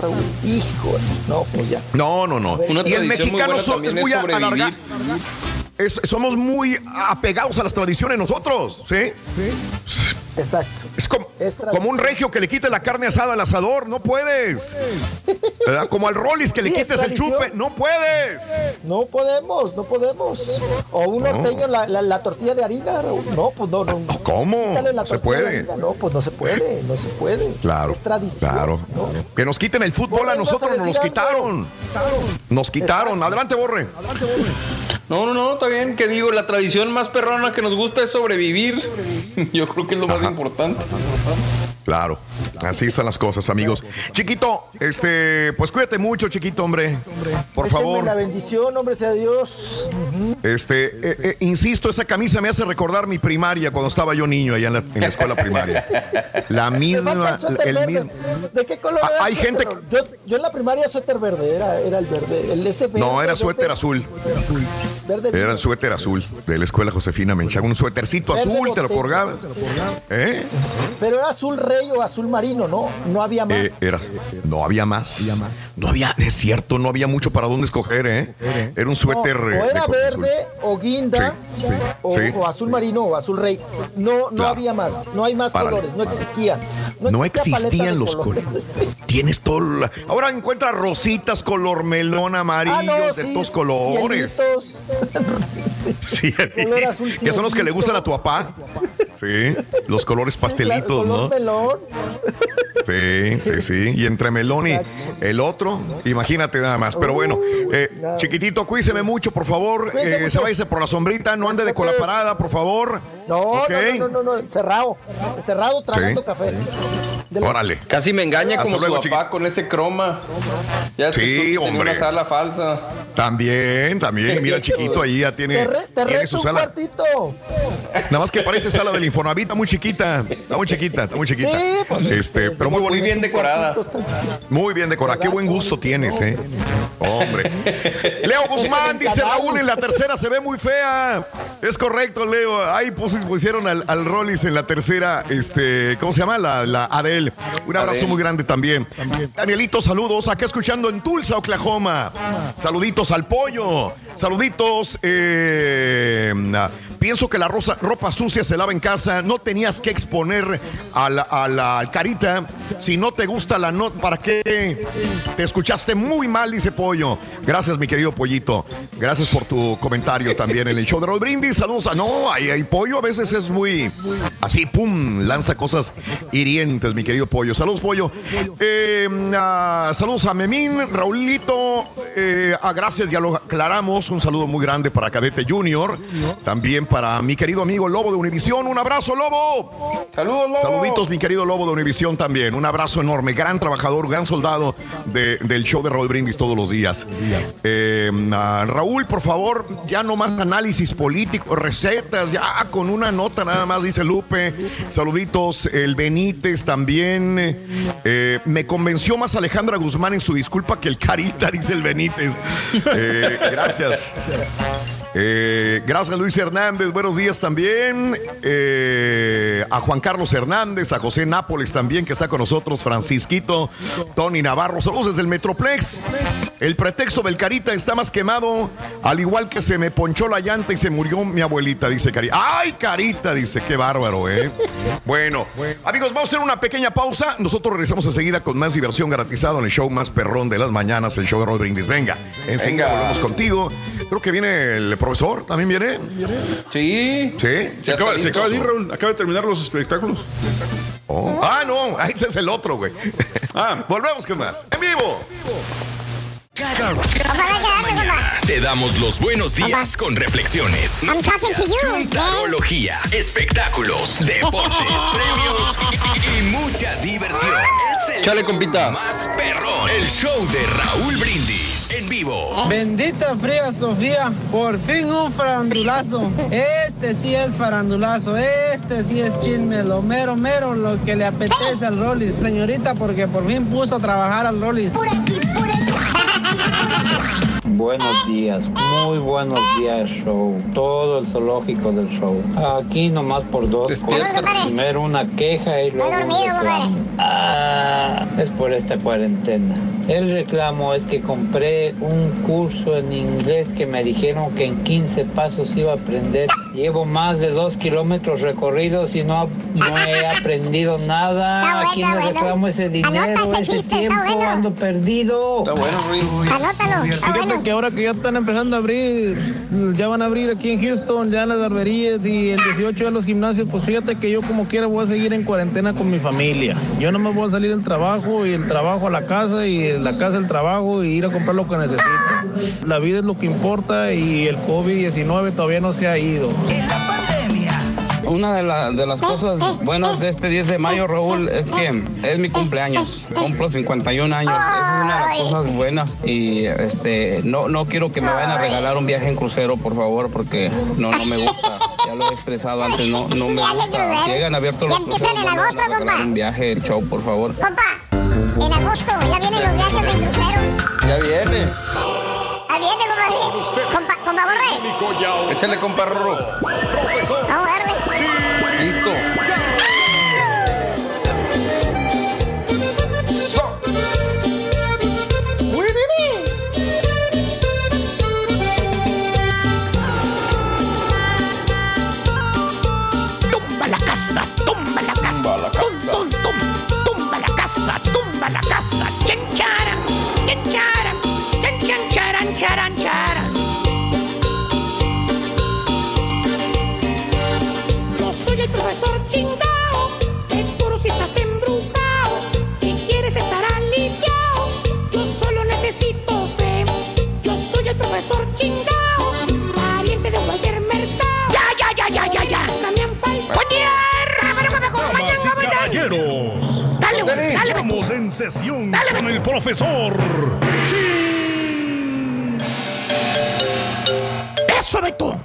Speaker 37: Raúl, hijo, no, pues ya.
Speaker 1: No, no, no.
Speaker 37: Una
Speaker 1: y el
Speaker 5: tradición muy
Speaker 1: mexicano
Speaker 5: buena
Speaker 1: es muy alargado. Somos muy apegados a las tradiciones nosotros, ¿sí?
Speaker 47: Exacto.
Speaker 1: Es como, como un regio que le quite la carne asada al asador, no puedes. ¿Verdad? Como al Rollis que le
Speaker 47: Sí,
Speaker 1: quites el chupe, no puedes.
Speaker 47: No podemos, no podemos. O un
Speaker 1: No.
Speaker 47: norteño, la, la- la tortilla de harina. No, pues no, no.
Speaker 1: ¿Cómo?
Speaker 47: Quítale la
Speaker 1: Se puede.
Speaker 47: No, pues no se puede, no se puede.
Speaker 1: Claro.
Speaker 47: Es tradición.
Speaker 1: Claro. Que nos quiten el fútbol a
Speaker 47: Borre, ¿ibas a
Speaker 1: nosotros, nos los
Speaker 47: decir
Speaker 1: quitaron. Nos quitaron. Adelante, Borre.
Speaker 5: No, no, no, está bien. Que digo, la tradición más perrona que nos gusta es sobrevivir. Yo creo que es lo más importante.
Speaker 1: Claro, así están las cosas, amigos. Chiquito, este, pues cuídate mucho, chiquito, hombre. Por favor.
Speaker 47: la bendición, hombre sea Dios.
Speaker 1: Este, eh, eh, insisto, esa camisa me hace recordar mi primaria cuando estaba yo niño allá en la, en la escuela primaria. La misma,
Speaker 47: el
Speaker 1: mismo.
Speaker 47: ¿De qué color
Speaker 1: Ah,
Speaker 47: era el
Speaker 1: hay gente
Speaker 47: suéter? Yo, yo en la primaria suéter verde, era, era el verde. El ese
Speaker 1: No,
Speaker 47: verde,
Speaker 1: era
Speaker 47: verde,
Speaker 1: suéter azul.
Speaker 47: Verde
Speaker 1: Era el suéter azul de la escuela Josefina Menchaga. Un suétercito azul, te lo colgabas. ¿Eh?
Speaker 47: Pero era azul rey o azul marino, ¿no? No había más.
Speaker 1: Eh, era, no había más. No había, es cierto, no había mucho para dónde escoger, ¿eh? Era un suéter.
Speaker 47: o
Speaker 1: eh, de
Speaker 47: era verde o guinda o,
Speaker 1: sí.
Speaker 47: o azul marino o azul rey. No, no
Speaker 1: Claro.
Speaker 47: había más. No hay más
Speaker 1: Párale.
Speaker 47: colores. No existían.
Speaker 1: No
Speaker 47: existía
Speaker 1: existían los
Speaker 47: colores.
Speaker 1: colores. Tienes todo. la- Ahora encuentras rositas color melón amarillo,
Speaker 47: Ah, no,
Speaker 1: de todos colores.
Speaker 47: cielitos.
Speaker 1: Sí.
Speaker 47: Color azul
Speaker 1: que son los que le gustan a tu papá. Sí, los colores pastelitos,
Speaker 47: color
Speaker 1: ¿no?
Speaker 47: melón.
Speaker 1: Sí, sí, sí. Y entre melón y el otro, imagínate nada más. Pero bueno, eh, chiquitito, cuídeme mucho, por favor. Eh, se váyase por la sombrita, no ande de con la parada, por favor.
Speaker 47: No,
Speaker 1: Ok.
Speaker 47: no, no, no, no, cerrado. Cerrado tragando
Speaker 1: Sí.
Speaker 47: café.
Speaker 1: Órale.
Speaker 5: Casi me engaña
Speaker 1: Hasta
Speaker 5: como
Speaker 1: luego,
Speaker 5: su papá con ese croma. Ya es que
Speaker 1: Sí,
Speaker 5: tú tenías
Speaker 1: hombre.
Speaker 5: una sala falsa.
Speaker 1: También, también. Mira, el chiquito ahí ya tiene,
Speaker 47: Te, re- te
Speaker 1: tiene su
Speaker 47: un
Speaker 1: sala.
Speaker 47: cuartito.
Speaker 1: Nada más que parece sala del Infonavit, está muy chiquita. Está muy chiquita, está muy chiquita.
Speaker 47: Sí, pues,
Speaker 1: este, pero muy bonita.
Speaker 5: Muy bien decorada.
Speaker 1: Muy bien decorada. Qué buen gusto tienes, ¿eh? Hombre. Leo Guzmán dice Raúl en la tercera se ve muy fea. Es correcto, Leo. Ahí pus- pusieron al, al Rollis en la tercera, este, ¿cómo se llama? La, la Adel. Un abrazo muy grande también. Danielito, saludos. Acá escuchando en Tulsa, Oklahoma. Saluditos al pollo. Saluditos. eh, pienso que la rosa- ropa sucia se lava en casa. No tenías que exponer a la, a carita. Si no te gusta la nota, ¿para qué? Te escuchaste muy mal, dice Pollo. Gracias, mi querido Pollito. Gracias por tu comentario también en el show de Roll Brindis. Saludos a. No, hay, Pollo a veces es muy. Así, pum, lanza cosas hirientes, mi querido Pollo. Saludos, Pollo. Eh, ah, saludos a Memín, Raulito. eh, ah, gracias, ya lo aclaramos. Un saludo muy grande para Cadete Junior. También para mi querido amigo Lobo de Univisión. Un abrazo, Lobo.
Speaker 5: Saludos, Lobo.
Speaker 1: Saluditos, mi querido Lobo de Univisión también. Un abrazo enorme. Gran trabajador, gran soldado de- del show de Raúl Brindis todos los días. Eh, Raúl, por favor, ya no más análisis político, recetas, ya con una nota nada más, dice Lupe. Saluditos, el Benítez también. Eh, me convenció más Alejandra Guzmán en su disculpa que el Carita, dice el Benítez. Eh, gracias. Eh, gracias Luis Hernández, buenos días también. Eh, a Juan Carlos Hernández, a José Nápoles también que está con nosotros, Francisquito, Tony Navarro, saludos desde el Metroplex. El pretexto del Carita está más quemado, al igual que se me ponchó la llanta y se murió mi abuelita, dice Carita. ¡Ay, Carita! Dice, qué bárbaro, ¿eh? Bueno, amigos, vamos a hacer una pequeña pausa. Nosotros regresamos enseguida con más diversión garantizada en el show más perrón de las mañanas, el show de Roll Brindis. Venga, enseguida volvemos contigo. Creo que viene el profesor, ¿también viene?
Speaker 5: Sí.
Speaker 1: Sí.
Speaker 3: Se acaba, se acaba de ir, Raúl. Acaba de terminar los espectáculos.
Speaker 1: Oh. Ah, no, ese es el otro, güey. Ah, volvemos con más. En vivo.
Speaker 7: Cada, cada mañana te damos los buenos días con reflexiones, chuntarología, espectáculos, deportes, premios y, y mucha diversión. Es el
Speaker 5: Chale, compita.
Speaker 7: más perrón, el show de Raúl Brindis en vivo.
Speaker 48: Bendita fría Sofía, por fin un farandulazo. Este sí es farandulazo, este sí es chisme, lo mero mero, lo que le apetece al Rollis, señorita, porque por fin puso a trabajar al Rollis.
Speaker 49: Buenos días, muy buenos días show, todo el zoológico del show. Aquí nomás por dos
Speaker 4: Despierta.
Speaker 49: cosas. Primero una queja y luego un
Speaker 4: dormido,
Speaker 49: reclamo. Ah, es por esta cuarentena. El reclamo es que compré un curso en inglés que me dijeron que en 15 pasos iba a aprender. Llevo más de dos kilómetros recorridos y no, no he aprendido nada. ¿A quién le reclamo ese dinero, ese tiempo? Ando perdido.
Speaker 5: Está bueno.
Speaker 36: Fíjate que ahora que ya están empezando a abrir, ya van a abrir aquí en Houston, ya las barberías y el 18 de los gimnasios, pues fíjate que yo como quiera voy a seguir en cuarentena con mi familia. Yo no me voy a salir del trabajo y el trabajo a la casa y la casa al trabajo y ir a comprar lo que necesito. La vida es lo que importa y el COVID-19 todavía no se ha ido.
Speaker 45: Una de, la- de las cosas buenas de este 10 de mayo, Raúl, es que es mi cumpleaños. Cumplo 51 años. Esa es una de las cosas buenas. Y este no, no quiero que me vayan a regalar un viaje en crucero, por favor, porque no, no me gusta. Ya lo he expresado antes, no, no me gusta. Llegan abiertos los
Speaker 4: Ya empiezan
Speaker 45: cruceros,
Speaker 4: en
Speaker 45: no
Speaker 4: agosto, compa.
Speaker 45: un viaje, el show, por favor.
Speaker 4: Compa, en agosto ya vienen los viajes en crucero.
Speaker 5: Ya viene.
Speaker 4: Viene, compadre. Compa, compa, borre.
Speaker 5: Échale, compa Rorro.
Speaker 4: Vamos a darle.
Speaker 5: Listo.
Speaker 23: Tumba la casa, tumba la casa. Tum, tum, tum. Tumba la casa,
Speaker 50: profesor chingao, te juro si estás embrujado. Si quieres estar aliviado, yo solo necesito fe. Yo soy el profesor chingao, pariente de cualquier mercado.
Speaker 23: Ya, ya, ya, ya, ya, ya.
Speaker 50: También falta.
Speaker 23: Buen día,
Speaker 51: Damas y caballeros,
Speaker 23: Dale, güey, dale, güey.
Speaker 51: estamos en sesión
Speaker 23: Dale,
Speaker 51: con
Speaker 23: güey.
Speaker 51: el profesor.
Speaker 23: Eso, Beto.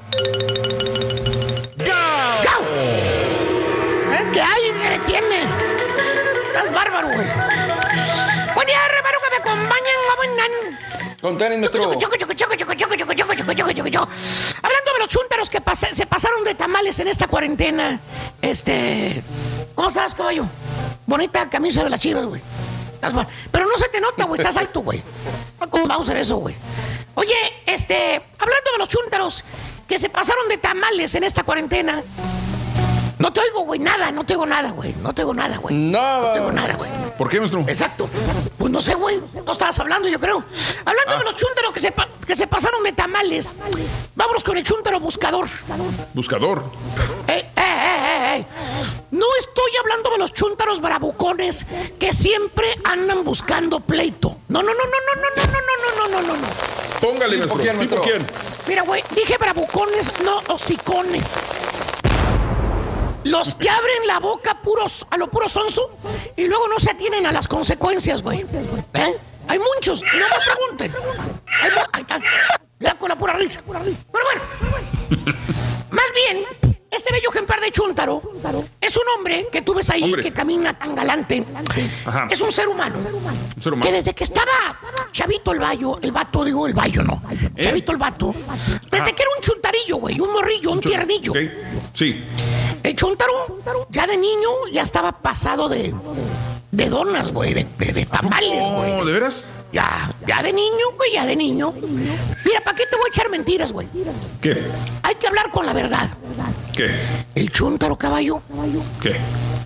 Speaker 23: Choco, choco. Hablando de los chúntaros que se pasaron de tamales en esta cuarentena, este... ¿Cómo estás, caballo? Bonita camisa de las chivas, güey. Pero no se te nota, güey, estás alto, güey. ¿Cómo vamos a hacer eso, güey? Oye, este... Hablando de los chúntaros que se pasaron de tamales en esta cuarentena... No te oigo, güey, nada, no te oigo nada, güey. No te oigo nada, güey.
Speaker 5: Nada.
Speaker 23: No te oigo nada, güey.
Speaker 3: ¿Por qué, maestro?
Speaker 23: Exacto. Pues no sé, güey. No estabas hablando, yo creo. Hablando
Speaker 3: Ah.
Speaker 23: de los chúntaros que se, que se pasaron de tamales. Vámonos con el chúntaro buscador.
Speaker 3: Buscador.
Speaker 23: Eh, eh, eh, eh, eh. No estoy hablando de los chúntaros bravucones que siempre andan buscando pleito. No, no, no, no, no, no, no, no, no, no, no, no, no.
Speaker 3: Póngale,
Speaker 5: ¿Tipo
Speaker 3: maestro.
Speaker 5: quién,
Speaker 3: ¿Tipo quién?
Speaker 23: Mira, güey, dije bravucones, no hocicones. Los que abren la boca puros, a lo puro sonso y luego no se atienen a las consecuencias, güey. ¿Eh? Hay muchos, no me pregunten. Ahí están. Ya con la pura risa. Pero bueno, más bien, este bello ejemplar de Chuntaro es un hombre que tú ves ahí
Speaker 3: Hombre.
Speaker 23: que camina tan galante.
Speaker 3: Ajá.
Speaker 23: Es un ser humano.
Speaker 3: Un ser humano.
Speaker 23: Que desde que estaba chavito el vallo, el vato, digo el vallo, no.
Speaker 3: ¿Eh?
Speaker 23: Chavito el vato. Desde que era un chuntarillo, güey, un morrillo, un tiernillo.
Speaker 3: Sí.
Speaker 23: El chuntaro, ya de niño, ya estaba pasado de, de donas, güey, de, de- de tamales, güey.
Speaker 3: Oh, ¿de veras?
Speaker 23: Ya, ya de niño, güey, ya de niño. Mira, ¿para qué te voy a echar mentiras, güey?
Speaker 3: ¿Qué?
Speaker 23: Hay que hablar con la verdad.
Speaker 3: ¿Qué?
Speaker 23: El chuntaro caballo,
Speaker 3: ¿Qué?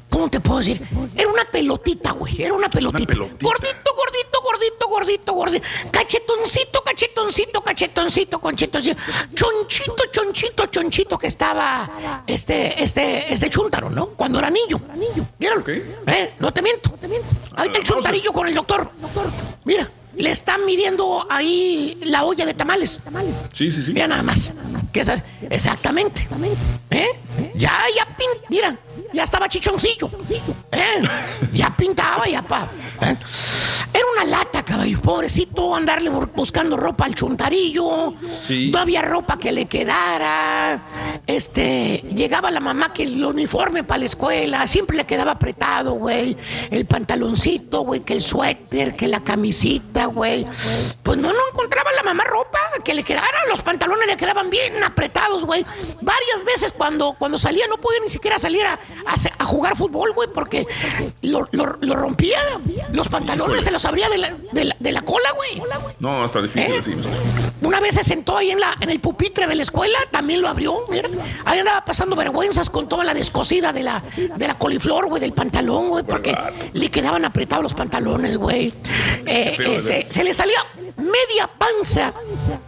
Speaker 23: ¿cómo te puedo decir? Era una pelotita, güey, era una pelotita.
Speaker 3: pelotita.
Speaker 23: Gordito, gordito, gordito, gordito, gordito. Cachetoncito, cachetoncito, cachetoncito, conchetoncito. Chonchito, chonchito, chonchito que estaba este, este, este chuntaro, ¿no? Cuando era niño. Míralo. ¿Eh? No te miento. Ahí está el chuntarillo con el doctor. Mira, le están midiendo ahí la olla de tamales.
Speaker 3: Sí, sí, sí.
Speaker 23: Mira nada más. Que esa- exactamente. ¿Eh? Ya, ya pin, mira, ya estaba chichoncillo. ¿Eh? Ya pintaba, ya pa. ¿eh? Era una lata, caballo. Pobrecito, andarle bu- buscando ropa al chuntarillo.
Speaker 3: Sí.
Speaker 23: No había ropa que le quedara. este, llegaba la mamá que el uniforme para la escuela siempre le quedaba apretado, güey. El pantaloncito, güey, que el suéter, que la camisita, güey. Pues no, no encontraba la mamá ropa que le quedara. Los pantalones le quedaban bien apretados, güey. Varias veces cuando, cuando salía no podía ni siquiera salir a, a- a jugar fútbol, güey, porque lo, lo- lo rompía. Los pantalones se los abría de la, de la- de la cola, güey.
Speaker 3: No, está difícil así, maestro.
Speaker 23: Una vez se sentó ahí en, la, en el pupitre de la escuela, también lo abrió, mira. Ahí andaba pasando vergüenzas con toda la descosida de la, de la coliflor, güey, del pantalón, güey, porque le quedaban apretados los pantalones, güey. Eh, eh, se, se le salía media panza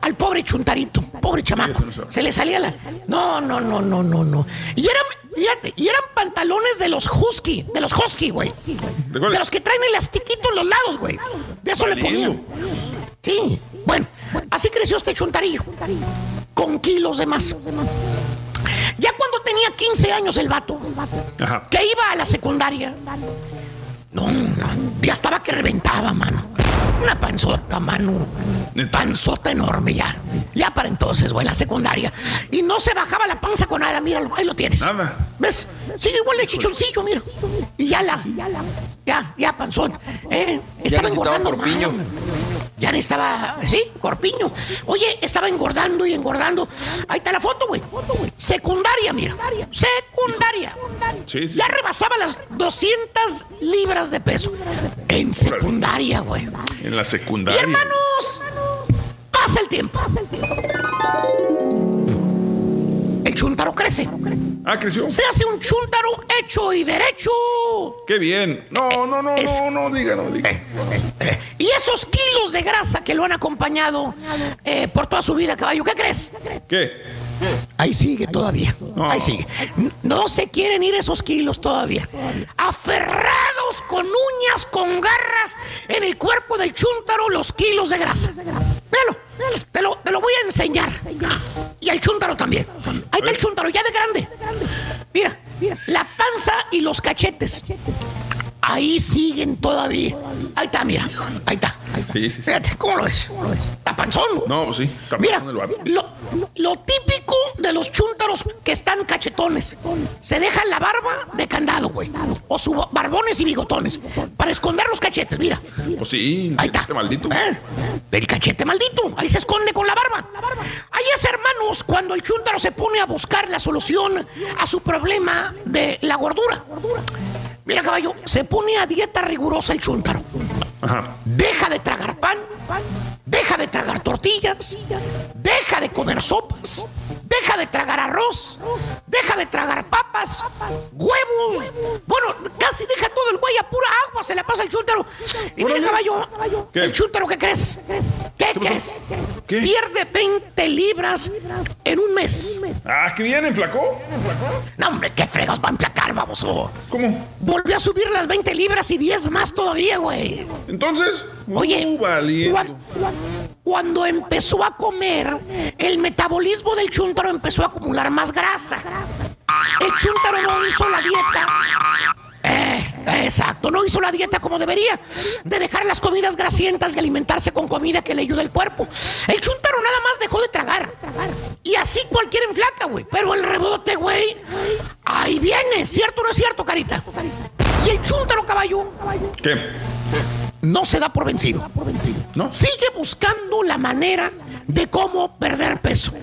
Speaker 23: al pobre chuntarito, pobre chamaco. Se le salía la... No, no, no, no, no, no. Y eran, fíjate, y eran pantalones de los husky, de los husky, güey. De, los que traen elastiquito en los lados, güey. De eso le ponían. Sí, bueno, así creció este chuntarillo. Con kilos de más. Ya cuando tenía 15 años el vato, que iba a la secundaria, no, no, ya estaba que reventaba, mano. Una panzota, mano. Panzota enorme ya. Ya para entonces, güey, la secundaria. Y no se bajaba la panza con nada, míralo, ahí lo tienes.
Speaker 3: Nada.
Speaker 23: ¿Ves? Sigue igual de chichoncillo, mira. Y ya la, ya, ya panzón. ¿eh? Estaba engordando
Speaker 5: corpiño.
Speaker 23: Ya necesitaba, sí, corpiño. Oye, estaba engordando y engordando. Ahí está la foto, güey. Secundaria, mira. Secundaria.
Speaker 3: Sí, sí.
Speaker 23: Ya rebasaba las 200 libras de peso. En secundaria, güey.
Speaker 3: En la
Speaker 23: Y
Speaker 3: secundaria.
Speaker 23: hermanos, pasa el tiempo. El chúntaro crece.
Speaker 3: Ah, creció.
Speaker 23: Se hace un chúntaro hecho y derecho.
Speaker 3: Qué bien. No, no, no, no, no, diga, no, diga.
Speaker 23: Y esos kilos de grasa que lo han acompañado eh, por toda su vida, caballo, ¿qué crees?
Speaker 3: ¿Qué?
Speaker 23: Ahí sigue todavía. Ahí sigue. No se quieren ir esos kilos todavía. Aferrados con uñas, con garras en el cuerpo del chúntaro los kilos de grasa. Míralo, te lo, te lo voy a enseñar. Y al chúntaro también. Ahí está el chúntaro, ya de grande. Mira, la panza y los cachetes. Ahí siguen todavía. Ahí está, mira. Ahí está.
Speaker 3: Sí, sí, sí.
Speaker 23: Fíjate, ¿cómo lo ves? Está panzón.
Speaker 3: No, pues sí.
Speaker 23: Mira,
Speaker 3: el vato.
Speaker 23: lo, lo típico de los chúntaros que están cachetones. Se dejan la barba de candado, güey. O su barbones y bigotones. Para esconder los cachetes, mira.
Speaker 3: Pues sí,
Speaker 23: Ahí está.
Speaker 3: este maldito.
Speaker 23: ¿Eh? El cachete maldito. Ahí se esconde con la barba. Ahí es, hermanos, cuando el chúntaro se pone a buscar la solución a su problema de la gordura. Mira, caballo, se pone a dieta rigurosa el chúntaro.
Speaker 3: Ajá.
Speaker 23: Deja de tragar pan, deja de tragar tortillas, deja de comer sopas, deja de tragar arroz, deja de tragar papas, huevos. Bueno, casi deja todo el güey a pura agua, se le pasa el chúntaro. Y mira, caballo, el chúntaro, ¿qué crees? ¿Qué, crees? Pierde 20 libras en un mes.
Speaker 3: Ah, que viene, flacó.
Speaker 23: No, hombre, qué fregos va a emplacar, baboso.
Speaker 3: ¿Cómo?
Speaker 23: Volvió a subir las 20 libras y 10 más todavía, güey.
Speaker 3: Entonces,
Speaker 23: Oye,
Speaker 3: uh,
Speaker 23: cuando empezó a comer, el metabolismo del chúntaro empezó a acumular más grasa. El chúntaro no hizo la dieta. Eh, exacto, no hizo la dieta como debería, de dejar las comidas grasientas y alimentarse con comida que le ayuda al cuerpo. El chúntaro nada más dejó de tragar. Y así cualquiera enflaca, güey. Pero el rebote, güey, ahí viene. ¿Cierto o no es cierto, carita? Y el chúntaro, caballo,
Speaker 3: ¿Qué?
Speaker 23: No se da por vencido.
Speaker 3: ¿No?
Speaker 23: Sigue buscando la manera de cómo perder peso.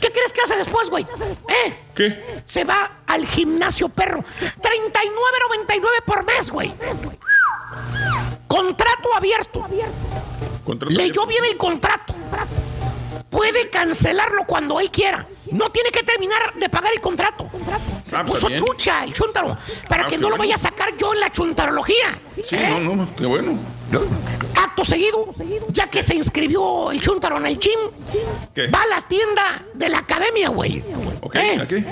Speaker 23: ¿Qué crees que hace después, güey? ¿Eh?
Speaker 3: ¿Qué?
Speaker 23: Se va al gimnasio perro. 39.99 por mes, güey. Contrato abierto.
Speaker 3: Contrato
Speaker 23: Leyó bien el contrato. Puede cancelarlo cuando él quiera. No tiene que terminar de pagar el contrato. Se
Speaker 3: Ah, pues,
Speaker 23: puso
Speaker 3: bien.
Speaker 23: trucha el chúntaro. Para
Speaker 3: Ah,
Speaker 23: que no lo vaya a sacar yo en la chuntarología.
Speaker 3: Sí,
Speaker 23: ¿Eh?
Speaker 3: no, no, qué bueno.
Speaker 23: Acto seguido, ya que se inscribió el chúntaro en el gym,
Speaker 3: ¿Qué?
Speaker 23: va a la tienda de la academia, güey.
Speaker 3: Ok,
Speaker 23: ¿Eh?
Speaker 3: ¿a qué?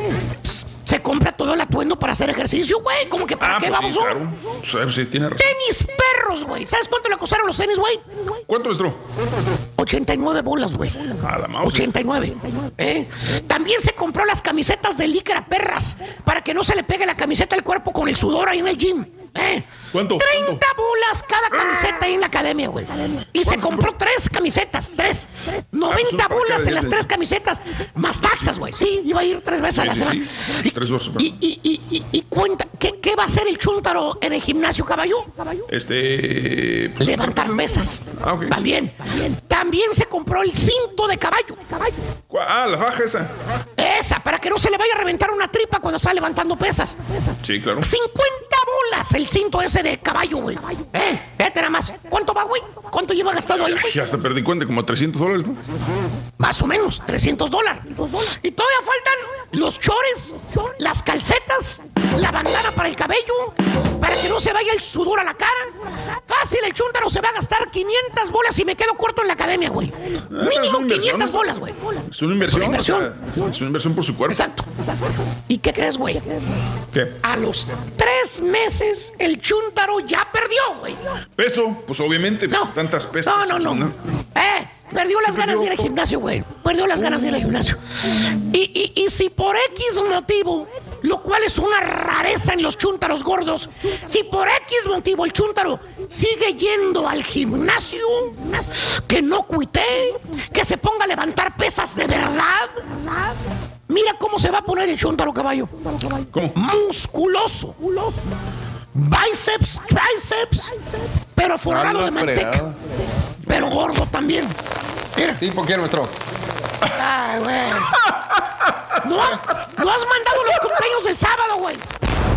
Speaker 23: Se compra todo el atuendo para hacer ejercicio, güey. ¿Cómo que para
Speaker 3: Ah,
Speaker 23: qué
Speaker 3: pues
Speaker 23: vamos?
Speaker 3: sí, claro. Sí, sí, tiene razón.
Speaker 23: Tenis perros, güey. ¿Sabes cuánto le costaron los tenis, güey?
Speaker 3: ¿Cuánto entró?
Speaker 23: 89 bolas, güey.
Speaker 3: A la mouse.
Speaker 23: 89. ¿eh? También se compró las camisetas de licra perras para que no se le pegue la camiseta al cuerpo con el sudor ahí en el gym. ¿Eh?
Speaker 3: ¿Cuánto?
Speaker 23: 30 bolas cada camiseta ahí en la academia, güey. Y se compró tres camisetas, tres. 90
Speaker 3: una por
Speaker 23: bolas en las tres camisetas, más taxas, güey. Sí, iba a ir tres veces a la
Speaker 3: Sí,
Speaker 23: semana.
Speaker 3: sí. Tres bolsos.
Speaker 23: Y, y, y, y, y cuenta, ¿qué, ¿qué va a hacer el chúntaro en el gimnasio, caballo?
Speaker 3: Este. pues,
Speaker 23: Levantar pesas.
Speaker 3: Ah, ok.
Speaker 23: También. También se compró el cinto de caballo.
Speaker 3: Ah, la faja esa.
Speaker 23: Esa, para que no se le vaya a reventar una tripa cuando está levantando pesas.
Speaker 3: Sí, claro.
Speaker 23: 50 bolas el cinto ese de caballo, güey. Eh, vete nada más. ¿Cuánto va, güey? ¿Cuánto lleva gastado ahí?
Speaker 3: Ya hasta perdí cuenta, como 300 dólares, ¿no?
Speaker 23: Más o menos, 300 dólares. Y todavía faltan los chores, las calcetas, la bandana para el cabello, para que no se vaya el sudor a la cara. Fácil, el chúntaro se va a gastar 500 bolas y me quedo corto en la academia, güey.
Speaker 3: Ah,
Speaker 23: Mínimo
Speaker 3: una inversión,
Speaker 23: 500
Speaker 3: ¿no?
Speaker 23: bolas, güey.
Speaker 3: Es una inversión.
Speaker 23: Es una inversión.
Speaker 3: o sea, es una inversión por su cuerpo.
Speaker 23: Exacto. ¿Y qué crees, güey?
Speaker 3: ¿Qué?
Speaker 23: A los tres meses el chúntaro ya perdió, güey.
Speaker 3: Peso, pues obviamente, pues, tantas pesas.
Speaker 23: No, no, no. Eh, perdió las ganas de ir al gimnasio, güey. Perdió las ganas de ir al gimnasio. Y, y, y si por X motivo, lo cual es una rareza en los chúntaros gordos, si por X motivo el chúntaro sigue yendo al gimnasio, que no cuite, que se ponga a levantar pesas de verdad, mira cómo se va a poner el chúntaro caballo.
Speaker 3: ¿Cómo?
Speaker 23: Musculoso. Bíceps, tríceps, pero forrado de manteca. Pero gordo también. Mira.
Speaker 5: ¿Tipo quién, maestro?
Speaker 23: Ay, güey. ¿No, no has mandado los cumpleaños del sábado, güey.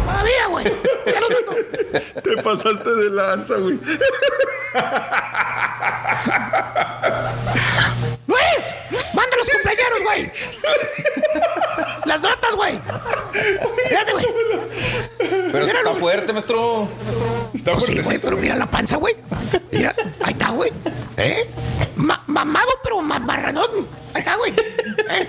Speaker 23: Todavía, güey. Ya los mando.
Speaker 3: Te pasaste de lanza, güey.
Speaker 23: Luis, güey. Las notas, güey. Fíjate, güey.
Speaker 5: Pero
Speaker 23: Míralo,
Speaker 5: está fuerte, maestro.
Speaker 3: Está
Speaker 23: Pues sí,
Speaker 3: fuerte.
Speaker 23: güey, pero mira la panza, güey. Mira, ahí está, güey. ¿Eh? Ma- mamado, pero ma- marranón. Ahí está, güey. ¿Eh?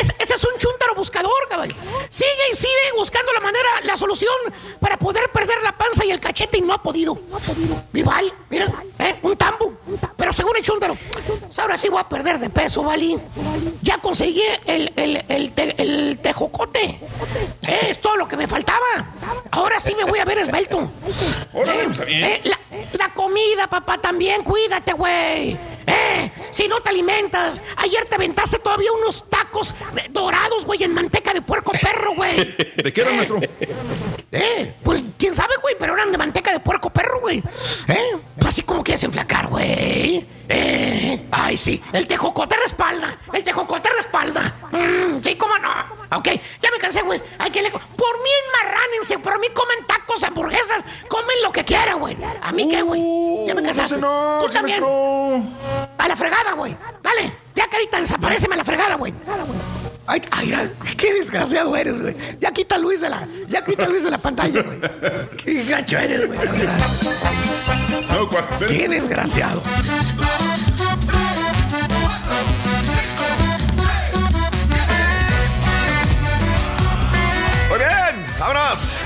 Speaker 23: Es- ese es un chúntaro buscador, caballo. Sigue y sigue buscando la manera, la solución para poder perder la panza y el cachete y no ha podido. Igual, mira, ¿eh? un tambo. Pero según el chúntaro, ahora sí voy a perder de peso, ¿vale? Ya conseguí el, el, el, te- el tejocote. Eh, es todo lo que me faltaba. Ahora sí me voy a ver esbelto. Eh, eh, la, la comida, papá, también, cuídate, güey. Eh, si no te alimentas, ayer te aventaste todavía unos tacos eh, dorados, güey, en manteca de puerco perro, güey.
Speaker 3: ¿De qué era, maestro?
Speaker 23: Eh, pues quién sabe, güey, pero eran de manteca de puerco perro, güey. Eh, así como quieres enflacar, güey. Eh, ay, sí, el tejocote respalda, el tejocote respalda. Mm, sí, cómo no. Ok, ya me cansé, güey. Hay que le... Por mí enmarránense, por mí comen tacos, hamburguesas, comen lo que quieran, güey. A mí qué, güey. Ya me cansaste.
Speaker 3: Uh, No,
Speaker 23: Tú también. A la fregada, güey. Dale, ya carita, desapareceme a la fregada, güey. Ay, ay, qué desgraciado eres, güey. Ya quita Luis de la, ya quita Luis de la pantalla, güey. Qué gacho eres, güey. Qué desgraciado.
Speaker 1: Muy bien, vámonos.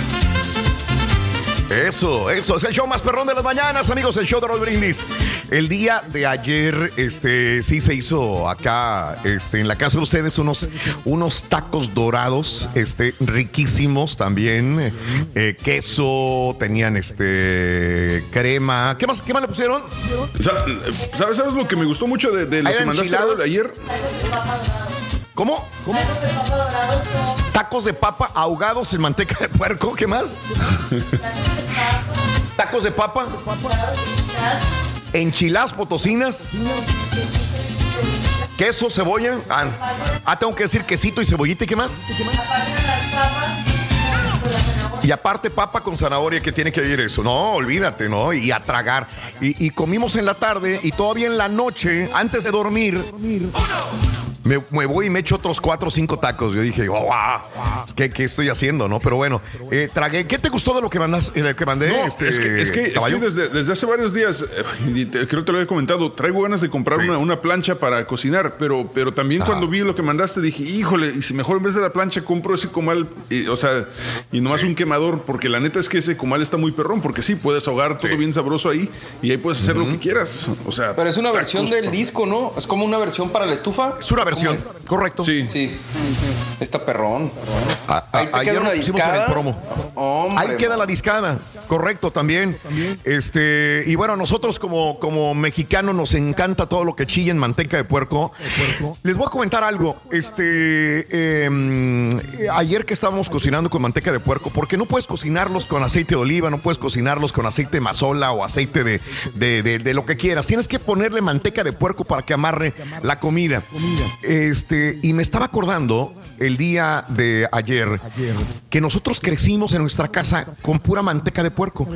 Speaker 1: Eso, eso, es el show más perrón de las mañanas, amigos, el show de Roll Brindis. El día de ayer, este, sí se hizo acá, este, en la casa de ustedes unos, unos tacos dorados, este, riquísimos también, eh, queso, tenían, este, crema. ¿Qué más, qué más le pusieron?
Speaker 3: ¿sabes, ¿Sabes lo que me gustó mucho de, de lo
Speaker 1: ¿Eran
Speaker 3: que mandaste ayer?
Speaker 1: ¿Cómo? ¿Cómo? Tacos de papa ahogados en manteca de puerco, ¿qué más? Tacos de papa. Enchiladas potosinas. Queso, cebolla. Ah, ah, tengo que decir quesito y cebollita y qué más. Y aparte papa con zanahoria, que tiene que ir eso? No, olvídate, ¿no? Y a tragar. Y, y comimos en la tarde y todavía en la noche, antes de dormir, me, me voy y me echo otros cuatro o cinco tacos. Yo dije, oh, wow, ¿qué, qué estoy haciendo, no? Pero bueno, eh, tragué. ¿Qué te gustó de lo que, mandas, de lo que mandé?
Speaker 3: No,
Speaker 1: este,
Speaker 3: es que, es que, es que desde, desde hace varios días, eh, creo que te lo había comentado, traigo ganas de comprar una, una plancha para cocinar, pero, pero también cuando vi lo que mandaste dije, híjole, y si mejor en vez de la plancha compro ese comal, y, o sea, y nomás un quemador, porque la neta es que ese comal está muy perrón, porque sí, puedes ahogar todo bien sabroso ahí y ahí puedes hacer lo que quieras. O sea,
Speaker 5: Pero es una
Speaker 3: tacos,
Speaker 5: versión del disco, ¿no? Es como una versión para la estufa.
Speaker 1: Es una versión. Correcto.
Speaker 3: Sí.
Speaker 5: Sí. Está perrón.
Speaker 1: A- a-
Speaker 5: Ahí te
Speaker 1: ayer
Speaker 5: queda
Speaker 1: lo
Speaker 5: una
Speaker 1: pusimos en el
Speaker 5: discada.
Speaker 1: promo.
Speaker 5: Hombre,
Speaker 1: Ahí queda la discada, correcto también. Este, y bueno, a nosotros como, como mexicanos nos encanta todo lo que chilla en manteca de puerco. Les voy a comentar algo. Este, eh, ayer que estábamos cocinando con manteca de puerco, porque no puedes cocinarlos con aceite de oliva, no puedes cocinarlos con aceite de mazola o aceite de, de- de- de lo que quieras. Tienes que ponerle manteca de puerco para que amarre la comida. Este, y me estaba acordando el día de ayer que nosotros crecimos en nuestra casa con pura manteca de puerco.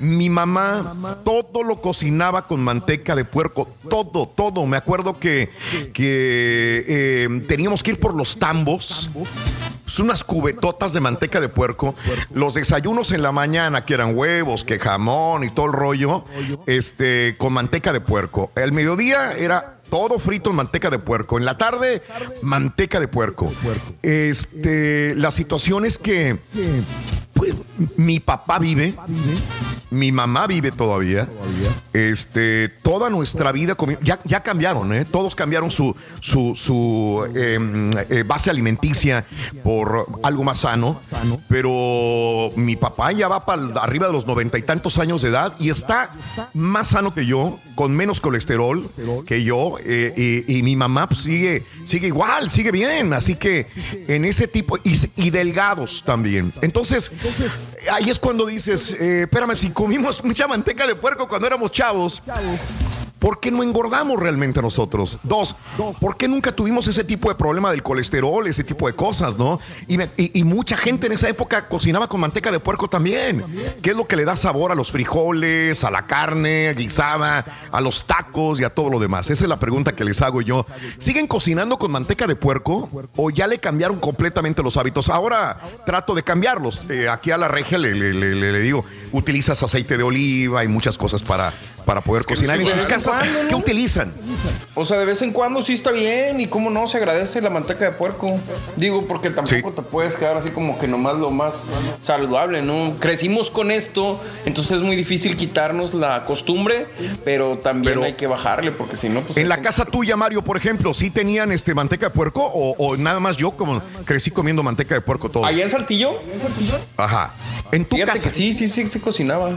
Speaker 1: Mi mamá todo lo cocinaba con manteca de puerco, todo, todo. Me acuerdo que, que eh, teníamos que ir por los tambos. Son unas cubetotas de manteca de puerco. Los desayunos en la mañana, que eran huevos, que jamón y todo el rollo, este, con manteca de puerco. El mediodía era todo frito en manteca de puerco. En la tarde, manteca de puerco. Este, la situación es que pues, mi papá vive, mi mamá vive todavía. Este, toda nuestra vida ya, ya cambiaron, ¿eh? Todos cambiaron su, su, su em, eh, base alimenticia por algo más sano. Pero mi papá ya va para arriba de los noventa y tantos años de edad y está más sano que yo, con menos colesterol que yo. eh, y, y mi mamá pues, sigue, sigue igual, sigue bien. Así que en ese tipo, y, y delgados también. Entonces, ahí es cuando dices, eh, espérame, si comimos mucha manteca de puerco cuando éramos chavos, ¿por qué no engordamos realmente nosotros? Dos, ¿por qué nunca tuvimos ese tipo de problema del colesterol, ese tipo de cosas, no? Y, me- y- y mucha gente en esa época cocinaba con manteca de puerco también. ¿Qué es lo que le da sabor a los frijoles, a la carne guisada, a los tacos y a todo lo demás? Esa es la pregunta que les hago yo. ¿Siguen cocinando con manteca de puerco o ya le cambiaron completamente los hábitos? Ahora trato de cambiarlos. Eh, aquí a la regia le, le- le- le- le digo, utilizas aceite de oliva y muchas cosas para, para poder
Speaker 5: que
Speaker 1: cocinar en sus casas. ¿Qué utilizan?
Speaker 5: O sea, de vez en cuando sí está bien y cómo no se agradece la manteca de puerco. Digo, porque tampoco te puedes quedar así como que nomás lo más saludable, ¿no? Crecimos con esto, entonces es muy difícil quitarnos la costumbre, pero también hay que bajarle porque si no, pues...
Speaker 1: En la casa tuya, Mario, por ejemplo, ¿sí tenían este manteca de puerco o, o nada más yo como crecí comiendo manteca de puerco todo?
Speaker 5: ¿Allá en Saltillo?
Speaker 1: Ajá. En tu
Speaker 5: Fíjate
Speaker 1: casa.
Speaker 5: que sí, sí, sí se cocinaba.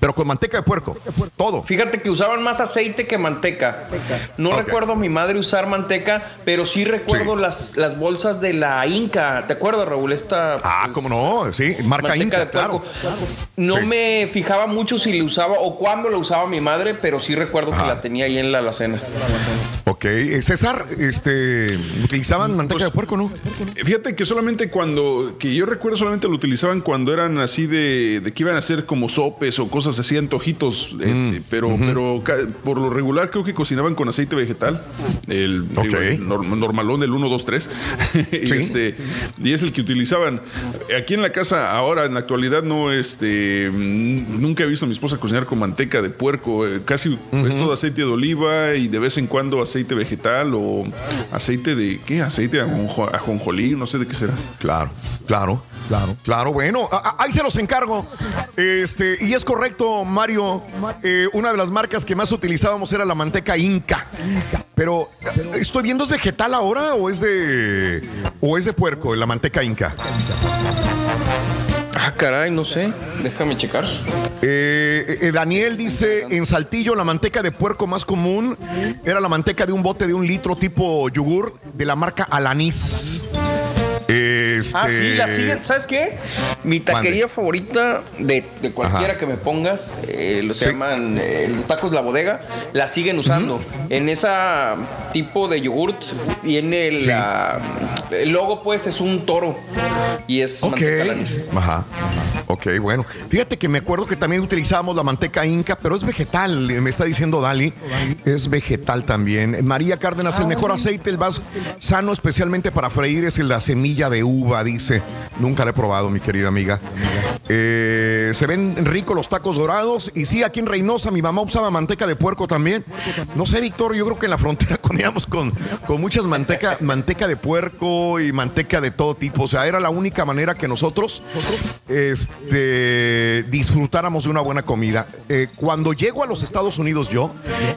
Speaker 1: Pero con manteca de puerco. Todo.
Speaker 5: Fíjate que usaban más aceite que manteca. No recuerdo a mi madre usar manteca, pero sí recuerdo Las, las bolsas de la Inca. ¿Te acuerdas, Raúl? Esta.
Speaker 1: Ah, cómo no, sí, marca Inca,
Speaker 5: de puerco.
Speaker 1: claro.
Speaker 5: No
Speaker 1: Sí.
Speaker 5: me fijaba mucho si le usaba o cuándo la usaba mi madre, pero sí recuerdo que la tenía ahí en la alacena.
Speaker 1: Ok. Eh, César, este, ¿utilizaban manteca de puerco, no?
Speaker 3: Fíjate que solamente cuando, que yo recuerdo solamente lo utilizaban cuando eran así de, de que iban a hacer como sopes o cosas así, antojitos, eh,
Speaker 1: Mm,
Speaker 3: eh, pero, pero ca- por lo regular creo que cocinaban con aceite vegetal, el, digo, el norm- normalón, el 1, 2, 3, y,
Speaker 1: Sí.
Speaker 3: este, y es el que utilizaban. Aquí en la casa, ahora en la actualidad no, este, mm, nunca he visto a mi esposa cocinar con manteca de puerco, eh, casi es todo aceite de oliva y de vez en cuando aceite vegetal o aceite de, ¿qué? Aceite de ajonjo- ajonjolí, no sé de qué será.
Speaker 1: Claro, claro, claro. Claro, bueno, a- a- ahí se los encargo. Este, y es correcto, Mario. eh, una de las marcas que más utilizábamos era la manteca Inca. Pero estoy viendo, ¿es vegetal ahora o es de. o es de puerco, la manteca Inca?
Speaker 5: Ah, caray, no sé. Déjame checar.
Speaker 1: Eh, eh, Daniel dice, en Saltillo la manteca de puerco más común era la manteca de un bote de un litro tipo yogur de la marca Alanis. Este,
Speaker 5: Ah, sí, la siguen. ¿Sabes qué? Mi taquería favorita de, de cualquiera
Speaker 1: Ajá.
Speaker 5: que me pongas, eh, lo se
Speaker 1: Sí.
Speaker 5: llaman eh, los tacos La Bodega, la siguen usando. En esa tipo de yogurt viene el, la- el logo, pues es un toro y es
Speaker 1: Ok.
Speaker 5: manteca Alanis.
Speaker 1: Ajá. Ok, bueno. Fíjate que me acuerdo que también utilizábamos la manteca inca, pero es vegetal, me está diciendo Dali. Es vegetal también. María Cárdenas, el mejor aceite, el más sano, especialmente para freír, es el la semilla de uva, dice. Nunca lo he probado, mi querida amiga. Eh, se ven ricos los tacos dorados. Y sí, aquí en Reynosa, mi mamá usaba manteca de puerco también. No sé, Víctor, yo creo que en la frontera comíamos con, con muchas manteca, manteca de puerco y manteca de todo tipo. O sea, era la única manera que nosotros este, este, disfrutáramos de una buena comida. Eh, cuando llego a los Estados Unidos yo,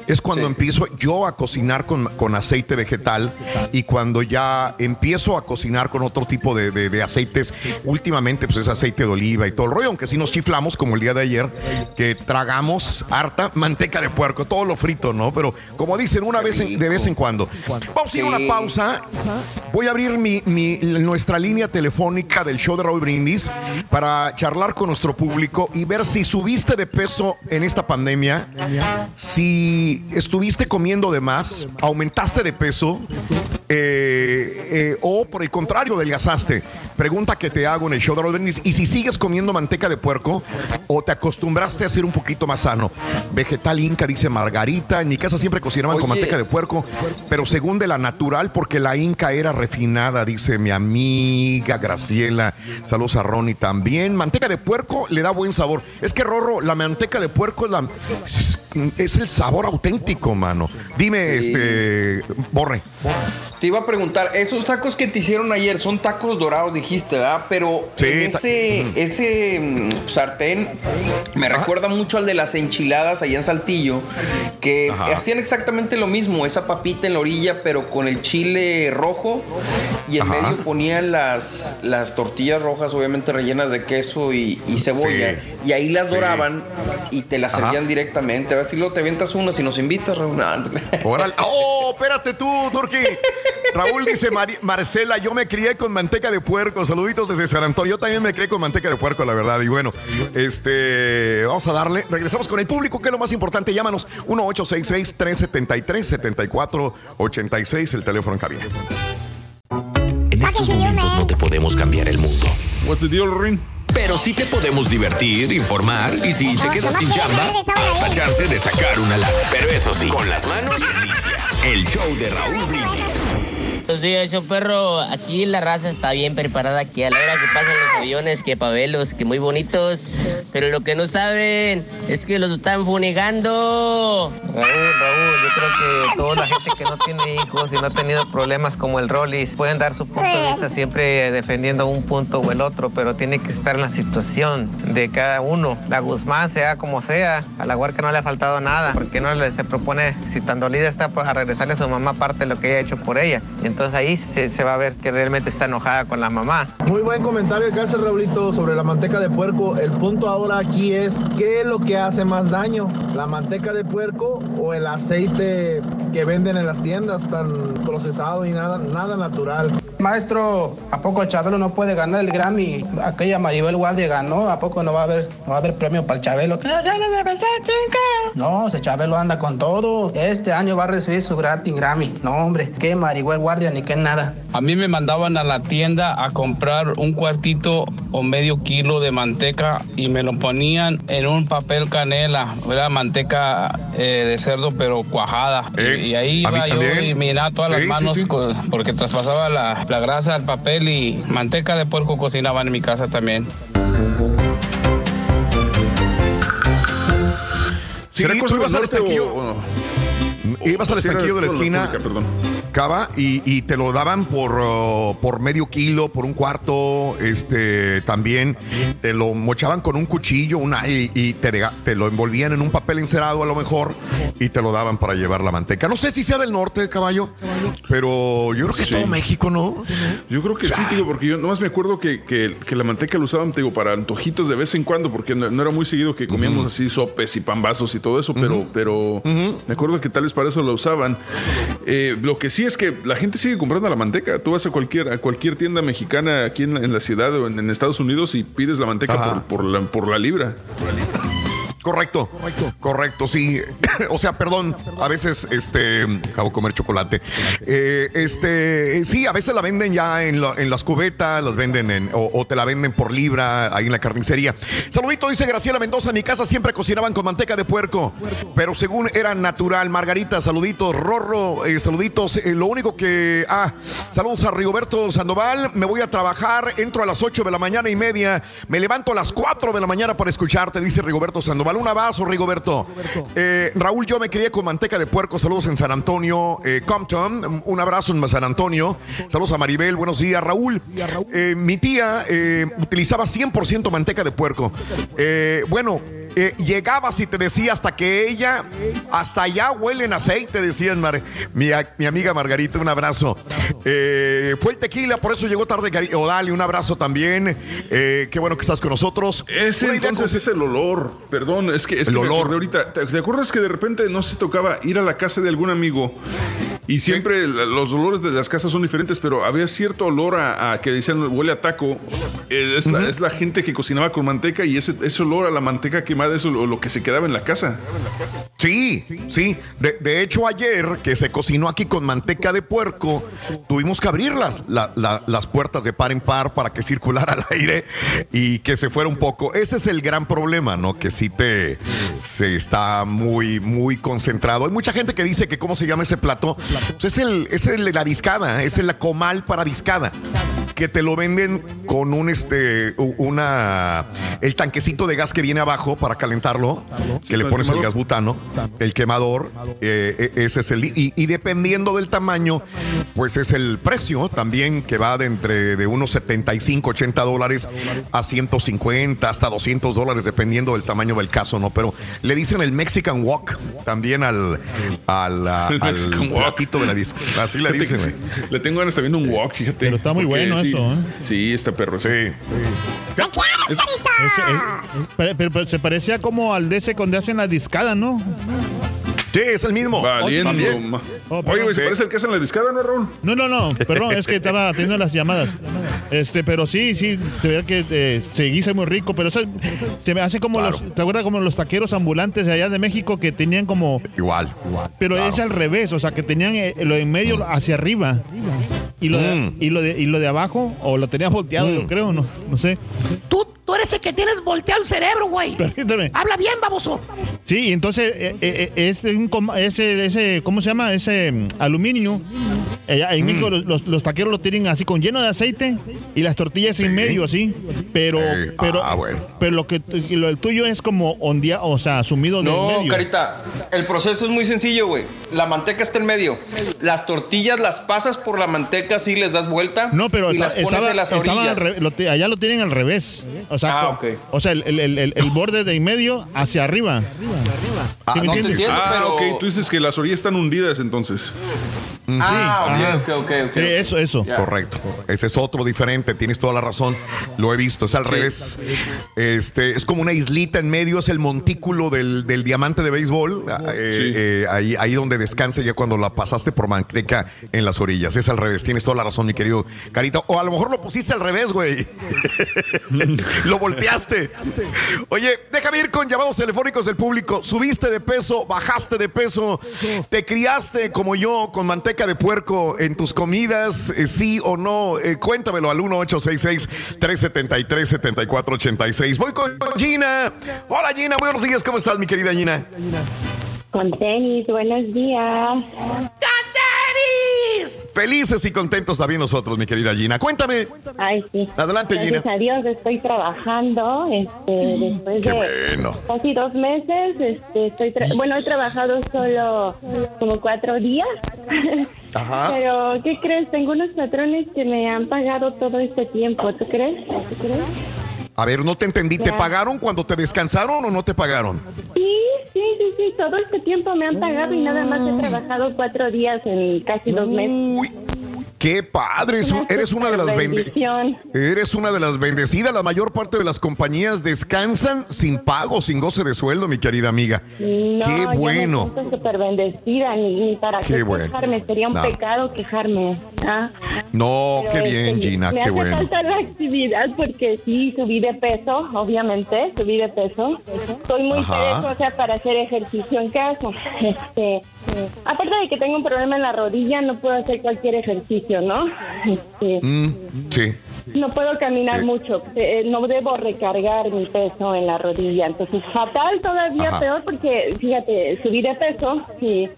Speaker 1: es cuando empiezo yo a cocinar con, con aceite vegetal y cuando ya empiezo a cocinar con otro tipo de, de- de aceites, últimamente pues es aceite de oliva y todo el rollo, aunque sí nos chiflamos como el día de ayer, que tragamos harta manteca de puerco, todo lo frito, ¿no? Pero como dicen, una vez en- de vez en cuando. Vamos a ir a una pausa. Voy a abrir mi, mi- nuestra línea telefónica del show de Raúl Brindis para charlar con nuestro público y ver si subiste de peso en esta pandemia, si estuviste comiendo de más, aumentaste de peso eh, eh, o por el contrario, adelgazaste. Pregunta que te hago en el show de Raúl Brindis. Y si sigues comiendo manteca de puerco o te acostumbraste a ser un poquito más sano. Vegetal Inca, dice Margarita. En mi casa siempre cocinaban con manteca de puerco, pero según de la natural, porque la Inca era refinada, dice mi amiga Graciela. Saludos a Ronnie también. Manteca de puerco le da buen sabor. Es que, Rorro, la manteca de puerco es, la- es- es el sabor auténtico, mano. Dime,
Speaker 5: Sí.
Speaker 1: este, Borre.
Speaker 5: Te iba a preguntar, esos tacos que te hicieron ayer son tacos dorados, dijiste, ¿verdad? Pero
Speaker 1: Sí,
Speaker 5: ese, ese mm, sartén me recuerda mucho al de las enchiladas allá en Saltillo, que
Speaker 1: Ajá.
Speaker 5: hacían exactamente lo mismo, esa papita en la orilla, pero con el chile rojo y en
Speaker 1: Ajá.
Speaker 5: medio ponían las, las tortillas rojas, obviamente rellenas de queso y, y cebolla,
Speaker 1: Sí.
Speaker 5: y ahí las
Speaker 1: Sí.
Speaker 5: doraban y te las servían directamente. A ver si luego te avientas una, si nos invitas, Raúl.
Speaker 1: Órale. ¡Oh, espérate tú, Turki! Raúl dice, Marcela, yo me crié con manteca de puerco. Saluditos desde San Antonio. Yo también me crié con manteca de puerco, la verdad. Y bueno, este, vamos a darle. Regresamos con el público, que es lo más importante. Llámanos 1-866-373-7486, el teléfono en cabina.
Speaker 7: En estos momentos no te podemos cambiar el mundo.
Speaker 3: What's the deal, Rin?
Speaker 7: Pero sí te podemos divertir, informar y si te quedas sin chamba, hasta chance de sacar una lana. Pero eso sí, con las manos limpias. El show de Raúl Brindis.
Speaker 52: Buenos días, yo perro. Aquí la raza está bien preparada aquí a la hora que pasan los aviones, que pavelos, que muy bonitos. Pero lo que no saben es que los están funegando.
Speaker 53: Raúl, Raúl, yo creo que toda la gente que no tiene hijos y no ha tenido problemas como el Rollis pueden dar su punto de vista siempre defendiendo un punto o el otro, pero tiene que estar en la situación de cada uno. La Guzmán, sea como sea, a la huerca no le ha faltado nada, porque no le, se propone, si tan dolida está, pues a regresarle a su mamá parte de lo que ella ha hecho por ella. Y entonces ahí se, va a ver que realmente está enojada con la mamá.
Speaker 36: Muy buen comentario que hace Raulito sobre la manteca de puerco. El punto ahora aquí es qué es lo que hace más daño, la manteca de puerco o el aceite que venden en las tiendas tan procesado y nada, nada natural.
Speaker 48: Maestro, ¿a poco Chabelo no puede ganar el Grammy? Aquella Maribel Guardia ganó, ¿a poco no va a haber, no va a haber premio para el Chabelo? No, ese Chabelo anda con todo. Este año va a recibir su gratis Grammy. No, hombre, qué Maribel Guardia ni qué nada.
Speaker 45: A mí me mandaban a la tienda a comprar un cuartito o medio kilo de manteca y me lo ponían en un papel canela. Era manteca eh, de cerdo pero cuajada. y, y ahí
Speaker 1: a mí
Speaker 45: iba yo
Speaker 1: también.
Speaker 45: y miraba todas
Speaker 1: Sí,
Speaker 45: las manos
Speaker 1: sí.
Speaker 45: porque traspasaba la, la grasa al papel y manteca de puerco cocinaban en mi casa también.
Speaker 1: Sí,
Speaker 3: ¿Será
Speaker 1: tú ibas al estanquillo.
Speaker 3: o-?
Speaker 1: Ibas al estanquillo de la esquina.
Speaker 3: República, perdón.
Speaker 1: Y, y te lo daban por, uh, por medio kilo, por un cuarto, este también te lo mochaban con un cuchillo una, y, y te, te lo envolvían en un papel encerado a lo mejor y te lo daban para llevar la manteca. No sé si sea del norte, caballo, pero yo creo que es todo México, ¿no?
Speaker 3: Yo creo que sí, digo, porque yo nomás me acuerdo que, que- que la manteca la usaban, digo, para antojitos de vez en cuando, porque no, no era muy seguido que comíamos así sopes y pambazos y todo eso, pero, pero me acuerdo que tal vez para eso la usaban. Eh, lo que sí es que la gente sigue comprando la manteca. Tú vas a cualquier, a cualquier tienda mexicana aquí en la, en la ciudad o en, en Estados Unidos y pides la manteca
Speaker 1: Ajá.
Speaker 3: por, por la, por la libra.
Speaker 1: Correcto, correcto, sí. o sea, perdón, a veces este acabo de comer chocolate. Eh, este, sí, a veces la venden ya en, la- en las cubetas, las venden en, o, o te la venden por libra ahí en la carnicería. Saludito, dice Graciela Mendoza, en mi casa siempre cocinaban con manteca de puerco, pero según era natural. Margarita, saluditos, Rorro, eh, saluditos. Eh, lo único que, ah, saludos a Rigoberto Sandoval, me voy a trabajar, entro a las 8 de la mañana y media, me levanto a las 4 de la mañana para escucharte, dice Rigoberto Sandoval. Un abrazo, Rigoberto. Eh, Raúl, yo me crié con manteca de puerco. Saludos en San Antonio, eh, Compton. Un abrazo en San Antonio. Saludos a Maribel. Buenos días, Raúl. Eh, mi tía eh, utilizaba 100% manteca de puerco. Bueno, eh, llegabas y te decía hasta que ella, hasta allá huelen aceite, decían Mar- mi, mi amiga Margarita, un abrazo. Eh, fue el tequila, por eso llegó tarde Cari- Odali, un abrazo también. Eh, qué bueno que estás con nosotros.
Speaker 3: Ese
Speaker 1: Una
Speaker 3: entonces es el olor. Perdón, es que es
Speaker 1: El
Speaker 3: que me
Speaker 1: olor.
Speaker 3: acordé ahorita. ¿Te, te acuerdas que de repente no se tocaba ir a la casa de algún amigo? Y siempre la- los olores de las casas son diferentes, pero había cierto olor a, a que decían huele a taco. Eh, es, la, es la gente que cocinaba con manteca y ese, ese olor a la manteca quemada es lo, lo que se quedaba en la casa.
Speaker 1: Sí, sí. De, de hecho, ayer que se cocinó aquí con manteca de puerco, tuvimos que abrir las, la- la- las puertas de par en par para que circulara el aire y que se fuera un poco. Ese es el gran problema, ¿no? Que sí te se está muy, muy concentrado. Hay mucha gente que dice que cómo se llama ese plato. Es el, es el la discada, es el comal para discada. Que te lo venden con un este una el tanquecito de gas que viene abajo para calentarlo, que le pones el gas butano, el quemador, eh, eh, ese es el y, y dependiendo del tamaño, pues es el precio también que va de entre de unos 75, 80 dólares a 150 hasta 200 dólares dependiendo del tamaño del caso, ¿no? Pero le dicen el Mexican Walk también al al
Speaker 3: Mexican Walk.
Speaker 1: platito de la disco, así
Speaker 3: Fíjate
Speaker 1: dicen. güey.
Speaker 3: Le tengo ganas también un walk, fíjate. Pero
Speaker 54: está muy bueno eso, ¿eh?
Speaker 3: Sí, está perro. Sí.
Speaker 54: Es- pero, pero- pero se parecía como al de ese donde hacen la discada, ¿no?
Speaker 1: Sí, es el mismo.
Speaker 3: Valiendo.
Speaker 54: Oh,
Speaker 3: Oye, güey, ¿se parece al que hacen la discada, no, Raúl?
Speaker 54: No, no, no, perdón, es que estaba teniendo las llamadas. Este, pero sí, sí, te veo que eh, se guisa muy rico, pero eso se me hace como los, ¿te acuerdas como los taqueros ambulantes de allá de México que tenían como
Speaker 1: igual,
Speaker 54: pero es al revés, o sea, que tenían eh, lo de en medio hacia arriba y lo de, y lo de y lo de abajo o lo tenías volteado, yo creo, no, no sé.
Speaker 23: Tú, tú eres el que tienes volteado el cerebro, güey.
Speaker 54: Permíteme.
Speaker 23: Habla bien, baboso.
Speaker 54: Sí, y entonces eh, eh, eh, es un coma- ese, ese, ¿cómo se llama? Ese mm, aluminio. Allá en México los, los- los taqueros lo tienen así con lleno de aceite y las tortillas en medio así. Pero, pero,
Speaker 1: ah, bueno.
Speaker 54: pero lo que lo el tuyo es como ondía, o sea, sumido de en
Speaker 5: No,
Speaker 54: medio.
Speaker 5: Carita, el proceso es muy sencillo, güey. La manteca está en medio. Las tortillas las pasas por la manteca, así les das vuelta.
Speaker 54: No, pero
Speaker 5: y las pones
Speaker 54: estaba-
Speaker 5: en las orillas.
Speaker 54: al re- lo te- allá lo tienen al revés. O sea,
Speaker 5: Ah,
Speaker 54: co-
Speaker 5: ok.
Speaker 54: o sea el, el- el- el- el borde de en medio hacia arriba. ¿Sí me
Speaker 3: no te
Speaker 54: entiendes?
Speaker 3: entiendo, ah, ok, tú dices que las orillas están hundidas entonces.
Speaker 5: Ah,
Speaker 1: Ajá.
Speaker 5: ok, ok, ok.
Speaker 54: Sí, eso, eso.
Speaker 1: Correcto. Ese es otro diferente, tienes toda la razón. Lo he visto, es al revés. Este, es como una islita en medio, es el montículo del, del diamante de béisbol. eh, eh, ahí, ahí donde descansa ya cuando la pasaste por manteca en las orillas. Es al revés, tienes toda la razón, mi querido Carita. O a lo mejor lo pusiste al revés, güey. lo volteaste. Oye, déjame ir con llamados telefónicos del público. ¿Subiste de peso? ¿Bajaste de peso? ¿Te criaste como yo con manteca de puerco en tus comidas? Eh, ¿Sí o no? Eh, cuéntamelo al 1866-373-7486. Voy con Gina. Hola Gina, buenos días. ¿Cómo estás, mi querida Gina?
Speaker 55: Con tenis, buenos días.
Speaker 1: Felices y contentos también nosotros, mi querida Gina. Cuéntame.
Speaker 55: Ay, sí.
Speaker 1: Adelante, Gina.
Speaker 55: Gracias a Dios estoy trabajando. Este, después
Speaker 1: Qué
Speaker 55: de
Speaker 1: bueno.
Speaker 55: casi dos meses, este, estoy bueno, he trabajado solo como cuatro días.
Speaker 1: Ajá.
Speaker 55: Pero, ¿qué crees? Tengo unos patrones que me han pagado todo este tiempo. ¿Tú crees? ¿Tú crees?
Speaker 1: A ver, no te entendí. ¿Te pagaron cuando te descansaron o no te pagaron?
Speaker 55: Sí, sí, sí, sí. Todo este tiempo me han pagado y nada más he trabajado cuatro días en casi dos meses.
Speaker 1: Qué padre, eres una de las bende-
Speaker 55: bendición.
Speaker 1: Eres una de las bendecidas. La mayor parte de las compañías descansan sin pago, sin goce de sueldo, mi querida amiga.
Speaker 55: No,
Speaker 1: Qué bueno.
Speaker 55: Yo me súper bendecida, ni, ni para
Speaker 1: Qué
Speaker 55: qué,
Speaker 1: bueno.
Speaker 55: quejarme, sería un
Speaker 1: No.
Speaker 55: pecado quejarme. ¿ah?
Speaker 1: No,
Speaker 55: Pero,
Speaker 1: qué bien,
Speaker 55: este,
Speaker 1: Gina,
Speaker 55: Me
Speaker 1: qué
Speaker 55: hace
Speaker 1: bueno.
Speaker 55: falta la actividad porque sí, subí de peso, obviamente, subí de peso. Estoy muy perezosa para hacer ejercicio en casa. Este, aparte de que tengo un problema en la rodilla, no puedo hacer cualquier ejercicio, ¿no? Este,
Speaker 1: Mm, sí.
Speaker 55: No puedo caminar mucho, eh, no debo recargar mi peso en la rodilla, entonces fatal todavía
Speaker 1: Ajá.
Speaker 55: peor porque fíjate, subí de peso y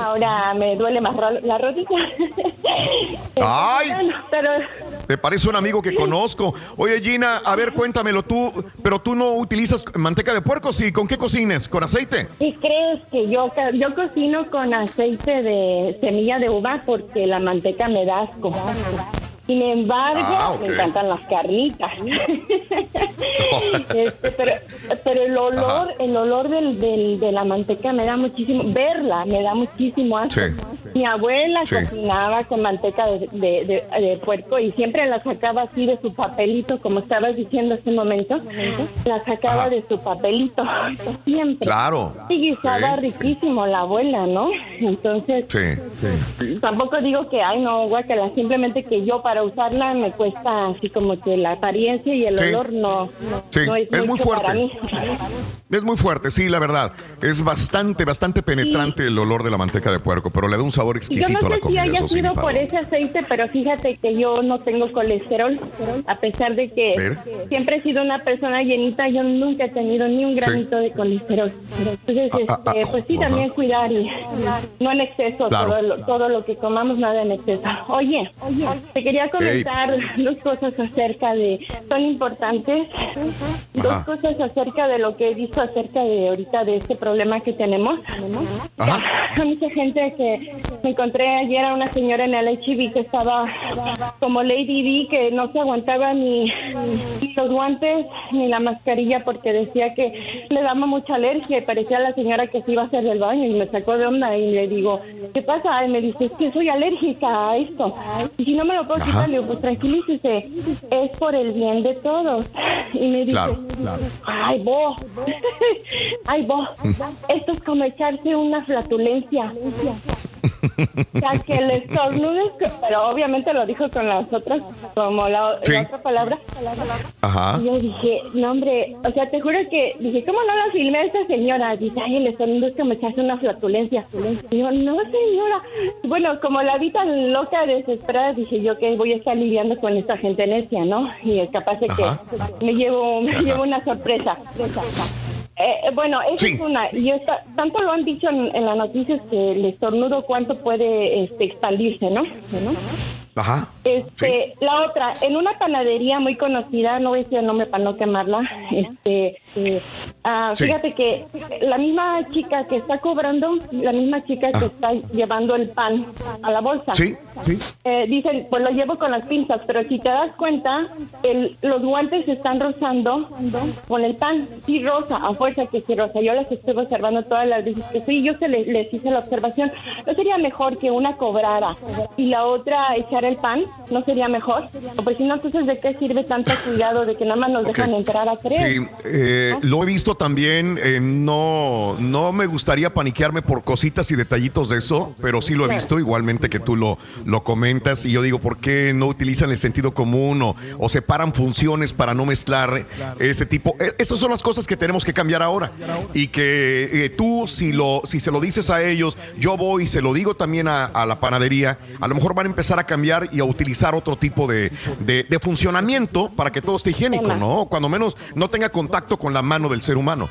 Speaker 55: ahora me duele más ro- la rodilla.
Speaker 1: Ay.
Speaker 55: Bueno, pero
Speaker 1: Te parece un amigo que conozco. Oye, Gina, a ver, cuéntamelo tú, pero tú no utilizas manteca de puerco, ¿sí? ¿Con qué cocines? ¿Con aceite?
Speaker 55: ¿Y crees que yo, yo cocino con aceite de semilla de uva porque la manteca me da asco? Sin embargo,
Speaker 1: Ah,
Speaker 55: me encantan las carnitas. Este, pero, pero el olor, el olor del, del- de la manteca me da muchísimo, verla me da muchísimo asco.
Speaker 1: Sí.
Speaker 55: Mi abuela
Speaker 1: Sí.
Speaker 55: cocinaba con manteca de, de- de- de puerco y siempre la sacaba así de su papelito, como estabas diciendo hace un momento, la sacaba
Speaker 1: Ajá.
Speaker 55: de su papelito, siempre.
Speaker 1: Claro.
Speaker 55: Y guisaba
Speaker 1: Sí,
Speaker 55: riquísimo la abuela, ¿no? Entonces,
Speaker 1: Sí.
Speaker 55: tampoco digo que, ay, no, guácala, simplemente que yo para usarla me cuesta así como que la apariencia y el
Speaker 1: Sí.
Speaker 55: olor no,
Speaker 1: Sí,
Speaker 55: no es,
Speaker 1: es muy
Speaker 55: mucho para
Speaker 1: fuerte.
Speaker 55: mí.
Speaker 1: Es muy fuerte, sí, la verdad. Es bastante, bastante penetrante el olor de la manteca de puerco, pero le da un sabor
Speaker 55: Yo
Speaker 1: exquisito
Speaker 55: no
Speaker 1: a la
Speaker 55: sé si
Speaker 1: comida.
Speaker 55: haya
Speaker 1: sí,
Speaker 55: sido por ese aceite, pero fíjate que yo no tengo colesterol, a pesar de que
Speaker 1: Ver.
Speaker 55: siempre he sido una persona llenita, yo nunca he tenido ni un gramito de colesterol. Entonces,
Speaker 1: Ah, ah,
Speaker 55: este,
Speaker 1: ah,
Speaker 55: pues sí, también cuidar y no en exceso,
Speaker 1: Claro.
Speaker 55: todo, lo, todo lo que comamos, nada en exceso. Oye, te quería comentar dos cosas acerca de, son importantes, dos
Speaker 1: Ajá.
Speaker 55: cosas acerca de lo que he visto acerca de ahorita de este problema que tenemos. Hay mucha gente que me encontré ayer a una señora en el HIV que estaba como Lady D, que no se aguantaba ni, ni los guantes ni la mascarilla porque decía que le daba mucha alergia y parecía la señora que se iba a hacer del baño y me sacó de onda y le digo, ¿qué pasa? Y me dice, es que soy alérgica a esto. Y si no me lo puedo
Speaker 1: Ajá.
Speaker 55: quitar, le digo, pues tranquilícese, es por el bien de todos. Y me dice,
Speaker 1: Claro, claro.
Speaker 55: Ay, vos. Ay, vos. Esto es como echarse una flatulencia. O sea, que el estornudo, es- pero obviamente lo dijo con las otras, como la,
Speaker 1: Sí.
Speaker 55: la otra palabra.
Speaker 1: Ajá.
Speaker 55: Y yo dije, no, hombre, o sea, te juro que dije, ¿cómo no la filmé a esta señora? Dice, ay, el estornudo es como echarse una flatulencia. Y yo, no, señora. Bueno, como la vi tan loca, desesperada, dije yo que voy a estar lidiando con esta gente necia, ¿no? Y es capaz de
Speaker 1: Ajá.
Speaker 55: que me llevo, me
Speaker 1: Ajá.
Speaker 55: llevo una sorpresa. Eh, bueno, esa es una. Y esta, tanto lo han dicho en, en las noticias que el estornudo cuánto puede este, expandirse, ¿no? ¿No?
Speaker 1: Ajá.
Speaker 55: Este, la otra, en una panadería muy conocida, no voy a decir el nombre para no quemarla, este, eh, ah,
Speaker 1: Sí.
Speaker 55: fíjate que la misma chica que está cobrando, la misma chica que
Speaker 1: Ah.
Speaker 55: está llevando el pan a la bolsa.
Speaker 1: Sí, sí.
Speaker 55: Eh, dicen, pues lo llevo con las pinzas, pero si te das cuenta, el- los guantes se están rozando con el pan. Sí, rosa, a fuerza que sí rosa. Yo las estuve observando todas las veces que fui. Yo se les, les hice la observación. ¿No sería mejor que una cobrara y la otra el pan? ¿No sería mejor? O pues si no, entonces, ¿de qué sirve tanto cuidado de que nada más nos dejan entrar a tres?
Speaker 1: Sí, eh, lo he visto también. eh, no, no me gustaría paniquearme por cositas y detallitos de eso, pero sí lo he visto igualmente que tú lo, lo comentas. Y yo digo, ¿por qué no utilizan el sentido común o, o separan funciones para no mezclar ese tipo? Eh, esas son las cosas que tenemos que cambiar ahora. Y que eh, tú, si, lo, si se lo dices a ellos, yo voy y se lo digo también a, a la panadería, a lo mejor van a empezar a cambiar y a utilizar otro tipo de, de- de funcionamiento para que todo esté higiénico, ¿no? Cuando menos no tenga contacto con la mano del ser humano.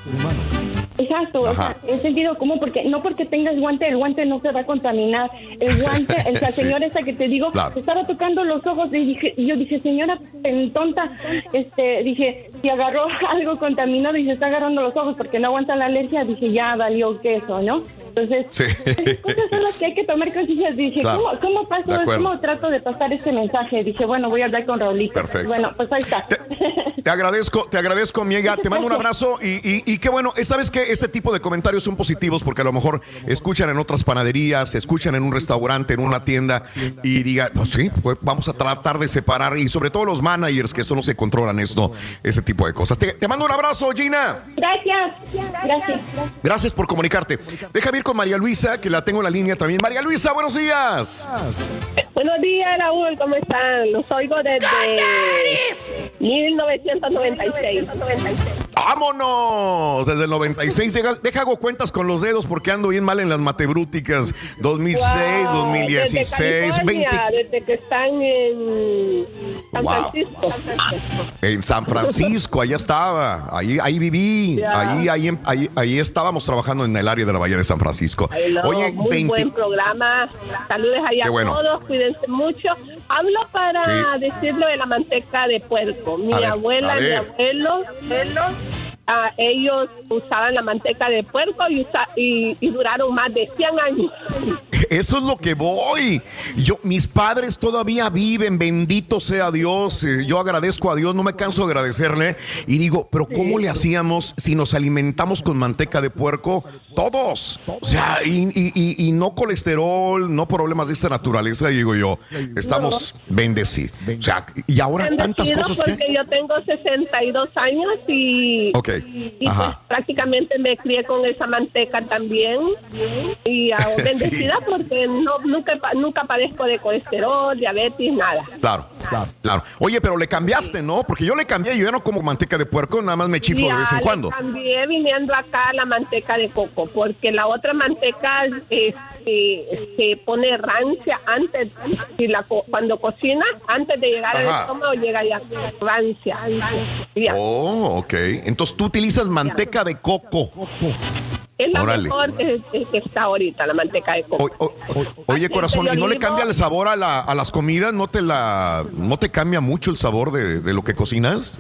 Speaker 55: Exacto, o sea, es sentido común, porque no porque tengas guante, el guante no se va a contaminar. El guante, el, la
Speaker 1: Sí.
Speaker 55: señora esa que te digo,
Speaker 1: Claro.
Speaker 55: estaba tocando los ojos y, dije, y yo dije, señora, en tonta, este, dije, si agarró algo contaminado y se está agarrando los ojos porque no aguanta la alergia, dije, ya valió queso, ¿no? Entonces,
Speaker 1: Sí.
Speaker 55: cosas son las que hay que tomar conciencia. Dije,
Speaker 1: Claro.
Speaker 55: ¿cómo, paso, cómo trato de pasar este mensaje? Dije, bueno, voy a hablar con Raulito.
Speaker 1: Perfecto.
Speaker 55: Bueno, pues ahí está.
Speaker 1: Te agradezco, te agradezco, amiga. Te mando un abrazo y, y, y qué bueno. eh, Sabes que este tipo de comentarios son positivos porque a lo mejor escuchan en otras panaderías, escuchan en un restaurante, en una tienda y digan, pues sí, pues vamos a tratar de separar y sobre todo los managers que solo se controlan esto, ese tipo de cosas. Te, te mando un abrazo, Gina.
Speaker 55: Gracias, gracias.
Speaker 1: Gracias por comunicarte. Déjame ir con María Luisa, que la tengo en la línea también. María Luisa, buenos días.
Speaker 56: Buenos días, Raúl, ¿cómo están? Los oigo desde 1996.
Speaker 1: ¡Vámonos! Desde el 96. Deja, deja hago cuentas con los dedos porque ando bien mal en las matebrúticas. 2006,
Speaker 56: Wow,
Speaker 1: 2016,
Speaker 56: desde
Speaker 1: 20.
Speaker 56: California, Desde que están en San
Speaker 1: Wow.
Speaker 56: Francisco.
Speaker 1: En San Francisco, allá estaba, ahí, ahí viví, ahí, ahí, ahí, ahí estábamos trabajando en el área de la Bahía de San Francisco. Oye,
Speaker 56: muy
Speaker 1: 20
Speaker 56: buen programa. Saludos allá
Speaker 1: bueno.
Speaker 56: a todos, cuídense mucho. Hablo para
Speaker 1: Sí.
Speaker 56: decirlo de la manteca de puerco. Mi
Speaker 1: A ver,
Speaker 56: abuela,
Speaker 1: a
Speaker 56: mi
Speaker 1: ver.
Speaker 56: abuelo, ah, ellos usaban la manteca de puerco y, y, y duraron más de 100 años.
Speaker 1: Eso es lo que voy. Yo, mis padres todavía viven, bendito sea Dios. Eh, Yo agradezco a Dios, no me canso de agradecerle. Y digo, pero ¿cómo le hacíamos si nos alimentamos con manteca de puerco? Todos. O sea, y, y- y- y no colesterol, no problemas de esta naturaleza, digo yo. Estamos bendecidos. O sea, y ahora tantas cosas que...
Speaker 56: porque yo tengo 62 años y,
Speaker 1: Ok,
Speaker 56: y pues
Speaker 1: ajá.
Speaker 56: prácticamente me crié con esa manteca también. Y ah,
Speaker 1: Sí.
Speaker 56: bendecida porque no, nunca, nunca padezco de colesterol, diabetes, nada.
Speaker 1: Claro, claro. Oye, pero le cambiaste, ¿no? Porque yo le cambié, yo ya no como manteca de puerco, nada más me chiflo de vez en
Speaker 56: Ya,
Speaker 1: cuando.
Speaker 56: cambié viniendo acá la manteca de coco, porque la otra manteca este, se pone rancia antes, si la cuando cocina, antes de llegar al estómago, llega ya rancia. Ya.
Speaker 1: Oh, ok. Entonces tú utilizas manteca de coco.
Speaker 56: Es la
Speaker 1: Órale.
Speaker 56: mejor que, que- está ahorita, la manteca de coco.
Speaker 1: Oye, corazón,
Speaker 56: de
Speaker 1: ¿y no le cambia el sabor a, la- a las comidas? ¿No te la no te cambia mucho el sabor de, de lo que cocinas?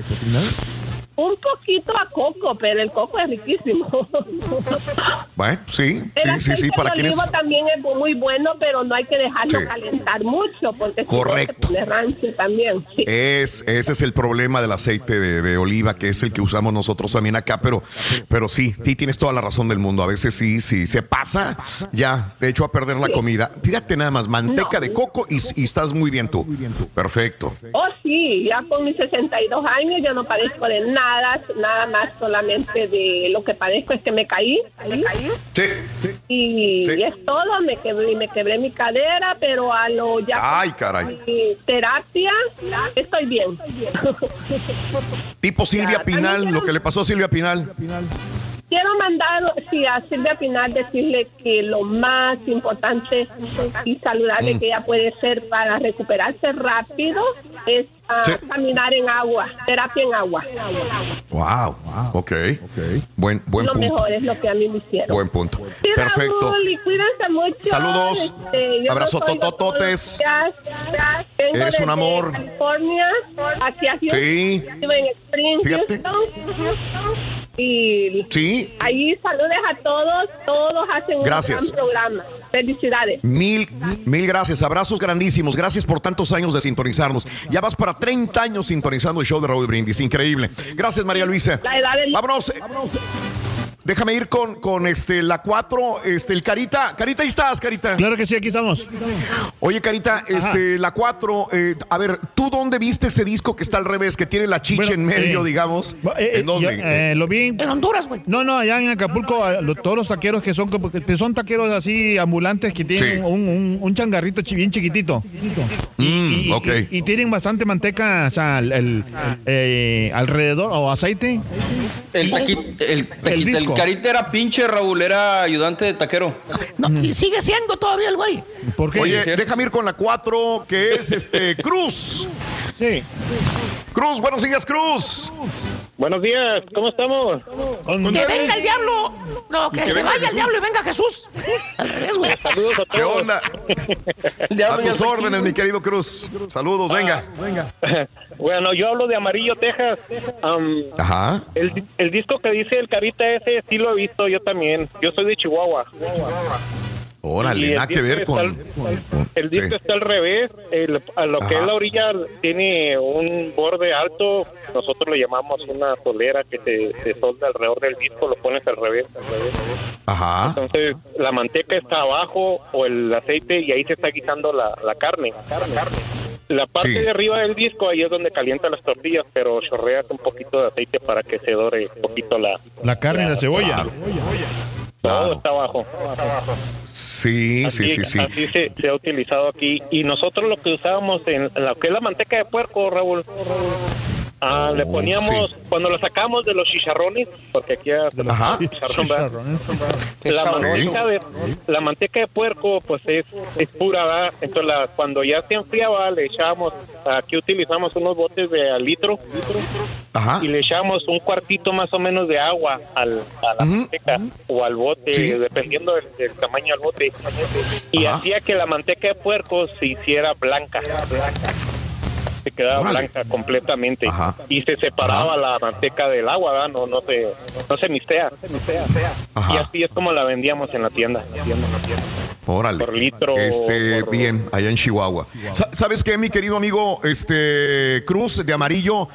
Speaker 56: Un poquito a coco, pero el coco es riquísimo.
Speaker 1: Bueno, sí,
Speaker 56: El
Speaker 1: sí, sí, para
Speaker 56: de
Speaker 1: quienes...
Speaker 56: también es muy bueno, pero no hay que dejarlo
Speaker 1: Sí.
Speaker 56: calentar mucho, porque si no
Speaker 1: Correcto.
Speaker 56: se pone rancio también. Sí.
Speaker 1: Es, ese es el problema del aceite de, de oliva, que es el que usamos nosotros también acá, pero, pero sí, sí, tienes toda la razón del mundo. A veces sí, sí, se pasa, ya, te echo a perder la comida. Fíjate nada más, manteca de coco y, y estás muy bien tú. Perfecto.
Speaker 56: Oh, sí, ya con mis 62 años yo no padezco de nada, nada más solamente de lo que padezco es que me caí. Me caí.
Speaker 1: Sí.
Speaker 56: Y,
Speaker 1: Sí.
Speaker 56: y es todo, me quebré, me quebré mi cadera, pero a lo ya
Speaker 1: Ay, caray.
Speaker 56: terapia estoy bien.
Speaker 1: Tipo Silvia
Speaker 56: Ya,
Speaker 1: Pinal, lo que le pasó a Silvia Pinal.
Speaker 56: Quiero mandar sí, a Silvia Pinal decirle que lo más importante y saludable
Speaker 1: Mm.
Speaker 56: que ella puede ser para recuperarse rápido es ah,
Speaker 1: Sí.
Speaker 56: caminar en agua, terapia en agua.
Speaker 1: Wow, ok. Buen, buen
Speaker 56: lo
Speaker 1: punto.
Speaker 56: mejor es lo que a mí me hicieron.
Speaker 1: Buen punto.
Speaker 56: Sí,
Speaker 1: Perfecto.
Speaker 56: Raúl, y cuídense mucho.
Speaker 1: Saludos.
Speaker 56: Este,
Speaker 1: Abrazo
Speaker 56: los días. Vengo
Speaker 1: Eres un amor.
Speaker 56: California, aquí a Houston.
Speaker 1: Sí.
Speaker 56: Vivo en Spring,
Speaker 1: Fíjate.
Speaker 56: Houston. Y
Speaker 1: Sí.
Speaker 56: ahí saludes a todos. Todos hacen
Speaker 1: Gracias.
Speaker 56: un gran programa. Felicidades.
Speaker 1: Mil, mil gracias, abrazos grandísimos, gracias por tantos años de sintonizarnos. Ya vas para 30 años sintonizando el show de Raúl Brindis, increíble. Gracias María Luisa.
Speaker 56: La edad del...
Speaker 1: Vámonos. Déjame ir con, con este, la 4, este, el Carita. Carita, ahí estás, Carita.
Speaker 54: Claro que sí, aquí estamos.
Speaker 1: Oye, Carita, este, la 4, eh, a ver, ¿tú dónde viste ese disco que está al revés, que tiene la chicha en medio,
Speaker 54: eh,
Speaker 1: digamos?
Speaker 54: Eh,
Speaker 1: ¿En dónde?
Speaker 54: yo, eh, lo vi.
Speaker 23: En Honduras, güey.
Speaker 54: No, no, allá en Acapulco, lo- todos los taqueros que son, como que son taqueros así ambulantes que tienen
Speaker 1: Sí.
Speaker 54: un, un- un changarrito bien chiquitito.
Speaker 1: Mm,
Speaker 54: y,
Speaker 1: ok.
Speaker 54: y- y tienen bastante manteca o sea, el, el, eh, alrededor o aceite.
Speaker 5: El, taqui- el, taqui- el
Speaker 54: disco.
Speaker 5: Carita era pinche, Raúl, era ayudante de taquero.
Speaker 23: No, y sigue siendo todavía el güey.
Speaker 54: ¿Por qué?
Speaker 1: Oye, déjame ir con la 4, que es este Cruz.
Speaker 54: Sí.
Speaker 1: Cruz, buenos días, Cruz.
Speaker 57: Buenos días, ¿cómo estamos?
Speaker 23: Que venga el diablo. No, que,
Speaker 1: Que
Speaker 23: se
Speaker 1: venga
Speaker 23: vaya el diablo y venga Jesús. Al revés, güey.
Speaker 57: Saludos a
Speaker 1: ¿Qué
Speaker 57: todos.
Speaker 1: onda?
Speaker 5: diablo
Speaker 1: A tus órdenes, mi querido Cruz. Saludos, venga.
Speaker 57: Bueno, yo hablo de Amarillo, Texas. Am,
Speaker 1: Ajá.
Speaker 57: el, el disco que dice el Carita ese sí lo he visto yo también. Yo soy de Chihuahua. Y
Speaker 1: Órale, nada que ver con.
Speaker 57: al- El disco
Speaker 1: Sí.
Speaker 57: está al revés. El- a lo que es la orilla tiene un borde alto. Nosotros le llamamos una solera que se, se solda alrededor del disco. Lo pones al revés. al revés.
Speaker 1: Ajá.
Speaker 57: Entonces la manteca está abajo o el aceite y ahí se está guisando la, la carne. La parte
Speaker 1: Sí.
Speaker 57: de arriba del disco ahí es donde calienta las tortillas, pero chorreas un poquito de aceite para que se dore un poquito la...
Speaker 54: La carne y la cebolla.
Speaker 57: Todo está abajo.
Speaker 1: Sí, sí,
Speaker 57: Así,
Speaker 1: sí, sí.
Speaker 57: así se, se ha utilizado aquí. Y nosotros lo que usábamos en, lo que es la manteca de puerco, Raúl, Ah, le poníamos,
Speaker 1: sí.
Speaker 57: cuando lo sacamos de los chicharrones, porque aquí
Speaker 1: Ajá.
Speaker 57: chicharrón, ¿verdad? la manteca de la manteca de puerco pues es, es pura ¿verdad? entonces la- cuando ya se enfriaba le echábamos aquí utilizamos unos botes de al litro y le echamos un cuartito más o menos de agua al, a la manteca o al bote
Speaker 1: Sí.
Speaker 57: dependiendo del, del tamaño del bote y
Speaker 1: Ajá.
Speaker 57: hacía que la manteca de puerco se hiciera blanca se quedaba
Speaker 1: Órale.
Speaker 57: blanca completamente y se separaba la manteca del agua ¿verdad? no no se no se mistea y así es como la vendíamos en la tienda
Speaker 1: Órale.
Speaker 57: Por litro,
Speaker 1: Este,
Speaker 57: por-
Speaker 1: bien, allá en Chihuahua. Sa- ¿Sabes qué, mi querido amigo este Cruz de amarillo?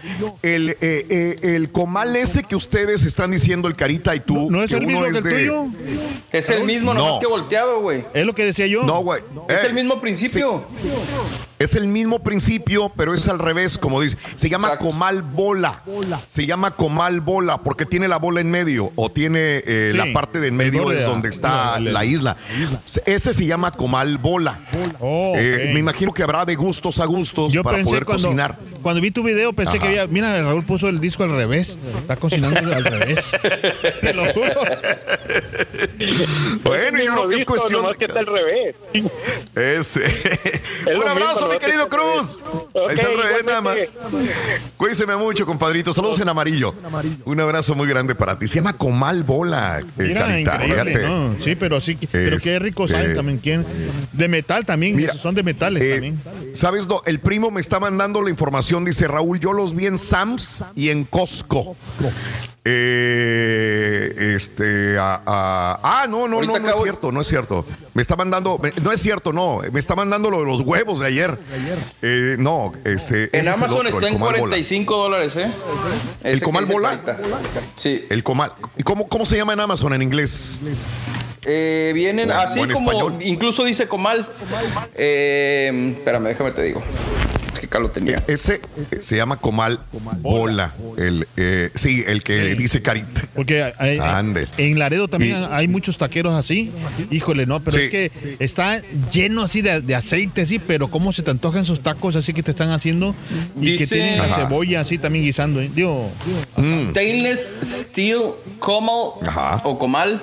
Speaker 1: El, eh, eh, el comal ese que ustedes están diciendo, el Carita y tú.
Speaker 2: ¿No es
Speaker 1: que
Speaker 2: el mismo
Speaker 1: uno
Speaker 2: que el
Speaker 1: de-
Speaker 2: tuyo?
Speaker 5: Es el mismo,
Speaker 1: No.
Speaker 5: nomás que volteado, güey.
Speaker 2: Es lo que decía yo.
Speaker 1: No, güey.
Speaker 5: Es
Speaker 1: Eh,
Speaker 5: el mismo principio.
Speaker 1: Es el mismo principio, pero es al revés, como dice. Se llama comal bola. Se llama comal bola porque tiene la bola en medio o tiene eh,
Speaker 2: Sí,
Speaker 1: la parte de en medio es
Speaker 2: de-
Speaker 1: donde está la isla. Ese se llama comal bola.
Speaker 2: Oh,
Speaker 1: Eh,
Speaker 2: ok.
Speaker 1: me imagino que habrá de gustos a gustos
Speaker 2: Yo
Speaker 1: para
Speaker 2: pensé
Speaker 1: poder
Speaker 2: cuando,
Speaker 1: cocinar.
Speaker 2: cuando vi tu video pensé
Speaker 1: Ajá.
Speaker 2: que había, mira, Raúl puso el disco al revés. Está cocinando al revés. Te lo juro.
Speaker 1: Bueno, yo creo que es cuestión.
Speaker 57: nomás que está al revés
Speaker 1: Ese. Un abrazo,
Speaker 57: mismo,
Speaker 1: mi querido Cruz.
Speaker 57: revés.
Speaker 1: Al revés nada más. Cuídese mucho, compadrito. Saludos en amarillo. Un abrazo muy grande para ti. Se llama Comal Bola. eh,
Speaker 2: Mira,
Speaker 1: Carita,
Speaker 2: increíble. ¿no? Sí, pero sí, pero qué rico
Speaker 1: Este-
Speaker 2: saben también. ¿quién? De metal también,
Speaker 1: Mira,
Speaker 2: son de metales
Speaker 1: Eh,
Speaker 2: también.
Speaker 1: ¿Sabes? No, el primo me está mandando la información. Dice Raúl, yo los vi en Sams y en Costco. Eh, este, a- a- ah, no, no, no, no es cierto, no es cierto. Me está mandando, me- no es cierto, no, me está mandando lo de los huevos de ayer. Eh, no, este.
Speaker 5: En Amazon
Speaker 1: otro,
Speaker 5: está en
Speaker 1: comal bola.
Speaker 5: 45 dólares, ¿eh?
Speaker 1: ¿El
Speaker 5: Ese
Speaker 1: comal bola?
Speaker 5: Sí.
Speaker 1: El comal. ¿Y cómo, cómo se llama en Amazon en inglés?
Speaker 5: Eh, vienen
Speaker 1: O
Speaker 5: así
Speaker 1: o
Speaker 5: como,
Speaker 1: español.
Speaker 5: incluso dice comal. Eh, espérame, déjame te digo. Que lo tenía.
Speaker 1: Ese eh, se llama comal bola. El, eh, sí, el que dice carita.
Speaker 2: Porque hay-
Speaker 1: Ande.
Speaker 2: en Laredo también
Speaker 1: Y-
Speaker 2: hay muchos taqueros así. Híjole, no, pero
Speaker 1: Sí.
Speaker 2: es que está lleno así de, de aceite, sí, pero cómo se te antojan esos tacos así que te están haciendo y que
Speaker 5: Dice-
Speaker 2: tienen la
Speaker 5: Ajá.
Speaker 2: cebolla así también guisando. ¿eh? Digo,
Speaker 1: Mm.
Speaker 5: Stainless Steel Comal o Comal,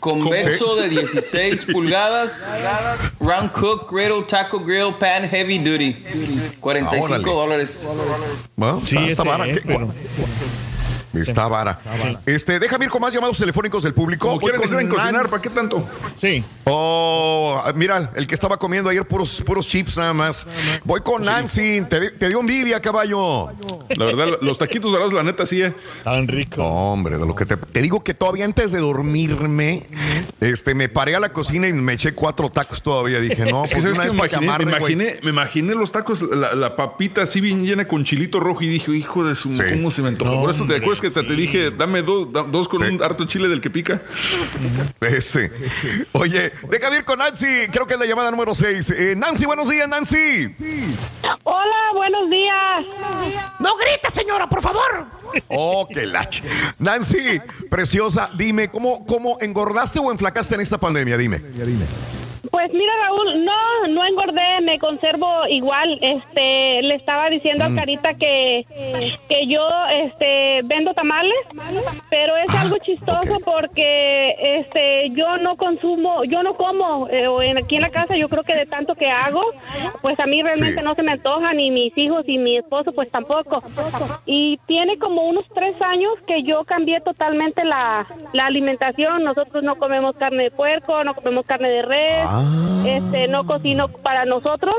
Speaker 5: convexo
Speaker 1: Sí.
Speaker 5: de 16 pulgadas, round cook, griddle, taco grill, pan heavy duty, 45
Speaker 1: Órale.
Speaker 5: dólares.
Speaker 1: Bueno,
Speaker 2: sí,
Speaker 1: está, está
Speaker 2: ese
Speaker 1: vara.
Speaker 2: es,
Speaker 1: ¿Qué-
Speaker 2: pero-
Speaker 1: Está vara. Este, déjame ir con más llamados telefónicos del público.
Speaker 3: Como quieren que
Speaker 1: con
Speaker 3: saben cocinar. ¿para qué tanto?
Speaker 2: Sí.
Speaker 1: Oh, mira, el que estaba comiendo ayer puros, puros chips nada más. Voy con Nancy. Te, te dio envidia, caballo.
Speaker 3: La verdad, los taquitos dorados, la neta, sí, eh.
Speaker 2: Tan rico.
Speaker 1: No, hombre, de lo que te, te digo que todavía antes de dormirme, este, me paré a la cocina y me eché cuatro tacos todavía. Dije, no, pues una
Speaker 3: que me imaginé, me
Speaker 1: amarre, güey.
Speaker 3: imaginé, me imaginé los tacos, la, la papita así bien llena con chilito rojo y dije, hijo de su, ¿cómo se me antojó?
Speaker 2: No,
Speaker 3: Por eso te acuerdas que te, te dije, dame dos, da- dos con un harto chile del que pica.
Speaker 1: Ese. Oye, déjame ir con Nancy. Creo que es la llamada número 6. Nancy, buenos días, Nancy.
Speaker 25: Hola, buenos días.
Speaker 23: No grita, señora, por favor.
Speaker 1: Oh, qué lache. Nancy, preciosa, dime, ¿cómo, ¿cómo engordaste o enflacaste en esta pandemia? Dime.
Speaker 25: Pues mira, Raúl, no, no engordé, me conservo igual. Este, le estaba diciendo
Speaker 1: Mm.
Speaker 25: a Carita que, que yo, este, vendo tamales, pero es
Speaker 1: Ah,
Speaker 25: algo chistoso porque, este, yo no consumo, yo no como, eh, aquí en la casa yo creo que de tanto que hago, pues a mí realmente
Speaker 1: Sí.
Speaker 25: no se me antoja, ni mis hijos y mi esposo pues tampoco. Y tiene como unos tres años que yo cambié totalmente la, la alimentación. Nosotros no comemos carne de puerco, no comemos carne de res, este, no cocino para nosotros.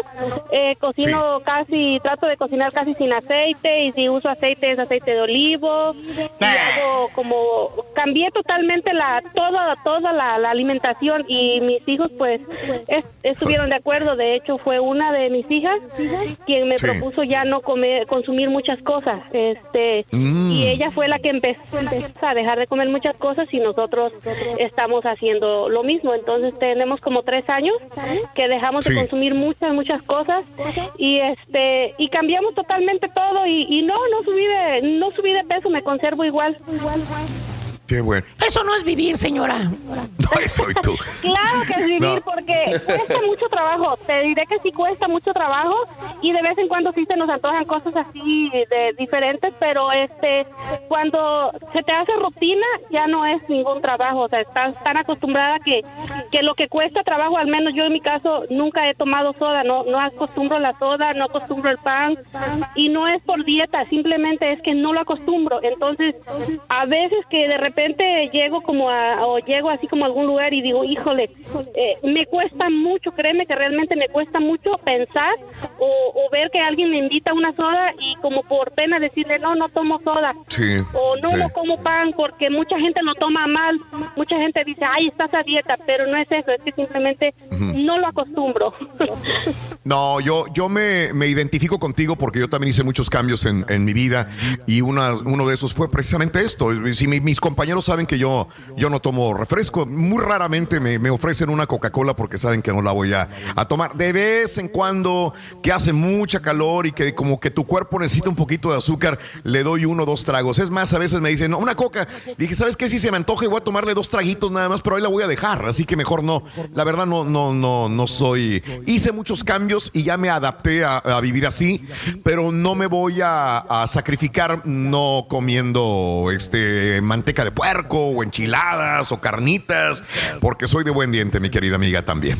Speaker 25: Eh, cocino casi, trato de cocinar casi sin aceite y si uso aceite es aceite de olivo. Y hago como, cambié totalmente la, toda, toda la, la alimentación y mis hijos pues es- estuvieron de acuerdo. De hecho fue una de mis hijas quien me
Speaker 58: Sí.
Speaker 25: propuso ya no comer, consumir muchas cosas. Este,
Speaker 58: Mm.
Speaker 25: y ella fue la que empezó, empezó a dejar de comer muchas cosas y nosotros estamos haciendo lo mismo. Entonces tenemos como tres años que dejamos
Speaker 58: Sí.
Speaker 25: de consumir muchas, muchas cosas y este y cambiamos totalmente todo y, y no, no subí de, no subí de peso, me conservo igual.
Speaker 1: Qué bueno.
Speaker 23: Eso no es vivir, señora.
Speaker 1: No, soy tú.
Speaker 25: Claro que es vivir
Speaker 1: No.
Speaker 25: porque cuesta mucho trabajo. Te diré que sí cuesta mucho trabajo y de vez en cuando sí se nos antojan cosas así de diferentes, pero este cuando se te hace rutina ya no es ningún trabajo. O sea, estás tan acostumbrada que, que lo que cuesta trabajo, al menos yo en mi caso nunca he tomado soda, no no acostumbro la soda, no acostumbro el pan y no es por dieta, simplemente es que no lo acostumbro. Entonces, a veces que de repente llego como a, o llego así como a algún lugar y digo, híjole, eh, me cuesta mucho, créeme que realmente me cuesta mucho pensar o, o ver que alguien me invita a una soda y como por pena decirle, no, no tomo soda.
Speaker 1: Sí.
Speaker 25: O no,
Speaker 1: sí.
Speaker 25: no como pan porque mucha gente lo toma mal, mucha gente dice, ay, estás a dieta, pero no es eso, es que simplemente
Speaker 1: Ujú.
Speaker 25: no lo acostumbro.
Speaker 1: No, yo, yo me, me identifico contigo porque yo también hice muchos cambios en, en mi vida y una, uno de esos fue precisamente esto. Si mi- mis compañeros saben que yo, yo no tomo refresco, muy raramente me, me ofrecen una Coca-Cola porque saben que no la voy a, a tomar. De vez en cuando, que hace mucha calor y que como que tu cuerpo necesita un poquito de azúcar, le doy uno o dos tragos. Es más, a veces me dicen, no, una Coca. Dije, ¿sabes qué? Si se me antoja, voy a tomarle dos traguitos nada más, pero ahí la voy a dejar. Así que mejor no. La verdad, no, no, no, no soy. Hice muchos cambios y ya me adapté a, a vivir así, pero no me voy a, a sacrificar no comiendo este manteca de puerco o enchiladas o carnitas, porque soy de buen diente, mi querida amiga también.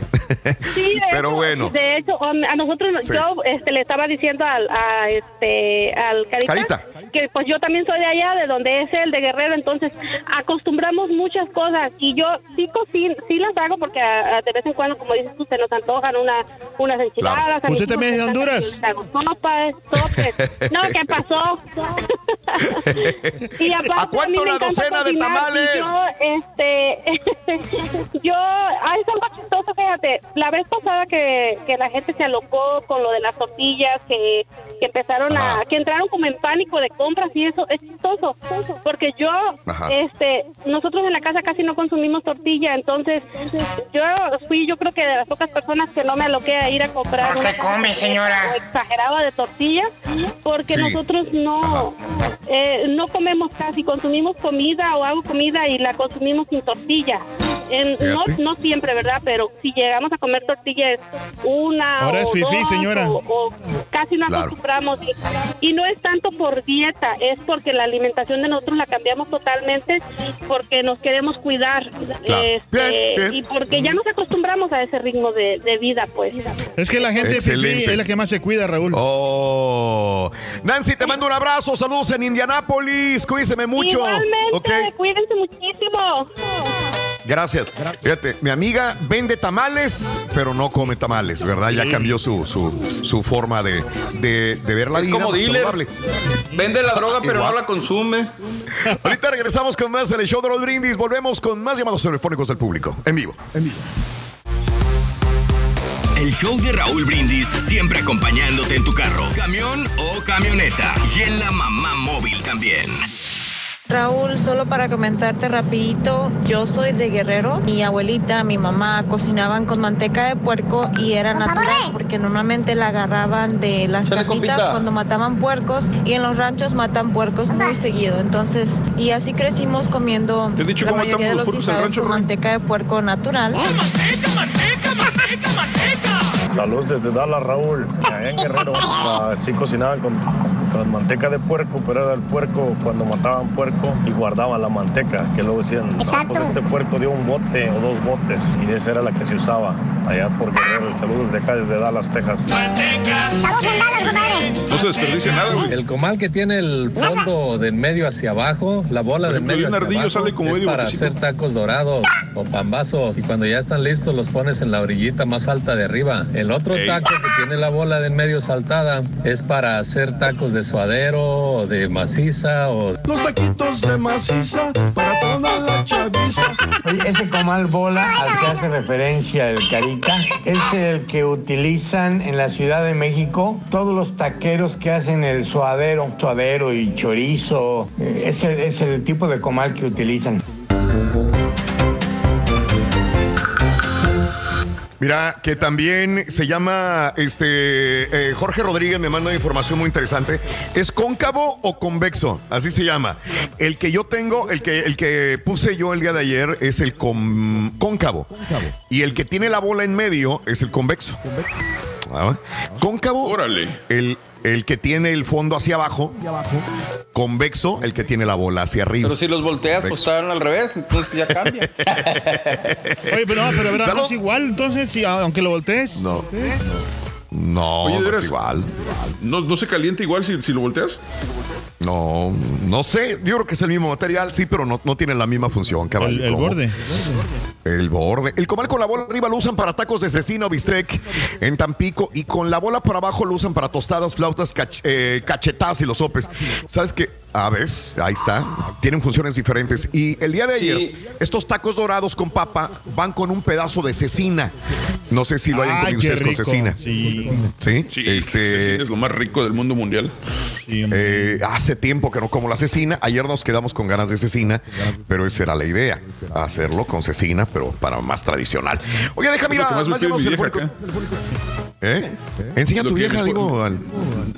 Speaker 25: Sí,
Speaker 1: Pero bueno.
Speaker 25: De hecho, a nosotros,
Speaker 1: Sí.
Speaker 25: yo este, le estaba diciendo al, a, este, al Carita,
Speaker 1: Carita.
Speaker 25: Que pues yo también soy de allá, de donde es él, de Guerrero, entonces acostumbramos muchas cosas y yo sí cocino, sí las hago porque a- a de vez en cuando, como dices tú, se nos antojan una, unas enchiladas. mis
Speaker 2: ¿Usted también es de Honduras?
Speaker 25: que les hago sopas, sopes. No, ¿qué pasó? y aparte,
Speaker 1: ¿A cuánto la docena de tamales?
Speaker 25: Yo, este, yo, ay, algo chistoso, fíjate, la vez pasada que, que la gente se alocó con lo de las tortillas, que, que empezaron a, que entraron como en pánico de compras y eso, es chistoso, porque yo,
Speaker 59: Ajá.
Speaker 25: este, nosotros en la casa casi no consumimos tortilla, entonces yo fui, yo creo que de las pocas personas que no me aloqué a ir a comprar
Speaker 59: ¿Por qué come, señora?
Speaker 25: exagerada de tortillas, porque
Speaker 59: Sí.
Speaker 25: nosotros no, eh, no comemos casi, consumimos comida o hago comida y la consumimos sin tortilla. En- no, no siempre, ¿verdad? Pero si llegamos a comer tortillas una
Speaker 2: Ahora es
Speaker 25: o
Speaker 2: fifí,
Speaker 25: dos,
Speaker 2: señora.
Speaker 25: O, o casi no
Speaker 2: Claro.
Speaker 25: acostumbramos. Y, y no es tanto por dieta, es porque la alimentación de nosotros la cambiamos totalmente porque nos queremos cuidar.
Speaker 2: Claro.
Speaker 25: Este,
Speaker 2: Bien, bien.
Speaker 25: Y porque ya nos acostumbramos a ese ritmo de, de vida, pues.
Speaker 2: Es que la gente fifí es la que más se cuida, Raúl.
Speaker 1: Oh. Nancy, te mando un abrazo. Saludos en Indianápolis. Cuídese mucho.
Speaker 25: Igualmente,
Speaker 1: Ok.
Speaker 25: cuídense muchísimo.
Speaker 1: Gracias. Fíjate, mi amiga vende tamales, pero no come tamales, ¿verdad? Ya cambió su, su, su forma de, de, de ver la
Speaker 5: Es
Speaker 1: vida.
Speaker 5: como
Speaker 1: más
Speaker 5: dealer.
Speaker 1: saludable.
Speaker 5: Vende la droga, pero
Speaker 1: Igual.
Speaker 5: no la consume.
Speaker 1: Ahorita regresamos con más en el show de los brindis. Volvemos con más llamados telefónicos del público. En vivo.
Speaker 7: El show de Raúl Brindis siempre acompañándote en tu carro, camión o camioneta. Y en la mamá móvil también.
Speaker 60: Raúl, solo para comentarte rapidito, yo soy de Guerrero. Mi abuelita, mi mamá cocinaban con manteca de puerco y era natural porque normalmente la agarraban de las
Speaker 5: compita.
Speaker 60: cuando mataban puercos y en los ranchos matan puercos muy seguido. Entonces, y así crecimos comiendo
Speaker 3: ¿Te he dicho
Speaker 60: la
Speaker 3: cómo
Speaker 60: mayoría de los
Speaker 3: los puercos en el
Speaker 60: guisados
Speaker 3: rancho,
Speaker 60: con manteca de puerco natural.
Speaker 59: Saludos desde Dallas, Raúl. Allá en Guerrero, ah, sí cocinaban con, con manteca de puerco, pero era el puerco cuando mataban puerco y guardaban la manteca, que luego decían, "No, pues este puerco dio un bote o dos botes, y esa era la que se usaba allá por Guerrero. Saludos de acá desde Dallas, Texas.
Speaker 3: No se desperdicia nada, güey.
Speaker 61: El comal que tiene el fondo de en medio hacia abajo, la bola
Speaker 3: Por
Speaker 61: de en
Speaker 3: ejemplo,
Speaker 61: medio hacia
Speaker 3: ardillo
Speaker 61: abajo,
Speaker 3: sale como
Speaker 61: es
Speaker 3: medio
Speaker 61: para
Speaker 3: botecito.
Speaker 61: hacer tacos dorados o pambazos y cuando ya están listos los pones en la orillita más alta de arriba. El otro
Speaker 3: Ey.
Speaker 61: taco que tiene la bola de en medio saltada es para hacer tacos de suadero o de maciza o
Speaker 62: Los taquitos de maciza para toda la chaviza.
Speaker 63: Oye, ese comal bola al que hace referencia el Carita es el que utilizan en la Ciudad de México todos los taqueros que hacen el suadero, suadero y chorizo. Eh, Ese es el tipo de comal que utilizan.
Speaker 1: Mira, que también se llama este eh, Jorge Rodríguez me manda información muy interesante. ¿Es cóncavo o convexo? Así se llama. El que yo tengo, el que, el que puse yo el día de ayer es el con- cóncavo. Y el que tiene la bola en medio es el convexo. Ah, Cóncavo, el, el que tiene el fondo hacia abajo. Convexo, el que tiene la bola hacia arriba.
Speaker 5: Pero si los volteas, pues están al revés, entonces ya cambia.
Speaker 54: Oye, pero no, pero verás,
Speaker 1: Dalo.
Speaker 54: no es igual, entonces, si, aunque lo voltees.
Speaker 1: No. No,
Speaker 3: Oye,
Speaker 1: no es
Speaker 3: veras,
Speaker 1: igual.
Speaker 3: ¿No, ¿No se calienta igual si, si lo volteas?
Speaker 1: No, no sé. Yo creo que es el mismo material, sí, pero no, no tiene la misma función.
Speaker 54: El, el borde.
Speaker 1: El borde. El comal con la bola arriba lo usan para tacos de cecina o bistec en Tampico y con la bola por abajo lo usan para tostadas, flautas, cach- eh, cachetadas y los sopes. ¿Sabes qué? A ver, ahí está. Tienen funciones diferentes. Y el día de ayer,
Speaker 5: Sí.
Speaker 1: estos tacos dorados con papa van con un pedazo de cecina. No sé si lo hayan
Speaker 54: Ay,
Speaker 1: comido ustedes con cecina.
Speaker 54: Sí.
Speaker 1: ¿Sí?
Speaker 3: Sí,
Speaker 1: Este,
Speaker 3: cecina es lo más rico del mundo mundial.
Speaker 1: eh, hace tiempo que no como la cecina. Ayer nos quedamos con ganas de cecina, pero esa era la idea. Hacerlo con cecina, pero para más tradicional. Oye, deja,
Speaker 3: Es lo
Speaker 1: mira,
Speaker 3: que más me
Speaker 1: más
Speaker 3: acá.
Speaker 1: ¿Eh? Enseña a
Speaker 3: Lo
Speaker 1: tu vieja, digo. al-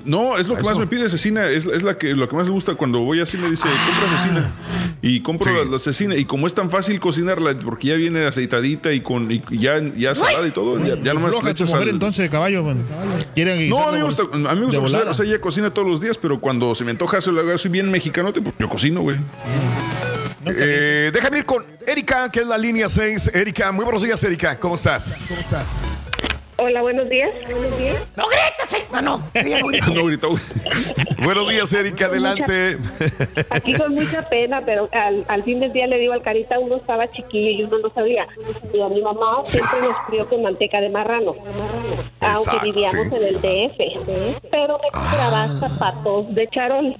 Speaker 3: No, es lo que más me pide cecina, es, es la que, lo que más le gusta cuando voy así me dice, compra cecina. Y compro
Speaker 1: Sí.
Speaker 3: la, la cecina. Y como es tan fácil cocinarla, porque ya viene aceitadita y con y ya, ya salada y todo, ya, ya nomás le echas
Speaker 54: mujer
Speaker 3: al-
Speaker 54: entonces, caballo. man. Quieren
Speaker 3: No, a mí me gusta, a mí me gusta cocinar, o sea, ella cocina todos los días, pero cuando se me antoja, se lo hago, soy bien mexicanote, pues yo cocino, güey.
Speaker 1: Eh, déjame ir con Erika, que es la línea 6. Erika, muy buenos días, Erika. ¿Cómo estás?
Speaker 56: Hola, buenos días.
Speaker 23: ¡No grites, hermano! Ella no grita.
Speaker 3: No gritó.
Speaker 1: buenos días, Erika. Adelante.
Speaker 56: Aquí con mucha pena, pero al, al fin del día le digo al carita, uno estaba chiquillo y uno no sabía. Y a mi mamá siempre nos crió con manteca de marrano, aunque
Speaker 1: Exacto,
Speaker 56: vivíamos
Speaker 1: sí.
Speaker 56: en el DF. Pero me compraba zapatos de charol.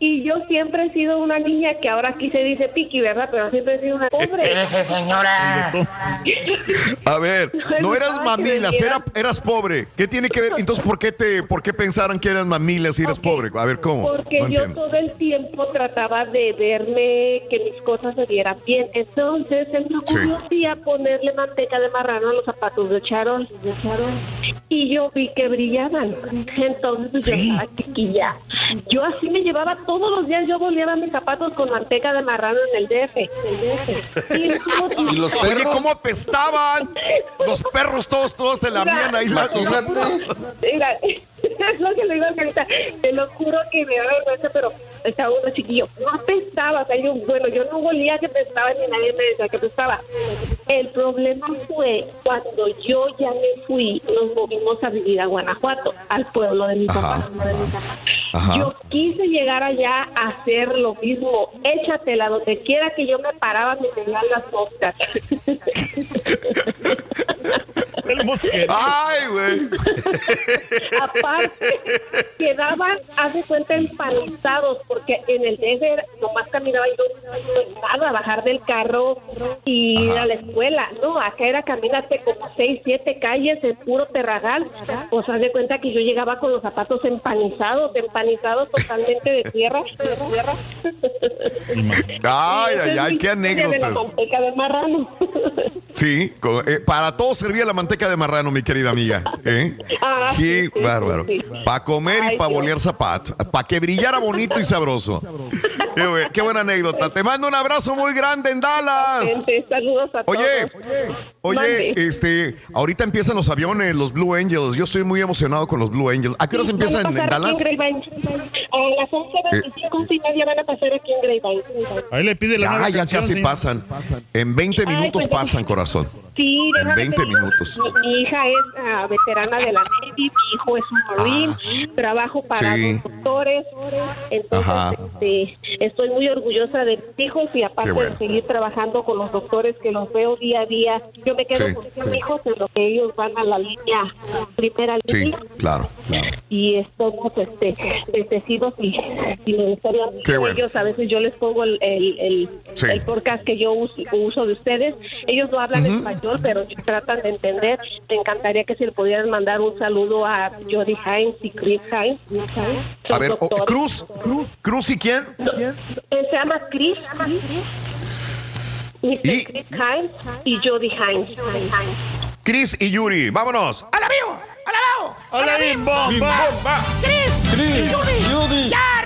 Speaker 56: Y yo siempre he sido una niña que ahora aquí se dice piqui, ¿verdad? Pero siempre he sido una pobre.
Speaker 23: Ese señora.
Speaker 1: A ver, no eras mamilas, era, eras pobre. ¿Qué tiene que ver? Entonces, ¿por qué te, por qué pensaron que eras mamilas si eras pobre? A ver, ¿cómo?
Speaker 56: Porque
Speaker 1: No
Speaker 56: yo
Speaker 1: entiendo.
Speaker 56: todo el tiempo trataba de verme que mis cosas se vieran bien. Entonces se me ocurrió un día ponerle manteca de marrano a los zapatos de charol. De charol. Y yo vi que brillaban. Entonces yo estaba chiquilla. Yo así me llevaba todos los días. Yo volvía mis zapatos con manteca de marrano en el DF. Y,
Speaker 5: Y los
Speaker 1: Oye. ¿cómo apestaban? Los perros todos, todos te lamían ahí. la-
Speaker 5: Imagínate.
Speaker 56: Mira, es lo que le digo ahorita. Te lo juro que me da vergüenza, pero estaba uno chiquillo. No apestaba. O sea, yo, bueno, yo no volía que apestaba ni nadie me decía que apestaba. El problema fue cuando yo ya me fui, nos movimos a vivir a Guanajuato, al pueblo de mi papá. Yo quise llegar allá a hacer lo mismo. Échatela donde quiera que yo me paraba, me venían las moscas.
Speaker 54: El mosquero.
Speaker 1: Ay, güey.
Speaker 56: Aparte, quedaban, hace cuenta, empanizados, porque en el DF nomás caminaba yo nada, bajar del carro y ir a la escuela. No, acá era camínate como seis, siete calles en puro terragal. O sea, de cuenta que yo llegaba con los zapatos empanizados, empanizados totalmente de tierra.
Speaker 1: Ay,
Speaker 56: Esa
Speaker 1: ay, ay,
Speaker 56: mi
Speaker 1: qué
Speaker 56: historia De la
Speaker 1: anécdotas.
Speaker 56: manteca de marrano.
Speaker 1: Sí, eh, para todo servía la manteca de marrano, mi querida amiga. ¿eh?
Speaker 56: Ah,
Speaker 1: Qué
Speaker 56: sí, sí,
Speaker 1: bárbaro.
Speaker 56: sí,
Speaker 1: Para comer y
Speaker 56: Ay,
Speaker 1: para bolear zapatos. Para que brillara bonito y sabroso. Qué, buen- qué buena anécdota. Te mando un abrazo muy grande en Dallas.
Speaker 56: Gente, saludos a
Speaker 1: Oye,
Speaker 56: todos.
Speaker 1: oye,
Speaker 56: Mande.
Speaker 1: este, ahorita empiezan los aviones, los Blue Angels. Yo estoy muy emocionado con los Blue Angels. ¿A qué horas
Speaker 56: Sí,
Speaker 1: empiezan en Dallas?
Speaker 56: en Grapevine. A las 11.25, once y media van a pasar aquí en Grapevine.
Speaker 54: Ahí le pide la
Speaker 1: Ya, ya
Speaker 54: canción,
Speaker 1: casi pasan. En 20
Speaker 56: Ay,
Speaker 1: minutos
Speaker 56: pues,
Speaker 1: pasan, corazón.
Speaker 56: Sí,
Speaker 1: En
Speaker 56: déjame
Speaker 1: 20
Speaker 56: te digo,
Speaker 1: minutos.
Speaker 56: Mi, hija es ah, veterana de la Navy, mi hijo es un Marine, trabajo para
Speaker 1: Ah. Sí.
Speaker 56: los doctores. Entonces, este, estoy muy orgullosa de mis hijos y aparte
Speaker 1: bueno.
Speaker 56: de seguir trabajando con los doctores que los veo día a día. Yo me quedo
Speaker 1: Sí,
Speaker 56: con mis
Speaker 1: sí.
Speaker 56: hijos en lo que ellos van a la línea, primera
Speaker 1: Sí,
Speaker 56: línea.
Speaker 1: claro.
Speaker 56: y estamos este, bendecidos y, y me gustaría
Speaker 1: bueno.
Speaker 56: ellos a veces yo les pongo el, el, el, el podcast que yo uso, uso de ustedes ellos no hablan español pero tratan de entender me encantaría que se le pudieran mandar un saludo a Jody Hines y Chris Hines
Speaker 1: A ver. Cruz, Cruz y quién?
Speaker 56: Él se llama Chris Mr.
Speaker 1: ¿Y?
Speaker 56: Chris Hines y Jody Hines
Speaker 1: Chris y Yuri. Vámonos.
Speaker 23: ¡A la vivo! ¡A la vivo! ¡A la
Speaker 2: bim, bomba!
Speaker 23: ¡Chris!
Speaker 3: Chris,
Speaker 23: ¡Judy!
Speaker 3: Judy.
Speaker 23: ¡Ya,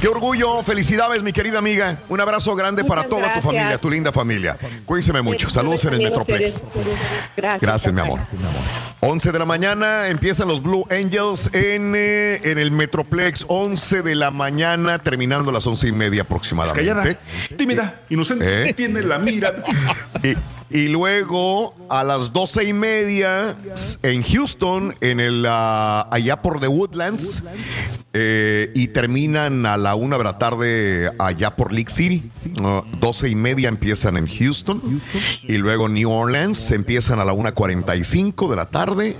Speaker 1: Qué orgullo, felicidades, mi querida amiga. Un abrazo grande para toda tu familia, tu linda familia. Cuídense mucho. Saludos en el Metroplex.
Speaker 56: Gracias.
Speaker 1: Gracias, mi amor. 11 de la mañana empiezan los Blue Angels en, eh, en el Metroplex. 11 de la mañana, terminando a las 11 y media aproximadamente.
Speaker 3: Callada, tímida, inocente.
Speaker 1: ¿Eh?
Speaker 3: Tiene la mira.
Speaker 1: Y, y luego a las doce y media en Houston, en el ah, allá por The Woodlands, eh, y terminan a la una de la tarde allá por Lake City. Ah, Doce y media empiezan en Houston, y luego New Orleans empiezan a la 1.45 de la tarde,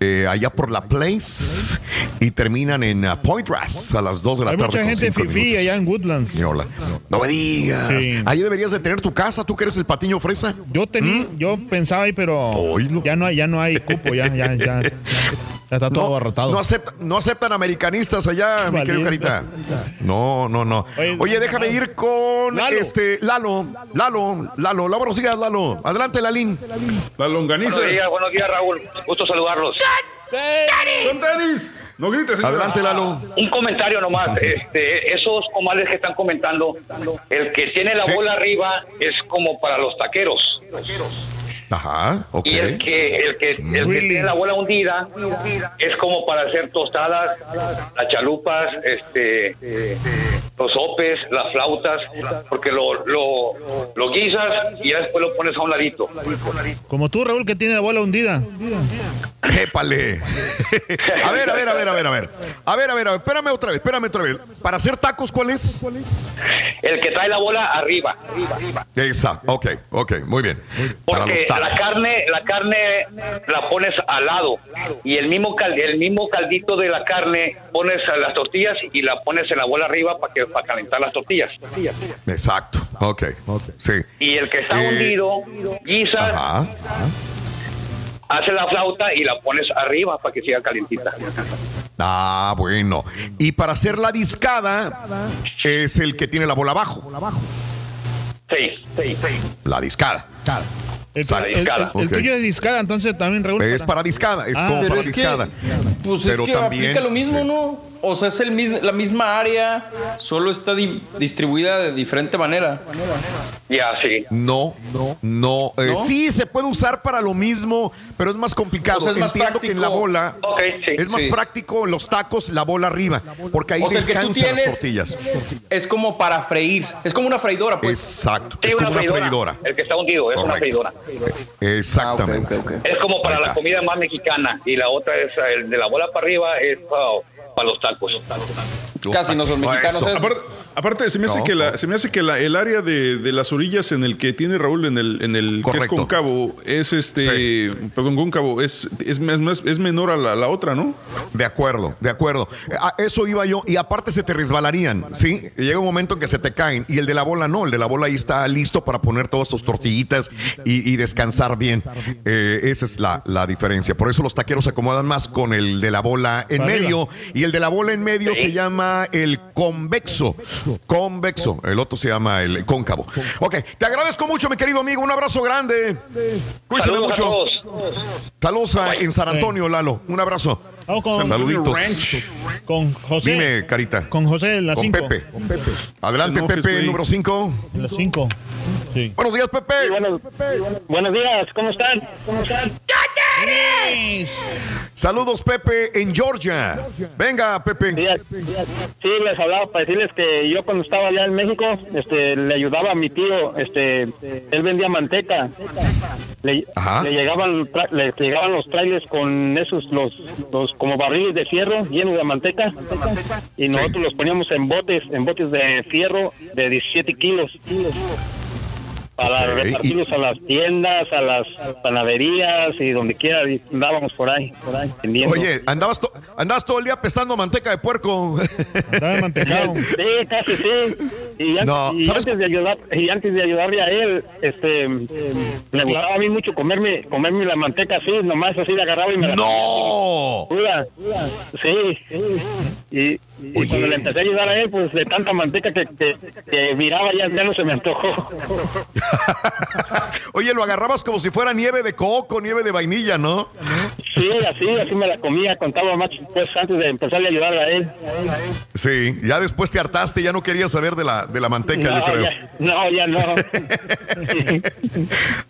Speaker 1: eh, allá por La Place, y terminan en ah, Point a las 2 de la
Speaker 2: Hay
Speaker 1: tarde.
Speaker 2: mucha gente
Speaker 1: minutos.
Speaker 2: allá en Woodlands.
Speaker 1: Hola. No me digas.
Speaker 2: Sí.
Speaker 1: Ahí deberías de tener tu casa, tú que eres el patiño fresa.
Speaker 2: Yo tenía, yo pensaba ahí, pero ya no hay, ya no hay cupo, ya, ya, ya. Ya está todo abarrotado.
Speaker 1: No, acepta- no aceptan americanistas allá, mi querido. Carita. No, no, no. Oye, déjame ir con
Speaker 2: Lalo.
Speaker 1: este Lalo. Lalo, Lalo. Lalo, días, Lalo. Adelante, Lalín.
Speaker 3: La longaniza.
Speaker 61: Buenos días, buenos días, Raúl. Gusto saludarlos.
Speaker 3: Don Denis. No grites, señora.
Speaker 1: Adelante, Lalo.
Speaker 61: Un comentario nomás. Este, esos comales que están comentando, el que tiene la
Speaker 1: Sí.
Speaker 61: bola arriba es como para los taqueros.
Speaker 1: Ajá, ok.
Speaker 61: Y el que, el que, el que tiene la bola hundida es como para hacer tostadas, las chalupas, este, los sopes, las flautas, porque lo, lo, lo guisas y ya después lo pones a un ladito.
Speaker 2: Como tú, Raúl, que tiene la bola hundida.
Speaker 1: Épale. a ver, a ver, a ver, a ver, a ver. A ver, a ver, a ver. Espérame otra vez, espérame otra vez. Para hacer tacos, ¿cuál es?
Speaker 61: El que trae la bola arriba.
Speaker 1: Esa. Ok, ok, muy bien. Para los
Speaker 61: la carne, la carne la pones al lado y el mismo cal- el mismo caldito de la carne pones a las tortillas y la pones en la bola arriba para que para calentar las tortillas.
Speaker 1: Exacto. Ok. Sí.
Speaker 61: Y el que está
Speaker 1: Eh,
Speaker 61: hundido guisa,
Speaker 1: Ajá.
Speaker 61: hace la flauta y la pones arriba para que siga calientita.
Speaker 1: Ah, bueno. Y para hacer la discada es el que tiene la bola abajo.
Speaker 61: Sí, sí, sí.
Speaker 1: La discada.
Speaker 2: El,
Speaker 1: Exacto.
Speaker 2: el- el- el
Speaker 1: Ok.
Speaker 2: tuyo es discada, entonces también, Raúl.
Speaker 1: Es para discada, es
Speaker 2: Ah,
Speaker 1: como para
Speaker 5: es que,
Speaker 1: discada.
Speaker 5: pues
Speaker 1: Pero
Speaker 5: es que
Speaker 1: también-
Speaker 5: aplica lo mismo, ¿no? O sea, es el mis- la misma área, solo está di- distribuida de diferente manera.
Speaker 61: Ya, sí.
Speaker 1: No, no, eh,
Speaker 5: ¿No?
Speaker 1: Sí, se puede usar para lo mismo, pero es más complicado.
Speaker 5: O sea, es más
Speaker 1: Entiendo que en la
Speaker 5: práctico.
Speaker 1: bola
Speaker 61: sí.
Speaker 1: es más
Speaker 5: Sí.
Speaker 1: práctico en los tacos la bola arriba, porque ahí
Speaker 5: O sea, el que tú
Speaker 1: descansan las tortillas.
Speaker 5: es como para freír. Es como una freidora, pues.
Speaker 1: Exacto,
Speaker 61: Sí,
Speaker 1: es como una freidora.
Speaker 61: El que está hundido es una freidora.
Speaker 1: Exactamente.
Speaker 5: Ah.
Speaker 61: Es como para la comida más mexicana y la otra es el de la bola para arriba es para, para los tacos.
Speaker 5: Casi no son mexicanos.
Speaker 1: Eso.
Speaker 3: Aparte, se me hace
Speaker 1: No,
Speaker 3: que, la,
Speaker 1: no.
Speaker 3: se me hace que la- el área de, de las orillas en el que tiene Raúl en el, en el que es cóncavo es este, perdón, cóncavo es, es, es, más- es menor a la, la otra, ¿no?
Speaker 1: De acuerdo, de acuerdo. A eso iba yo. Y aparte se te resbalarían, ¿sí? Y llega un momento en que se te caen. Y el de la bola no. El de la bola ahí está listo para poner todas tus tortillitas y, y descansar bien. Eh, esa es la, la diferencia. Por eso los taqueros se acomodan más con el de la bola en medio. Y el de la bola en medio se llama el convexo. Convexo. El otro se llama el cóncavo. Ok, te agradezco mucho, mi querido amigo. Un abrazo grande.
Speaker 61: A
Speaker 1: mucho. Saludos a- en San Antonio, Lalo. Un abrazo.
Speaker 2: Vamos con,
Speaker 1: Saluditos.
Speaker 2: con José.
Speaker 1: Dime, Carita.
Speaker 2: Con José la
Speaker 1: Con
Speaker 2: 5.
Speaker 1: Pepe. Adelante,
Speaker 3: Te enojes,
Speaker 1: Pepe, número 5.
Speaker 2: En la 5. Sí.
Speaker 1: Buenos días, Pepe.
Speaker 64: Buenos, buenos días, ¿cómo están? ¿Cómo están?
Speaker 1: Saludos, Pepe, en Georgia. Venga, Pepe.
Speaker 64: Sí, sí, les hablaba para decirles que yo cuando estaba allá en México, este, le ayudaba a mi tío, este, él vendía manteca. Le, le llegaban, le llegaban los trailers con esos, los, los como barriles de fierro llenos de manteca, y nosotros los poníamos en botes, en botes de fierro de 17 kilos. Para
Speaker 1: Ok, y-
Speaker 64: repartirlos a las tiendas, a las panaderías y donde quiera y andábamos por ahí, por ahí vendiendo.
Speaker 1: Oye, andabas, to- andabas todo el día pestando manteca de puerco.
Speaker 2: Estaba mantecado.
Speaker 64: Sí, casi sí.
Speaker 61: Y, an-
Speaker 1: No,
Speaker 61: y
Speaker 1: ¿sabes?
Speaker 61: antes de ayudar y antes de ayudarle a él, este, me gustaba a mí mucho comerme comerme la manteca así, nomás así la agarraba y me la
Speaker 1: ¡No!
Speaker 61: Pura. Sí. Y, y cuando le empecé a ayudar a él, pues de tanta manteca que, que, que miraba ya, ya no se me antojó.
Speaker 1: Oye, lo agarrabas como si fuera nieve de coco, nieve de vainilla, ¿no?
Speaker 61: Sí, así, así me la comía, contaba más pues antes de empezarle a ayudar a él.
Speaker 1: Sí, ya después te hartaste, ya no querías saber de la, de la manteca, yo creo.
Speaker 61: ya, no, ya no.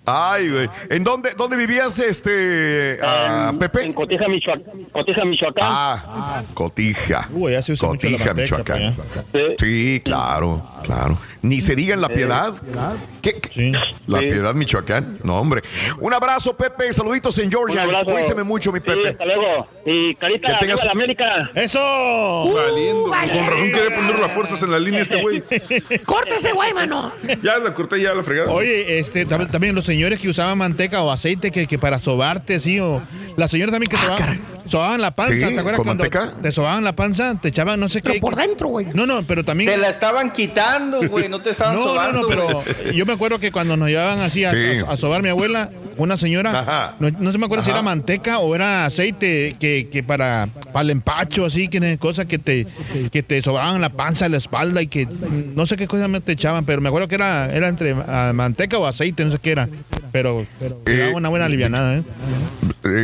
Speaker 1: Ay, güey. ¿En dónde, dónde vivías, este, ah, Pepe?
Speaker 61: En Cotija, Michoacán. Cotija, Michoacán.
Speaker 1: Ah, Cotija.
Speaker 2: Uy, ya mucho la
Speaker 1: Cotija,
Speaker 2: manteca,
Speaker 1: Michoacán.
Speaker 2: pa'
Speaker 1: Sí, claro, claro. Ni se diga en La Piedad. ¿Qué? qué? La
Speaker 61: Sí.
Speaker 1: Piedad, Michoacán. No, hombre. Un abrazo, Pepe. Saluditos en Georgia.
Speaker 61: Abrazo.
Speaker 1: Cuídese mucho, mi
Speaker 61: Sí,
Speaker 1: Pepe.
Speaker 61: hasta luego. Y Carita,
Speaker 1: Que tengas-
Speaker 61: la América.
Speaker 2: ¡Eso!
Speaker 3: Valiendo. Con razón quería poner las fuerzas en la línea este güey.
Speaker 23: Córtese, güey, mano.
Speaker 3: Ya la corté ya la fregada.
Speaker 2: Oye, este, tam- también los señores que usaban manteca o aceite que, que para sobarte, así, o las señoras también que sobaban, sobaban la panza,
Speaker 1: Sí,
Speaker 2: ¿te acuerdas
Speaker 1: ¿con
Speaker 2: cuando
Speaker 1: manteca?
Speaker 2: te sobaban la panza? Te echaban no sé qué.
Speaker 23: por dentro, güey.
Speaker 2: No, no, pero también...
Speaker 5: Te la estaban quitando, güey, no te estaban
Speaker 2: no,
Speaker 5: sobando.
Speaker 2: no, no, pero yo me acuerdo que cuando nos llevaban así a,
Speaker 1: Sí.
Speaker 2: a- a sobar mi abuela, una señora,
Speaker 1: Ajá.
Speaker 2: no, no se me acuerdo si
Speaker 1: Ajá.
Speaker 2: era manteca o era aceite que, que para, para el empacho, así, que cosas que te, que te sobaban la panza, la espalda y que no sé qué cosas me te echaban, pero me acuerdo que era, era entre ah, manteca o aceite, no sé qué era, pero, te daba una buena alivianada, ¿eh?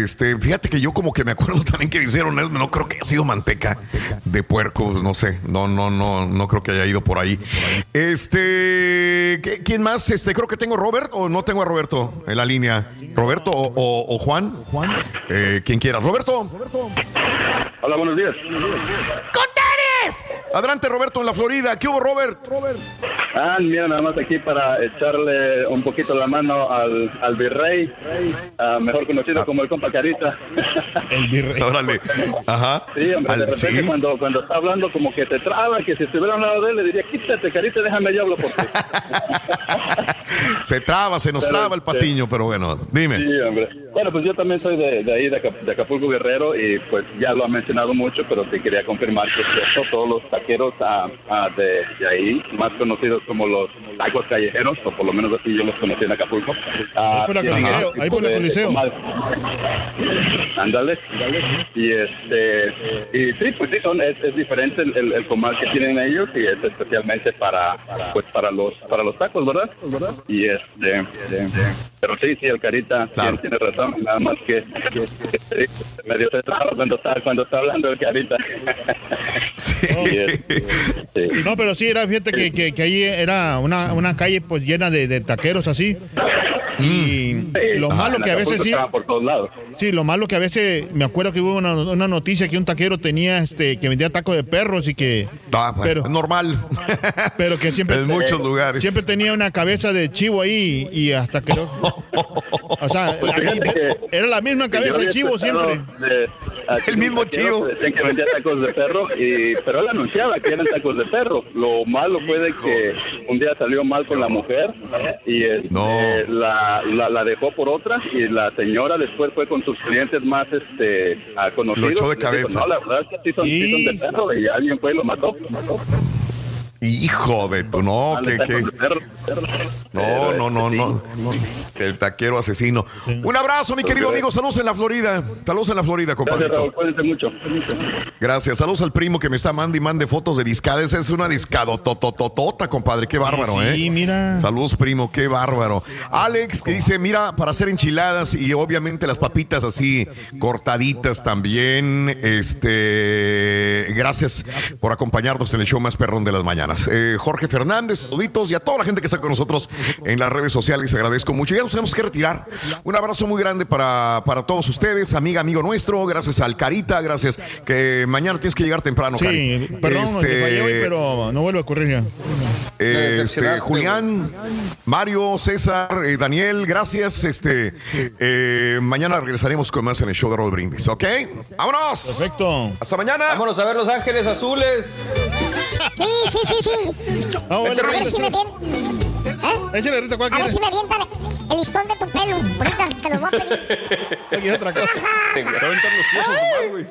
Speaker 1: Este, fíjate que yo como que me acuerdo también que hicieron eso, no creo que haya sido manteca de puerco, no sé, no, no, no, no creo que haya ido por ahí. Este, ¿qué- ¿quién más? Este, creo que tengo Robert o no tengo a Roberto en la línea. Roberto o, o- o Juan, Eh, quien quiera. Roberto.
Speaker 65: Hola, buenos días.
Speaker 1: Adelante, Roberto, en la Florida. ¿Qué hubo, Robert?
Speaker 65: Ah, mira, nada más aquí para echarle un poquito la mano al, al virrey, ah, mejor conocido como el compa Carita.
Speaker 2: El virrey.
Speaker 1: Órale. Ajá.
Speaker 65: Sí, hombre, de repente
Speaker 1: sí.
Speaker 65: cuando, cuando está hablando como que te traba, que si estuviera al lado de él le diría, quítate, Carita, déjame yo hablo por ti.
Speaker 1: Se traba, se nos
Speaker 65: Pero,
Speaker 1: traba el patiño, pero bueno, dime.
Speaker 65: Sí, hombre. Bueno, pues yo también soy de, de ahí, de, Acap- de Acapulco Guerrero, y pues ya lo ha mencionado mucho, pero te quería confirmar que es cierto, todos los taqueros de, de ahí, más conocidos como los tacos callejeros, o por lo menos así yo los conocí en Acapulco. ah,
Speaker 2: Ahí por
Speaker 65: tienen
Speaker 2: Coliseo, ahí por.
Speaker 65: Ándale. Y este, y sí, pues sí, son, es, es diferente el, el, el comal que tienen ellos y es especialmente para, pues para los, para los tacos, ¿verdad? Y este, pero sí, sí, el carita tiene, tiene razón, nada más que, que- que medio se cuando está, cuando está hablando el carita. Sí.
Speaker 2: No, pero sí, era, fíjate que, que, que ahí era una, una calle pues llena de, de taqueros así. Y lo
Speaker 65: Ah,
Speaker 2: malo que a veces sí.
Speaker 65: por todos lados.
Speaker 2: Sí, lo malo que a veces me acuerdo que hubo una, una noticia que un taquero tenía este que vendía tacos de perros y que
Speaker 1: Ah, bueno, es normal.
Speaker 2: pero que siempre
Speaker 1: En muchos lugares.
Speaker 2: siempre tenía una cabeza de chivo ahí y hasta que no- o sea,
Speaker 65: Pues
Speaker 2: la- era la misma cabeza de chivo siempre.
Speaker 65: de-
Speaker 1: El mismo chivo.
Speaker 65: Decían que vendía tacos de perro, y, pero él anunciaba que eran tacos de perro. Lo malo fue de que un día salió mal con la mujer y este,
Speaker 1: No.
Speaker 65: la, la, la dejó por otra y la señora después fue con sus clientes más este, conocidos.
Speaker 1: Lo echó de
Speaker 65: y les dijo,
Speaker 1: cabeza.
Speaker 65: no, la verdad es que sí son, sí son de perro y alguien fue y lo mató. Lo mató.
Speaker 1: Hijo de tu, no,
Speaker 65: Ah,
Speaker 1: que, que-. No, no, no, no. El taquero asesino. Un abrazo, mi querido amigo. Saludos en la Florida. Saludos en la Florida,
Speaker 65: Gracias. Raúl. Cuídense mucho.
Speaker 1: Gracias. Saludos al primo que me está mandando y mande fotos de discada. Esa es una discado totototota, compadre. Qué bárbaro, ¿eh?
Speaker 2: Sí, mira.
Speaker 1: Saludos, primo. Qué bárbaro. Alex, que dice, mira, para hacer enchiladas y obviamente las papitas así cortaditas también. Este, gracias por acompañarnos en el show más perrón de las mañanas. Eh, Jorge Fernández, saluditos y a toda la gente que está con nosotros en las redes sociales. Agradezco mucho. Ya nos tenemos que retirar. Un abrazo muy grande para, para todos ustedes, amiga, amigo nuestro. Gracias al Carita. Gracias. Que mañana tienes que llegar temprano,
Speaker 2: Sí,
Speaker 1: Cari.
Speaker 2: perdón,
Speaker 1: Este,
Speaker 2: te fallé hoy, pero no vuelve a ocurrir ya.
Speaker 1: este, Julián, Mario, César, eh, Daniel, gracias. Este, eh, mañana regresaremos con más en el show de Roll Brindis, ¿ok? ¡Vámonos!
Speaker 2: Perfecto.
Speaker 1: Hasta mañana.
Speaker 5: Vámonos a ver Los Ángeles Azules.
Speaker 4: Sí, sí, sí, sí.
Speaker 2: Ah, bueno,
Speaker 4: A ver si me bien. ¿Eh?
Speaker 2: Échale, Rita, ¿cuál
Speaker 4: A ver si me avientan el listón de tu pelo. Te lo voy a pedir.
Speaker 2: Aquí otra cosa.
Speaker 3: Te voy a aventar los pies nomás, güey.